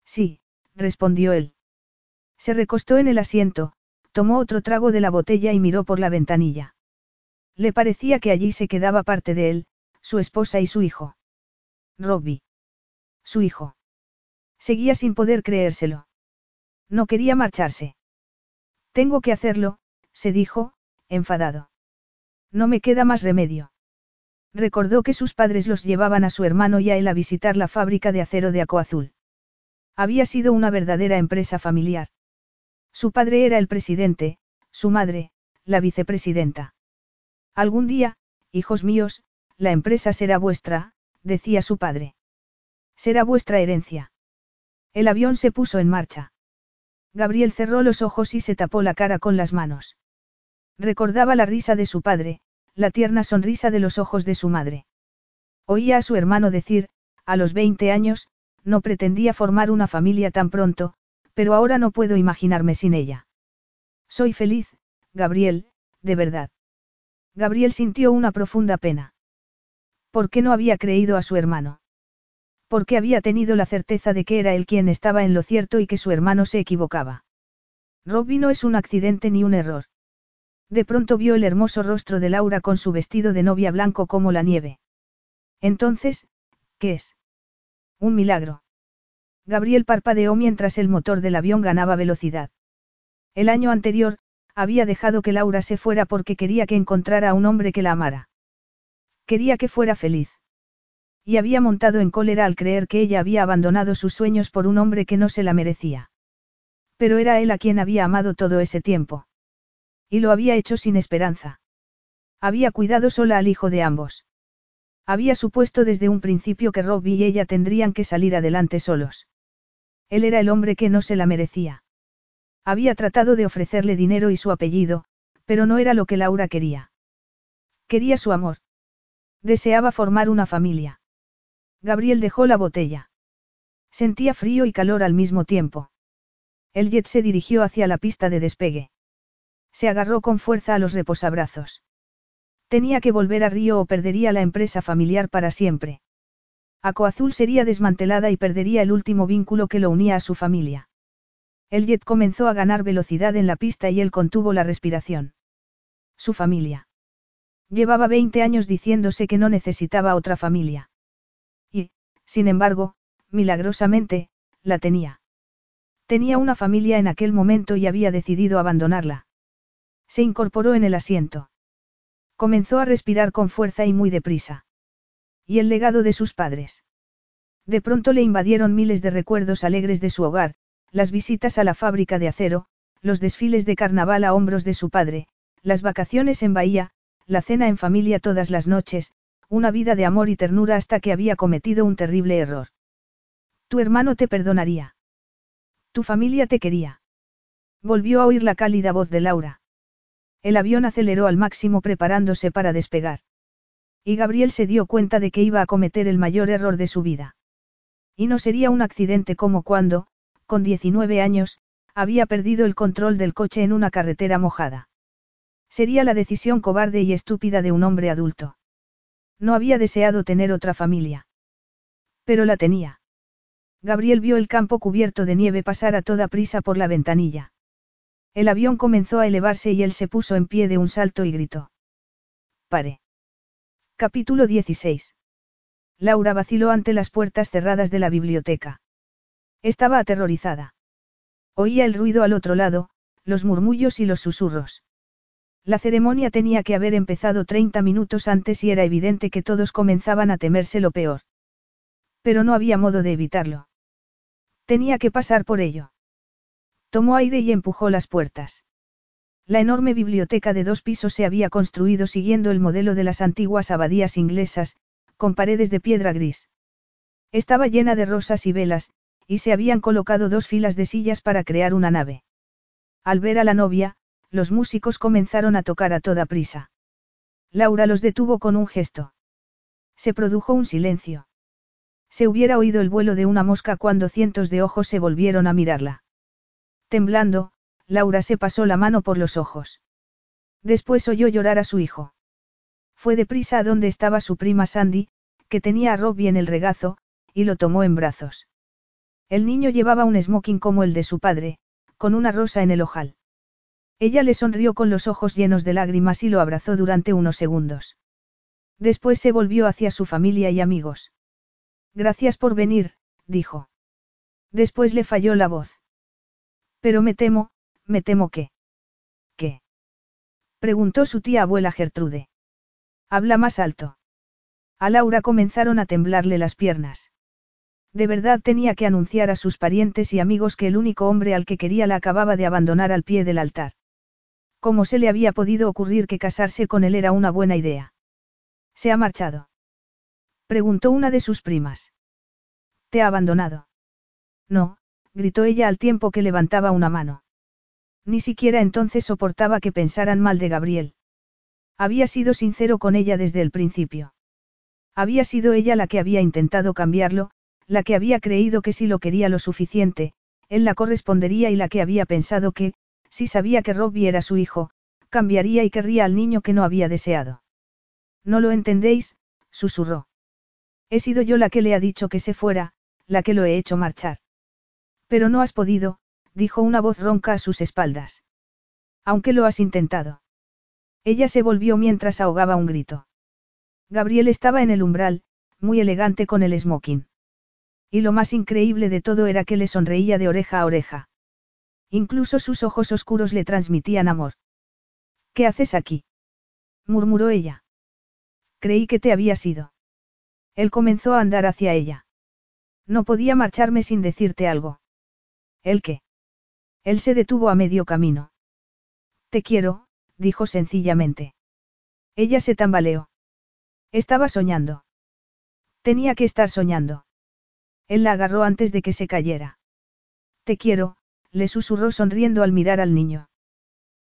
Sí, respondió él. Se recostó en el asiento, tomó otro trago de la botella y miró por la ventanilla. Le parecía que allí se quedaba parte de él, su esposa y su hijo. Robbie. Su hijo. Seguía sin poder creérselo. No quería marcharse. Tengo que hacerlo, se dijo, enfadado. No me queda más remedio. Recordó que sus padres los llevaban a su hermano y a él a visitar la fábrica de acero de Acoazul. Había sido una verdadera empresa familiar. Su padre era el presidente, su madre, la vicepresidenta. Algún día, hijos míos, la empresa será vuestra, decía su padre. Será vuestra herencia. El avión se puso en marcha. Gabriel cerró los ojos y se tapó la cara con las manos. Recordaba la risa de su padre, la tierna sonrisa de los ojos de su madre. Oía a su hermano decir, a los 20 años, no pretendía formar una familia tan pronto, pero ahora no puedo imaginarme sin ella. Soy feliz, Gabriel, de verdad. Gabriel sintió una profunda pena. ¿Por qué no había creído a su hermano? Porque había tenido la certeza de que era él quien estaba en lo cierto y que su hermano se equivocaba. Robbie no es un accidente ni un error. De pronto vio el hermoso rostro de Laura con su vestido de novia blanco como la nieve. Entonces, ¿qué es? Un milagro. Gabriel parpadeó mientras el motor del avión ganaba velocidad. El año anterior, había dejado que Laura se fuera porque quería que encontrara a un hombre que la amara. Quería que fuera feliz. Y había montado en cólera al creer que ella había abandonado sus sueños por un hombre que no se la merecía. Pero era él a quien había amado todo ese tiempo. Y lo había hecho sin esperanza. Había cuidado sola al hijo de ambos. Había supuesto desde un principio que Robbie y ella tendrían que salir adelante solos. Él era el hombre que no se la merecía. Había tratado de ofrecerle dinero y su apellido, pero no era lo que Laura quería. Quería su amor. Deseaba formar una familia. Gabriel dejó la botella. Sentía frío y calor al mismo tiempo. El jet se dirigió hacia la pista de despegue. Se agarró con fuerza a los reposabrazos. Tenía que volver a Río o perdería la empresa familiar para siempre. Acoazul sería desmantelada y perdería el último vínculo que lo unía a su familia. El jet comenzó a ganar velocidad en la pista y él contuvo la respiración. Su familia. Llevaba 20 años diciéndose que no necesitaba otra familia. Sin embargo, milagrosamente, la tenía. Tenía una familia en aquel momento y había decidido abandonarla. Se incorporó en el asiento. Comenzó a respirar con fuerza y muy deprisa. Y el legado de sus padres. De pronto le invadieron miles de recuerdos alegres de su hogar, las visitas a la fábrica de acero, los desfiles de carnaval a hombros de su padre, las vacaciones en Bahía, la cena en familia todas las noches, una vida de amor y ternura hasta que había cometido un terrible error. Tu hermano te perdonaría. Tu familia te quería. Volvió a oír la cálida voz de Laura. El avión aceleró al máximo preparándose para despegar. Y Gabriel se dio cuenta de que iba a cometer el mayor error de su vida. Y no sería un accidente como cuando, con 19 años, había perdido el control del coche en una carretera mojada. Sería la decisión cobarde y estúpida de un hombre adulto. No había deseado tener otra familia. Pero la tenía. Gabriel vio el campo cubierto de nieve pasar a toda prisa por la ventanilla. El avión comenzó a elevarse y él se puso en pie de un salto y gritó. Pare. Capítulo 16. Laura vaciló ante las puertas cerradas de la biblioteca. Estaba aterrorizada. Oía el ruido al otro lado, los murmullos y los susurros. La ceremonia tenía que haber empezado 30 minutos antes y era evidente que todos comenzaban a temerse lo peor. Pero no había modo de evitarlo. Tenía que pasar por ello. Tomó aire y empujó las puertas. La enorme biblioteca de dos pisos se había construido siguiendo el modelo de las antiguas abadías inglesas, con paredes de piedra gris. Estaba llena de rosas y velas, y se habían colocado dos filas de sillas para crear una nave. Al ver a la novia, los músicos comenzaron a tocar a toda prisa. Laura los detuvo con un gesto. Se produjo un silencio. Se hubiera oído el vuelo de una mosca cuando cientos de ojos se volvieron a mirarla. Temblando, Laura se pasó la mano por los ojos. Después oyó llorar a su hijo. Fue deprisa a donde estaba su prima Sandy, que tenía a Robbie en el regazo, y lo tomó en brazos. El niño llevaba un smoking como el de su padre, con una rosa en el ojal. Ella le sonrió con los ojos llenos de lágrimas y lo abrazó durante unos segundos. Después se volvió hacia su familia y amigos. Gracias por venir, dijo. Después le falló la voz. Pero me temo, me temo que. ¿Qué? preguntó su tía abuela Gertrude. Habla más alto. A Laura comenzaron a temblarle las piernas. De verdad tenía que anunciar a sus parientes y amigos que el único hombre al que quería la acababa de abandonar al pie del altar. ¿Cómo se le había podido ocurrir que casarse con él era una buena idea? ¿Se ha marchado? Preguntó una de sus primas. ¿Te ha abandonado? No, gritó ella al tiempo que levantaba una mano. Ni siquiera entonces soportaba que pensaran mal de Gabriel. Había sido sincero con ella desde el principio. Había sido ella la que había intentado cambiarlo, la que había creído que si lo quería lo suficiente, él la correspondería y la que había pensado que, si sabía que Robbie era su hijo, cambiaría y querría al niño que no había deseado. No lo entendéis, susurró. He sido yo la que le ha dicho que se fuera, la que lo he hecho marchar. Pero no has podido, dijo una voz ronca a sus espaldas. Aunque lo has intentado. Ella se volvió mientras ahogaba un grito. Gabriel estaba en el umbral, muy elegante con el smoking. Y lo más increíble de todo era que le sonreía de oreja a oreja. Incluso sus ojos oscuros le transmitían amor. ¿Qué haces aquí? murmuró ella. Creí que te habías ido. Él comenzó a andar hacia ella. No podía marcharme sin decirte algo. ¿El qué? Él se detuvo a medio camino. Te quiero, dijo sencillamente. Ella se tambaleó. Estaba soñando. Tenía que estar soñando. Él la agarró antes de que se cayera. Te quiero, le susurró sonriendo al mirar al niño.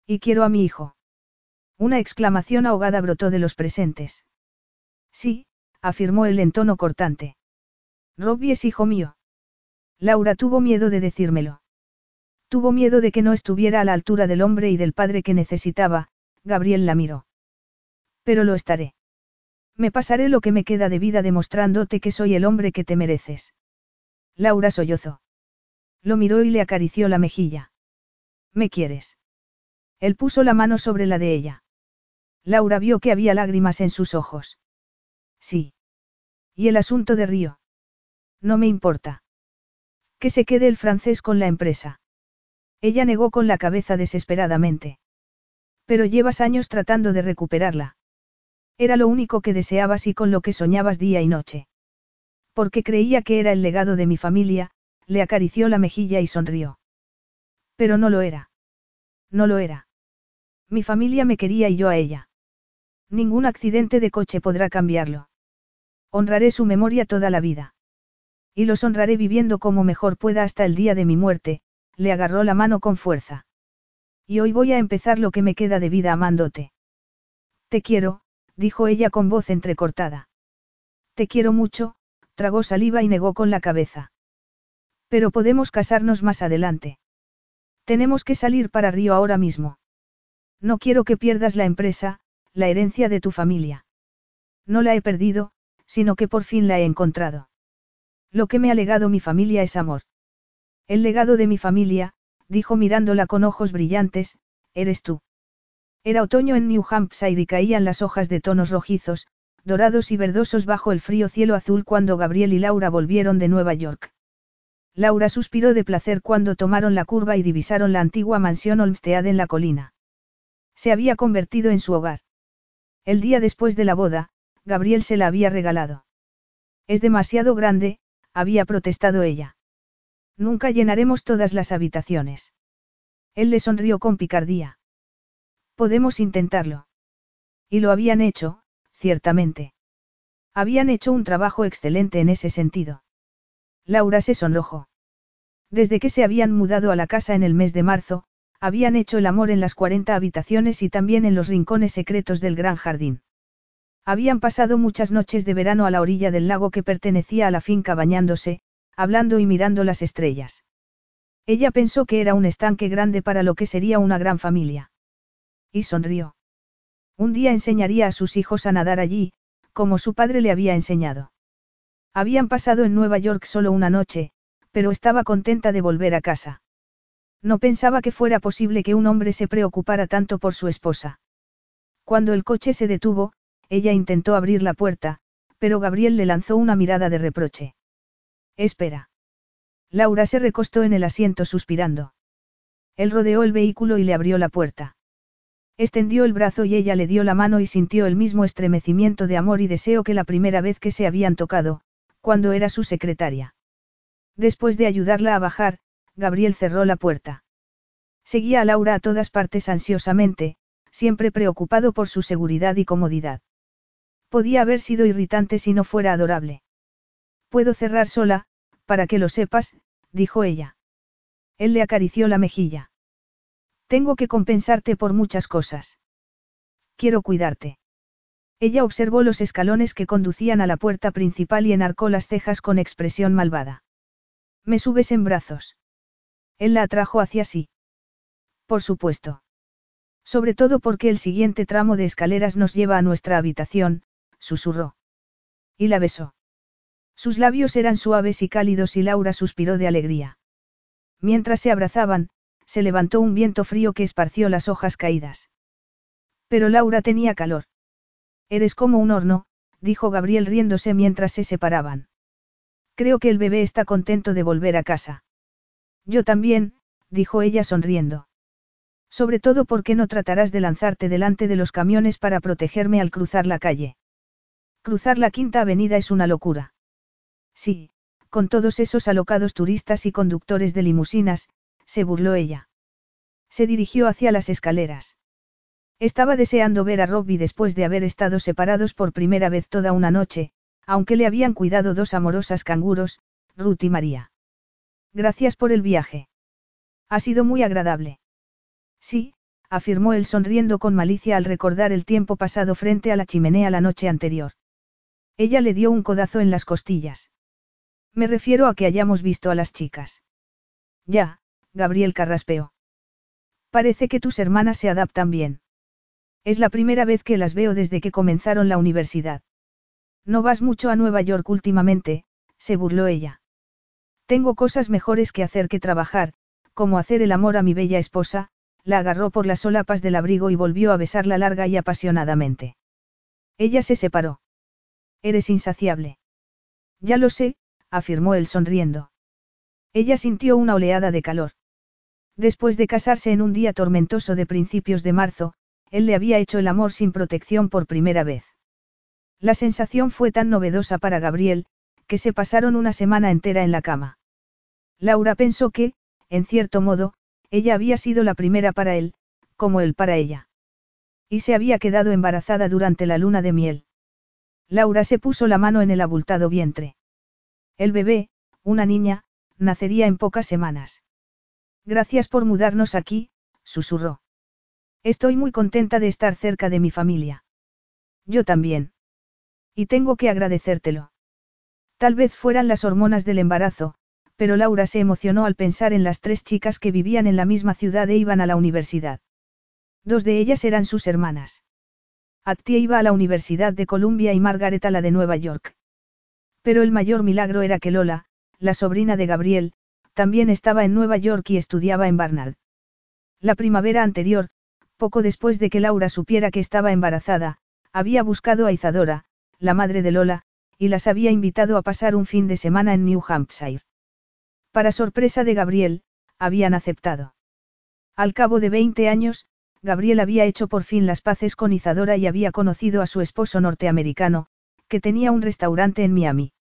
Y quiero a mi hijo. Una exclamación ahogada brotó de los presentes. Sí, afirmó él en tono cortante. Robbie es hijo mío. Laura tuvo miedo de decírmelo. Tuvo miedo de que no estuviera a la altura del hombre y del padre que necesitaba, Gabriel la miró. Pero lo estaré. Me pasaré lo que me queda de vida demostrándote que soy el hombre que te mereces. Laura sollozó. Lo miró y le acarició la mejilla. ¿Me quieres? Él puso la mano sobre la de ella. Laura vio que había lágrimas en sus ojos. Sí. ¿Y el asunto de Río? No me importa. Que se quede el francés con la empresa. Ella negó con la cabeza desesperadamente. Pero llevas años tratando de recuperarla. Era lo único que deseabas y con lo que soñabas día y noche. Porque creía que era el legado de mi familia, le acarició la mejilla y sonrió. Pero no lo era. No lo era. Mi familia me quería y yo a ella. Ningún accidente de coche podrá cambiarlo. Honraré su memoria toda la vida. Y los honraré viviendo como mejor pueda hasta el día de mi muerte, le agarró la mano con fuerza. Y hoy voy a empezar lo que me queda de vida amándote. Te quiero, dijo ella con voz entrecortada. Te quiero mucho, tragó saliva y negó con la cabeza. Pero podemos casarnos más adelante. Tenemos que salir para Río ahora mismo. No quiero que pierdas la empresa, la herencia de tu familia. No la he perdido, sino que por fin la he encontrado. Lo que me ha legado mi familia es amor. El legado de mi familia, dijo mirándola con ojos brillantes, eres tú. Era otoño en New Hampshire y caían las hojas de tonos rojizos, dorados y verdosos bajo el frío cielo azul cuando Gabriel y Laura volvieron de Nueva York. Laura suspiró de placer cuando tomaron la curva y divisaron la antigua mansión Olmsted en la colina. Se había convertido en su hogar. El día después de la boda, Gabriel se la había regalado. Es demasiado grande, había protestado ella. Nunca llenaremos todas las habitaciones. Él le sonrió con picardía. Podemos intentarlo. Y lo habían hecho, ciertamente. Habían hecho un trabajo excelente en ese sentido. Laura se sonrojó. Desde que se habían mudado a la casa en el mes de marzo, Habían hecho el amor en las 40 habitaciones y también en los rincones secretos del gran jardín. Habían pasado muchas noches de verano a la orilla del lago que pertenecía a la finca bañándose, hablando y mirando las estrellas. Ella pensó que era un estanque grande para lo que sería una gran familia. Y sonrió. Un día enseñaría a sus hijos a nadar allí, como su padre le había enseñado. Habían pasado en Nueva York solo una noche, pero estaba contenta de volver a casa. No pensaba que fuera posible que un hombre se preocupara tanto por su esposa. Cuando el coche se detuvo, ella intentó abrir la puerta, pero Gabriel le lanzó una mirada de reproche. Espera. Laura se recostó en el asiento suspirando. Él rodeó el vehículo y le abrió la puerta. Extendió el brazo y ella le dio la mano y sintió el mismo estremecimiento de amor y deseo que la primera vez que se habían tocado, cuando era su secretaria. Después de ayudarla a bajar, Gabriel cerró la puerta. Seguía a Laura a todas partes ansiosamente, siempre preocupado por su seguridad y comodidad. Podía haber sido irritante si no fuera adorable. Puedo cerrar sola, para que lo sepas, dijo ella. Él le acarició la mejilla. Tengo que compensarte por muchas cosas. Quiero cuidarte. Ella observó los escalones que conducían a la puerta principal y enarcó las cejas con expresión malvada. Me subes en brazos. Él la atrajo hacia sí. Por supuesto. Sobre todo porque el siguiente tramo de escaleras nos lleva a nuestra habitación, susurró. Y la besó. Sus labios eran suaves y cálidos y Laura suspiró de alegría. Mientras se abrazaban, se levantó un viento frío que esparció las hojas caídas. Pero Laura tenía calor. Eres como un horno, dijo Gabriel riéndose mientras se separaban. Creo que el bebé está contento de volver a casa. Yo también, dijo ella sonriendo. Sobre todo porque no tratarás de lanzarte delante de los camiones para protegerme al cruzar la calle. Cruzar la quinta avenida es una locura. Sí, con todos esos alocados turistas y conductores de limusinas, se burló ella. Se dirigió hacia las escaleras. Estaba deseando ver a Robbie después de haber estado separados por primera vez toda una noche, aunque le habían cuidado dos amorosas canguros, Ruth y María. Gracias por el viaje. Ha sido muy agradable. Sí, afirmó él sonriendo con malicia al recordar el tiempo pasado frente a la chimenea la noche anterior. Ella le dio un codazo en las costillas. Me refiero a que hayamos visto a las chicas. Ya, Gabriel carraspeó. Parece que tus hermanas se adaptan bien. Es la primera vez que las veo desde que comenzaron la universidad. No vas mucho a Nueva York últimamente, se burló ella. Tengo cosas mejores que hacer que trabajar, como hacer el amor a mi bella esposa, la agarró por las solapas del abrigo y volvió a besarla larga y apasionadamente. Ella se separó. Eres insaciable. Ya lo sé, afirmó él sonriendo. Ella sintió una oleada de calor. Después de casarse en un día tormentoso de principios de marzo, él le había hecho el amor sin protección por primera vez. La sensación fue tan novedosa para Gabriel, que se pasaron una semana entera en la cama. Laura pensó que, en cierto modo, ella había sido la primera para él, como él para ella. Y se había quedado embarazada durante la luna de miel. Laura se puso la mano en el abultado vientre. El bebé, una niña, nacería en pocas semanas. Gracias por mudarnos aquí, susurró. Estoy muy contenta de estar cerca de mi familia. Yo también. Y tengo que agradecértelo. Tal vez fueran las hormonas del embarazo, pero Laura se emocionó al pensar en las tres chicas que vivían en la misma ciudad e iban a la universidad. Dos de ellas eran sus hermanas. Attie iba a la Universidad de Columbia y Margaret a la de Nueva York. Pero el mayor milagro era que Lola, la sobrina de Gabriel, también estaba en Nueva York y estudiaba en Barnard. La primavera anterior, poco después de que Laura supiera que estaba embarazada, había buscado a Izadora, la madre de Lola, y las había invitado a pasar un fin de semana en New Hampshire. Para sorpresa de Gabriel, habían aceptado. Al cabo de 20 años, Gabriel había hecho por fin las paces con Izadora y había conocido a su esposo norteamericano, que tenía un restaurante en Miami.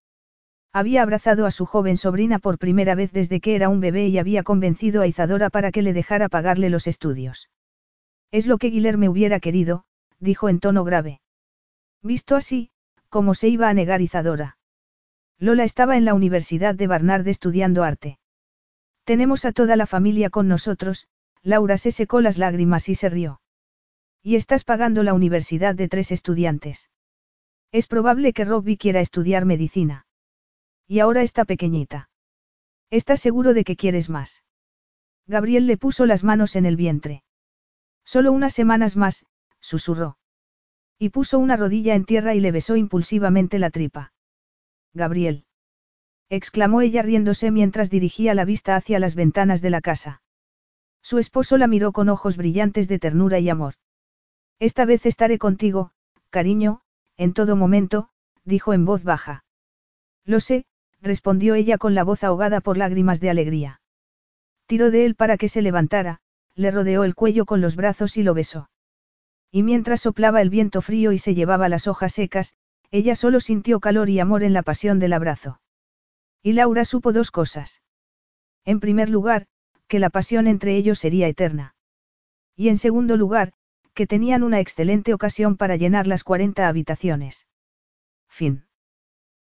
Había abrazado a su joven sobrina por primera vez desde que era un bebé y había convencido a Izadora para que le dejara pagarle los estudios. Es lo que Guillermo hubiera querido, dijo en tono grave. Visto así, ¿cómo se iba a negar Izadora? Lola estaba en la Universidad de Barnard estudiando arte. Tenemos a toda la familia con nosotros, Laura se secó las lágrimas y se rió. Y estás pagando la universidad de tres estudiantes. Es probable que Robbie quiera estudiar medicina. Y ahora está pequeñita. ¿Estás seguro de que quieres más? Gabriel le puso las manos en el vientre. Solo unas semanas más, susurró. Y puso una rodilla en tierra y le besó impulsivamente la tripa. Gabriel. exclamó ella riéndose mientras dirigía la vista hacia las ventanas de la casa. Su esposo la miró con ojos brillantes de ternura y amor. Esta vez estaré contigo, cariño, en todo momento, dijo en voz baja. Lo sé, respondió ella con la voz ahogada por lágrimas de alegría. Tiró de él para que se levantara, le rodeó el cuello con los brazos y lo besó. Y mientras soplaba el viento frío y se llevaba las hojas secas, ella solo sintió calor y amor en la pasión del abrazo. Y Laura supo dos cosas. En primer lugar, que la pasión entre ellos sería eterna. Y en segundo lugar, que tenían una excelente ocasión para llenar las 40 habitaciones. Fin.